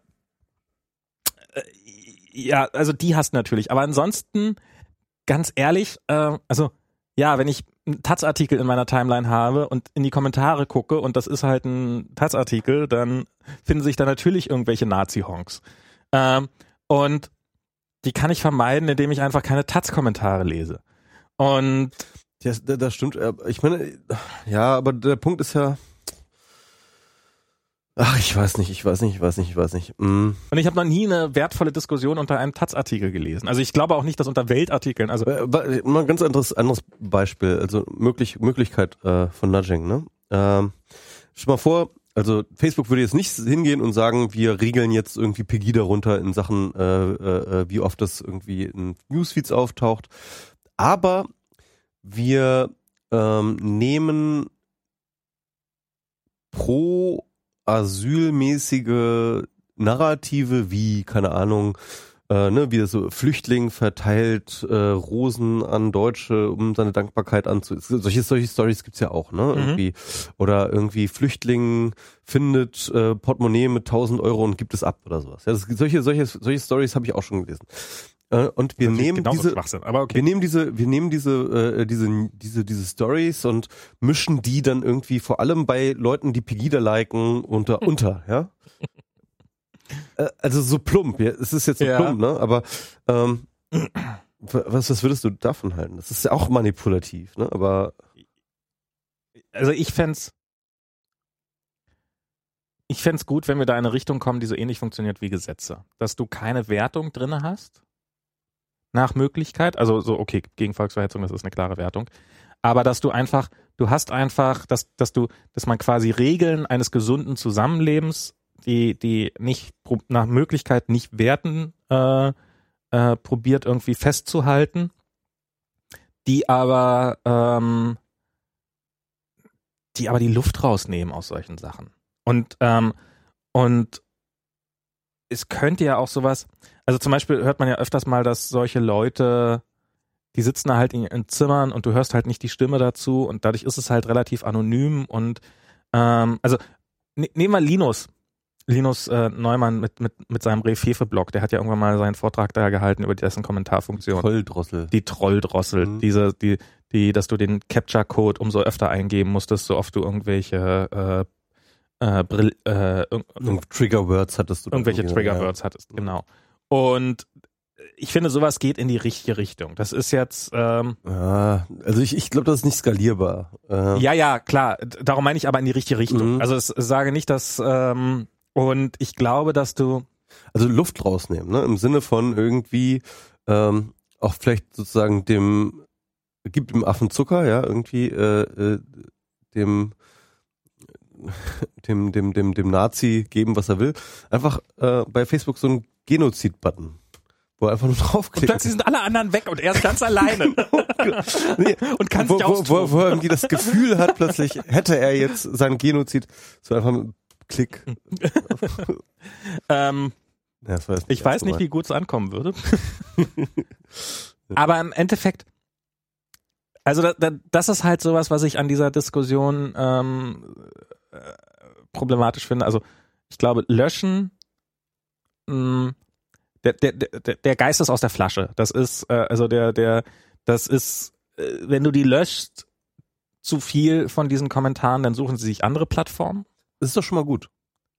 A: ja, also die hast natürlich. Aber ansonsten, ganz ehrlich, äh, also ja, wenn ich einen Taz-Artikel in meiner Timeline habe und in die Kommentare gucke und das ist halt ein Taz-Artikel, dann finden sich da natürlich irgendwelche Nazi-Honks. Ähm, und die kann ich vermeiden, indem ich einfach keine Taz-Kommentare lese. Und
B: ja, das stimmt. Ich meine, ja, aber der Punkt ist ja, Ach, ich weiß nicht, ich weiß nicht, ich weiß nicht, ich weiß nicht. Mm.
A: Und ich habe noch nie eine wertvolle Diskussion unter einem Taz-Artikel gelesen. Also ich glaube auch nicht, dass unter Weltartikeln, also
B: äh, mal ein ganz anderes anderes Beispiel, also möglich Möglichkeit äh, von Nudging, ne? Ähm, stell mal vor, also Facebook würde jetzt nicht hingehen und sagen, wir regeln jetzt irgendwie Pegida runter in Sachen, äh, äh, äh, wie oft das irgendwie in Newsfeeds auftaucht, aber wir ähm, nehmen pro asylmäßige Narrative wie, keine Ahnung, äh, ne, wie so Flüchtling verteilt äh, Rosen an Deutsche, um seine Dankbarkeit anzu... Solche, solche Stories gibt's ja auch, ne? Mhm. Irgendwie. Oder irgendwie Flüchtling findet äh, Portemonnaie mit 1000 Euro und gibt es ab oder sowas. Ja, das, solche, solche, solche Stories habe ich auch schon gelesen. Äh, und wir nehmen
A: genauso
B: diese,
A: okay.
B: wir nehmen diese, wir nehmen diese, äh, diese, diese, diese Stories und mischen die dann irgendwie vor allem bei Leuten, die Pegida liken, unter, [laughs] unter, ja. Äh, also so plump, ja. Es ist jetzt so
A: Ja.
B: plump, ne? Aber ähm, was, was würdest du davon halten? Das ist ja auch manipulativ, ne? Aber
A: also ich fänd's ich fänd's gut, wenn wir da in eine Richtung kommen, die so ähnlich funktioniert wie Gesetze. Dass du keine Wertung drinne hast. Nach Möglichkeit. Also so, okay, gegen Volksverhetzung, das ist eine klare Wertung. Aber dass du einfach, du hast einfach, dass, dass du, dass man quasi Regeln eines gesunden Zusammenlebens, die, die nicht nach Möglichkeit nicht werten, äh, äh, probiert irgendwie festzuhalten, die aber ähm, die aber die Luft rausnehmen aus solchen Sachen. Und, ähm, und es könnte ja auch sowas, also zum Beispiel hört man ja öfters mal, dass solche Leute, die sitzen da halt in, in Zimmern und du hörst halt nicht die Stimme dazu und dadurch ist es halt relativ anonym und ähm, also ne, nehmen wir Linus. Linus äh, Neumann mit, mit, mit seinem Refefe-Blog, der hat ja irgendwann mal seinen Vortrag da gehalten über dessen Kommentarfunktion
B: Volldrossel.
A: die Trolldrossel,
B: Mhm.
A: diese, die, die, dass du den Capture-Code umso öfter eingeben musstest, so oft du irgendwelche äh, äh, Brill, äh, irg
B: Irgend- Trigger Words hattest du.
A: irgendwelche Trigger-Words hattest, genau. Und ich finde, sowas geht in die richtige Richtung. Das ist jetzt, ähm,
B: Ja. ja, also ich, ich glaube, das ist nicht skalierbar. Äh,
A: ja, ja, klar. Darum meine ich aber in die richtige Richtung.
B: Mhm.
A: Also es, es sage nicht, dass, ähm, und ich glaube, dass du,
B: Also Luft rausnehmen, ne? Im Sinne von irgendwie ähm, auch vielleicht sozusagen dem gibt dem Affen Zucker, ja, irgendwie äh, äh, dem [laughs] dem dem dem dem Nazi geben, was er will. Einfach äh, bei Facebook so ein Genozid-Button, wo er einfach nur [laughs]
A: und
B: draufklickt.
A: plötzlich sind alle anderen weg und er ist ganz alleine [laughs]
B: Nee, [laughs]
A: und kann
B: wo,
A: sich
B: wo, wo, wo er irgendwie das Gefühl hat, plötzlich hätte er jetzt seinen Genozid so einfach mit einem Klick.
A: Ähm,
B: Ja,
A: Ich weiß nicht, wie
B: gemeint.
A: gut es ankommen würde. Aber im Endeffekt, also da, da, das ist halt sowas, was ich an dieser Diskussion ähm, äh, problematisch finde. Also ich glaube, löschen, mh, der, der, der, der Geist ist aus der Flasche. Das ist, äh, also der, der, das ist, äh, wenn du die löscht, zu viel von diesen Kommentaren, dann suchen sie sich andere Plattformen.
B: Das ist doch schon mal gut.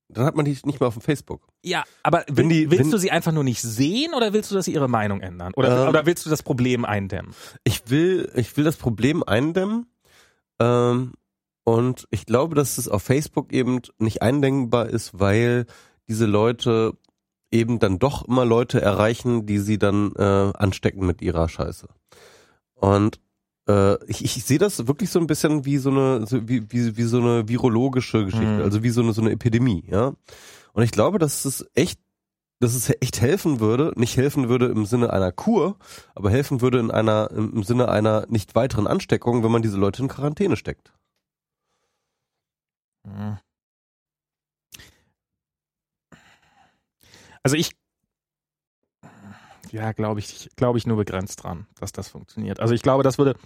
B: Dann hat man die nicht mehr auf dem Facebook.
A: Ja, aber
B: Wenn
A: will,
B: die-
A: willst
B: wenn-
A: du sie einfach nur nicht sehen oder willst du, dass sie ihre Meinung ändern? Oder,
B: Ähm,
A: oder willst du das Problem eindämmen?
B: Ich will, ich will das Problem eindämmen. Ähm, und ich glaube, dass es auf Facebook eben nicht eindämmbar ist, weil diese Leute eben dann doch immer Leute erreichen, die sie dann äh, anstecken mit ihrer Scheiße. Und äh, ich, ich sehe das wirklich so ein bisschen wie so eine, so wie, wie, wie so eine virologische Geschichte,
A: Mhm.
B: also wie so eine, so eine Epidemie, ja. Und ich glaube, dass es echt, dass es echt helfen würde, nicht helfen würde im Sinne einer Kur, aber helfen würde in einer, im Sinne einer nicht weiteren Ansteckung, wenn man diese Leute in Quarantäne steckt.
A: Hm. Also ich, ja, glaube ich, glaube ich nur begrenzt dran, dass das funktioniert. Also ich glaube, das würde,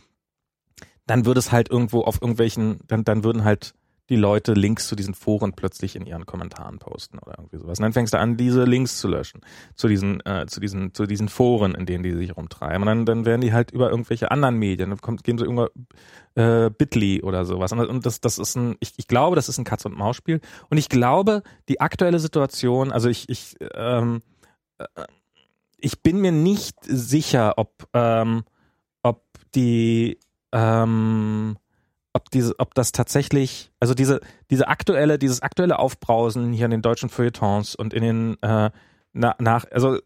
A: dann würde es halt irgendwo auf irgendwelchen, dann, dann würden halt die Leute Links zu diesen Foren plötzlich in ihren Kommentaren posten oder irgendwie sowas. Und dann fängst du an, diese Links zu löschen zu diesen, äh, zu diesen, zu diesen Foren, in denen die sich rumtreiben. Und dann, dann werden die halt über irgendwelche anderen Medien, dann kommt, gehen sie irgendwo äh, Bitly oder sowas. Und, das, das ist ein, ich, ich glaube, das ist ein Katz- und Maus-Spiel. Und ich glaube, die aktuelle Situation, also ich, ich, ähm, äh, ich bin mir nicht sicher, ob, ähm, ob die, ähm, ob diese, ob das tatsächlich, also diese, diese aktuelle, dieses aktuelle Aufbrausen hier in den deutschen Feuilletons und in den äh, na, nach, also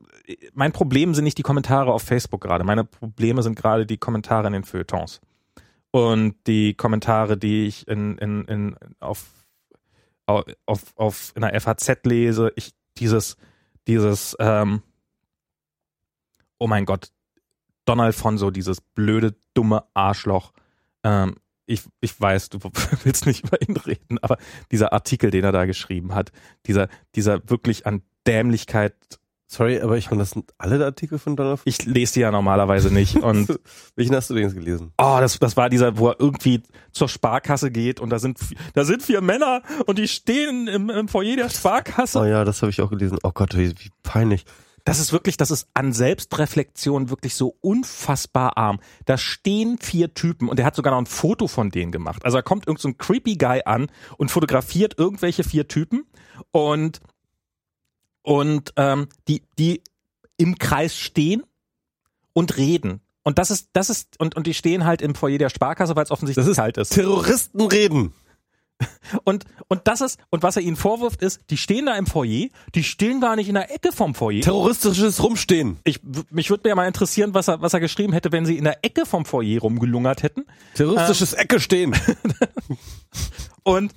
A: mein Problem sind nicht die Kommentare auf Facebook gerade. Meine Probleme sind gerade die Kommentare in den Feuilletons und die Kommentare, die ich in, in, in auf, auf, auf in der FAZ lese. Ich dieses, dieses, ähm, oh mein Gott, Don Alfonso, dieses blöde, dumme Arschloch. Ähm, ich, ich weiß, du [laughs] willst nicht über ihn reden, aber dieser Artikel, den er da geschrieben hat, dieser, dieser wirklich an Dämlichkeit,
B: Sorry, aber ich meine, das sind alle Artikel von Donald
A: ich lese die ja normalerweise nicht und [laughs]
B: Welchen hast du denn jetzt gelesen?
A: Oh, das, das war dieser, wo er irgendwie zur Sparkasse geht und da sind, da sind vier Männer und die stehen im, im Foyer der Sparkasse.
B: Oh ja, das habe ich auch gelesen. Oh Gott, wie, wie peinlich.
A: Das ist wirklich, das ist an Selbstreflexion wirklich so unfassbar arm. Da stehen vier Typen und er hat sogar noch ein Foto von denen gemacht. Also da kommt irgend so ein creepy Guy an und fotografiert irgendwelche vier Typen und und ähm, die die im Kreis stehen und reden. Und das ist, das ist, und, und die stehen halt im Foyer der Sparkasse, weil es offensichtlich
B: Das ist
A: kalt ist.
B: Terroristen reden.
A: Und, und das ist, und was er ihnen vorwirft, ist, die stehen da im Foyer, die stehen gar nicht in der Ecke vom Foyer.
B: Terroristisches Rumstehen.
A: Ich, mich würde mir mal interessieren, was er, was er geschrieben hätte, wenn sie in der Ecke vom Foyer rumgelungert hätten.
B: Terroristisches Ecke stehen. [laughs]
A: Und,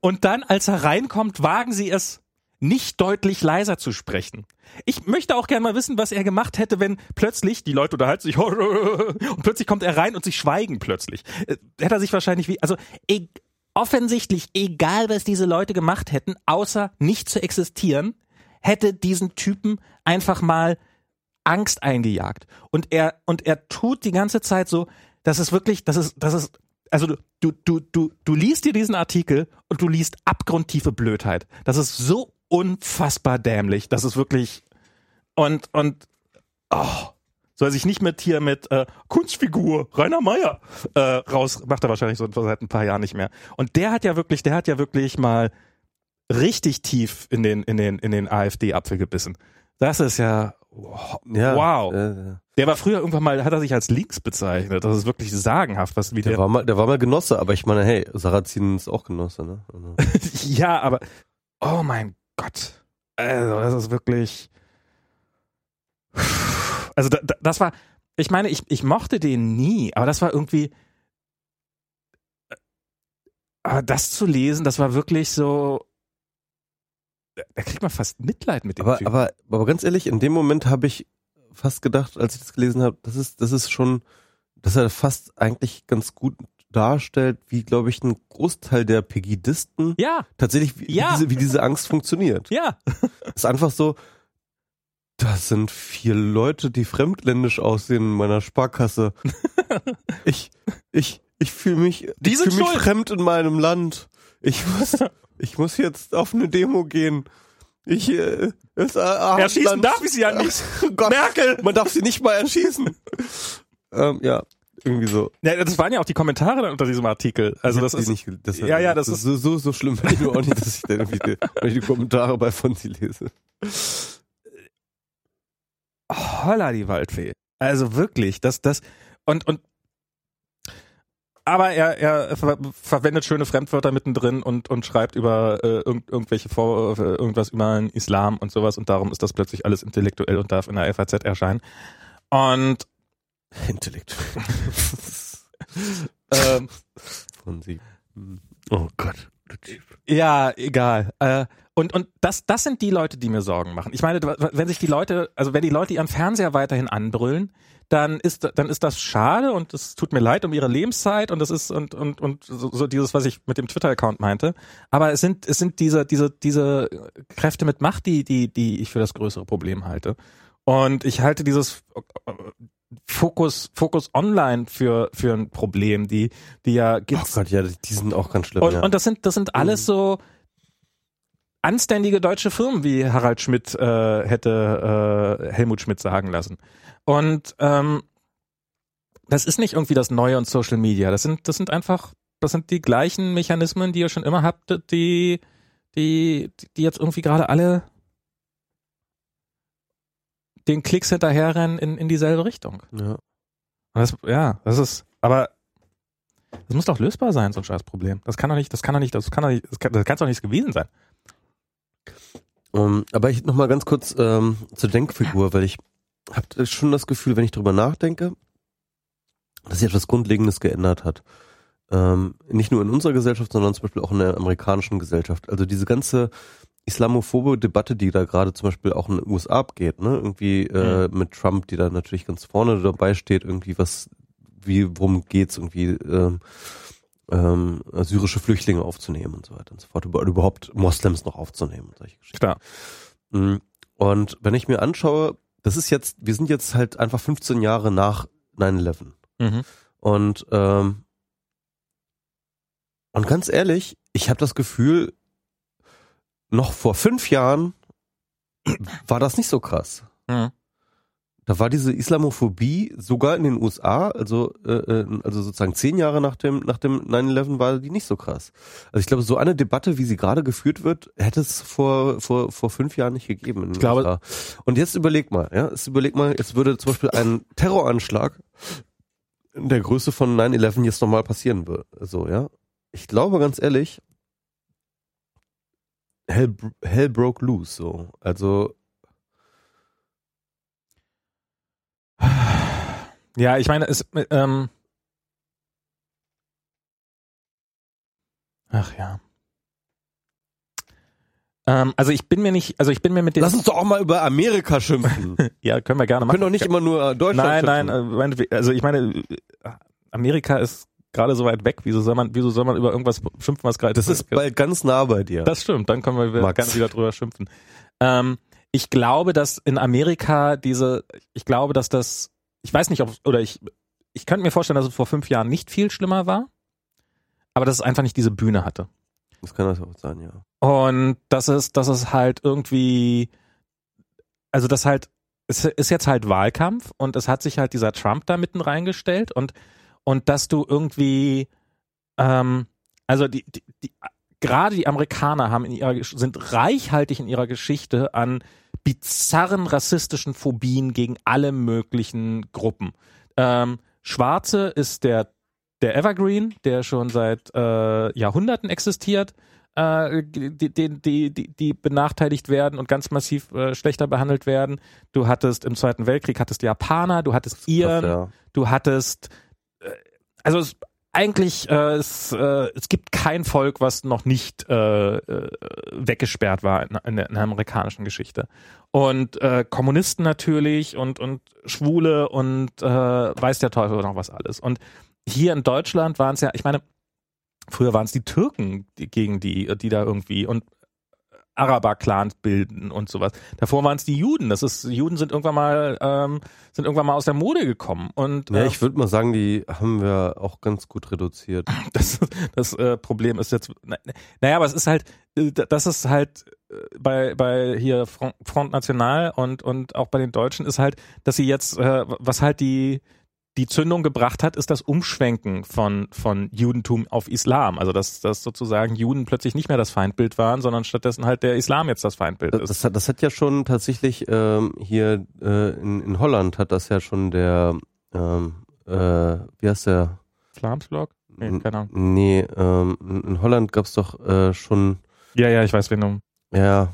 A: und dann, als er reinkommt, wagen sie es, nicht deutlich leiser zu sprechen. Ich möchte auch gerne mal wissen, was er gemacht hätte, wenn plötzlich, die Leute unterhalten sich, [laughs] und plötzlich kommt er rein und sie schweigen plötzlich. Äh, Hätte er sich wahrscheinlich wie, also e offensichtlich, egal was diese Leute gemacht hätten, außer nicht zu existieren, hätte diesen Typen einfach mal Angst eingejagt. Und er, und er tut die ganze Zeit so, das ist wirklich, das ist, das ist, also du, du, du, du, liest dir diesen Artikel und du liest abgrundtiefe Blödheit. Das ist so unfassbar dämlich. Das ist wirklich, und, und, oh, soll sich nicht mit hier mit äh, Kunstfigur Rainer Meyer äh, raus macht er wahrscheinlich so seit ein paar Jahren nicht mehr. Und der hat ja wirklich der hat ja wirklich mal richtig tief in den in den in den AfD Apfel gebissen. Das ist ja wow,
B: Ja, äh,
A: der war früher irgendwann mal hat er sich als links bezeichnet. Das ist wirklich sagenhaft was wie
B: der
A: der,
B: war mal, der war mal Genosse, aber ich meine, hey, Sarrazin ist auch Genosse, ne? Also, [laughs]
A: ja aber oh mein Gott. Also das ist wirklich also da, da, das war ich meine ich ich mochte den nie aber das war irgendwie aber das zu lesen das war wirklich so da kriegt man fast Mitleid mit dem
B: aber,
A: Typen.
B: aber, aber ganz ehrlich, in dem Moment habe ich fast gedacht, als ich das gelesen habe, das ist, das ist schon, dass er fast eigentlich ganz gut darstellt, wie, glaube ich, ein Großteil der Pegidisten
A: ja
B: tatsächlich, wie,
A: Ja.
B: wie, diese, wie diese Angst funktioniert.
A: ja [laughs]
B: ist einfach so, das sind vier Leute, die fremdländisch aussehen in meiner Sparkasse. [laughs] Ich, ich, ich fühle mich,
A: Die
B: ich fühl mich
A: schuld.
B: fremd in meinem Land. Ich [laughs] muss, ich muss jetzt auf eine Demo gehen. Ich, äh, es, äh,
A: erschießen
B: Abendland-
A: darf ich sie ja nicht [laughs]
B: Oh Gott,
A: Merkel
B: man darf sie nicht mal erschießen. ähm, ja, irgendwie so.
A: ja, das waren ja auch die Kommentare dann unter diesem Artikel also das ist
B: nicht, das,
A: ja, ja, das
B: ist so, so, so schlimm, ich nur auch nicht, dass ich dann irgendwie die, wenn die Kommentare bei Fonzi lese.
A: Holla die Waldfee. Also wirklich, das, das, und, und, aber er, er ver verwendet schöne Fremdwörter mittendrin und, und schreibt über äh, irgend, irgendwelche Vorwürfe, irgendwas über den Islam und sowas und darum ist das plötzlich alles intellektuell und darf in der FAZ erscheinen. Und [laughs]
B: Intellektuell. [laughs]
A: ähm,
B: Fonzi. Oh Gott. der Typ.
A: Ja, egal. Äh, und und das das sind die Leute, die mir Sorgen machen. Ich meine, wenn sich die Leute, also wenn die Leute ihren Fernseher weiterhin anbrüllen, dann ist dann ist das schade und es tut mir leid um ihre Lebenszeit und das ist und und und so, so dieses, was ich mit dem Twitter-Account meinte. Aber es sind es sind diese diese diese Kräfte mit Macht, die die die ich für das größere Problem halte. Und ich halte dieses äh, Fokus Fokus Online für für ein Problem, die die ja
B: Oh
A: gibt's
B: Gott, ja, die sind auch ganz schlimm.
A: und,
B: ja.
A: und das sind, das sind alles so anständige deutsche Firmen, wie Harald Schmidt äh, hätte äh, Helmut Schmidt sagen lassen. Und ähm, das ist nicht irgendwie das Neue und Social Media. Das sind, das sind einfach, das sind die gleichen Mechanismen, die ihr schon immer habt, die, die, die jetzt irgendwie gerade alle den Klicks hinterherrennen in, in dieselbe Richtung.
B: ja.
A: Das, ja, das ist, aber das muss doch lösbar sein, so ein scheiß Problem. Das kann doch nicht, das kann doch nicht, das kann doch nicht, das kann das kann's doch nichts gewesen sein.
B: Um, aber ich noch mal ganz kurz ähm, zur Denkfigur, weil ich habe schon das Gefühl, wenn ich drüber nachdenke, dass sich etwas Grundlegendes geändert hat. Ähm, nicht nur in unserer Gesellschaft, sondern zum Beispiel auch in der amerikanischen Gesellschaft. Also diese ganze islamophobe Debatte, die da gerade zum Beispiel auch in den USA abgeht, ne? Irgendwie äh, mit Trump, die da natürlich ganz vorne dabei steht, irgendwie was, wie, worum geht's, irgendwie ähm, ähm, syrische Flüchtlinge aufzunehmen und so weiter und so fort, oder überhaupt Moslems noch aufzunehmen und solche Geschichten.
A: Klar.
B: Mm, Und wenn ich mir anschaue, das ist jetzt, wir sind jetzt halt einfach 15 Jahre nach 9-11.
A: Mhm.
B: Und, ähm, und ganz ehrlich, ich habe das Gefühl, noch vor fünf Jahren war das nicht so krass.
A: Mhm.
B: Da war diese Islamophobie sogar in den USA, also äh, äh, also sozusagen zehn Jahre nach dem nach dem 9/11 war die nicht so krass. Also ich glaube, so eine Debatte, wie sie gerade geführt wird, hätte es vor vor vor fünf Jahren nicht gegeben. in den
A: Ich glaube-
B: USA. Und jetzt überleg mal, ja, jetzt überleg mal, jetzt würde zum Beispiel ein Terroranschlag in der Größe von 9/11 jetzt nochmal passieren würde. So, ja. Ich glaube ganz ehrlich, Hell, Hell broke loose. So, also
A: Ja, ich meine, es, ähm, ach ja. Ähm, also ich bin mir nicht, also ich bin mir mit den,
B: lass uns doch auch mal über Amerika schimpfen. [laughs]
A: Ja, können wir gerne machen.
B: können doch nicht immer nur Deutschland
A: Nein, nein,
B: schimpfen.
A: äh, also ich meine, Amerika ist gerade so weit weg. Wieso soll man, wieso soll man über irgendwas schimpfen, was gerade
B: Das ist bald ganz nah bei dir.
A: Das stimmt, dann können wir
B: Max.
A: gerne wieder drüber schimpfen. Ähm, ich glaube, dass in Amerika diese, ich glaube, dass das, ich weiß nicht, ob, oder ich, ich könnte mir vorstellen, dass es vor fünf Jahren nicht viel schlimmer war, aber dass es einfach nicht diese Bühne hatte.
B: das kann das auch sein, ja.
A: Und das ist, das ist halt irgendwie, also das halt, es ist jetzt halt Wahlkampf und es hat sich halt dieser Trump da mitten reingestellt und, und dass du irgendwie, ähm, also die, die, die gerade die Amerikaner haben in ihrer, sind reichhaltig in ihrer Geschichte an bizarren rassistischen Phobien gegen alle möglichen Gruppen. Ähm, Schwarze ist der, der Evergreen, der schon seit äh, Jahrhunderten existiert äh, die, die, die, die, benachteiligt werden und ganz massiv äh, schlechter behandelt werden. Du hattest im Zweiten Weltkrieg hattest Japaner, du hattest Iren,
B: ja.
A: du hattest äh, also es, eigentlich äh, es, äh, es gibt kein Volk, was noch nicht äh, äh, weggesperrt war in, in, der, in der amerikanischen Geschichte. Und äh, Kommunisten natürlich und und Schwule und äh, weiß der Teufel noch was alles. Und hier in Deutschland waren es ja, ich meine, früher waren es die Türken die, gegen die, die da irgendwie und Araber-Clans bilden und sowas. Davor waren es die Juden. Das ist Juden sind irgendwann mal ähm, sind irgendwann mal aus der Mode gekommen und
B: Ja,
A: äh,
B: ich würde mal sagen, die haben wir auch ganz gut reduziert. [laughs]
A: das, das äh, Problem ist jetzt, na, naja, aber es ist halt, äh, das ist halt äh, bei, bei hier Front, Front National und, und auch bei den Deutschen ist halt, dass sie jetzt, äh, was halt die, die Zündung gebracht hat, ist das Umschwenken von, von Judentum auf Islam. Also, dass, dass sozusagen Juden plötzlich nicht mehr das Feindbild waren, sondern stattdessen halt der Islam jetzt das Feindbild
B: Das,
A: ist.
B: das, hat, das hat ja schon tatsächlich ähm, hier äh, in, in Holland hat das ja schon der, ähm, äh, wie heißt der?
A: Flamsblog? Nee, keine Ahnung.
B: Nee, ähm, in Holland gab's doch äh, schon,
A: Ja, ja, ich weiß, wen du,
B: ja,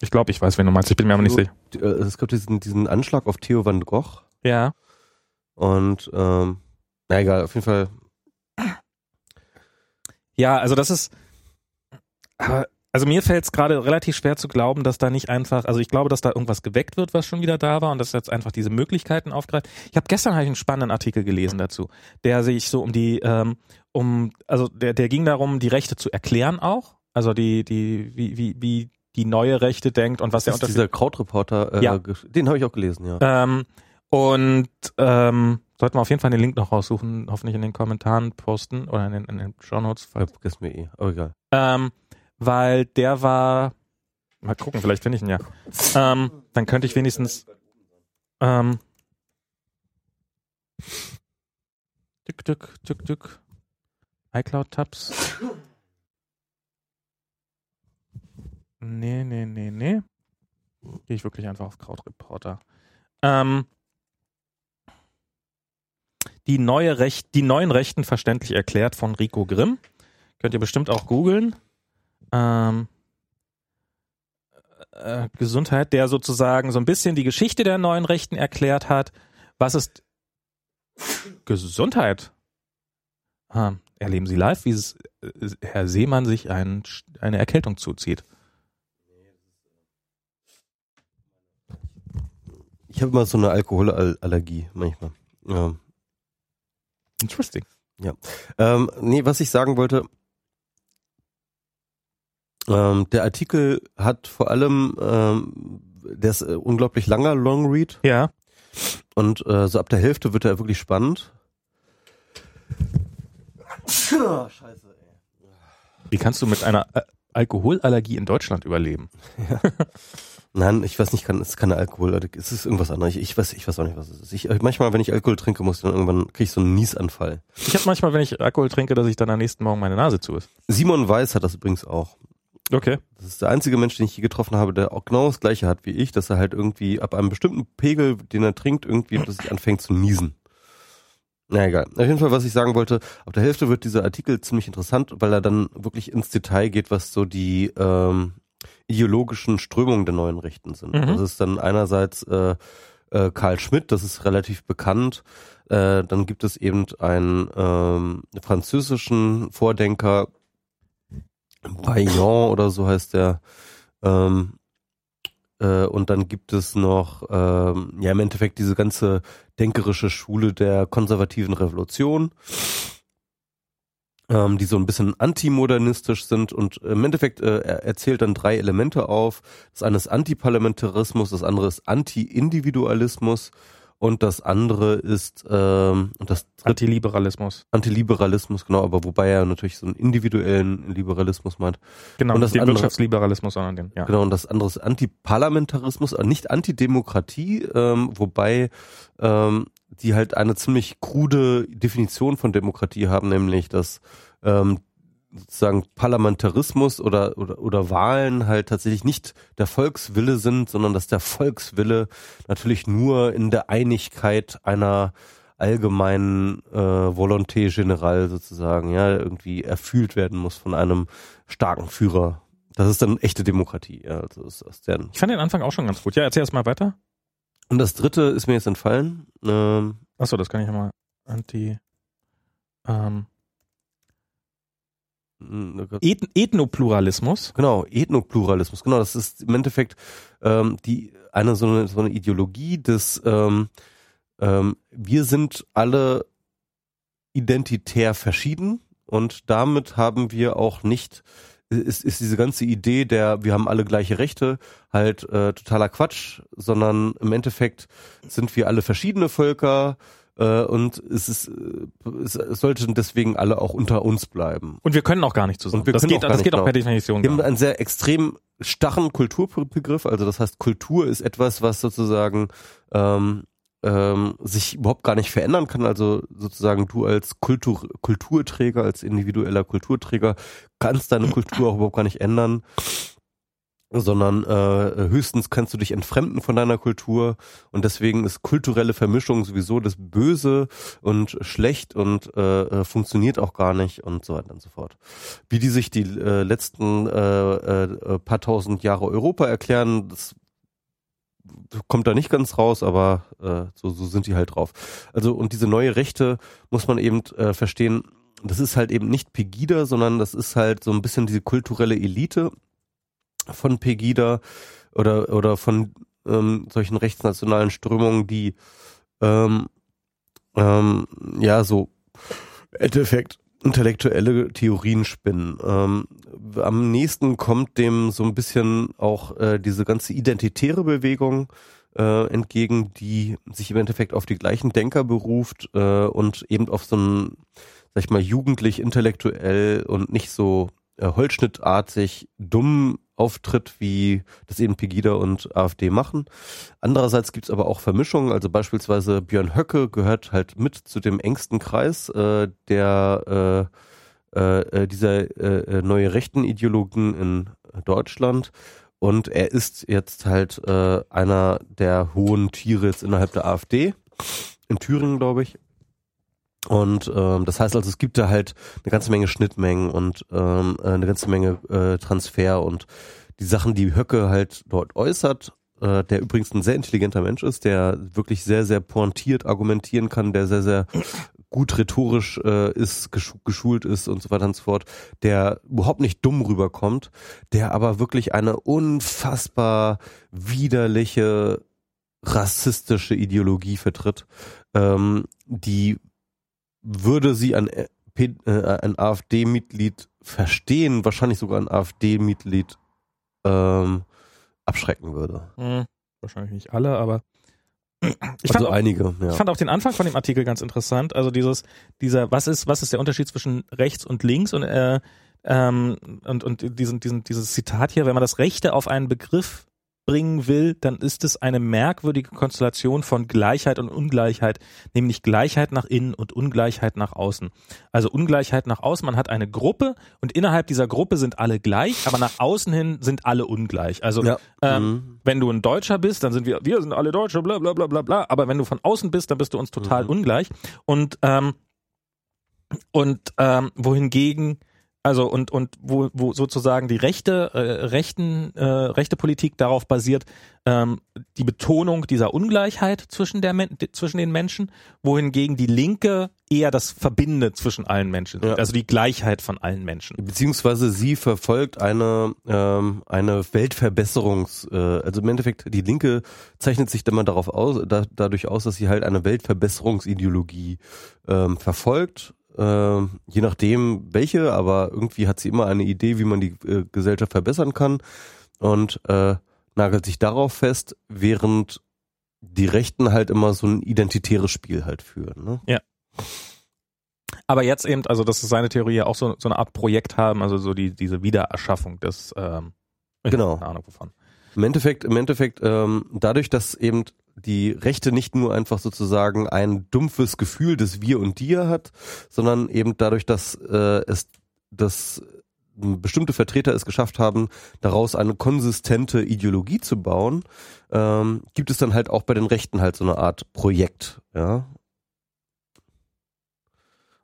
A: ich glaube, ich weiß, wen du meinst. Ich bin mir aber nicht sicher.
B: äh, es gab diesen, diesen Anschlag auf Theo van Gogh
A: Ja.
B: Und ähm, na egal, auf jeden Fall,
A: Ja, also das ist, aber, also mir fällt es gerade relativ schwer zu glauben, dass da nicht einfach, also ich glaube, dass da irgendwas geweckt wird, was schon wieder da war und dass jetzt einfach diese Möglichkeiten aufgreift. Ich habe gestern ich einen spannenden Artikel gelesen dazu, der sich so um die, ähm, um, also der, der ging darum, die Rechte zu erklären auch, also die, die, wie, wie, wie die neue Rechte denkt und was der
B: das ist
A: Unterschied
B: dieser Krautreporter, äh,
A: Ja.
B: den habe ich auch gelesen, ja.
A: ähm, und ähm, sollten wir auf jeden Fall den Link noch raussuchen, hoffentlich in den Kommentaren posten oder in den, in den Show Notes,
B: Ich vergiss mir eh, aber egal.
A: ähm, weil der war, mal gucken, vielleicht finde ich ihn ja. Ähm, dann könnte ich wenigstens ähm, tück, tück, tück, tück. iCloud-Tabs. Nee, nee, nee, nee. Gehe ich wirklich einfach auf Krautreporter. Ähm, die neue Recht, die neuen Rechten verständlich erklärt von Rico Grimm. Könnt ihr bestimmt auch googeln. Ähm, äh, Gesundheit, der sozusagen so ein bisschen die Geschichte der neuen Rechten erklärt hat. Was ist Gesundheit? Ah, erleben Sie live, wie es, äh, Herr Seemann sich ein, eine Erkältung zuzieht.
B: Ich habe immer so eine Alkoholallergie manchmal. Ja.
A: Interesting.
B: Ähm, nee, was ich sagen wollte, ähm, der Artikel hat vor allem, ähm, der ist äh, unglaublich langer Longread
A: Ja.
B: und äh, so ab der Hälfte wird er wirklich spannend. Scheiße, ey.
A: Wie kannst du mit einer äh, Alkoholallergie in Deutschland überleben. [laughs]
B: Nein, ich weiß nicht, kann, es ist keine Alkohol, es ist irgendwas anderes. Ich, ich weiß, ich weiß auch nicht, was es ist. Ich, manchmal, wenn ich Alkohol trinke, muss ich dann irgendwann kriege ich so einen Niesanfall.
A: Ich habe manchmal, wenn ich Alkohol trinke, dass ich dann am nächsten Morgen meine Nase zu ist.
B: Simon Weiß hat das übrigens auch.
A: Okay.
B: Das ist der einzige Mensch, den ich je getroffen habe, der auch genau das gleiche hat wie ich, dass er halt irgendwie ab einem bestimmten Pegel, den er trinkt, irgendwie plötzlich anfängt zu niesen. Na egal. Auf jeden Fall, was ich sagen wollte, ab der Hälfte wird dieser Artikel ziemlich interessant, weil er dann wirklich ins Detail geht, was so die ähm, ideologischen Strömungen der neuen Rechten sind. Mhm. Das ist dann einerseits äh, äh, Karl Schmidt, das ist relativ bekannt. Äh, dann gibt es eben einen ähm, französischen Vordenker, Bayon oder so heißt der. Ähm, äh, und dann gibt es noch, ähm, ja im Endeffekt diese ganze denkerische Schule der konservativen Revolution ähm, die so ein bisschen antimodernistisch sind und im Endeffekt äh, er erzählt dann drei Elemente auf. Das eine ist Antiparlamentarismus, das andere ist Anti-Individualismus und das andere ist ähm, und das
A: Antiliberalismus.
B: Antiliberalismus, genau, aber wobei er natürlich so einen individuellen Liberalismus meint.
A: Genau,
B: und das
A: den
B: andere,
A: Wirtschaftsliberalismus, sondern den, ja.
B: Genau, und das andere ist Antiparlamentarismus, äh, nicht Antidemokratie, ähm, wobei ähm, die halt eine ziemlich krude Definition von Demokratie haben, nämlich dass ähm, sozusagen Parlamentarismus oder, oder, oder Wahlen halt tatsächlich nicht der Volkswille sind, sondern dass der Volkswille natürlich nur in der Einigkeit einer allgemeinen äh, Volonté Générale sozusagen, ja, irgendwie erfüllt werden muss von einem starken Führer. Das ist dann echte Demokratie, ja. Also ist, der,
A: ich fand den Anfang auch schon ganz gut. Ja, erzähl erst mal weiter.
B: Und das dritte ist mir jetzt entfallen. Ähm,
A: Achso, das kann ich ja mal. Anti. Ähm,
B: hm,
A: Eth Ethnopluralismus.
B: Genau, Ethnopluralismus. Genau, das ist im Endeffekt ähm, die eine so eine, so eine Ideologie des ähm, ähm, wir sind alle identitär verschieden und damit haben wir auch nicht ist, ist diese ganze Idee der, wir haben alle gleiche Rechte, halt äh, totaler Quatsch, sondern im Endeffekt sind wir alle verschiedene Völker äh, und es ist, äh, es sollten deswegen alle auch unter uns bleiben.
A: Und wir können auch gar nicht zusammen. Das geht,
B: auch
A: das geht auch per Definition.
B: Wir haben einen sehr extrem starren Kulturbegriff, also das heißt, Kultur ist etwas, was sozusagen ähm, ähm, sich überhaupt gar nicht verändern kann. Also sozusagen du als Kultur, Kulturträger, als individueller Kulturträger kannst deine Kultur auch überhaupt gar nicht ändern sondern äh, höchstens kannst du dich entfremden von deiner Kultur und deswegen ist kulturelle Vermischung sowieso das Böse und schlecht und äh, äh, funktioniert auch gar nicht und so weiter und so fort. Wie die sich die äh, letzten äh, äh, paar tausend Jahre Europa erklären, das kommt da nicht ganz raus, aber äh, so, so sind die halt drauf. Also und diese neue Rechte muss man eben äh, verstehen, das ist halt eben nicht Pegida, sondern das ist halt so ein bisschen diese kulturelle Elite von Pegida oder oder von ähm, solchen rechtsnationalen Strömungen, die ähm, ähm, ja so im Endeffekt intellektuelle Theorien spinnen. Ähm, am nächsten kommt dem so ein bisschen auch äh, diese ganze identitäre Bewegung äh, entgegen, die sich im Endeffekt auf die gleichen Denker beruft äh, und eben auf so ein, sag ich mal, jugendlich intellektuell und nicht so äh, holzschnittartig dumm auftritt, wie das eben Pegida und AfD machen. Andererseits gibt's aber auch Vermischungen, also beispielsweise Björn Höcke gehört halt mit zu dem engsten Kreis äh, der äh, äh, dieser äh, neue rechten Ideologen in Deutschland. Und er ist jetzt halt äh, einer der hohen Tiere jetzt innerhalb der AfD, in Thüringen, glaube ich. Und ähm, das heißt also, es gibt da halt eine ganze Menge Schnittmengen und ähm, äh, eine ganze Menge äh, Transfer und die Sachen, die Höcke halt dort äußert, äh, der übrigens ein sehr intelligenter Mensch ist, der wirklich sehr, sehr pointiert argumentieren kann, der sehr, sehr gut rhetorisch äh, ist, geschu geschult ist und so weiter und so fort, der überhaupt nicht dumm rüberkommt, der aber wirklich eine unfassbar widerliche rassistische Ideologie vertritt, ähm, die würde sie ein, äh, äh, ein AfD-Mitglied verstehen, wahrscheinlich sogar ein AfD-Mitglied ähm, abschrecken würde.
A: Hm, wahrscheinlich nicht alle, aber ich
B: Also
A: fand, auch,
B: einige, ja.
A: ich fand auch den Anfang von dem Artikel ganz interessant. Also dieses, dieser, was ist, was ist der Unterschied zwischen rechts und links? Und äh, ähm, und, und diesen, diesen, dieses Zitat hier, wenn man das Rechte auf einen Begriff bringen will, dann ist es eine merkwürdige Konstellation von Gleichheit und Ungleichheit, nämlich Gleichheit nach innen und Ungleichheit nach außen. Also Ungleichheit nach außen, man hat eine Gruppe und innerhalb dieser Gruppe sind alle gleich, aber nach außen hin sind alle ungleich. Also
B: Ja.
A: ähm,
B: Mhm.
A: wenn du ein Deutscher bist, dann sind wir, wir sind alle Deutsche, bla bla bla bla bla, aber wenn du von außen bist, dann bist du uns total
B: Mhm.
A: ungleich. Und ähm, und ähm, wohingegen also und und wo, wo sozusagen die rechte äh, rechten äh, rechte Politik darauf basiert ähm, die Betonung dieser Ungleichheit zwischen der Men zwischen den Menschen wohingegen die linke eher das Verbinde zwischen allen Menschen
B: Ja.
A: also die Gleichheit von allen Menschen
B: Beziehungsweise sie verfolgt eine ähm, eine Weltverbesserungs, äh, also im Endeffekt die Linke zeichnet sich dann mal darauf aus, da, dadurch aus, dass sie halt eine Weltverbesserungsideologie ähm, verfolgt. Ähm, je nachdem welche, aber irgendwie hat sie immer eine Idee, wie man die äh, Gesellschaft verbessern kann und äh, nagelt sich darauf fest, während die Rechten halt immer so ein identitäres Spiel halt führen. Ne?
A: aber jetzt eben also das ist seine Theorie ja auch so so eine Art Projekt haben also so die diese Wiedererschaffung des ähm, ich
B: Genau.
A: keine Ahnung wovon
B: Im Endeffekt, im Endeffekt, ähm, dadurch, dass eben die Rechte nicht nur einfach sozusagen ein dumpfes Gefühl des Wir und Dir hat, sondern eben dadurch, dass äh, es dass bestimmte Vertreter es geschafft haben, daraus eine konsistente Ideologie zu bauen, ähm, gibt es dann halt auch bei den Rechten halt so eine Art Projekt, ja.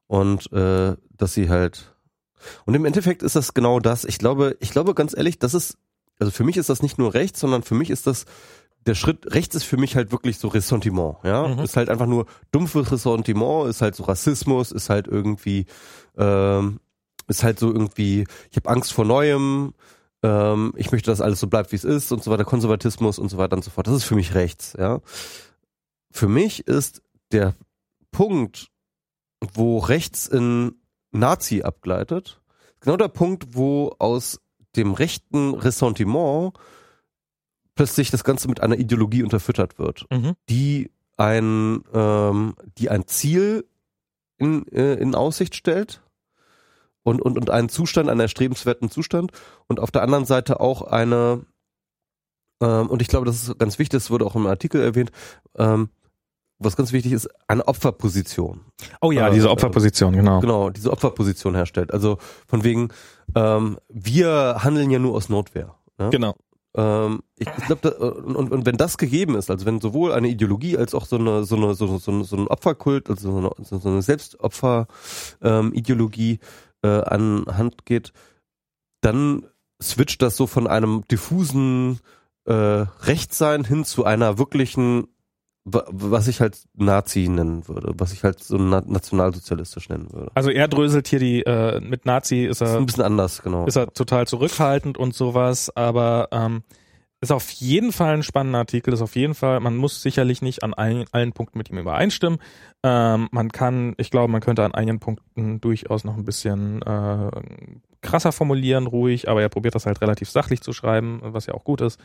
B: Und äh, dass sie halt und im Endeffekt ist das genau das. Ich glaube, ich glaube ganz ehrlich, das ist also für mich ist das nicht nur rechts, sondern für mich ist das der Schritt rechts ist für mich halt wirklich so Ressentiment, ja,
A: Mhm.
B: ist halt einfach nur dumpfes Ressentiment, ist halt so Rassismus, ist halt irgendwie, ähm, ist halt so irgendwie, ich habe Angst vor Neuem, ähm, ich möchte, dass alles so bleibt, wie es ist und so weiter, Konservatismus und so weiter und so fort. Das ist für mich rechts, ja. Für mich ist der Punkt, wo rechts in Nazi abgleitet, genau der Punkt, wo aus dem rechten Ressentiment plötzlich das Ganze mit einer Ideologie unterfüttert wird,
A: mhm.
B: die ein, ähm, die ein Ziel in, äh, in Aussicht stellt und, und, und einen Zustand, einen erstrebenswerten Zustand und auf der anderen Seite auch eine, ähm, und ich glaube, das ist ganz wichtig, das wurde auch im Artikel erwähnt, ähm, was ganz wichtig ist, eine Opferposition.
A: oh ja
B: Äh,
A: diese Opferposition genau
B: Genau, diese Opferposition herstellt. Also von wegen, ähm, wir handeln ja nur aus Notwehr. Ja?
A: genau
B: Ähm, ich glaube, und, und, und wenn das gegeben ist, also wenn sowohl eine Ideologie als auch so eine so eine so, so, so ein Opferkult, also so eine, so eine Selbstopfer-Ideologie äh, an Hand geht, dann switcht das so von einem diffusen äh, Rechtssein hin zu einer wirklichen, was ich halt Nazi nennen würde, was ich halt so na nationalsozialistisch nennen würde.
A: Also er dröselt hier die, äh, mit Nazi ist
B: Das ist
A: er,
B: ein bisschen anders, genau.
A: ist er total zurückhaltend und sowas, aber ähm, ist auf jeden Fall ein spannender Artikel, ist auf jeden Fall, man muss sicherlich nicht an allen, allen Punkten mit ihm übereinstimmen. Ähm, man kann, ich glaube, man könnte an einigen Punkten durchaus noch ein bisschen äh, krasser formulieren, ruhig, aber er probiert das halt relativ sachlich zu schreiben, was ja auch gut ist.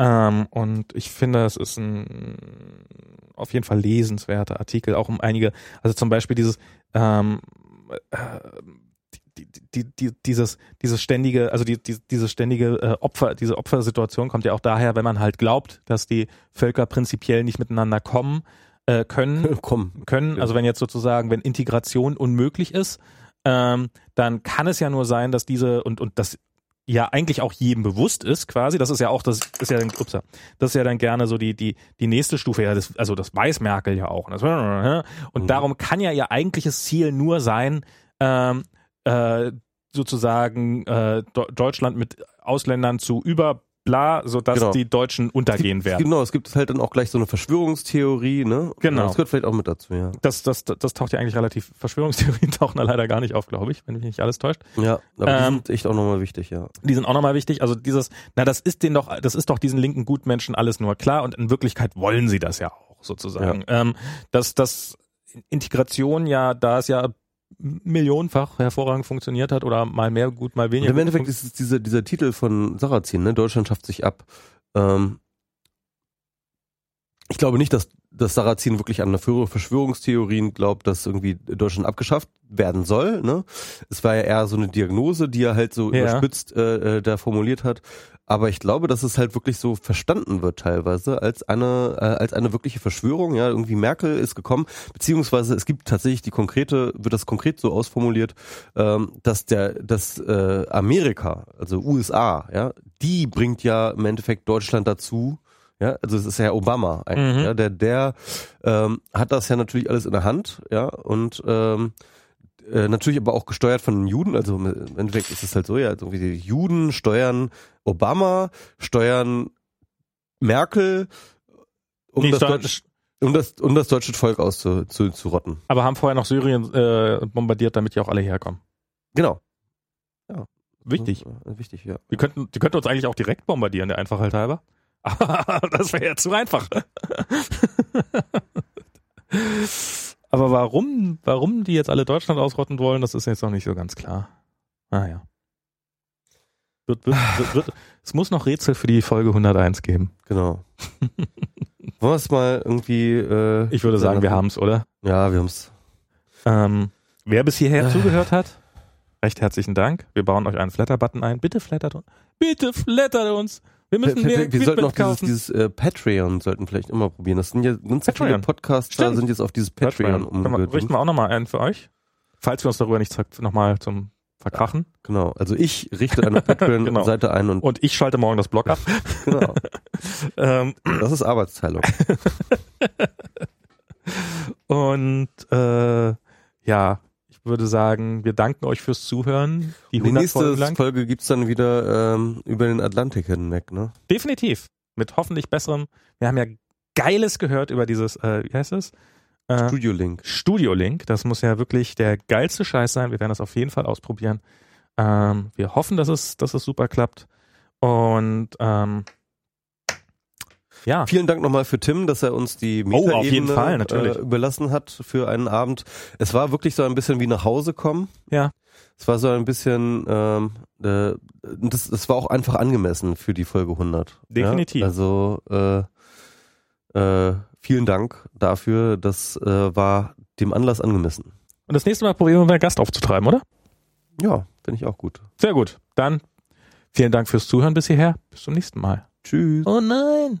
A: Ähm, und ich finde, es ist ein auf jeden Fall lesenswerter Artikel, auch um einige, also zum Beispiel dieses ähm, äh, die, die, die, dieses, dieses ständige, also die, die, diese ständige äh, Opfer, diese Opfersituation kommt ja auch daher, wenn man halt glaubt, dass die Völker prinzipiell nicht miteinander kommen äh, können, [laughs]
B: Komm.
A: können. Also wenn jetzt sozusagen, wenn Integration unmöglich ist, ähm, dann kann es ja nur sein, dass diese und und das ja eigentlich auch jedem bewusst ist, quasi. Das ist ja auch, das ist ja dann, ups, das ist ja dann gerne so die die die nächste Stufe. Ja, das, also das weiß Merkel ja auch. Und,
B: Mhm.
A: darum kann ja ihr eigentliches Ziel nur sein, ähm, äh, sozusagen äh, Deutschland mit Ausländern zu über bla, sodass
B: Genau.
A: die Deutschen untergehen werden.
B: Genau, es gibt halt dann auch gleich so eine Verschwörungstheorie, ne?
A: Genau.
B: Das gehört vielleicht auch mit dazu, ja.
A: Das, das, das taucht ja eigentlich relativ, Verschwörungstheorien [laughs] tauchen da leider gar nicht auf, glaube ich, wenn mich nicht alles täuscht.
B: Ja, aber die
A: Ähm,
B: sind echt auch nochmal wichtig, ja.
A: Die sind auch nochmal wichtig. Also dieses, na, das ist denen doch, das ist doch diesen linken Gutmenschen alles nur klar und in Wirklichkeit wollen sie das ja auch, sozusagen. Ähm, dass, dass Integration ja, da es ja millionenfach hervorragend funktioniert hat oder mal mehr gut, mal
B: Und
A: weniger
B: im
A: gut
B: Endeffekt ist es dieser, dieser Titel von Sarrazin, ne? Deutschland schafft sich ab. Ähm, ich glaube nicht, dass dass Sarrazin wirklich an eine Verschwörungstheorien glaubt, dass irgendwie Deutschland abgeschafft werden soll. Ne? Es war ja eher so eine Diagnose, die er halt so
A: Ja.
B: überspitzt äh, äh, da formuliert hat. Aber ich glaube, dass es halt wirklich so verstanden wird teilweise als eine äh, als eine wirkliche Verschwörung. Ja, irgendwie Merkel ist gekommen, beziehungsweise es gibt tatsächlich die konkrete, wird das konkret so ausformuliert, ähm, dass der dass äh, Amerika, also USA, ja, die bringt ja im Endeffekt Deutschland dazu. Ja, also es ist ja Obama eigentlich,
A: Mhm.
B: ja, der der ähm, hat das ja natürlich alles in der Hand, ja, und ähm, äh, natürlich aber auch gesteuert von den Juden, also im Endeffekt ist es halt so, ja, also irgendwie die Juden steuern Obama, steuern Merkel, um, das,
A: Steu-
B: Deutsch, um, das, um das deutsche Volk auszurotten. Zu, zu rotten.
A: aber haben vorher noch Syrien äh, bombardiert, damit die auch alle herkommen.
B: Genau.
A: Wichtig.
B: Äh, Wichtig, ja.
A: Die könnten, die könnten uns eigentlich auch direkt bombardieren, der Einfachheit halber. [laughs] Das wäre ja zu einfach. Aber warum, warum die jetzt alle Deutschland ausrotten wollen, das ist jetzt noch nicht so ganz klar. Ah ja. Wird, wird, wird, wird, [sighs] es muss noch Rätsel für die Folge 101 geben.
B: Genau. [laughs] Wollen wir es mal irgendwie. Äh,
A: Ich würde sagen, wir haben es, oder?
B: Ja, wir haben es.
A: Ähm, wer bis hierher
B: Äh.
A: zugehört hat, recht herzlichen Dank. Wir bauen euch einen Flatter-Button ein. Bitte flattert uns. Bitte flattert uns. Wir müssen mehr
B: wir, wir sollten auch dieses, dieses äh, Patreon sollten vielleicht immer probieren. Das sind ja ganz viele
A: Patreon.
B: Podcaster
A: Stimmt.
B: sind jetzt auf dieses Patreon
A: Können wir, richten wir auch nochmal einen für euch. Falls wir uns darüber nicht nochmal zum Verkrachen.
B: Genau. Also ich richte eine [laughs] Patreon-Seite ein und
A: Und ich schalte morgen das Blog ab. [laughs]
B: genau. [laughs]
A: ähm,
B: Das ist Arbeitsteilung.
A: und äh, ja, würde sagen, wir danken euch fürs Zuhören. Die
B: Die
A: 100
B: nächste
A: Folgen.
B: Folge gibt's dann wieder ähm, über den Atlantik hinweg, ne?
A: Definitiv. Mit hoffentlich besserem. Wir haben ja Geiles gehört über dieses, äh, wie heißt es? Äh,
B: Studio Link.
A: Studio Link. Das muss ja wirklich der geilste Scheiß sein. Wir werden das auf jeden Fall ausprobieren. Ähm, wir hoffen, dass es, dass es super klappt. Und ähm, ja,
B: Vielen Dank nochmal für Tim, dass er uns die
A: Oh, auf jeden
B: Metaebene,
A: Fall, natürlich.
B: Äh, überlassen hat für einen Abend. Es war wirklich so ein bisschen wie nach Hause kommen.
A: Ja.
B: Es war so ein bisschen, ähm, äh, das, das war auch einfach angemessen für die Folge 100.
A: Definitiv.
B: Ja? Also äh, äh, vielen Dank dafür. Das äh, war dem Anlass angemessen.
A: und das nächste Mal probieren wir mal einen Gast aufzutreiben, oder?
B: Ja, finde ich auch gut.
A: Sehr gut. Dann vielen Dank fürs Zuhören bis hierher. Bis zum nächsten Mal.
B: Tschüss.
A: Oh nein.